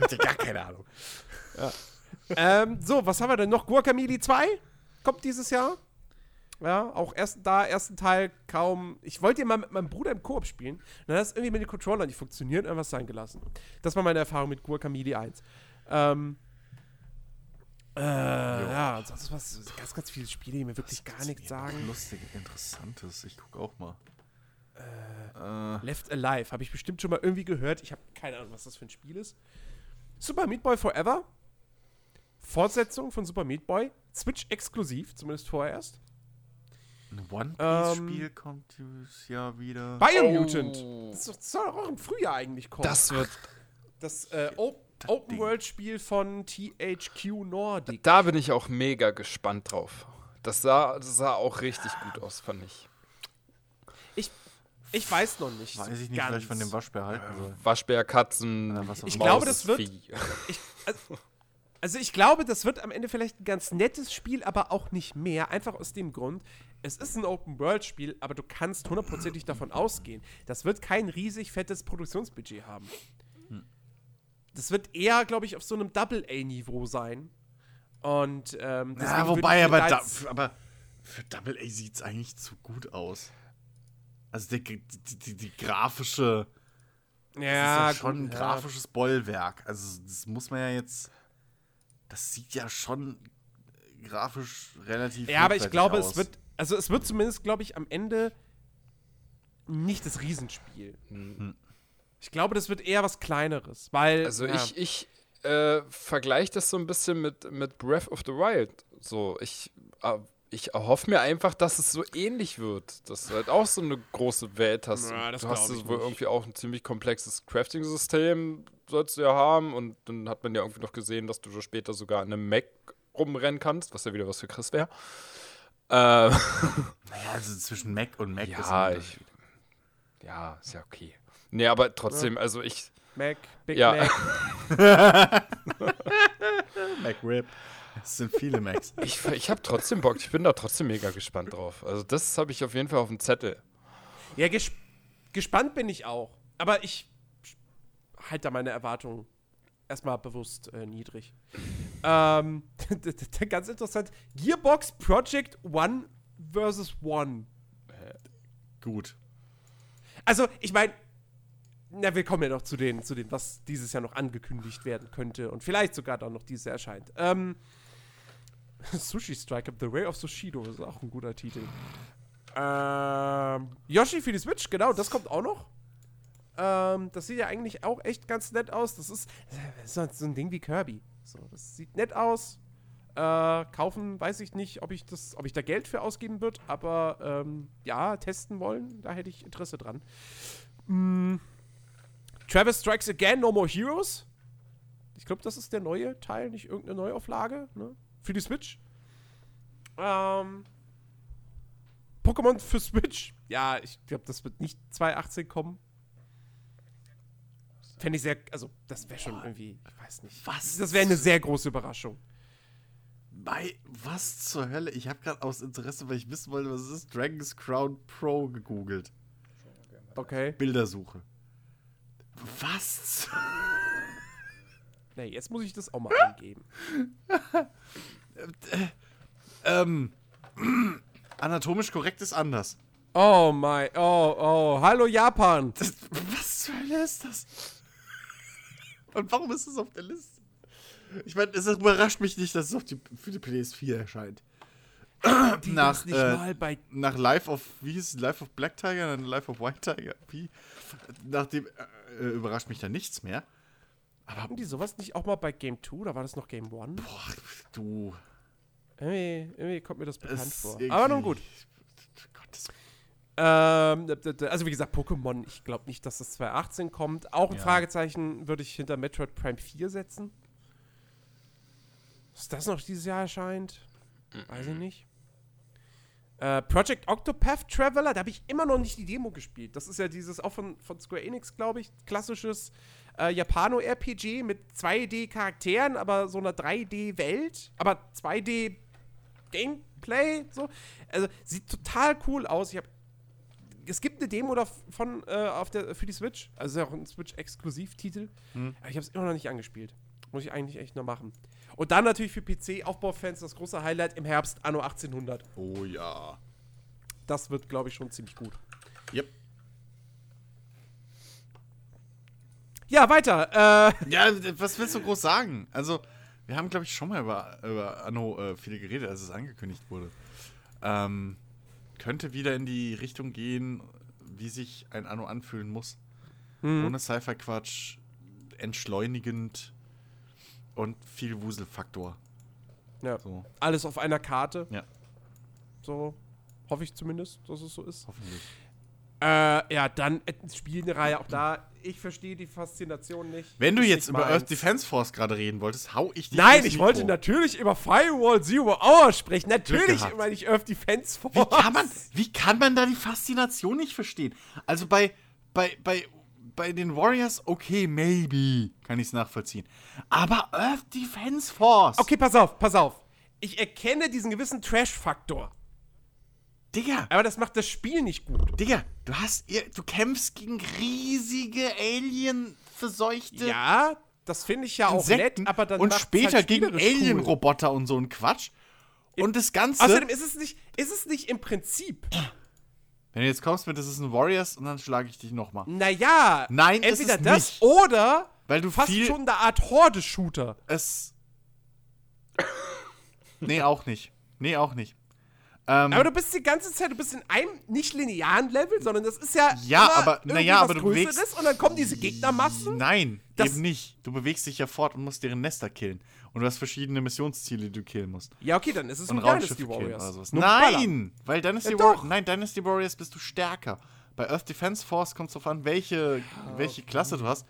Habt ihr gar keine Ahnung. ähm, so, was haben wir denn noch? Guacamole 2 kommt dieses Jahr. Ja, auch erst da, ersten Teil kaum. Ich wollte ja mal mit meinem Bruder im Koop spielen. Dann hat es irgendwie mit den Controllern nicht funktioniert, irgendwas sein gelassen. Das war meine Erfahrung mit Guacamole 1. Ähm, äh, ja, ansonsten was, ganz, ganz viele Spiele, die mir wirklich gar nichts sagen. Lustig, interessantes. Ich guck auch mal. Äh, Left Alive, habe ich bestimmt schon mal irgendwie gehört. Ich habe keine Ahnung, was das für ein Spiel ist. Super Meat Boy Forever. Fortsetzung von Super Meat Boy. Switch exklusiv, zumindest vorerst. ein One Ähm, Piece-Spiel kommt dieses Jahr wieder. Biomutant. Oh. Das, soll doch auch im Frühjahr eigentlich kommen. Das wird. das äh, Open World Spiel von THQ Nordic. Da bin ich auch mega gespannt drauf. Das sah, das sah auch richtig gut aus, fand ich. Ich, ich weiß noch nicht. Weiß so ich nicht, ganz. vielleicht von dem Waschbär halten soll. Waschbär, Katzen, Ja, was auch Ich immer. glaube, das wird- Vieh. Also ich glaube, das wird am Ende vielleicht ein ganz nettes Spiel, aber auch nicht mehr. Einfach aus dem Grund, es ist ein Open-World-Spiel, aber du kannst hundertprozentig davon ausgehen, das wird kein riesig fettes Produktionsbudget haben. Das wird eher, glaube ich, auf so einem Double-A-Niveau sein. Und ähm, Ja, wobei, aber, da aber für Double A sieht es eigentlich zu gut aus. Also die, die, die, die grafische, das ja, ist ja schon ein gut, ja. grafisches Bollwerk. Also das muss man ja jetzt, das sieht ja schon grafisch relativ Ja, aber ich glaube, aus. es wird, also es wird zumindest, glaube ich, am Ende nicht das Riesenspiel. Ich glaube, das wird eher was Kleineres, weil. Also ja. ich, ich äh, vergleiche das so ein bisschen mit, mit Breath of the Wild. So, ich, äh, ich erhoffe mir einfach, dass es so ähnlich wird. Dass du halt auch so eine große Welt hast. Ja, du hast wohl nicht. irgendwie auch ein ziemlich komplexes Crafting-System, sollst du ja haben. Und dann hat man ja irgendwie noch gesehen, dass du so später sogar an einem Mac rumrennen kannst, was ja wieder was für Chris wäre. Äh, Naja, also zwischen Mac und Mac ist ja, ein ich, ja, ist ja okay. Nee, aber trotzdem, also ich, Mac, Big Ja. Mac. Mac Rip. Es sind viele Macs. Ich, ich habe trotzdem Bock. Ich bin da trotzdem mega gespannt drauf. Also das habe ich auf jeden Fall auf dem Zettel. Ja, ges gespannt bin ich auch. Aber ich halte da meine Erwartungen erstmal bewusst äh, niedrig. ähm, ganz interessant. Gearbox Project One versus One. Gut. Also, ich meine, na, wir kommen ja noch zu den, zu den, was dieses Jahr noch angekündigt werden könnte und vielleicht sogar dann noch dieses Jahr erscheint. Ähm, Sushi Strike, The Way of Sushido, ist auch ein guter Titel. Ähm, Yoshi für die Switch, genau, das kommt auch noch. Ähm, das sieht ja eigentlich auch echt ganz nett aus. Das ist, das ist so ein Ding wie Kirby. So, das sieht nett aus. Äh, kaufen weiß ich nicht, ob ich das, ob ich da Geld für ausgeben wird, aber ähm, ja, testen wollen, da hätte ich Interesse dran. Mm. Travis Strikes Again, No More Heroes. Ich glaube, das ist der neue Teil, nicht irgendeine Neuauflage, ne? Für die Switch. Ähm. Pokémon für Switch. Ja, ich glaube, das wird nicht 2018 kommen. Fände ich sehr, also das wäre schon irgendwie, ich weiß nicht. Was? Das wäre eine sehr große Überraschung. Bei was zur Hölle? Ich habe gerade aus Interesse, weil ich wissen wollte, was es ist, Dragon's Crown Pro gegoogelt. Okay. Bildersuche. Was? Nee, jetzt muss ich das auch mal eingeben. ähm. Anatomisch korrekt ist anders. Oh mein, oh, oh, hallo Japan. Das, was zur Hölle ist das? Und warum ist es auf der Liste? Ich meine, es überrascht mich nicht, dass es auf die, für die PS4 erscheint. Die nach, nicht äh, mal bei Nach Life of, wie hieß es? Life of Black Tiger, dann Life of White Tiger. Wie? Nachdem äh, überrascht mich da nichts mehr. Hatten die sowas nicht auch mal bei Game 2 oder war das noch Game 1? Boah, du. Irgendwie, irgendwie kommt mir das bekannt es vor. Aber nun gut. Gottes Ähm, also wie gesagt, Pokémon, ich glaube nicht, dass das 2018 kommt. Auch ein Ja. Fragezeichen würde ich hinter Metroid Prime 4 setzen. Dass das noch dieses Jahr erscheint, weiß ich nicht. Äh, Project Octopath Traveler, da habe ich immer noch nicht die Demo gespielt. Das ist ja dieses auch von, von Square Enix, glaube ich, klassisches äh, Japano-RPG mit 2D-Charakteren, aber so einer 3D-Welt, aber 2D-Gameplay, so. Also sieht total cool aus. Ich habe es gibt eine Demo davon äh, auf der, für die Switch. Also ist ja auch ein Switch-Exklusivtitel. Hm. Aber ich habe es immer noch nicht angespielt. Muss ich eigentlich echt noch machen. Und dann natürlich für PC-Aufbaufans das große Highlight im Herbst Anno 1800. Oh ja. Das wird, glaube ich, schon ziemlich gut. Yep. Ja, weiter. Äh, Ja, was willst du groß sagen? Also, wir haben, glaube ich, schon mal über, über Anno äh, viele geredet, als es angekündigt wurde. Ähm, könnte wieder in die Richtung gehen, wie sich ein Anno anfühlen muss. hm. Ohne Sci-Fi-Quatsch, entschleunigend und viel Wuselfaktor. ja. So, Alles auf einer Karte. Ja. So hoffe ich zumindest, dass es so ist. hoffentlich. Äh, ja, dann äh, Spielreihe auch da. Ich verstehe die Faszination nicht. Wenn du jetzt nicht über meins. Earth Defense Force gerade reden wolltest, hau ich dich Nein, ich wollte Mikro. natürlich über Firewall Zero Hour sprechen. Natürlich meine ich Earth Defense Force. Wie kann, man, wie kann man da die Faszination nicht verstehen? Also bei, bei, bei, bei den Warriors, okay, maybe, kann ich es nachvollziehen. Aber Earth Defense Force, Okay, pass auf, pass auf. Ich erkenne diesen gewissen Trash-Faktor. Digga, Aber das macht das Spiel nicht gut. Digga, du hast, du kämpfst gegen riesige Alien-verseuchte Ja, das finde ich ja auch Insekten nett, aber dann und später halt gegen spielerisch cool. Alien-Roboter und so ein Quatsch. Und das Ganze, Außerdem ist es nicht, ist es nicht im Prinzip. wenn du jetzt kommst mit, das ist ein Warriors und dann schlage ich dich nochmal. Naja, Nein, ist entweder es das nicht. oder Weil du fast viel, schon eine Art Horde-Shooter. es. nee, auch nicht. Nee, auch nicht. Ähm, Aber du bist die ganze Zeit, du bist in einem nicht linearen Level, sondern das ist ja. Ja, aber- naja, aber du bewegst- Und dann kommen diese Gegnermassen. Nein, Das- eben nicht. Du bewegst dich ja fort und musst deren Nester killen. Und du hast verschiedene Missionsziele, die du killen musst. Ja, okay, dann ist es Und ein Dynasty Warriors. Nein! Weil Dynasty, Ja, War. Nein, Dynasty Warriors bist du stärker. Bei Earth Defense Force kommt es darauf an, welche, welche Klasse du hast.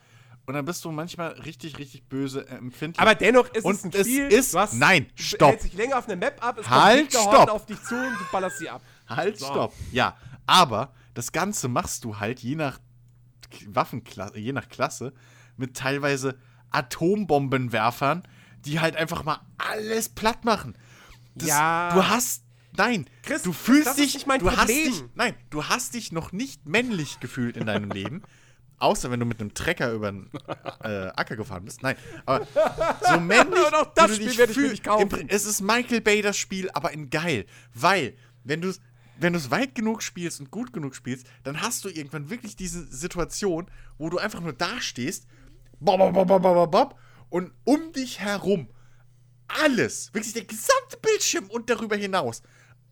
Und dann bist du manchmal richtig, richtig böse äh, empfindlich. Aber dennoch ist Und es ein es Spiel. ist- du hast, nein, stopp. hältst dich länger auf einer Map ab, es Halt, kommt stopp. auf dich zu und du ballerst sie ab. Halt, So. stopp. Ja, aber das Ganze machst du halt je nach Waffenklasse, je nach Klasse, mit teilweise Atombombenwerfern, die halt einfach mal alles platt machen. Das, Ja. Du hast. Nein, Chris, du fühlst dich. nicht mein du hast Problem. dich. Nein, du hast dich noch nicht männlich gefühlt in deinem Leben. Außer wenn du mit einem Trecker über den äh, Acker gefahren bist. Nein, aber so männlich. Und auch das du Spiel dich werde ich mir nicht kaufen. Es ist Michael Bay das Spiel, aber in geil. Weil, wenn du es wenn du's weit genug spielst und gut genug spielst, dann hast du irgendwann wirklich diese Situation, wo du einfach nur dastehst, bob, bob, bob, bob, bob, bob, und um dich herum alles, wirklich der gesamte Bildschirm und darüber hinaus,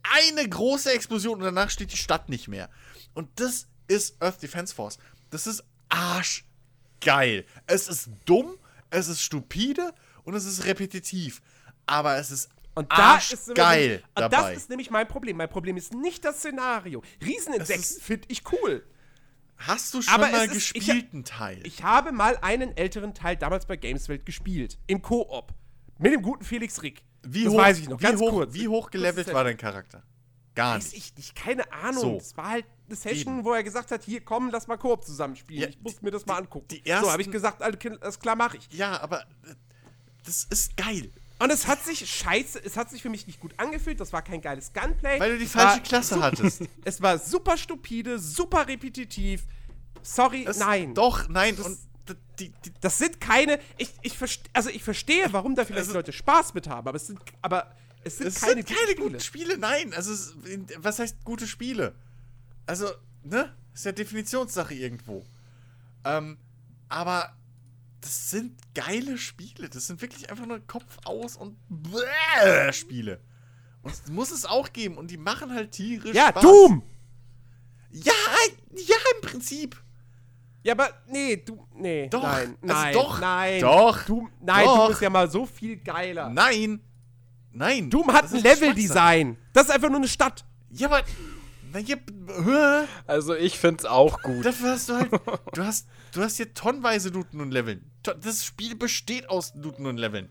eine große Explosion und danach steht die Stadt nicht mehr. Und das ist Earth Defense Force. Das ist arschgeil. Es ist dumm, es ist stupide und es ist repetitiv. Aber es ist Und da ist und dabei. das ist nämlich mein Problem. Mein Problem ist nicht das Szenario. Rieseninsekten finde ich cool. Hast du schon Aber mal ich- gespielten Teil? Ich habe mal einen älteren Teil damals bei Gameswelt gespielt. Im Koop. Mit dem guten Felix Rick. wie das hoch, weiß ich noch. Wie ganz hoch, kurz. Wie hoch gelevelt war ja- dein Charakter? Gar Weiß nicht. ich nicht, keine Ahnung. So. Es war halt eine Session, Eben. wo er gesagt hat, hier komm, lass mal Koop zusammenspielen. Ja, ich muss mir das mal angucken. die so habe ich ersten- gesagt, alles klar, mache ich. Ja, aber äh, das ist geil. Und es hat sich scheiße, es hat sich für mich nicht gut angefühlt. Das war kein geiles Gunplay. Weil du die Es falsche Klasse hattest. Es war super stupide, super repetitiv. Sorry, Es- nein. Doch, nein. Das- und die, die, Das sind keine. Ich, ich also ich verstehe, warum da vielleicht Also- Leute Spaß mit haben, aber es sind, aber es sind es keine, sind keine guten guten Spiele. Nein, also es, was heißt gute Spiele? Also, ne? Ist ja Definitionssache irgendwo. Ähm, aber das sind geile Spiele. Das sind wirklich einfach nur Kopf aus und bläh Spiele. Und es muss es auch geben. Und die machen halt tierisch Ja, Spaß. Doom! Ja, ja, im Prinzip. Ja, aber nee, du. Nee, Doch, nein, also nein, doch, nein. doch, Doom, nein, doch. Doom ist ja mal so viel geiler. Nein. Nein. Doom hat Das ein Leveldesign. Das ist einfach nur eine Stadt. Ja, aber. Na, ja, hä? Also ich find's auch gut. Dafür hast du halt. Du hast, du hast hier tonnenweise Looten und Leveln. Das Spiel besteht aus Looten und Leveln.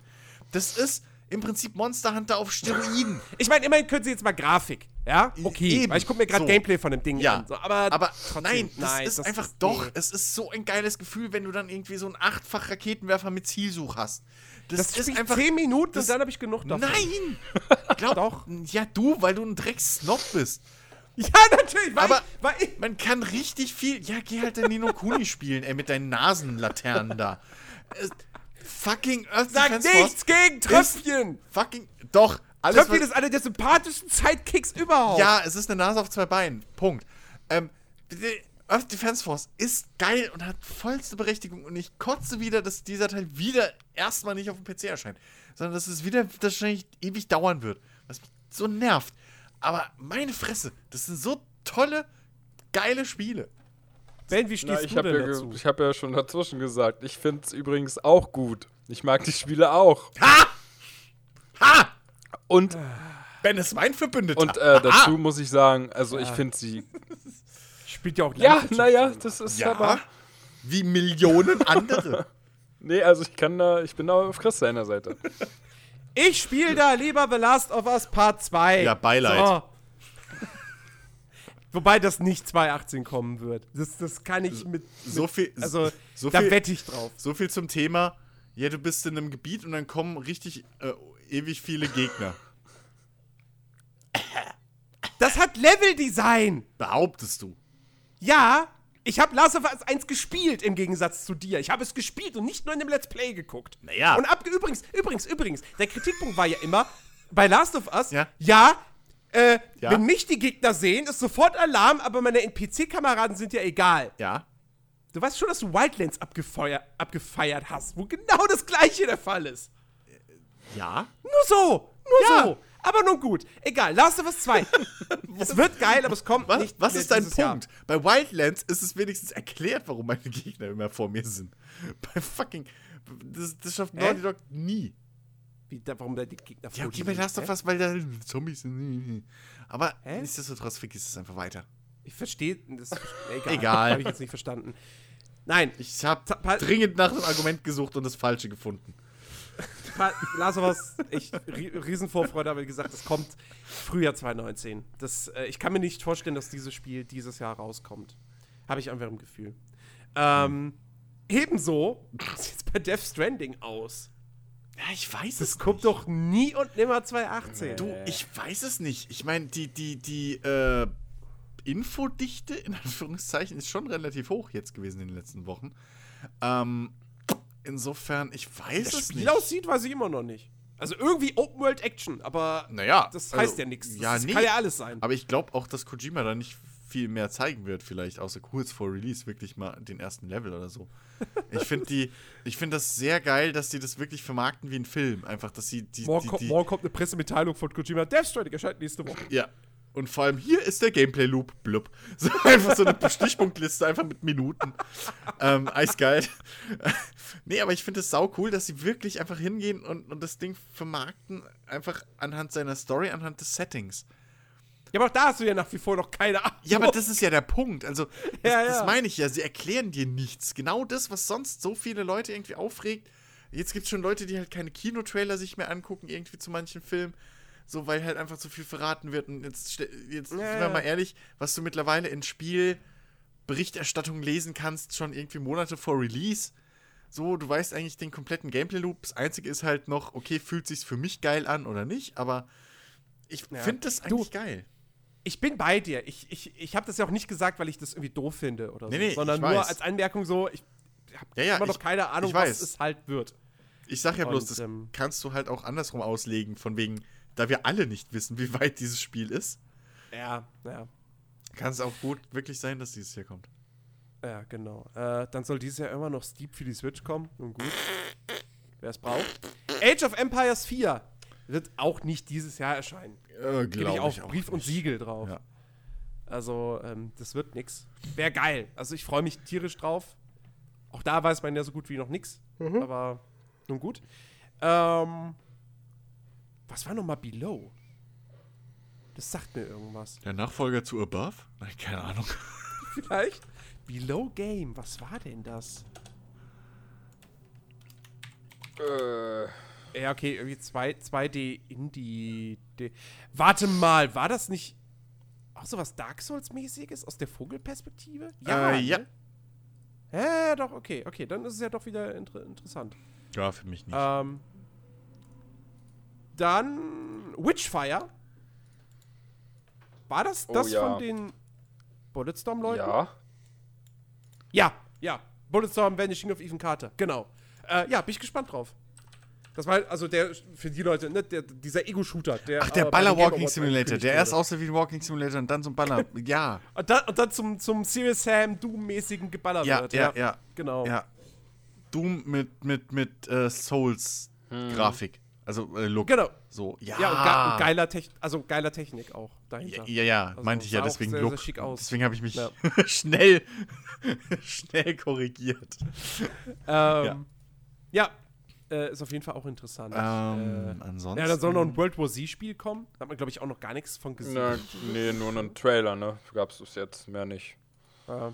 Das ist. im Prinzip Monster Hunter auf Steroiden. Ich meine, immerhin können sie jetzt mal Grafik. Ja? Okay. Eben. Weil ich gucke mir gerade So. Gameplay von dem Ding Ja, an. So, aber aber trotzdem, nein, das nein, ist das einfach ist- doch, nee. es ist so ein geiles Gefühl, wenn du dann irgendwie so einen achtfach Raketenwerfer mit Zielsuch hast. Das, Das ist einfach 10 Minuten das- und dann habe ich genug davon. Nein! Glaub, Doch. Ja, du, weil du ein Dreckssnob bist. Ja, natürlich. Weil Aber- ich, weil ich, Man kann richtig viel. Ja, geh halt den Nino Kuni spielen, ey, mit deinen Nasenlaternen da. Äh, fucking Earth sag Defense Force nichts gegen Tröpfchen. Fucking. Doch. Alles, Tröpfchen ist einer der sympathischsten Sidekicks überhaupt. Ja, es ist eine Nase auf zwei Beinen. Punkt. Ähm, Earth Defense Force ist geil und hat vollste Berechtigung und ich kotze wieder, dass dieser Teil wieder erstmal nicht auf dem PC erscheint, sondern dass es wieder wahrscheinlich ewig dauern wird, was mich so nervt. Aber meine Fresse, das sind so tolle, geile Spiele. Ben, wie Na, stehst ich du habe denn ja, dazu? ich hab ja schon dazwischen gesagt, ich finde es übrigens auch gut. Ich mag die Spiele auch. Ha! Ha! Und, Ben ist mein Verbündeter. und äh, dazu muss ich sagen, also ich finde sie. Spielt ja auch Ja, naja, das ist ja, aber. wie Millionen andere. Nee, also ich kann da, ich bin da auf Chris seiner Seite. Ich spiele da lieber The Last of Us Part 2. Ja, Beileid. So. Wobei das nicht 2018 kommen wird. Das, das kann ich mit. so mit, viel- Also, so da viel- wette ich drauf. So viel zum Thema, ja, du bist in einem Gebiet und dann kommen richtig äh, ewig viele Gegner. Das hat Leveldesign. Behauptest du. Ja, ich habe Last of Us 1 gespielt im Gegensatz zu dir. Ich habe es gespielt und nicht nur in dem Let's Play geguckt. Naja. Und ab, übrigens, übrigens, übrigens, der Kritikpunkt war ja immer, bei Last of Us, Ja. ja, äh, Ja. wenn mich die Gegner sehen, ist sofort Alarm, aber meine NPC-Kameraden sind ja egal. Ja. Du weißt schon, dass du Wildlands abgefeiert hast, wo genau das gleiche der Fall ist. Ja. Nur so, nur Ja. so. Aber nun gut, egal, Last of Us 2. es wird geil, aber es kommt Was, nicht was ist dein dieses Jahr. Punkt? Bei Wildlands ist es wenigstens erklärt, warum meine Gegner immer vor mir sind. Bei fucking. Das, das schafft? Naughty Dog nie. Wie, da, warum da die Gegner Ja, vor okay, dir bei Last of? Us, weil da Zombies sind. Aber Hä? nichtsdestotrotz vergiss es einfach weiter. Ich verstehe. Das egal. Egal. Habe ich jetzt nicht verstanden. Nein, Ich habe dringend nach einem Argument gesucht und das Falsche gefunden. Last of Us, ich ri- Riesenvorfreude, aber wie gesagt, es kommt Frühjahr 2019. Das, äh, ich kann mir nicht vorstellen, dass dieses Spiel dieses Jahr rauskommt. Habe ich einfach im Gefühl. Ähm, ebenso sieht es bei Death Stranding aus. Ja, ich weiß Das kommt doch nie und nimmer 2018. Du, ich weiß es nicht. Ich meine, die, die, die, äh, Infodichte, in Anführungszeichen, ist schon relativ hoch jetzt gewesen in den letzten Wochen. Ähm, insofern, ich weiß das es Spiel nicht. aussieht, weiß ich immer noch nicht. Also irgendwie Open World Action, aber Naja, das also, heißt ja nichts. Das ja, nee. kann ja alles sein. Aber ich glaube auch, dass Kojima da nicht viel mehr zeigen wird, vielleicht, außer kurz vor Release, wirklich mal den ersten Level oder so. Ich finde die, ich finde das sehr geil, dass die das wirklich vermarkten wie ein Film. Einfach, dass sie die, Morgen, die, kommt, die morgen kommt eine Pressemitteilung von Kojima. Death Stranding erscheint nächste Woche. Ja. Und vor allem hier ist der Gameplay-Loop, blub. So einfach so eine Stichpunktliste, einfach mit Minuten. ähm, eisgeil. nee, aber ich finde es sau cool, dass sie wirklich einfach hingehen und, und das Ding vermarkten, einfach anhand seiner Story, anhand des Settings. Ja, aber auch da hast du ja nach wie vor noch keine Ahnung. Ja, aber das ist ja der Punkt. Also, das, Ja, ja. das meine ich ja. Sie erklären dir nichts. Genau das, was sonst so viele Leute irgendwie aufregt. Jetzt gibt es schon Leute, die halt keine Kinotrailer sich mehr angucken, irgendwie zu manchen Filmen. So, weil halt einfach zu viel verraten wird. Und jetzt, jetzt Ja, sind wir mal ehrlich, was du mittlerweile in Spielberichterstattung lesen kannst, schon irgendwie Monate vor Release. So, du weißt eigentlich den kompletten Gameplay-Loop. Das Einzige ist halt noch, okay, fühlt sich's für mich geil an oder nicht, aber ich Ja. finde das Du- eigentlich geil. Ich bin bei dir. Ich, ich, ich habe das ja auch nicht gesagt, weil ich das irgendwie doof finde oder so. Nee, nee, sondern nur weiß. als Anmerkung so, ich habe Ja, ja, immer noch ich- keine Ahnung, ich weiß. was es halt wird. Ich sag ja bloß, Und, das ähm, kannst du halt auch andersrum auslegen, von wegen, da wir alle nicht wissen, wie weit dieses Spiel ist, Ja, ja. kann es auch gut wirklich sein, dass dieses hier kommt. Ja, genau. Äh, dann soll dieses Jahr immer noch Steep für die Switch kommen. Nun gut. Wer es braucht. Age of Empires 4 wird auch nicht dieses Jahr erscheinen. Äh, Gebe ich auch Brief und nicht. Siegel drauf. Ja. Also, ähm, das wird nix. Wäre geil. Also, ich freue mich tierisch drauf. Auch da weiß man ja so gut wie noch nix. Aber nun gut. Ähm, was war nochmal Below? Das sagt mir irgendwas. Der Nachfolger zu Above? Nein, keine Ahnung. Vielleicht? Below Game, was war denn das? Äh, Ja, okay, irgendwie 2, 2D Indie. D- Warte mal, war das nicht auch so was Dark Souls-mäßiges aus der Vogelperspektive? Äh, ja. ne? Ja, doch, okay, okay, dann ist es ja doch wieder inter interessant. Ja, für mich nicht. Ähm, dann Witchfire. War das Oh, das ja. von den Bulletstorm-Leuten? Ja. Ja, ja. Bulletstorm Vanishing of Ethan Carter. Genau. Äh, ja, bin ich gespannt drauf. Das war halt, also der, für die Leute, ne, der, dieser Ego-Shooter. Der, Ach, der äh, Baller-Walking Simulator, der erst aussah wie ein Walking Simulator und dann so ein Baller. ja. Und dann, und dann zum, zum Serious Sam Doom-mäßigen Geballer Ja, wird. ja, ja. Genau. Ja. Doom mit, mit, mit äh, Souls-Grafik. Also äh, Look. Genau. So, ja. Ja, und, ge und geiler, Techn also geiler Technik auch Ja, dahinter. ja, ja Also, meinte ich ja, deswegen sehr, Look. sehr schick aus. Deswegen habe ich mich Ja. schnell, schnell korrigiert. Ähm, ja, äh, ist auf jeden Fall auch interessant. Ähm, äh, ansonsten. ja, dann soll noch ein World War Z-Spiel kommen. Da hat man, glaube ich, auch noch gar nichts von gesehen. Na, nee, nur einen Trailer, ne? Gab's es jetzt, mehr nicht. Ja.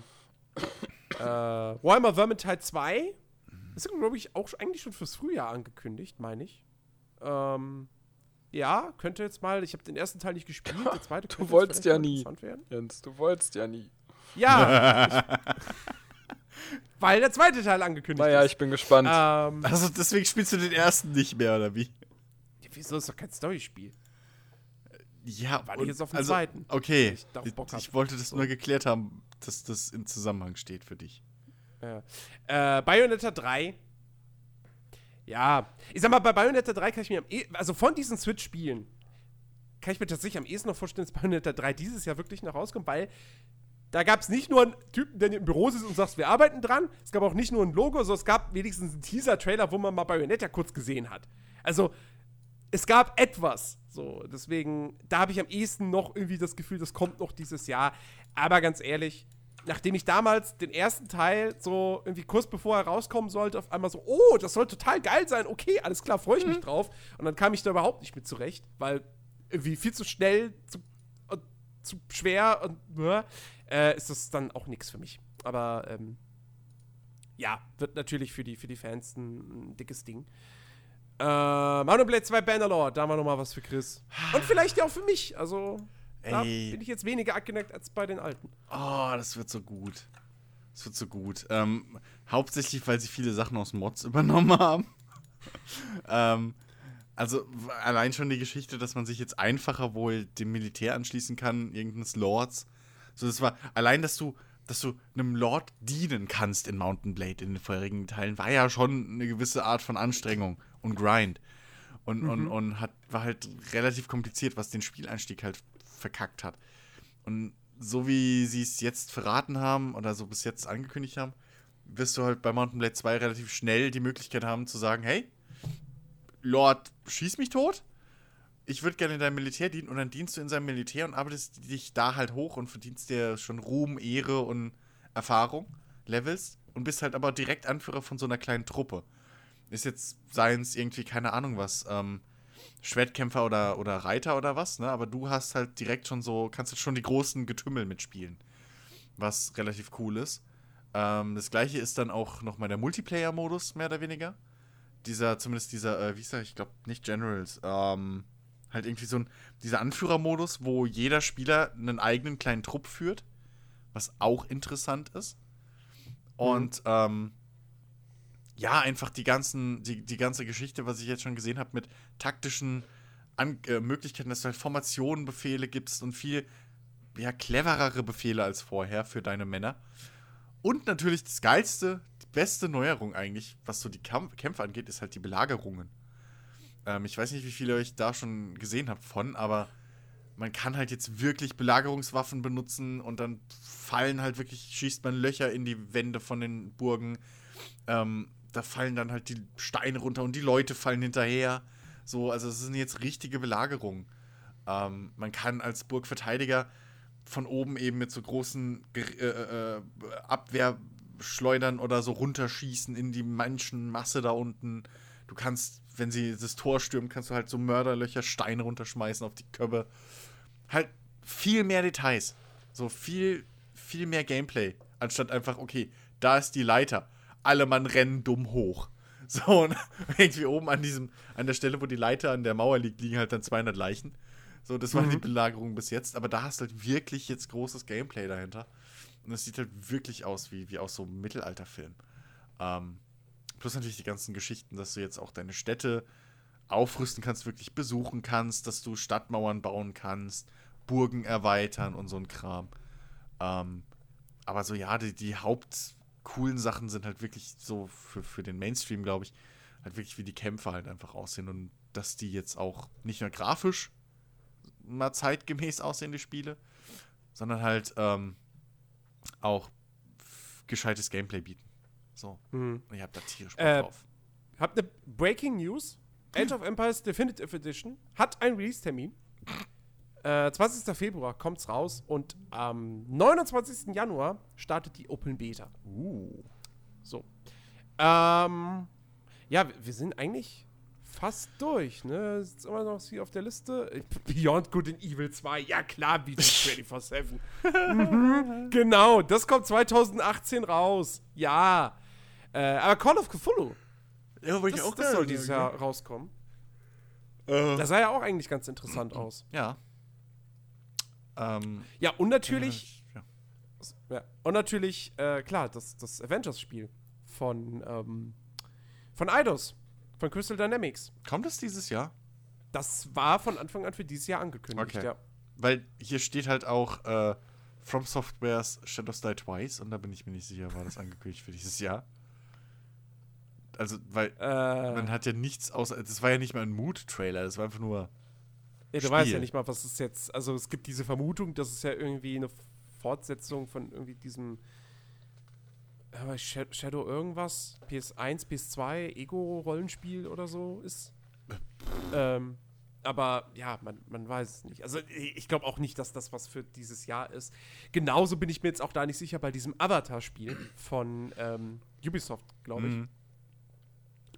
äh, Warhammer Vermintide 2 ist, glaube ich, auch eigentlich schon fürs Frühjahr angekündigt, meine ich. Ähm, ja, könnte jetzt mal, ich habe den ersten Teil nicht gespielt, der zweite Du wolltest ja nie. Jens, du wolltest ja nie. Ja, ich, weil der zweite Teil angekündigt Naja, ist. ich bin gespannt. Ähm, Also deswegen spielst du den ersten nicht mehr, oder wie? wieso ist doch kein Storyspiel? Ja, War nicht jetzt auf dem also, zweiten, Okay, weil ich ich, ich wollte das nur geklärt haben, dass das im Zusammenhang steht für dich. Ja. Äh, Bayonetta 3. Ja, ich sag mal, bei Bayonetta 3 kann ich mir am eh also von diesen Switch-Spielen kann ich mir tatsächlich am ehesten noch vorstellen, dass Bayonetta 3 dieses Jahr wirklich noch rauskommt, weil da gab es nicht nur einen Typen, der im Büro sitzt und sagt, wir arbeiten dran, es gab auch nicht nur ein Logo, sondern es gab wenigstens einen Teaser-Trailer, wo man mal Bayonetta kurz gesehen hat. Also, es gab etwas. So, deswegen, da habe ich am ehesten noch irgendwie das Gefühl, das kommt noch dieses Jahr. Aber ganz ehrlich, nachdem ich damals den ersten Teil so irgendwie kurz bevor er rauskommen sollte, auf einmal so, oh, das soll total geil sein, okay, alles klar, freue ich mich drauf. Und dann kam ich da überhaupt nicht mit zurecht, weil irgendwie viel zu schnell, zu, und zu schwer und äh, ist das dann auch nichts für mich. Aber ähm, ja, wird natürlich für die, für die Fans ein, ein dickes Ding. Äh, Mountain Blade 2 Bannerlord, da haben wir noch mal was für Chris. Und vielleicht ja auch für mich. Also, da Ey. bin ich jetzt weniger abgeneigt als bei den alten. Oh, das wird so gut. Das wird so gut. Ähm, hauptsächlich, weil sie viele Sachen aus Mods übernommen haben. ähm, also allein schon die Geschichte, dass man sich jetzt einfacher wohl dem Militär anschließen kann, irgendeines Lords. So, das war allein, dass du, dass du einem Lord dienen kannst in Mountain Blade in den vorherigen Teilen, war ja schon eine gewisse Art von Anstrengung und Grind. Und, und, und hat, war halt relativ kompliziert, was den Spieleinstieg halt verkackt hat. Und so wie sie es jetzt verraten haben oder so bis jetzt angekündigt haben, wirst du halt bei Mountain Blade 2 relativ schnell die Möglichkeit haben zu sagen, hey, Lord, schieß mich tot. Ich würde gerne in deinem Militär dienen und dann dienst du in seinem Militär und arbeitest dich da halt hoch und verdienst dir schon Ruhm, Ehre und Erfahrung, Levels und bist halt aber direkt Anführer von so einer kleinen Truppe. Ist jetzt, seien es irgendwie, keine Ahnung was, ähm, Schwertkämpfer oder, oder Reiter oder was, ne? Aber du hast halt direkt schon so, kannst halt schon die großen Getümmel mitspielen. Was relativ cool ist. Ähm, das gleiche ist dann auch nochmal der Multiplayer-Modus, mehr oder weniger. Dieser, zumindest dieser, äh, wie ist er, ich glaube nicht Generals, ähm, halt irgendwie so ein, dieser Anführermodus, wo jeder Spieler einen eigenen kleinen Trupp führt, was auch interessant ist. Und, ähm, ja, einfach die ganzen, die, die ganze Geschichte, was ich jetzt schon gesehen habe, mit taktischen An äh, Möglichkeiten, dass du halt Formationen, Befehle gibst und viel ja, cleverere Befehle als vorher für deine Männer. Und natürlich das geilste, die beste Neuerung eigentlich, was so die Kampf Kämpfe angeht, ist halt die Belagerungen. Ähm, ich weiß nicht, wie viele euch da schon gesehen habt von, aber man kann halt jetzt wirklich Belagerungswaffen benutzen und dann fallen halt wirklich, schießt man Löcher in die Wände von den Burgen. Ähm, da fallen dann halt die Steine runter und die Leute fallen hinterher. So, also es sind jetzt richtige Belagerungen. Ähm, man kann als Burgverteidiger von oben eben mit so großen Ger- äh, äh, Abwehrschleudern oder so runterschießen in die Menschenmasse da unten. Du kannst, wenn sie das Tor stürmen, kannst du halt so Mörderlöcher, Steine runterschmeißen auf die Köpfe. Halt viel mehr Details. So viel, viel mehr Gameplay. Anstatt einfach, okay, da ist die Leiter. Alle Mann rennen dumm hoch. So, und irgendwie oben an diesem, an der Stelle, wo die Leiter an der Mauer liegt, liegen halt dann 200 Leichen. So, das war Mhm. die Belagerung bis jetzt. Aber da hast du halt wirklich jetzt großes Gameplay dahinter. Und es sieht halt wirklich aus wie, wie aus so einem Mittelalterfilm. Ähm, plus natürlich die ganzen Geschichten, dass du jetzt auch deine Städte aufrüsten kannst, wirklich besuchen kannst, dass du Stadtmauern bauen kannst, Burgen erweitern und so ein Kram. Ähm, aber so, ja, die, die hauptcoolen Sachen sind halt wirklich so für, für den Mainstream, glaube ich, halt wirklich wie die Kämpfe halt einfach aussehen und dass die jetzt auch nicht nur grafisch mal zeitgemäß aussehen, die Spiele, sondern halt ähm, auch gescheites Gameplay bieten. So, Mhm. und ich hab da tierisch Bock Äh, drauf. Habt eine Breaking News. Age of Empires Definitive Edition hat einen Release-Termin. Äh, 20. Februar kommt's raus und am 29. Januar startet die Open Beta. Uh. So. Ähm, ja, wir, sind eigentlich fast durch, ne? Ist immer noch hier auf der Liste. Beyond Good and Evil 2. Ja, klar, bietet 24-7. mhm, genau, das kommt 2018 raus. Ja. Äh, aber Call of Cthulhu, Ja, das, das soll dieses Jahr rauskommen. Äh, Das sah ja auch eigentlich ganz interessant aus. ja. Ähm, Ja, und natürlich, ja. ja, und natürlich, äh, klar, das, das Avengers-Spiel von, ähm, von Eidos, von Crystal Dynamics. Kommt das dieses Jahr? Das war von Anfang an für dieses Jahr angekündigt, Okay. ja. Weil hier steht halt auch äh, From Softwares Shadows Die Twice und da bin ich mir nicht sicher, war das angekündigt für dieses Jahr. Also, weil Äh, man hat ja nichts außer. Das war ja nicht mal ein Mood-Trailer, das war einfach nur. Ja, du weißt ja nicht mal, was es jetzt, also es gibt diese Vermutung, dass es ja irgendwie eine Fortsetzung von irgendwie diesem äh, Sha- Shadow irgendwas, PS1, PS2, Ego-Rollenspiel oder so ist. ähm, aber ja, man, man weiß es nicht. Also ich glaube auch nicht, dass das was für dieses Jahr ist. Genauso bin ich mir jetzt auch da nicht sicher bei diesem Avatar-Spiel von ähm, Ubisoft, glaube ich. Mhm.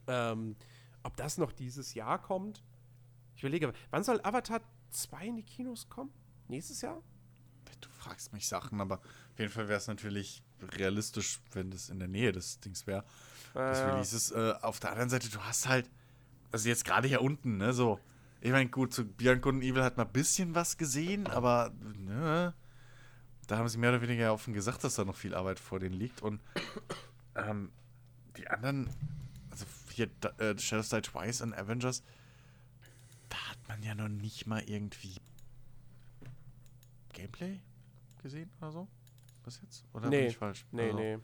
Ähm, ob das noch dieses Jahr kommt? Ich überlege, wann soll Avatar 2 in die Kinos kommen? Nächstes Jahr? Du fragst mich Sachen, aber auf jeden Fall wäre es natürlich realistisch, wenn das in der Nähe des Dings wäre. Des Äh, Releases. Äh, auf der anderen Seite, du hast halt. Also jetzt gerade hier unten, ne, so. Ich meine, gut, zu Good and Evil hat man ein bisschen was gesehen, aber ne, da haben sie mehr oder weniger offen gesagt, dass da noch viel Arbeit vor denen liegt. Und ähm, die anderen, also hier äh, Shadows Die Twice und Avengers, da hat man ja noch nicht mal irgendwie Gameplay gesehen oder so? Bis jetzt? Oder bin Nee, ich falsch? nee, Also, nee.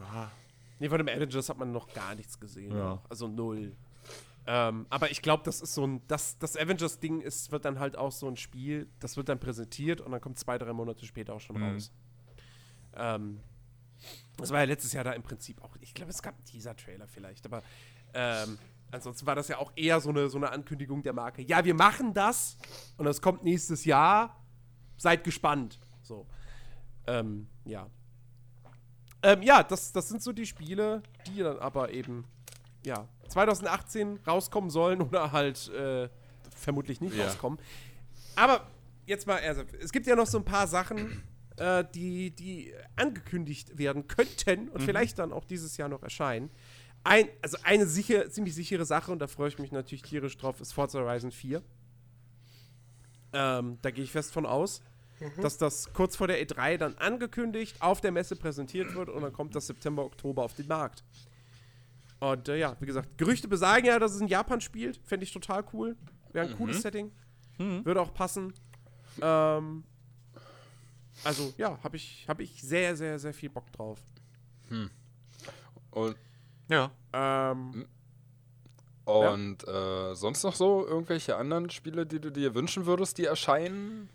ja. Nee, von dem Avengers hat man noch gar nichts gesehen. Ja. Also null. Ähm, aber ich glaube, das ist so ein, das, das Avengers-Ding ist, wird dann halt auch so ein Spiel, das wird dann präsentiert und dann kommt zwei, drei Monate später auch schon Mhm. raus. Ähm, das war ja letztes Jahr da im Prinzip auch, ich glaube, es gab einen Teaser-Trailer vielleicht, aber ähm, ansonsten war das ja auch eher so eine, so eine Ankündigung der Marke. Ja, wir machen das und das kommt nächstes Jahr. Seid gespannt. So. Ähm, ja. Ähm, ja, das, das sind so die Spiele, die dann aber eben, ja, 2018 rauskommen sollen oder halt äh, vermutlich nicht Ja. rauskommen. Aber jetzt mal, also, es gibt ja noch so ein paar Sachen, äh, die, die angekündigt werden könnten und vielleicht dann auch dieses Jahr noch erscheinen. Ein, also eine sicher, ziemlich sichere Sache, und da freue ich mich natürlich tierisch drauf, ist Forza Horizon 4. Ähm, da gehe ich fest von aus, dass das kurz vor der E3 dann angekündigt, auf der Messe präsentiert wird und dann kommt das September, Oktober auf den Markt. Und äh, ja, wie gesagt, Gerüchte besagen ja, dass es in Japan spielt. Fände ich total cool. Wäre ein cooles Setting. Würde auch passen. Ähm, also ja, habe ich, hab ich sehr, sehr, sehr viel Bock drauf. Und, Ja. Ähm, und äh, sonst noch so irgendwelche anderen Spiele, die du dir wünschen würdest, die erscheinen?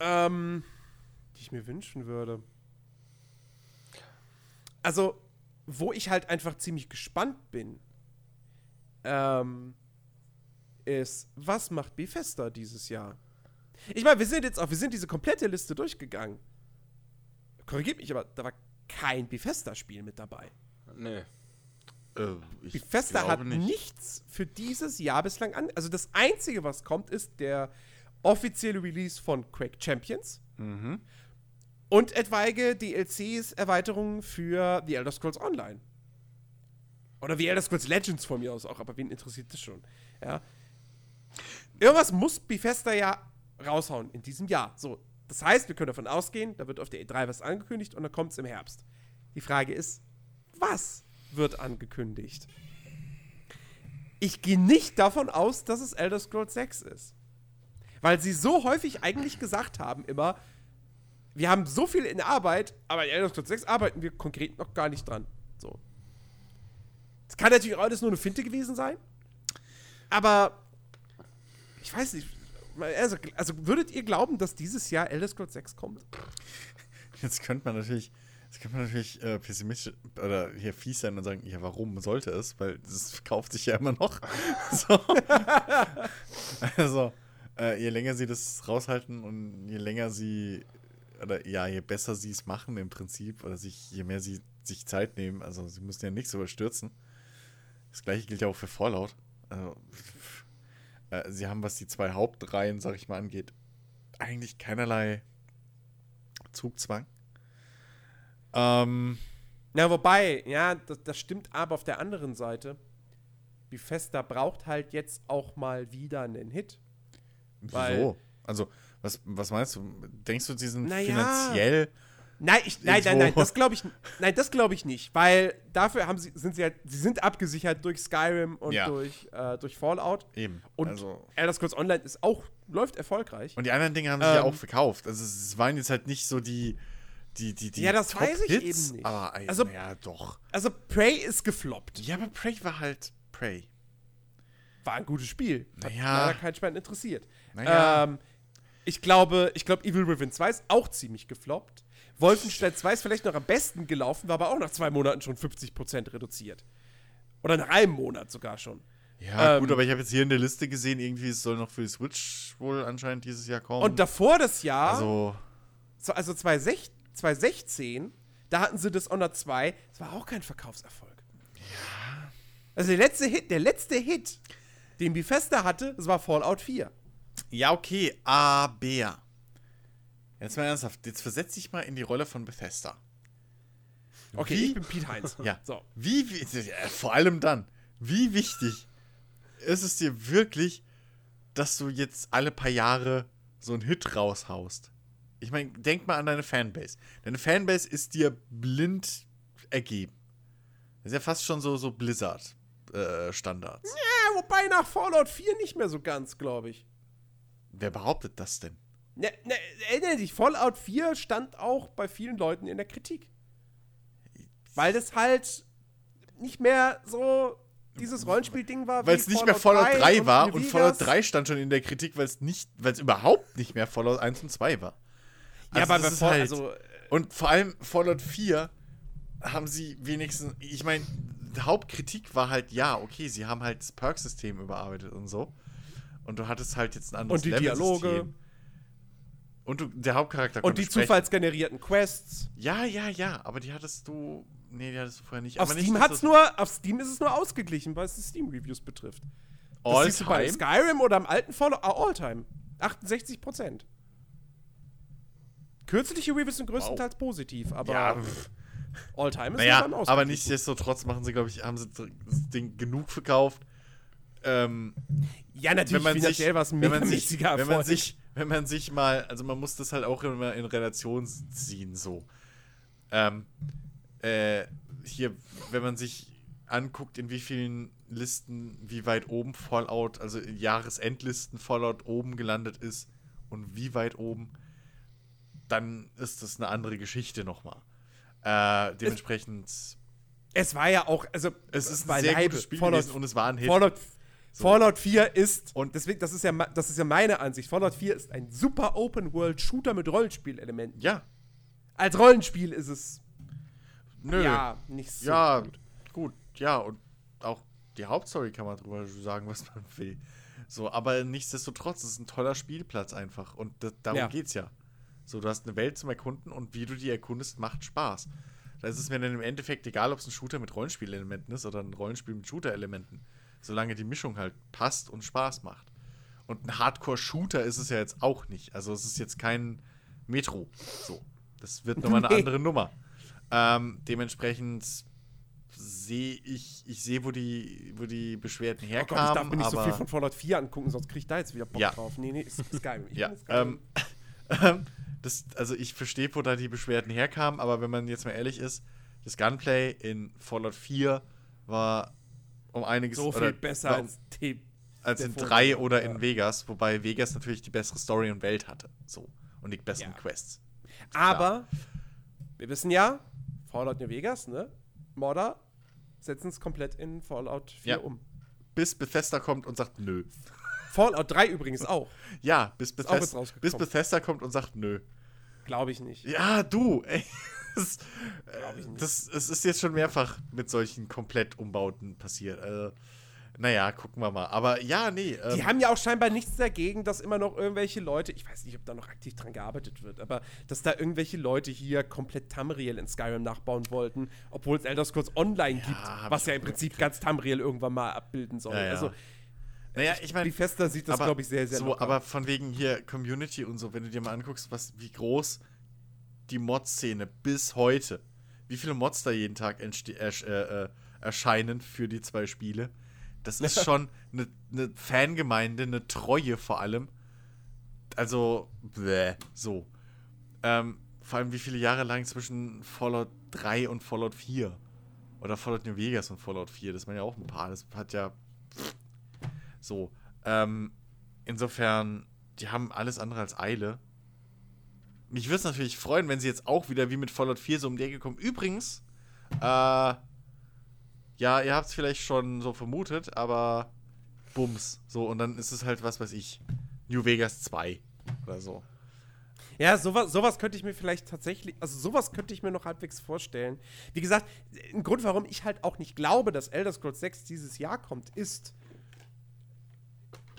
ähm, die ich mir wünschen würde. Also, wo ich halt einfach ziemlich gespannt bin, ähm, ist, was macht Bethesda dieses Jahr? Ich meine, wir sind jetzt auch, wir sind diese komplette Liste durchgegangen. Korrigiert mich, aber da war kein Bethesda-Spiel mit dabei. Nee. Äh, ich Bethesda hat nichts für dieses Jahr bislang an. Also das Einzige, was kommt, ist der offizielle Release von Quake Champions Mhm. und etwaige DLCs, Erweiterungen für The Elder Scrolls Online. Oder wie Elder Scrolls Legends von mir aus auch, aber wen interessiert das schon? Ja. Irgendwas muss Bethesda ja raushauen in diesem Jahr. So, das heißt, wir können davon ausgehen, da wird auf der E3 was angekündigt und dann kommt es im Herbst. Die Frage ist, was wird angekündigt? Ich gehe nicht davon aus, dass es Elder Scrolls 6 ist. Weil sie so häufig eigentlich gesagt haben, immer, wir haben so viel in Arbeit, aber in Elder Scrolls 6 arbeiten wir konkret noch gar nicht dran. So. Es kann natürlich auch alles nur eine Finte gewesen sein. Aber ich weiß nicht. Also, also würdet ihr glauben, dass dieses Jahr Elder Scrolls 6 kommt? Jetzt könnte man natürlich, jetzt könnte man natürlich äh, pessimistisch oder hier fies sein und sagen, ja, warum sollte es? Weil es verkauft sich ja immer noch. so. also, äh, je länger sie das raushalten und je länger sie, oder ja, je besser sie es machen im Prinzip, oder sich, je mehr sie sich Zeit nehmen, also sie müssen ja nichts überstürzen. Das gleiche gilt ja auch für Fallout. Also, äh, sie haben, was die zwei Hauptreihen, sag ich mal, angeht, eigentlich keinerlei Zugzwang. Ähm, Na, wobei, ja, das, das stimmt aber auf der anderen Seite. Bethesda braucht halt jetzt auch mal wieder einen Hit. Wieso? Also, was, was meinst du? Denkst du, sie sind Naja. finanziell. Nein, ich, nein, nein, nein, das glaube ich, nein, das glaube ich nicht, weil dafür haben sie, sind sie halt, sie sind abgesichert durch Skyrim und Ja. durch, äh, durch Fallout. Eben. Und also, Elder Scrolls Online ist auch, läuft erfolgreich. und die anderen Dinge haben sich ja Ähm, auch verkauft. Also, es waren jetzt halt nicht so die. Die, die, die Ja, das weiß ich Top-Hits, eben nicht. Aber, also, Also- ja, doch. Also Prey ist gefloppt. Ja, aber Prey war halt Prey. War ein gutes Spiel. Hat Naja. leider kein Schwein interessiert. Naja. Ähm, ich glaube, ich glaube, Evil Within 2 ist auch ziemlich gefloppt. Wolfenstein 2 ist vielleicht noch am besten gelaufen, war aber auch nach zwei Monaten schon 50% reduziert. Oder nach einem Monat sogar schon. Ja, Ähm, gut, aber ich habe jetzt hier in der Liste gesehen, irgendwie es soll noch für die Switch wohl anscheinend dieses Jahr kommen. Und davor das Jahr, also, so- also 2016, 2016, da hatten sie Dishonored 2, das war auch kein Verkaufserfolg. Ja. Also der letzte Hit, der letzte Hit, den Bethesda hatte, das war Fallout 4. ja, okay, aber. Jetzt mal ernsthaft, jetzt versetz dich mal in die Rolle von Bethesda. Okay, Wie? ich bin Pete Heinz. Ja. So. Wie, wie vor allem dann, wie wichtig ist es dir wirklich, dass du jetzt alle paar Jahre so einen Hit raushaust? Ich meine, denk mal an deine Fanbase. Deine Fanbase ist dir blind ergeben. Das ist ja fast schon so, so Blizzard-Standards. Ja, wobei nach Fallout 4 nicht mehr so ganz, glaube ich. Wer behauptet das denn? Ne, ne, erinnere dich, Fallout 4 stand auch bei vielen Leuten in der Kritik. Weil das halt nicht mehr so dieses Rollenspiel-Ding war. Weil wie es nicht mehr Fallout 3 war New und Vegas. Fallout 3 stand schon in der Kritik, weil es nicht, weil es überhaupt nicht mehr Fallout 1 und 2 war. Ja, aber das ist halt- also, Und vor allem Fallout 4 haben sie wenigstens, ich meine, Hauptkritik war halt, ja, okay, sie haben halt das Perk-System überarbeitet und so. Und du hattest halt jetzt ein anderes Und die Level-System. Dialoge. Und du, der Hauptcharakter und die sprechen. zufallsgenerierten Quests. Ja, ja, ja, aber die hattest du. Nee, die hattest du vorher nicht. Auf aber Steam, nicht, hat's nur, auf Steam ist es nur ausgeglichen, was die Steam-Reviews betrifft. Das All siehst du bei time. Skyrim oder am alten Fallout, ah, All-Time. 68 Prozent. Kürzliche Reviews sind größtenteils positiv, aber Ja, All-Time ist naja, dann aber nichtsdestotrotz machen sie, glaube ich, haben sie das Ding genug verkauft. Ähm, Ja, natürlich wenn man sich, finanziell was wenn man sich, wenn man sich, wenn man sich mal, also man muss das halt auch immer in Relation ziehen, so. Ähm, äh, hier, wenn man sich anguckt, in wie vielen Listen, wie weit oben Fallout, also Jahresendlisten Fallout oben gelandet ist und wie weit oben, dann ist das eine andere Geschichte nochmal. Äh, dementsprechend, Es war ja auch, also es ist ein sehr gutes Spiel Fallout, gewesen und es war ein Hit. Fallout, So. Fallout 4 ist, Und- deswegen, das ist, ja, das ist ja meine Ansicht, Fallout 4 ist ein super Open-World-Shooter mit Rollenspielelementen. Ja, Als Rollenspiel ist es nö. ja nicht so Ja, gut. gut. ja, und auch die Hauptstory kann man drüber sagen, was man will. So, aber nichtsdestotrotz, es ist ein toller Spielplatz einfach. Und da, darum Ja. geht's ja. So, du hast eine Welt zum Erkunden und wie du die erkundest, macht Spaß. Da ist es mir dann im Endeffekt egal, ob es ein Shooter mit Rollenspielelementen ist oder ein Rollenspiel mit Shooter-Elementen. Solange die Mischung halt passt und Spaß macht. Und ein Hardcore-Shooter ist es ja jetzt auch nicht. Also es ist jetzt kein Metro. So. Das wird nochmal eine andere Nummer. Ähm, dementsprechend sehe ich, ich sehe, wo die, wo die Beschwerden Oh herkamen. Gott, ich darf mir nicht so viel von Fallout 4 angucken, sonst krieg ich da jetzt wieder Bock Ja. drauf. Nee, nee, ist Skyrim. Ich Ja, ähm, ähm, das, also ich verstehe, wo da die Beschwerden herkamen, aber wenn man jetzt mal ehrlich ist, das Gunplay in Fallout 4 war um einiges so viel oder besser als T. als in Vorgänger, 3 oder ja. in Vegas, wobei Vegas natürlich die bessere Story und Welt hatte. So. Und die besseren Ja. Quests. Aber wir wissen ja, Fallout New Vegas, ne? Modder setzen es komplett in Fallout 4 Ja. um. Bis Bethesda kommt und sagt nö. Fallout 3 übrigens auch. Ja, bis, Bethesda, bis Bethesda kommt und sagt nö. Glaube ich nicht. Ja, du, ey. Das, das, es ist jetzt schon mehrfach mit solchen Komplettumbauten passiert. Also, naja, gucken wir mal. Aber ja, nee. Ähm, Die haben ja auch scheinbar nichts dagegen, dass immer noch irgendwelche Leute, ich weiß nicht, ob da noch aktiv dran gearbeitet wird, aber dass da irgendwelche Leute hier komplett Tamriel in Skyrim nachbauen wollten, obwohl es Elder Scrolls Online gibt, hab was ja im Prinzip ganz Tamriel irgendwann mal abbilden soll. Ja, ja. Also naja, ich meine, Bethesda sieht das, glaube ich, sehr, sehr so, locker. aber von wegen hier Community und so, wenn du dir mal anguckst, was, wie groß die Mod-Szene bis heute, wie viele Mods da jeden Tag äh, äh, erscheinen für die zwei Spiele, das ist schon eine ne Fangemeinde, eine Treue vor allem. Also, bläh, so. Ähm, vor allem, wie viele Jahre lang zwischen Fallout 3 und Fallout 4 oder Fallout New Vegas und Fallout 4, das waren ja auch ein paar, das hat ja so. Ähm, insofern, die haben alles andere als Eile. Mich würde es natürlich freuen, wenn sie jetzt auch wieder wie mit Fallout 4 so um die Ecke kommen. Übrigens, äh, ja, ihr habt es vielleicht schon so vermutet, aber Bums. So, und dann ist es halt, was weiß ich, New Vegas 2 oder so. Ja, sowas, sowas könnte ich mir vielleicht tatsächlich, also sowas könnte ich mir noch halbwegs vorstellen. Wie gesagt, ein Grund, warum ich halt auch nicht glaube, dass Elder Scrolls 6 dieses Jahr kommt, ist,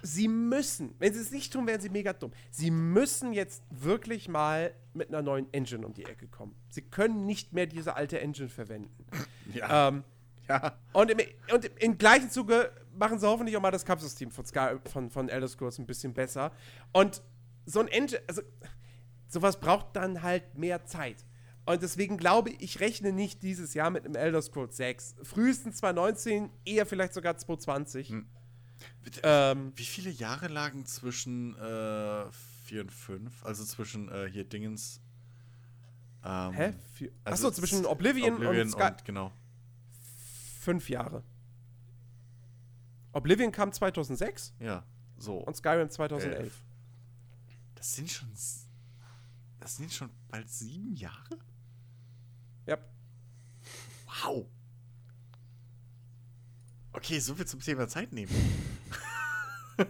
sie müssen, wenn sie es nicht tun, wären sie mega dumm. Sie müssen jetzt wirklich mal mit einer neuen Engine um die Ecke kommen. Sie können nicht mehr diese alte Engine verwenden. Ja. Ähm, ja. und im, und im, im gleichen Zuge machen sie hoffentlich auch mal das Kampfsystem von, Sky, von, von Elder Scrolls ein bisschen besser. Und so ein Engine, also sowas braucht dann halt mehr Zeit. Und deswegen glaube ich, ich rechne nicht dieses Jahr mit einem Elder Scrolls 6. Frühestens 2019, eher vielleicht sogar 2020. Ähm, Wie viele Jahre lagen zwischen äh, 4 und 5? Also zwischen äh, hier Dingens. Ähm, hä? Vier- also Achso, zwischen Oblivion, Oblivion und Sky. genau. fünf Jahre. Oblivion kam 2006 Ja, so. und Skyrim 2011. Elf. Das sind schon. Das sind schon bald sieben Jahre? Ja. Wow. Okay, so viel zum Thema Zeit nehmen.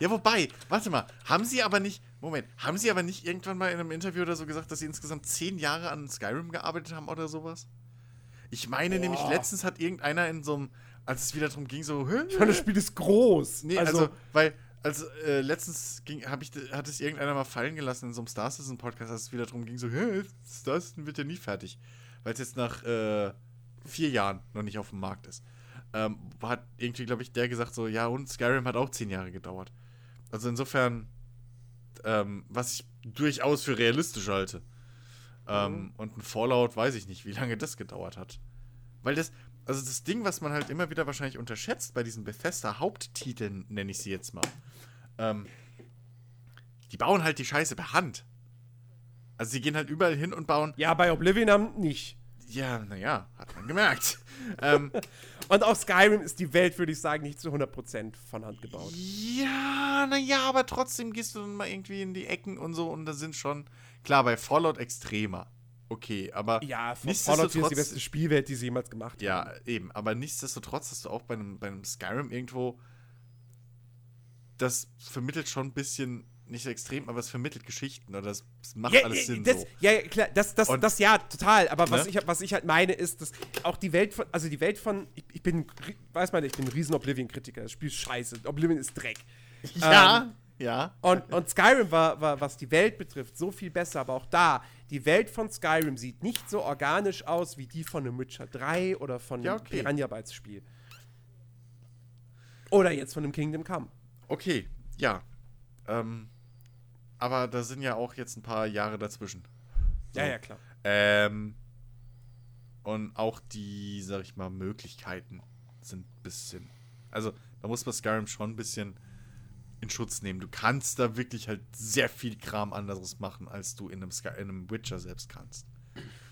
ja, wobei, warte mal, haben sie aber nicht, Moment, haben sie aber nicht irgendwann mal in einem Interview oder so gesagt, dass sie insgesamt zehn Jahre an Skyrim gearbeitet haben oder sowas? Ich meine Boah. nämlich, letztens hat irgendeiner in so einem, als es wieder darum ging, so, hä? Ich meine, das Spiel ist groß. Nee, also, weil, also äh, letztens ging, hab ich, hat es irgendeiner mal fallen gelassen in so einem Star Citizen Podcast, als es wieder darum ging, so, hä, Star Citizen wird ja nie fertig. Weil es jetzt nach äh, vier Jahren noch nicht auf dem Markt ist. Ähm, hat irgendwie, glaube ich, der gesagt, so, ja, und Skyrim hat auch zehn Jahre gedauert. Also insofern, ähm, was ich durchaus für realistisch halte. Ähm, Und ein Fallout weiß ich nicht, wie lange das gedauert hat. Weil das, also das Ding, was man halt immer wieder wahrscheinlich unterschätzt bei diesen Bethesda-Haupttiteln, nenne ich sie jetzt mal, ähm, die bauen halt die Scheiße per Hand. Also sie gehen halt überall hin und bauen, ja, bei Oblivion haben nicht. ja, naja, hat man gemerkt. ähm, Und auch Skyrim ist die Welt, würde ich sagen, nicht zu 100% von Hand gebaut. ja, naja, aber trotzdem gehst du dann mal irgendwie in die Ecken und so und da sind schon, klar, bei Fallout extremer. Okay, aber Ja, Fallout 4 ist die beste Spielwelt, die sie jemals gemacht haben. Ja, eben. Aber nichtsdestotrotz hast du auch bei einem, bei einem Skyrim irgendwo. Das vermittelt schon ein bisschen, nicht extrem, aber es vermittelt Geschichten oder es macht Ja, alles ja, Sinn. das, so. ja, ja, klar, das, das, Und- das ja, total. Aber was, Ne? ich, was ich halt meine, ist, dass auch die Welt von, also die Welt von, ich, ich bin, weiß man, ich bin ein riesen Oblivion-Kritiker. Das Spiel ist scheiße. Oblivion ist Dreck. Ja, ja. Und, und Skyrim war, war, was die Welt betrifft, so viel besser. Aber auch da, die Welt von Skyrim sieht nicht so organisch aus wie die von einem Witcher 3 oder von Ja, einem okay. Piranha Bytes Spiel. Oder jetzt von einem Kingdom Come. Okay, ja. Ähm, aber da sind ja auch jetzt ein paar Jahre dazwischen. Ja, ja, klar. Ähm, Und auch die, sag ich mal, Möglichkeiten sind ein bisschen. Also, da muss man Skyrim schon ein bisschen in Schutz nehmen. Du kannst da wirklich halt sehr viel Kram anderes machen, als du in einem, Sky in einem Witcher selbst kannst.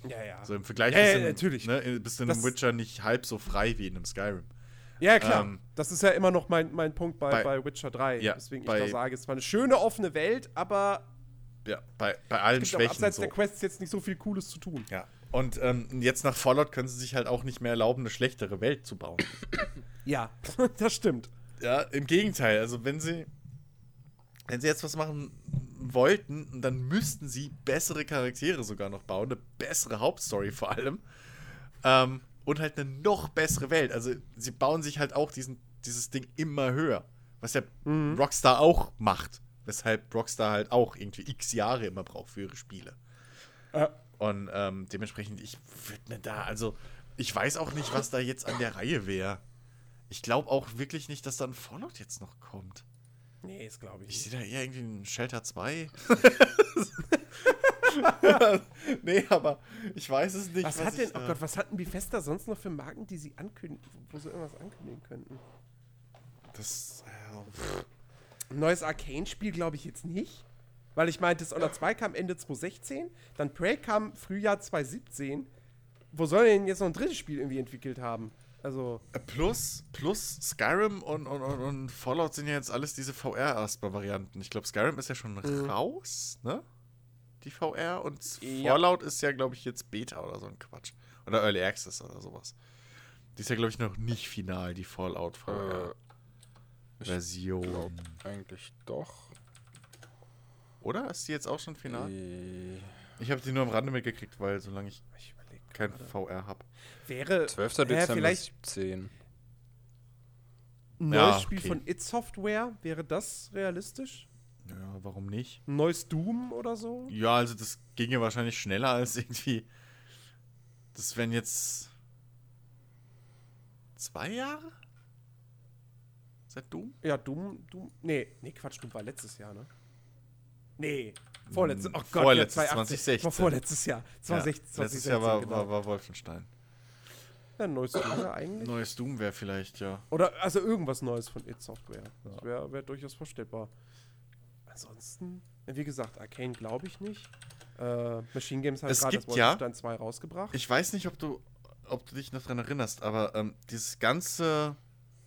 Ja, ja. So im Vergleich Ja, ja, bist du- natürlich. Ne, bist du in einem Das- Witcher nicht halb so frei wie in einem Skyrim. Ja, klar. Ähm, das ist ja immer noch mein, mein Punkt bei, bei- bei, Witcher 3. Ja, Deswegen bei- ich da sage, es war eine schöne offene Welt, aber Ja, bei, bei allen es gibt Schwächen abseits so. der Quests jetzt nicht so viel Cooles zu tun. Ja. Und ähm, jetzt nach Fallout können sie sich halt auch nicht mehr erlauben, eine schlechtere Welt zu bauen. Ja, das stimmt. Ja, im Gegenteil. Also wenn sie, wenn sie jetzt was machen wollten, dann müssten sie bessere Charaktere sogar noch bauen, eine bessere Hauptstory vor allem. Ähm, und halt eine noch bessere Welt. Also sie bauen sich halt auch diesen, dieses Ding immer höher. Was ja Rockstar auch macht. Weshalb Rockstar halt auch irgendwie x Jahre immer braucht für ihre Spiele. Äh, Und ähm, dementsprechend, ich würde mir da, also, ich weiß auch nicht, was da jetzt an der Reihe wäre. Ich glaube auch wirklich nicht, dass da ein Fallout jetzt noch kommt. Nee, das glaube ich Ich sehe da eher irgendwie ein Shelter 2. nee, aber ich weiß es nicht. Was hat ich denn, oh Gott, was hatten Bethesda sonst noch für Marken, die sie ankündigen, wo sie irgendwas ankündigen könnten? Das, äh, neues Arcane-Spiel glaube ich jetzt nicht. Weil ich meinte, Dishonored 2 kam Ende 2016, dann Prey kam Frühjahr 2017. Wo soll denn jetzt noch ein drittes Spiel irgendwie entwickelt haben? Also, plus, plus Skyrim und, und, und, Fallout sind ja jetzt alles diese VR-Erstmal-Varianten. Ich glaube, Skyrim ist ja schon raus, ne? Die VR und Ja. Fallout ist ja, glaube ich, jetzt Beta oder so ein Quatsch. Oder Early Access oder sowas. Die ist ja, glaube ich, noch nicht final, die Fallout Äh, VR-Version. glaub eigentlich doch. Oder? Ist die jetzt auch schon final? Äh, Ich habe die nur am Rande mitgekriegt, weil solange ich ich kein. VR habe. Wäre 12. Hä, Dezember vielleicht 17. ein Ja, neues Spiel okay. von It Software, wäre das realistisch? Ja, warum nicht? Ein neues Doom oder so? Ja, also das ging ja wahrscheinlich schneller als irgendwie. Das wären jetzt zwei Jahre? Seit Doom? Ja, Doom, Doom. Nee, nee, Quatsch, Doom war letztes Jahr, ne? Nee, vorletztes. Oh Gott, Vorletztes, ja, 2018. 2016. War vorletztes Jahr. 2016, ja, letztes 2016, Jahr war, genau. war, war Wolfenstein. Ja, ein neues Doom eigentlich. Neues Doom wäre vielleicht, ja. Oder also irgendwas Neues von It Software. Das wäre wär durchaus vorstellbar. Ansonsten, wie gesagt, Arcane glaube ich nicht. Äh, Machine Games hat gerade das gibt ja- Wolfenstein 2 rausgebracht. Ich weiß nicht, ob du, ob du dich noch dran erinnerst, aber ähm, dieses ganze.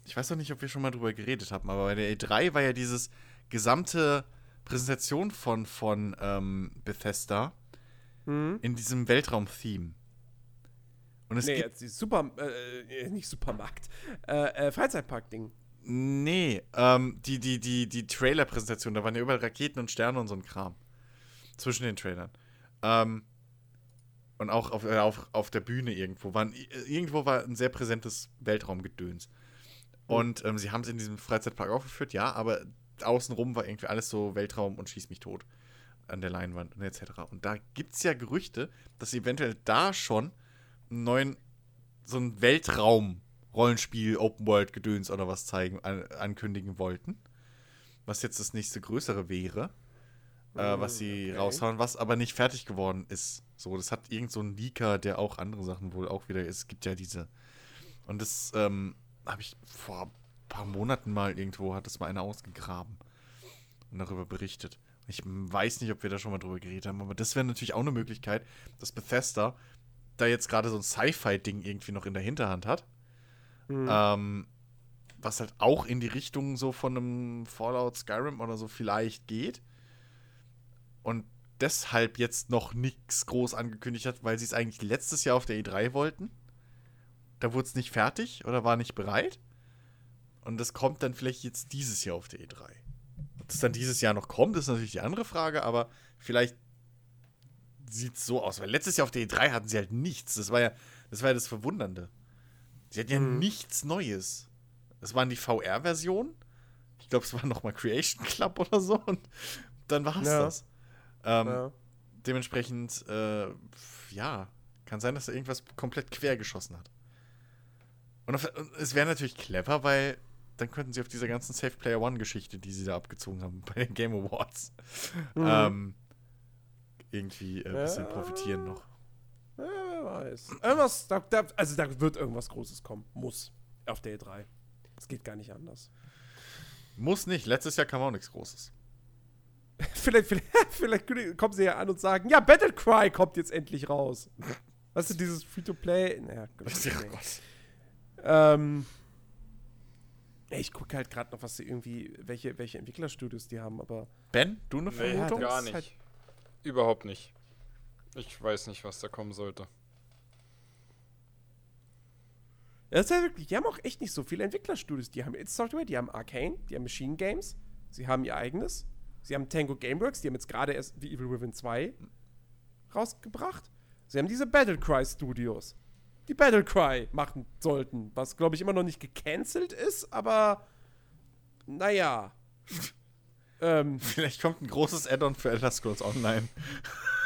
Ich weiß auch nicht, ob wir schon mal drüber geredet haben, aber bei der E3 war ja dieses gesamte Präsentation von, von ähm, Bethesda Mhm. in diesem Weltraum-Theme. Und es Nee, gibt. jetzt die Super, äh, nicht Supermarkt, äh, äh, Freizeitpark-Ding. Nee, ähm, die, die, die, die Trailer-Präsentation, da waren ja überall Raketen und Sterne und so ein Kram. Zwischen den Trailern. Ähm, und auch auf, äh, auf, auf der Bühne irgendwo. Waren, äh, irgendwo war ein sehr präsentes Weltraumgedöns. Und ähm, sie haben es in diesem Freizeitpark aufgeführt, ja, aber außenrum war irgendwie alles so Weltraum und schieß mich tot an der Leinwand und etc. Und da gibt es ja Gerüchte, dass sie eventuell da schon einen neuen, so ein Weltraum-Rollenspiel, Open-World-Gedöns oder was zeigen, an, ankündigen wollten. Was jetzt das nächste größere wäre, äh, was sie okay. raushauen, was aber nicht fertig geworden ist. So, das hat irgend so ein Leaker, der auch andere Sachen wohl auch wieder ist. Es gibt ja diese. Und das ähm, habe ich vor paar Monaten mal irgendwo, hat das mal einer ausgegraben und darüber berichtet. Ich weiß nicht, ob wir da schon mal drüber geredet haben, aber das wäre natürlich auch eine Möglichkeit, dass Bethesda da jetzt gerade so ein Sci-Fi-Ding irgendwie noch in der Hinterhand hat. Mhm. Ähm, was halt auch in die Richtung so von einem Fallout Skyrim oder so vielleicht geht. Und deshalb jetzt noch nichts groß angekündigt hat, weil sie es eigentlich letztes Jahr auf der E3 wollten. Da wurde es nicht fertig oder war nicht bereit. Und das kommt dann vielleicht jetzt dieses Jahr auf der E3. Ob das dann dieses Jahr noch kommt, ist natürlich die andere Frage, aber vielleicht sieht es so aus. Weil letztes Jahr auf der E3 hatten sie halt nichts. Das war ja das, war ja das Verwundernde. Sie hatten ja Mhm. nichts Neues. Es waren die VR-Versionen. Ich glaube, es war nochmal Creation Club oder so. Und dann war es Ja. das. Ähm, ja. Dementsprechend, äh, ja, kann sein, dass er irgendwas komplett quer geschossen hat. Und es wäre natürlich clever, weil dann könnten sie auf dieser ganzen Safe Player One-Geschichte, die sie da abgezogen haben bei den Game Awards, Mhm. ähm, irgendwie äh, ein bisschen Ja. profitieren noch. Ja, wer weiß. Irgendwas, da, da, also da wird irgendwas Großes kommen. Muss. Auf der E3. Es geht gar nicht anders. Muss nicht. Letztes Jahr kam auch nichts Großes. vielleicht, vielleicht, vielleicht kommen sie ja an und sagen, ja, Battlecry kommt jetzt endlich raus. Weißt du, dieses Free-to-Play. Naja, Gott, Ja. Gott. Ähm, ich gucke halt gerade noch, was sie irgendwie, welche, welche Entwicklerstudios die haben, aber Ben, du eine Nee, Vermutung? das gar ist nicht. halt- Überhaupt nicht. Ich weiß nicht, was da kommen sollte. das ist ja wirklich, die haben auch echt nicht so viele Entwicklerstudios. Die haben id Software, die haben Arcane, die haben Machine Games, sie haben ihr eigenes, sie haben Tango Gameworks, die haben jetzt gerade erst The Evil Within 2 rausgebracht. Sie haben diese Battlecry Studios, die Battlecry machen sollten, was glaube ich immer noch nicht gecancelt ist, aber naja. ähm, Vielleicht kommt ein großes Add-on für Elder Scrolls Online.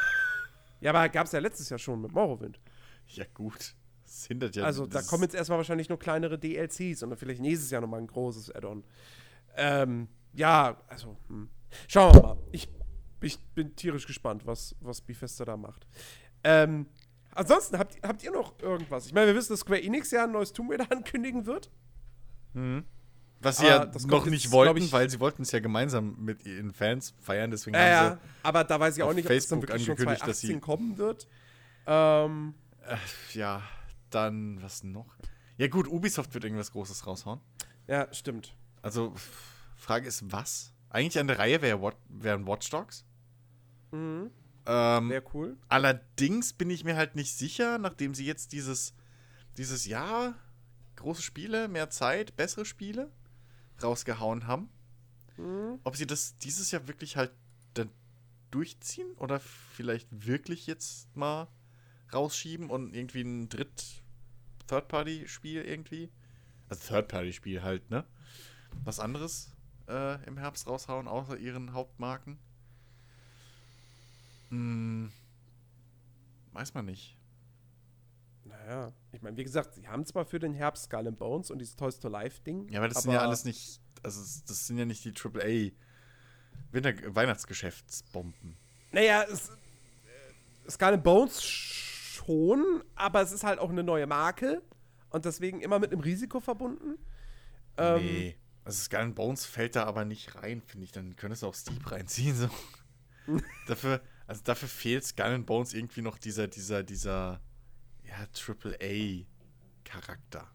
ja, aber gab es ja letztes Jahr schon mit Morrowind. Ja, gut. Das hindert ja. Also, da kommen jetzt erstmal wahrscheinlich nur kleinere DLCs und dann vielleicht nächstes Jahr nochmal ein großes Add-on. Ähm, ja, also, hm. schauen wir mal. Ich, ich bin tierisch gespannt, was, was Bethesda da macht. Ähm, ansonsten, habt, habt ihr noch irgendwas? Ich meine, wir wissen, dass Square Enix ja ein neues Tomb Raider ankündigen wird. Was sie Ah, ja noch nicht wollten, ich- weil sie wollten es ja gemeinsam mit ihren Fans feiern, deswegen Ja, haben ja, aber da weiß ich auch nicht, ob es dann Facebook wirklich schon angekündigt, dass 2018 sie- kommen wird. Ähm, sie. Ja, dann, was noch? Ja, gut, Ubisoft wird irgendwas Großes raushauen. ja, stimmt. Also, Frage ist, was? Eigentlich an der Reihe wären Watch Dogs. Mhm. Ähm, Wäre cool. allerdings bin ich mir halt nicht sicher, nachdem sie jetzt dieses, dieses Jahr große Spiele, mehr Zeit, bessere Spiele rausgehauen haben, Mhm. ob sie das dieses Jahr wirklich halt dann durchziehen oder vielleicht wirklich jetzt mal rausschieben und irgendwie ein Dritt Third-Party-Spiel irgendwie, also Third-Party-Spiel halt, ne? Was anderes äh, im Herbst raushauen, außer ihren Hauptmarken? Hm, weiß man nicht. Naja, ich meine, wie gesagt, sie haben zwar für den Herbst Skull and Bones und dieses Toys to Life-Ding. Ja, aber das sind ja alles nicht, also das sind ja nicht die AAA Winter Weihnachtsgeschäftsbomben. Naja, es, äh, Skull and Bones schon, aber es ist halt auch eine neue Marke und deswegen immer mit einem Risiko verbunden. Ähm, nee. Also Skull and Bones fällt da aber nicht rein, finde ich. Dann könntest du auch Steep reinziehen. So. dafür, also dafür fehlt Skull and Bones irgendwie noch dieser, dieser, dieser, ja, AAA-Charakter.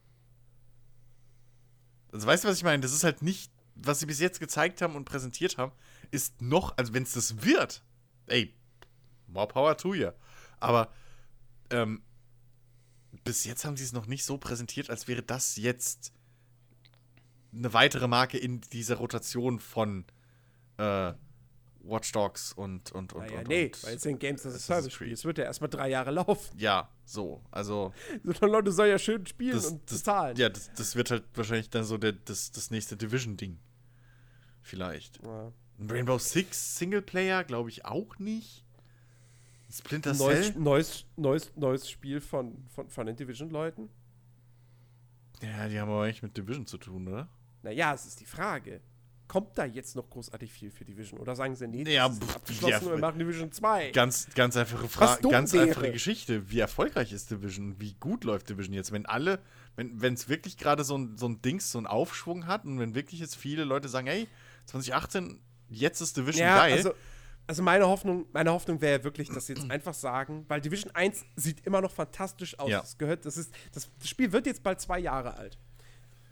Also weißt du, was ich meine? Das ist halt nicht, was sie bis jetzt gezeigt haben und präsentiert haben, ist noch, also wenn es das wird, ey, more power to you. Aber ähm, bis jetzt haben sie es noch nicht so präsentiert, als wäre das jetzt eine weitere Marke in dieser Rotation von äh, Watch Dogs und und und, naja, und, nee, und weil es sind Games as a Service Spiel. Es wird ja erstmal drei Jahre laufen. ja, so, also So, Leute sollen ja schön spielen das, und das, bezahlen. ja, das, das wird halt wahrscheinlich dann so der, das, das nächste Division-Ding. Vielleicht. Ja. Ein Rainbow Six Singleplayer glaube ich auch nicht. Splinter Neues, Cell? neues, neues, neues Spiel von, von, von den Division-Leuten? Ja, die haben aber eigentlich mit Division zu tun, oder? Naja, es ist die Frage. Kommt da jetzt noch großartig viel für Division? Oder sagen sie, nee, Ja, das ist pff, abgeschlossen ja, wir machen Division 2? Ganz, ganz einfache Frage, ganz wäre. einfache Geschichte. Wie erfolgreich ist Division? Wie gut läuft Division jetzt? Wenn alle, wenn es wirklich gerade so ein, so ein Dings, so ein Aufschwung hat und wenn wirklich jetzt viele Leute sagen, hey, 2018, jetzt ist Division Ja, geil. also, also meine Hoffnung, meine Hoffnung wäre wirklich, dass sie jetzt einfach sagen, weil Division 1 sieht immer noch fantastisch aus. Ja. Das gehört, das ist, das, das Spiel wird jetzt bald zwei Jahre alt.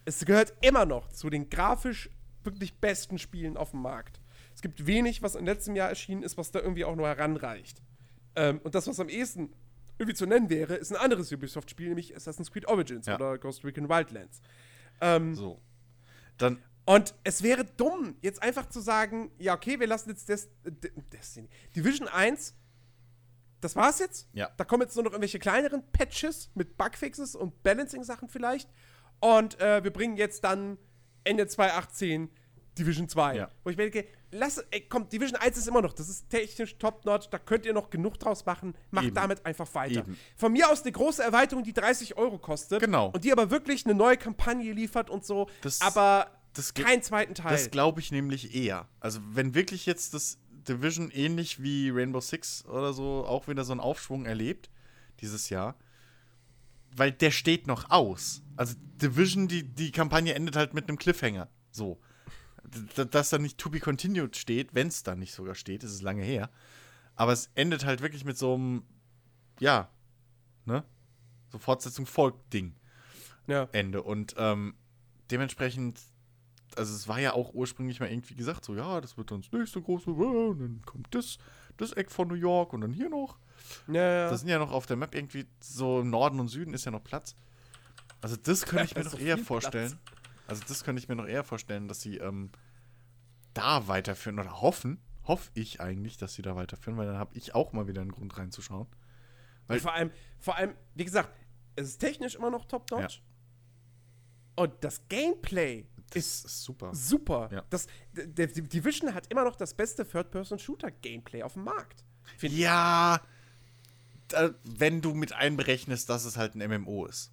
Es gehört immer noch zu den grafisch wirklich besten Spielen auf dem Markt. Es gibt wenig, was im letzten Jahr erschienen ist, was da irgendwie auch nur heranreicht. Ähm, und das, was am ehesten irgendwie zu nennen wäre, ist ein anderes Ubisoft-Spiel, nämlich Assassin's Creed Origins Ja. oder Ghost Recon Wildlands. Ähm, so. Dann, und es wäre dumm, jetzt einfach zu sagen, ja, okay, wir lassen jetzt Des Destiny. Division 1, das war's jetzt. Ja. Da kommen jetzt nur noch irgendwelche kleineren Patches mit Bugfixes und Balancing-Sachen vielleicht. Und äh, wir bringen jetzt dann Ende 2018 Division 2. Ja. Wo ich mir denke, lass, ey, komm, Division 1 ist immer noch, das ist technisch top-notch, da könnt ihr noch genug draus machen. Macht Eben. damit einfach weiter. Eben. Von mir aus eine große Erweiterung, die 30 Euro kostet. Genau. Und die aber wirklich eine neue Kampagne liefert und so. Das- aber das keinen zweiten Teil. das glaube ich nämlich eher. Also, wenn wirklich jetzt das Division ähnlich wie Rainbow Six oder so auch wieder so einen Aufschwung erlebt, dieses Jahr. Weil der steht noch aus. Also Division, die, die Kampagne endet halt mit einem Cliffhanger. So. Dass da nicht to be continued steht, wenn es da nicht sogar steht, ist lange her. Aber es endet halt wirklich mit so einem, ja, ne? So Fortsetzung folgt Ding. Ja. Ende. Und ähm, dementsprechend, also es war ja auch ursprünglich mal irgendwie gesagt, so ja, das wird dann das nächste große, und dann kommt das, das Eck von New York und dann hier noch. Ja, ja. Das sind ja noch auf der Map irgendwie so im Norden und Süden ist ja noch Platz. Also das könnte ich mir noch so eher vorstellen. Also das könnte ich mir noch eher vorstellen, dass sie ähm, da weiterführen oder hoffen, hoffe ich eigentlich, dass sie da weiterführen, weil dann habe ich auch mal wieder einen Grund reinzuschauen. Und vor allem, vor allem, wie gesagt, es ist technisch immer noch top-notch. Und das Gameplay Das ist ist super. super. Ja. Das, der, die Division hat immer noch das beste Third-Person-Shooter-Gameplay auf dem Markt. Finde ich. Da, wenn du mit einberechnest, dass es halt ein MMO ist.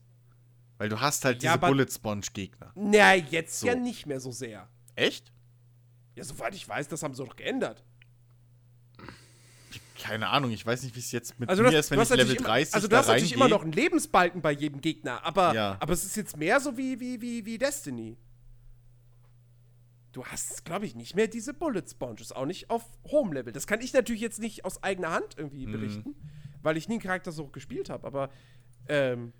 Weil du hast halt Ja, diese Bullet Sponge Gegner. Na, jetzt So. ja nicht mehr so sehr. Echt? Ja, soweit ich weiß, das haben sie doch geändert. Keine Ahnung, ich weiß nicht, wie es jetzt mit Also mir hast, ist, wenn ich Level natürlich immer, 30 also du hast natürlich immer noch einen Lebensbalken bei jedem Gegner, aber, Ja. aber es ist jetzt mehr so wie, wie, wie, wie Destiny. Du hast, glaube ich, nicht mehr diese Bullet Sponges, auch nicht auf Home-Level. Das kann ich natürlich jetzt nicht aus eigener Hand Mhm. irgendwie berichten, weil ich nie einen Charakter so gespielt habe, aber ähm,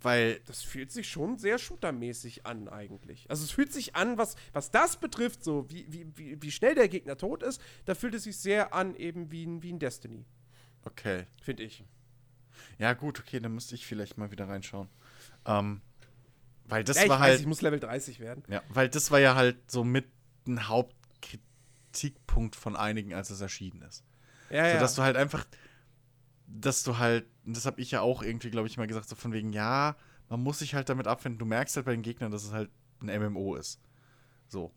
Weil das fühlt sich schon sehr shootermäßig an eigentlich. Also es fühlt sich an, was, was das betrifft, so wie, wie, wie, schnell der Gegner tot ist, da fühlt es sich sehr an eben wie ein, wie ein Destiny, Okay. finde ich. Ja, gut, okay, dann müsste ich vielleicht mal wieder reinschauen. Ähm, weil das ja, ich war weiß, halt. ich muss Level 30 werden. ja, weil das war ja halt so mit ein Hauptkritikpunkt von einigen, als es erschienen ist. Ja, So, ja. dass du halt einfach, dass du halt, und das habe ich ja auch irgendwie, glaube ich, mal gesagt, so von wegen, ja, man muss sich halt damit abfinden. Du merkst halt bei den Gegnern, dass es halt ein MMO ist. So.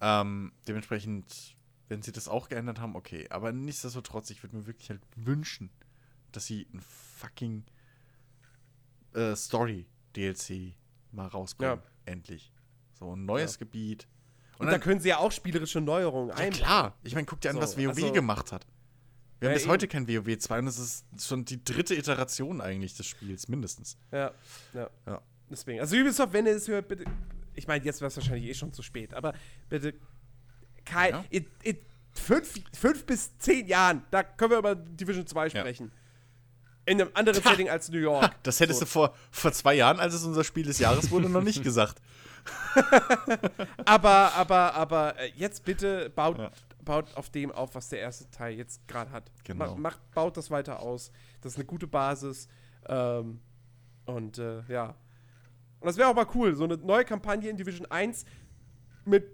Ähm, dementsprechend, wenn sie das auch geändert haben, okay. Aber nichtsdestotrotz, ich würde mir wirklich halt wünschen, dass sie ein fucking äh, Story-DLC mal rausbringen. Ja. Endlich. So ein neues Ja. Gebiet. Und da können sie ja auch spielerische Neuerungen Ja, einbauen. klar. Ich meine, guck dir an, So, was WoW also- gemacht hat. Wir haben Ja, bis eben. heute kein WoW 2 und es ist schon die dritte Iteration eigentlich des Spiels, mindestens. Ja, ja. Ja. Deswegen. Also Ubisoft, wenn ihr es hört, bitte. Ich meine, jetzt wäre es wahrscheinlich eh schon zu spät, aber bitte. Kein, Ja. in, in fünf, fünf bis zehn Jahren, da können wir über Division 2 Ja. sprechen. In einem anderen Setting als New York. Das hättest So. du vor, vor zwei Jahren, als es unser Spiel des Jahres wurde, noch nicht gesagt. Aber, aber, aber äh, jetzt bitte baut. Baut auf dem auf, was der erste Teil jetzt gerade hat. Genau. Ma- Macht, baut das weiter aus. Das ist eine gute Basis. Ähm, und äh, ja. Und das wäre auch mal cool, so eine neue Kampagne in Division 1 mit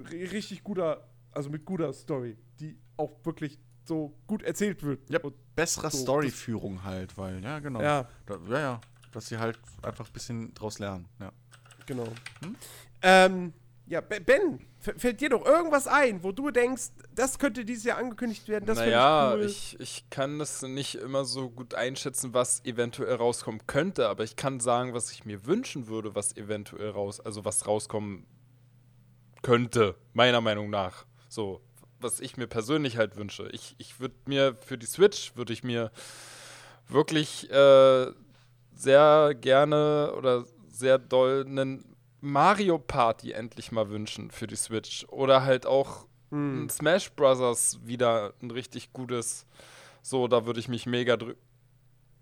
ri- richtig guter, also mit guter Story, die auch wirklich so gut erzählt wird. Ja, Und, bessere So, Storyführung halt, weil, ja, genau. ja Da, ja, ja. Dass sie halt einfach ein bisschen draus lernen. Ja. genau. Hm? Ähm, ja, Be- Ben, fällt dir doch irgendwas ein, wo du denkst, das könnte dieses Jahr angekündigt werden, das naja, finde ich, ich kann das nicht immer so gut einschätzen, was eventuell rauskommen könnte, aber ich kann sagen, was ich mir wünschen würde, was eventuell raus, also was rauskommen könnte, meiner Meinung nach. So, was ich mir persönlich halt wünsche. Ich, ich würde mir für die Switch, würde ich mir wirklich äh, sehr gerne oder sehr doll einen Mario Party endlich mal wünschen für die Switch. Oder halt auch Hm. ein Smash Brothers wieder ein richtig gutes. So, da würde ich mich mega drü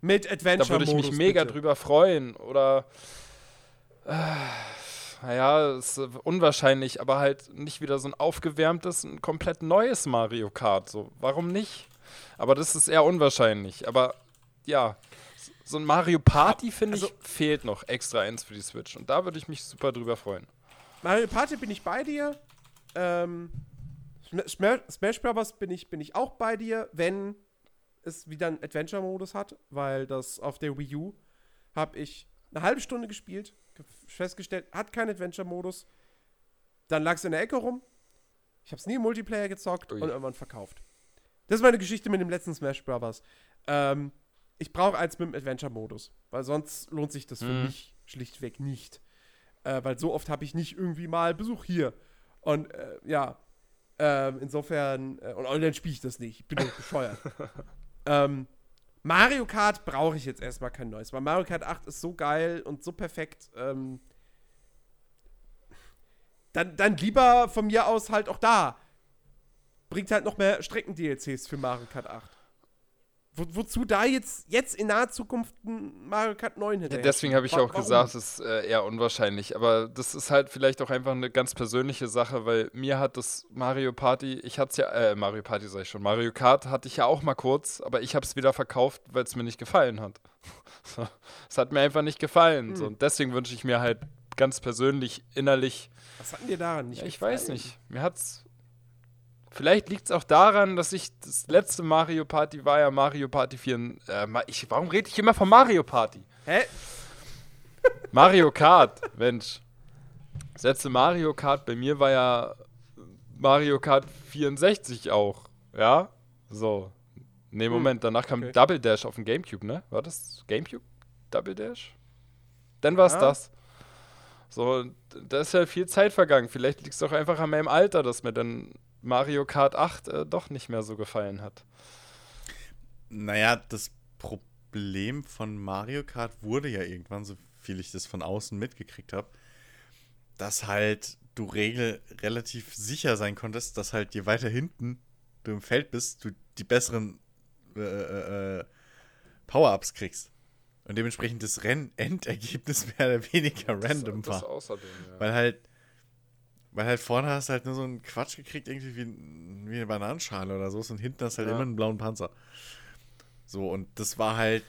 Mit Adventure da würde ich mich mega bitte. drüber freuen. Oder äh, naja, ist unwahrscheinlich, aber halt nicht wieder so ein aufgewärmtes, ein komplett neues Mario Kart. So, warum nicht? Aber das ist eher unwahrscheinlich. Aber ja, so ein Mario Party, finde also- ich, fehlt noch extra eins für die Switch. Und da würde ich mich super drüber freuen. Mario Party bin ich bei dir. Ähm, Sm- Smash, Smash Brothers bin ich, bin ich auch bei dir, wenn es wieder einen Adventure-Modus hat, weil das auf der Wii U habe ich eine halbe Stunde gespielt, ge- festgestellt, hat keinen Adventure-Modus. Dann lag es in der Ecke rum. Ich habe es nie im Multiplayer gezockt Ui. und irgendwann verkauft. Das ist meine Geschichte mit dem letzten Smash Brothers. Ähm, ich brauche eins mit dem Adventure-Modus, weil sonst lohnt sich das für Mhm. mich schlichtweg nicht. Äh, weil so oft habe ich nicht irgendwie mal Besuch hier. Und äh, ja, ähm, insofern, äh, und online spiele ich das nicht. Ich bin doch bescheuert. ähm, Mario Kart brauche ich jetzt erstmal kein neues, weil Mario Kart 8 ist so geil und so perfekt. Ähm, dann, dann lieber von mir aus halt auch da. Bringt halt noch mehr Strecken-DLCs für Mario Kart 8. Wo, wozu da jetzt, jetzt in naher Zukunft ein Mario Kart 9 hätte? Ja, deswegen habe ich Wa- auch warum? gesagt, es ist äh, eher unwahrscheinlich. Aber das ist halt vielleicht auch einfach eine ganz persönliche Sache, weil mir hat das Mario Party, ich hatte es ja, äh, Mario Party sag ich schon, Mario Kart hatte ich ja auch mal kurz, aber ich habe es wieder verkauft, weil es mir nicht gefallen hat. es hat mir einfach nicht gefallen. Hm. So. Und deswegen wünsche ich mir halt ganz persönlich, innerlich, Was hatten dir daran nicht ja, ich weiß nicht, mir hat's. Vielleicht liegt es auch daran, dass ich das letzte Mario Party war ja Mario Party 4. Äh, ich, warum rede ich immer von Mario Party? Hä? Mario Kart, Mensch. Das letzte Mario Kart bei mir war ja Mario Kart 64 auch. Ja? So. Nee, Moment, danach kam okay. Double Dash auf dem Gamecube, ne? War das Gamecube? Double Dash? Dann war es Ja. das. So, da ist ja viel Zeit vergangen. Vielleicht liegt es auch einfach an meinem Alter, dass mir dann Mario Kart 8 äh, doch nicht mehr so gefallen hat. Naja, das Problem von Mario Kart wurde ja irgendwann, so viel ich das von außen mitgekriegt habe, dass halt du regel relativ sicher sein konntest, dass halt je weiter hinten du im Feld bist, du die besseren äh, äh, äh, Power-Ups kriegst. Und dementsprechend das Renn-Endergebnis mehr oder weniger random das, das war. außerdem, ja. Weil halt, weil halt vorne hast du halt nur so einen Quatsch gekriegt, irgendwie wie, wie eine Bananenschale oder so, und hinten hast du halt Ja. immer einen blauen Panzer. So, und das war halt,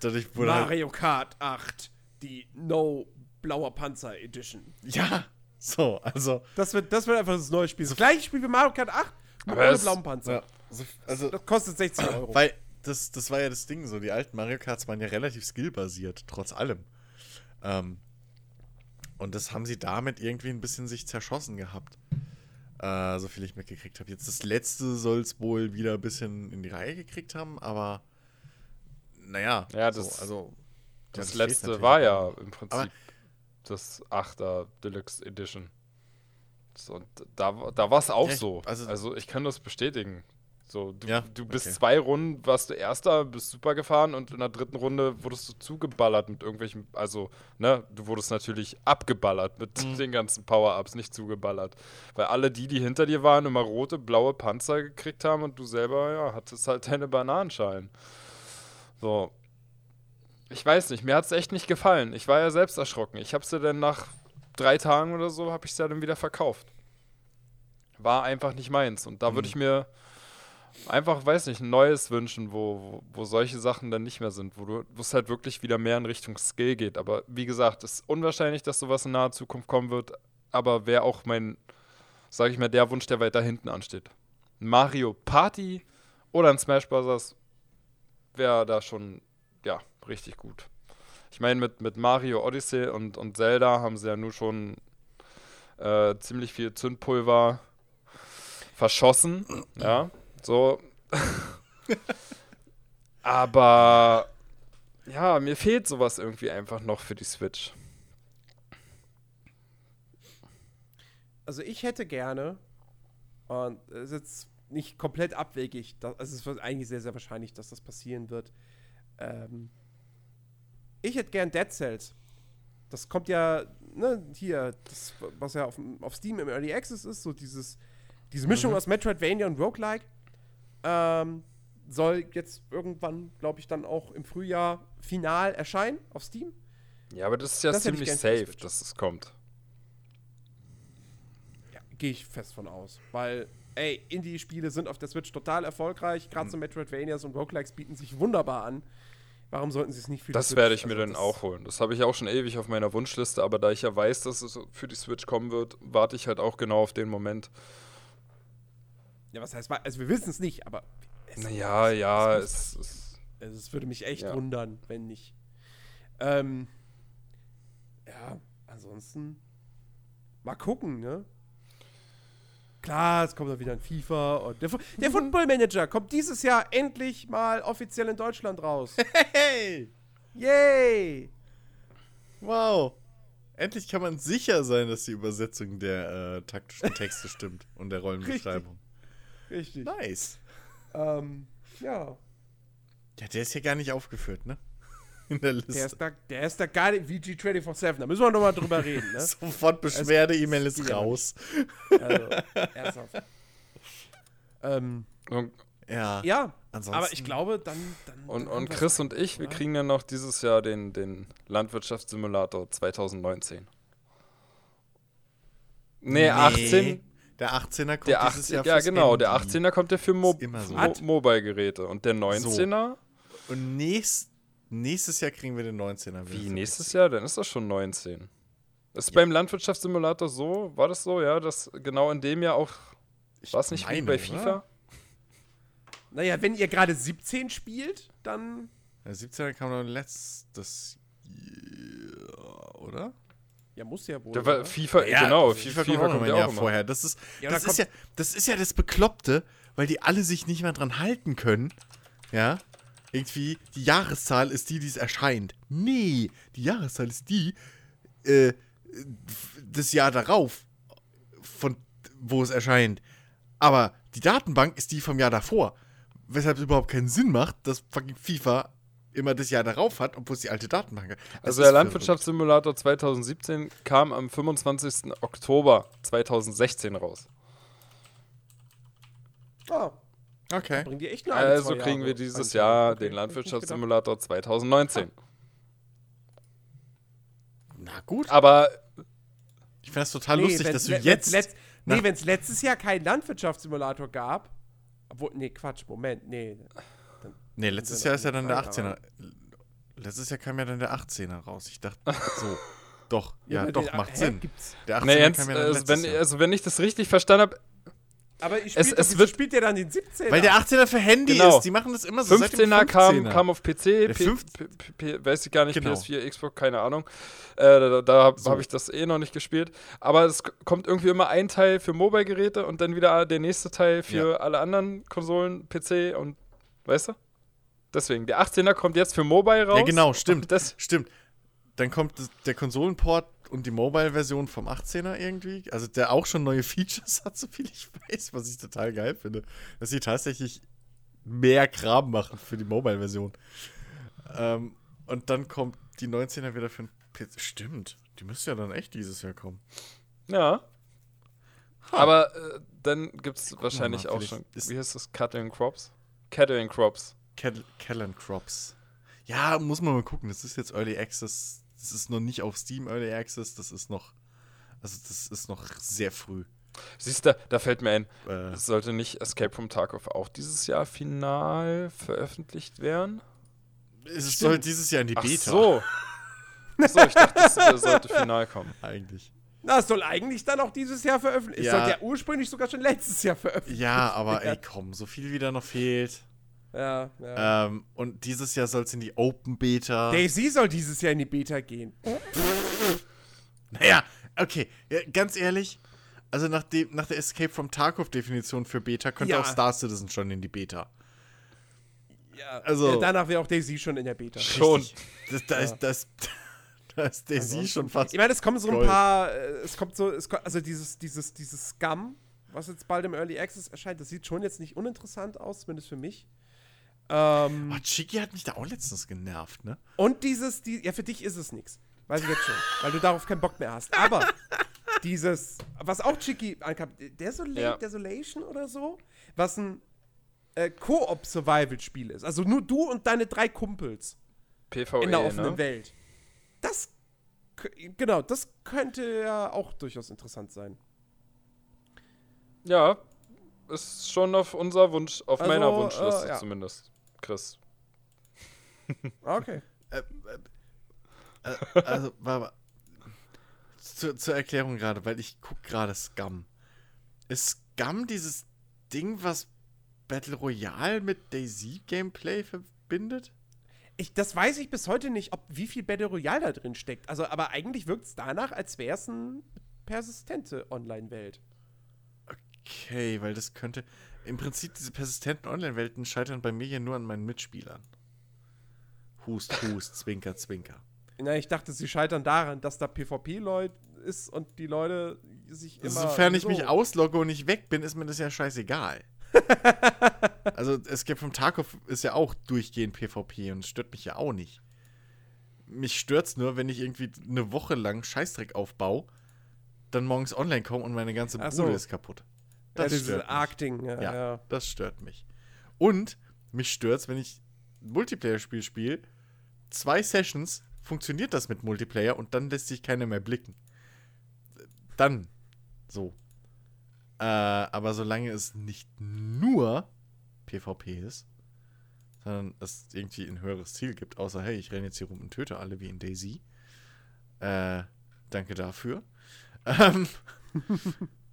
dadurch wurde halt, Mario Kart 8, die No Blauer Panzer Edition. ja, so, also, Das wird, das wird einfach das neue Spiel. Das gleiche Spiel wie Mario Kart 8, nur Aber ohne blauen Panzer. ja, so also, Das kostet 60 Euro. weil das, das war ja das Ding so, die alten Mario Karts waren ja relativ skillbasiert, trotz allem. Ähm, und das haben sie damit irgendwie ein bisschen sich zerschossen gehabt. Äh, so viel ich mitgekriegt habe. Jetzt das letzte soll es wohl wieder ein bisschen in die Reihe gekriegt haben, aber naja. Ja, so, das- also, Das, fehlt letzte war ja im Prinzip Aber- das 8er Deluxe Edition. So, und da, da war es auch Ja, so. also- Also, ich kann das bestätigen. So, du, Ja, du bist okay. zwei Runden, warst du Erster, bist super gefahren und in der dritten Runde wurdest du zugeballert mit irgendwelchen, also, ne, du wurdest natürlich abgeballert mit Mhm. den ganzen Power-Ups, nicht zugeballert. Weil alle die, die hinter dir waren, immer rote, blaue Panzer gekriegt haben und du selber, ja, hattest halt deine Bananenschalen. So, ich weiß nicht, mir hat es echt nicht gefallen. Ich war ja selbst erschrocken. Ich habe sie dann nach drei Tagen oder so, habe ich sie dann wieder verkauft. War einfach nicht meins. Und da würde Mhm. ich mir einfach, weiß nicht, ein neues wünschen, wo, wo, wo solche Sachen dann nicht mehr sind, wo es halt wirklich wieder mehr in Richtung Skill geht. Aber wie gesagt, es ist unwahrscheinlich, dass sowas in naher Zukunft kommen wird. Aber wäre auch mein, sage ich mal, der Wunsch, der weiter hinten ansteht. Mario Party oder ein Smash Bros. wäre da schon, ja, richtig gut. Ich meine, mit, mit Mario Odyssey und, und Zelda haben sie ja nur schon äh, ziemlich viel Zündpulver verschossen. Ja, so. Aber ja, mir fehlt sowas irgendwie einfach noch für die Switch. Also ich hätte gerne, und es ist jetzt nicht komplett abwegig, da- also es ist eigentlich sehr, sehr wahrscheinlich, dass das passieren wird. Ähm, ich hätte gern Dead Cells. Das kommt ja, ne, hier, das, was ja auf, auf Steam im Early Access ist, so dieses, diese Mischung aus Metroidvania und Roguelike. Ähm, soll jetzt irgendwann, glaube ich, dann auch im Frühjahr final erscheinen auf Steam. Ja, aber das ist ja Das ziemlich safe, dass es kommt. Ja, gehe ich fest von aus. Weil, ey, Indie-Spiele sind auf der Switch total erfolgreich. Mhm. Gerade so Metroidvanias und Roguelikes bieten sich wunderbar an. Warum sollten sie es nicht für die Das werde ich mir Also dann das- auch holen. Das habe ich auch schon ewig auf meiner Wunschliste, aber da ich ja weiß, dass es für die Switch kommen wird, warte ich halt auch genau auf den Moment. Ja, was heißt, also wir wissen es nicht, aber. Es, Naja, ja, es ist. Also es würde mich echt Ja. wundern, wenn nicht. Ähm, ja, ansonsten mal gucken, ne? Klar, es kommt dann wieder ein FIFA und der, der Football Manager kommt dieses Jahr endlich mal offiziell in Deutschland raus. Hey! Yay! Wow! Endlich kann man sicher sein, dass die Übersetzung der äh, taktischen Texte stimmt und der Rollenbeschreibung. Richtig. Nice. Ähm, ja. Ja, der ist hier gar nicht aufgeführt, ne? In der Liste. Der ist da, der ist da gar nicht VG247. Da müssen wir nochmal drüber reden, ne? Sofort Beschwerde-E-Mail ist raus. Also, ernsthaft. ähm, Und, Ja. ja, Ansonsten- aber ich glaube, dann. dann und, dann und Chris und ich, wir oder? kriegen ja noch dieses Jahr den, den Landwirtschaftssimulator 2019. Nee, 18. Der 18er kommt Der dieses 18, Jahr ja, fürs genau, der Handy. 18er kommt ja für Mo so. Mo Mobile-Geräte. Und der 19er, Und nächst, nächstes Jahr kriegen wir den 19er. wie nächstes Jahr? Dann ist das schon 19. Ist beim Landwirtschaftssimulator so? War das so, ja? Dass genau in dem Jahr auch. War es nicht wie meine, bei oder? FIFA? Naja, wenn ihr gerade 17 spielt, dann. Der 17er kam noch letztes Jahr, oder? Ja, muss ja wohl. Der war? FIFA, genau, FIFA, FIFA kommt ein ja Jahr auch immer. vorher. Das ist, Ja, das, da ist ja, das ist ja das Bekloppte, weil die alle sich nicht mehr dran halten können. Ja. Irgendwie, die Jahreszahl ist die, die es erscheint. Nee, die Jahreszahl ist die, äh, das Jahr darauf, von wo es erscheint. Aber die Datenbank ist die vom Jahr davor. Weshalb es überhaupt keinen Sinn macht, dass fucking FIFA immer das Jahr darauf hat, obwohl es die alte Datenbank hat. Das Also der. Landwirtschaftssimulator 2017 kam am 25. Oktober 2016 raus. Ah, Okay. die Also kriegen Jahre wir dieses. Jahr Okay, den Landwirtschaftssimulator 2019. Na gut. Aber Ich finde das total Nee, lustig, dass du jetzt. letzt- nee, wenn es letztes Jahr keinen Landwirtschaftssimulator gab. Obwohl, nee, Quatsch, Moment, nee. Nee, letztes Jahr ist ja dann der Fall, 18er. Letztes Jahr kam ja dann der 18er raus. Ich dachte, so. Doch, ja, aber doch, macht hä, Sinn. Gibt's? Der 18er nee, Jens, kam ja dann äh, letztes wenn, Jahr. also wenn ich das richtig verstanden habe, Aber ich Es- spielt, es wieso wird- spielt ihr dann den 17er? Weil der 18er für Handy Genau. ist. Die machen das immer so. seit dem 15er kam, 15er. kam auf PC, P, fünf- P, P, P, weiß ich gar nicht, Genau. PS4, Xbox, keine Ahnung. Äh, da da habe So. hab ich das eh noch nicht gespielt. Aber es kommt irgendwie immer ein Teil für Mobile-Geräte und dann wieder der nächste Teil für Ja. alle anderen Konsolen, PC und, weißt du? Deswegen, der 18er kommt jetzt für Mobile raus. Ja, genau, stimmt. Das, Stimmt. Dann kommt der Konsolenport und die Mobile-Version vom 18er irgendwie. Also der auch schon neue Features hat, so viel ich weiß, was ich total geil finde. Dass sie tatsächlich mehr Kram machen für die Mobile-Version. Ähm, und dann kommt die 19er wieder für den PC. Stimmt. Die müsste ja dann echt dieses Jahr kommen. ja. Aber äh, dann gibt es wahrscheinlich mal, auch schon, wie heißt das, Cattle Crops? Cattle Crops. Cal Callan Crops. Ja, muss man mal gucken. Das ist jetzt Early Access. Das ist noch nicht auf Steam Early Access. Das ist noch. Also, das ist noch sehr früh. Siehst du, da fällt mir ein, Äh, Es sollte nicht Escape from Tarkov auch dieses Jahr final veröffentlicht werden? es soll dieses Jahr in die Ach Beta. so. Ach so, ich dachte, das sollte final kommen. Eigentlich. Na, es soll eigentlich dann auch dieses Jahr veröffentlicht. Ja. Es sollte ja ursprünglich sogar schon letztes Jahr veröffentlicht Ja, aber ey, werden. komm, so viel wie da noch fehlt. Ja, ja. Ähm, und dieses Jahr soll es in die Open Beta. Daisy soll dieses Jahr in die Beta gehen. Naja, okay, ja, ganz ehrlich. Also nach, dem, nach der Escape from Tarkov-Definition für Beta könnte Ja. auch Star Citizen schon in die Beta. Ja, Also- ja, danach wäre auch Daisy schon in der Beta. Schon. Das, da, ist, das, da ist Daisy schon fast. Ich meine, es kommen so ein paar, äh, es kommt so, es kommt, also dieses, dieses, dieses Scum, was jetzt bald im Early Access erscheint, das sieht schon jetzt nicht uninteressant aus, zumindest für mich. Ähm, Oh, Chiki hat mich da auch letztens genervt, ne? und dieses, die, ja, für dich ist es nichts. Weiß ich jetzt schon, weil du darauf keinen Bock mehr hast. Aber dieses, was auch Chicky ankam, Desola Ja. Desolation oder so, was ein äh, Koop-Survival-Spiel ist. Also nur du und deine drei Kumpels PvE, in der offenen ne? Welt. Das, genau, das könnte ja auch durchaus interessant sein. Ja, ist schon auf unser Wunsch, auf Also, meiner Wunschliste äh, ja. zumindest. Chris. Okay. Äh, äh, also, warte mal. Zur, zur Erklärung gerade, weil ich guck gerade Scum. Ist Scum dieses Ding, was Battle Royale mit Daisy-Gameplay verbindet? Ich, das weiß ich bis heute nicht, ob wie viel Battle Royale da drin steckt. Also, aber eigentlich wirkt es danach, als wäre es eine persistente Online-Welt. Okay, weil das könnte. Im Prinzip, diese persistenten Online-Welten scheitern bei mir ja nur an meinen Mitspielern. Hust, hust, zwinker, zwinker. Na, ich dachte, sie scheitern daran, dass da PvP-Leute ist und die Leute sich immer. Sofern ich so- mich auslogge und nicht weg bin, ist mir das ja scheißegal. also Escape from Tarkov ist ja auch durchgehend PvP und stört mich ja auch nicht. Mich stört's nur, wenn ich irgendwie eine Woche lang Scheißdreck aufbaue, dann morgens online komme und meine ganze Bude so. ist kaputt. Ja, dieses stört. Arc-Ding. Ja, Ja, ja. das stört mich. Und mich stört's, wenn ich Multiplayer-Spiel spiele, zwei Sessions funktioniert das mit Multiplayer und dann lässt sich keiner mehr blicken. Dann so. Äh, aber solange es nicht nur PvP ist, sondern es irgendwie ein höheres Ziel gibt, außer hey, ich renne jetzt hier rum und töte alle wie in Daisy. Äh, danke dafür. Ähm,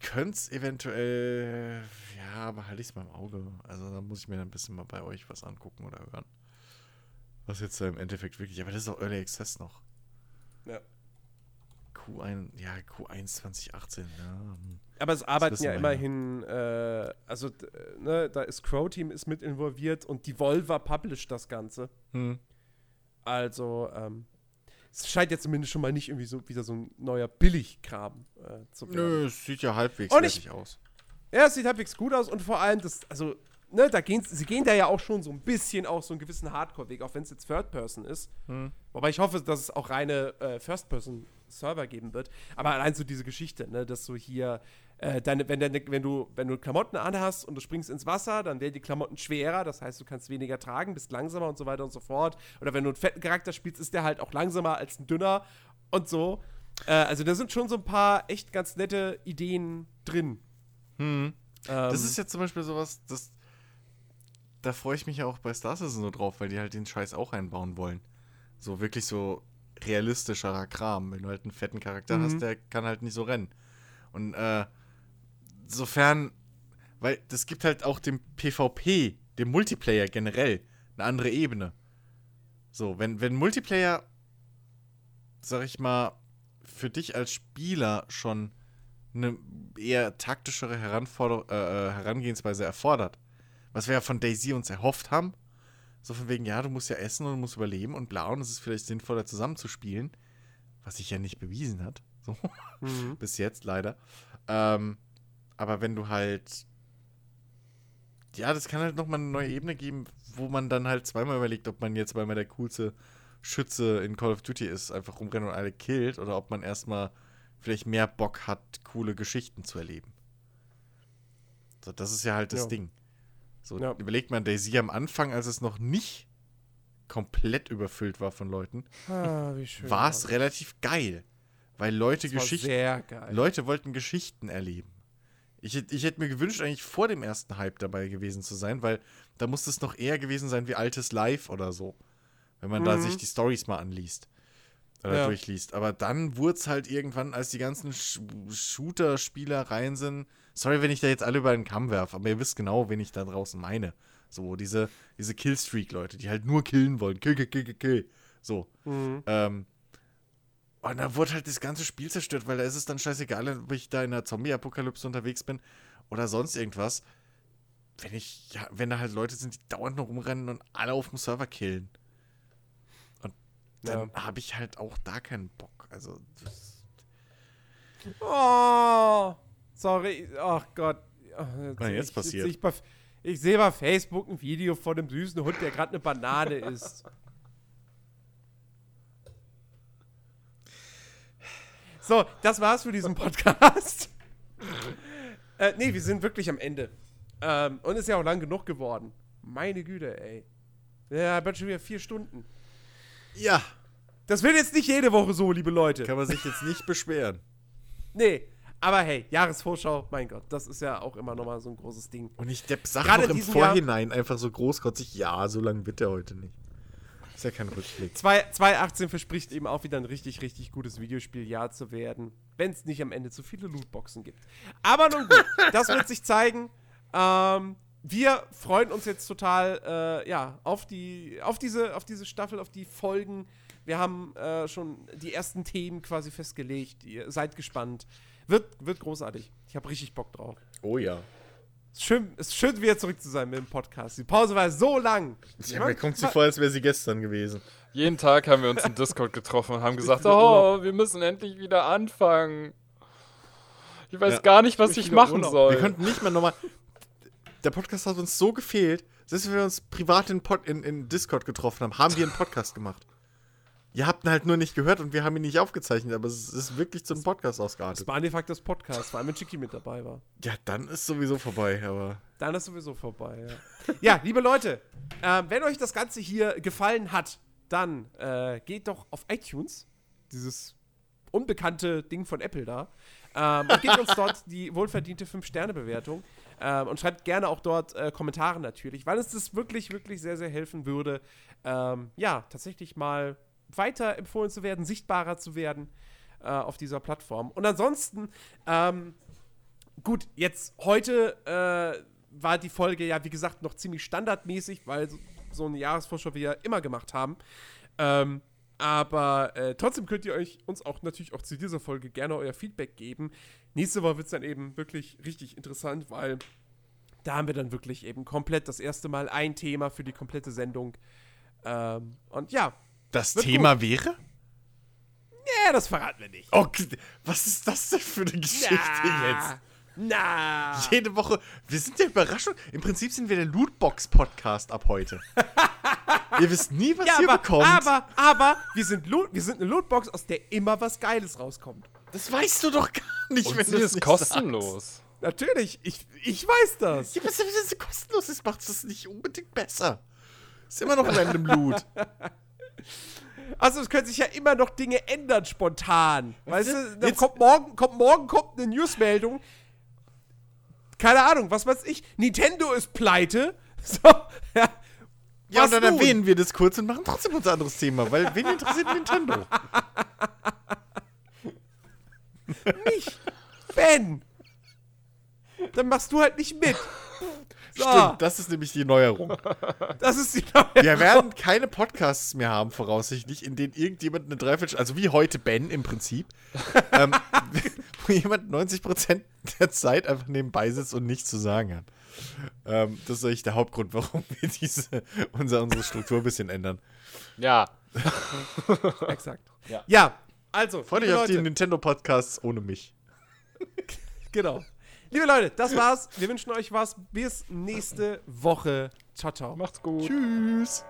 könnte es eventuell, ja, aber halte ich es mal im Auge. Also da muss ich mir dann ein bisschen mal bei euch was angucken oder hören. Was jetzt im Endeffekt wirklich, aber das ist auch Early Access noch. Ja. Q1, ja, Q1 2018, ja. hm. Aber es arbeiten ja immerhin, äh, also ne, da ist Crow Team ist mit involviert und Devolver published das Ganze. Hm. Also, ähm, es scheint jetzt zumindest schon mal nicht irgendwie so wieder so ein neuer Billigkram äh, zu werden. Nö, es sieht ja halbwegs fertig aus. Ja, es sieht halbwegs gut aus und vor allem, das, also, ne, da gehen, sie gehen da ja auch schon so ein bisschen auch so einen gewissen Hardcore-Weg, auch wenn es jetzt Third Person ist. Hm. Wobei ich hoffe, dass es auch reine äh, First-Person-Server geben wird. Aber allein so diese Geschichte, ne, dass du hier, äh, deine, wenn, deine, wenn, du, wenn du Klamotten anhast und du springst ins Wasser, dann werden die Klamotten schwerer, das heißt, du kannst weniger tragen, bist langsamer und so weiter und so fort. Oder wenn du einen fetten Charakter spielst, ist der halt auch langsamer als ein dünner und so. Äh, also da sind schon so ein paar echt ganz nette Ideen drin. Hm. Das Ähm, ist jetzt zum Beispiel sowas, das. Da freue ich mich ja auch bei Star Citizen so drauf, weil die halt den Scheiß auch einbauen wollen. So wirklich so realistischerer Kram. Wenn du halt einen fetten Charakter Mhm. hast, der kann halt nicht so rennen. Und äh, sofern, weil das gibt halt auch dem PvP, dem Multiplayer generell, eine andere Ebene. So, wenn, wenn Multiplayer, sag ich mal, für dich als Spieler schon eine eher taktischere Heranforder äh, äh, Herangehensweise erfordert. Was wir ja von Daisy uns erhofft haben. So von wegen, ja, du musst ja essen und du musst überleben und bla, und es ist vielleicht sinnvoller zusammenzuspielen. Was sich ja nicht bewiesen hat. So, mhm. bis jetzt leider. Ähm, aber wenn du halt. Ja, das kann halt nochmal eine neue Ebene geben, wo man dann halt zweimal überlegt, ob man jetzt, weil man der coolste Schütze in Call of Duty ist, einfach rumrennen und alle killt oder ob man erstmal vielleicht mehr Bock hat, coole Geschichten zu erleben. So, das ist ja halt das Ja. Ding. So, Ja. überlegt man Daisy am Anfang, als es noch nicht komplett überfüllt war von Leuten, Ah, war es relativ geil. Weil Leute Geschichten. Leute wollten Geschichten erleben. Ich, ich hätte mir gewünscht, eigentlich vor dem ersten Hype dabei gewesen zu sein, weil da musste es noch eher gewesen sein wie altes Live oder so. Wenn man da Mhm. sich die Stories mal anliest. Oder Ja. durchliest. Aber dann wurde es halt irgendwann, als die ganzen Sh Shooter-Spieler rein sind. Sorry, wenn ich da jetzt alle über den Kamm werfe, aber ihr wisst genau, wen ich da draußen meine. So, diese, diese Killstreak-Leute, die halt nur killen wollen. Kill, kill, kill, kill, kill. So. Mhm. Ähm, und da wurde halt das ganze Spiel zerstört, weil da ist es dann scheißegal, ob ich da in einer Zombie-Apokalypse unterwegs bin oder sonst irgendwas. Wenn ich, ja, wenn da halt Leute sind, die dauernd nur rumrennen und alle auf dem Server killen. Und dann habe ich halt auch da keinen Bock. Also, das, Oh, sorry. Ach Gott. Ach, Was denn jetzt ich- passiert? Ich, bei- ich sehe bei Facebook ein Video von einem süßen Hund, der gerade eine Banane isst. So, das war's für diesen Podcast. äh, nee, wir sind wirklich am Ende. Ähm, und ist ja auch lang genug geworden. Meine Güte, ey. Ja, bald schon wieder vier Stunden. ja, Das wird jetzt nicht jede Woche so, liebe Leute. kann man sich jetzt nicht beschweren. Nee, aber hey, Jahresvorschau, mein Gott, das ist ja auch immer nochmal so ein großes Ding. Und ich Depp sag Gerade im diesen Jahr- Vorhinein einfach so großkotzig, ja, so lange wird der heute nicht. Ist ja kein Rückblick. Zwei- 2018 verspricht eben auch wieder ein richtig, richtig gutes Videospieljahr zu werden, wenn es nicht am Ende zu viele Lootboxen gibt. Aber nun gut, das wird sich zeigen. Ähm, wir freuen uns jetzt total äh, ja, auf, die, auf, diese, auf diese Staffel, auf die Folgen. Wir haben äh, schon die ersten Themen quasi festgelegt. Ihr seid gespannt. Wird, wird großartig. Ich habe richtig Bock drauf. Oh ja. Es ist schön, es ist schön, wieder zurück zu sein mit dem Podcast. Die Pause war so lang. Ja, mir kommt sie vor, als wäre sie gestern gewesen. Jeden Tag haben wir uns im Discord getroffen und haben gesagt, oh, wir müssen endlich wieder anfangen. Ich weiß Ja. gar nicht, was Ich ich machen Urlaub. soll. Wir könnten nicht mal nochmal. der Podcast hat uns so gefehlt, selbst wenn wir uns privat in, Pod, in, in Discord getroffen haben, haben wir einen Podcast gemacht. Ihr habt ihn halt nur nicht gehört und wir haben ihn nicht aufgezeichnet, aber es ist wirklich zum Podcast Das ausgeartet. war de facto das Podcast, vor allem wenn Chicky mit dabei war. Ja, dann ist sowieso vorbei, aber. Dann ist sowieso vorbei, ja. ja, liebe Leute, ähm, wenn euch das Ganze hier gefallen hat, dann äh, geht doch auf iTunes, dieses unbekannte Ding von Apple da, ähm, und gebt uns dort die wohlverdiente 5-Sterne-Bewertung. Ähm, und schreibt gerne auch dort äh, Kommentare natürlich, weil es das wirklich, wirklich sehr, sehr helfen würde, ähm, ja, tatsächlich mal weiter empfohlen zu werden, sichtbarer zu werden äh, auf dieser Plattform. Und ansonsten, ähm, gut, jetzt heute äh, war die Folge ja, wie gesagt, noch ziemlich standardmäßig, weil so, so eine Jahresvorschau wir ja immer gemacht haben. Ähm, aber äh, trotzdem könnt ihr euch uns auch natürlich auch zu dieser Folge gerne euer Feedback geben. Nächste Woche wird es dann eben wirklich richtig interessant, weil da haben wir dann wirklich eben komplett das erste Mal ein Thema für die komplette Sendung. Ähm, und ja, Das Wird Thema wäre? ja, das verraten wir nicht. Okay, was ist das denn für eine Geschichte jetzt? Na. Jede Woche. Wir sind der Überraschung. Im Prinzip sind wir der Lootbox-Podcast ab heute. ihr wisst nie, was Ja, ihr aber, bekommt. aber, aber, wir sind, Loot, wir sind eine Lootbox, aus der immer was Geiles rauskommt. das weißt du doch gar nicht, Und wenn sie du ist nicht kostenlos. Natürlich, ich, ich weiß das. Sagst. Ja, aber wenn es kostenlos ist, macht es nicht unbedingt besser. Ist immer noch random Loot. Also es können sich ja immer noch Dinge ändern spontan. Weißt du, dann Jetzt- kommt morgen, kommt morgen kommt eine Newsmeldung. Keine Ahnung, was weiß ich. Nintendo ist pleite. So, ja. Ja, Was und dann nun? erwähnen wir das kurz und machen trotzdem unser anderes Thema, weil wen interessiert Nintendo? Mich. Ben. Dann machst du halt nicht mit. So, Stimmt, das ist nämlich die Neuerung. das ist die neue Wir werden keine Podcasts mehr haben, voraussichtlich, in denen irgendjemand eine Dreiviertel, also wie heute Ben im Prinzip, ähm, wo jemand 90% der Zeit einfach nebenbei sitzt und nichts zu sagen hat. Ähm, das ist eigentlich der Hauptgrund, warum wir diese, unser, unsere Struktur ein bisschen ändern. Ja. Exakt. Ja. Ja, also, Freut euch auf die Nintendo-Podcasts ohne mich. genau. Liebe Leute, das war's. Wir wünschen euch was. Bis nächste Woche. Ciao, ciao. Macht's gut. Tschüss.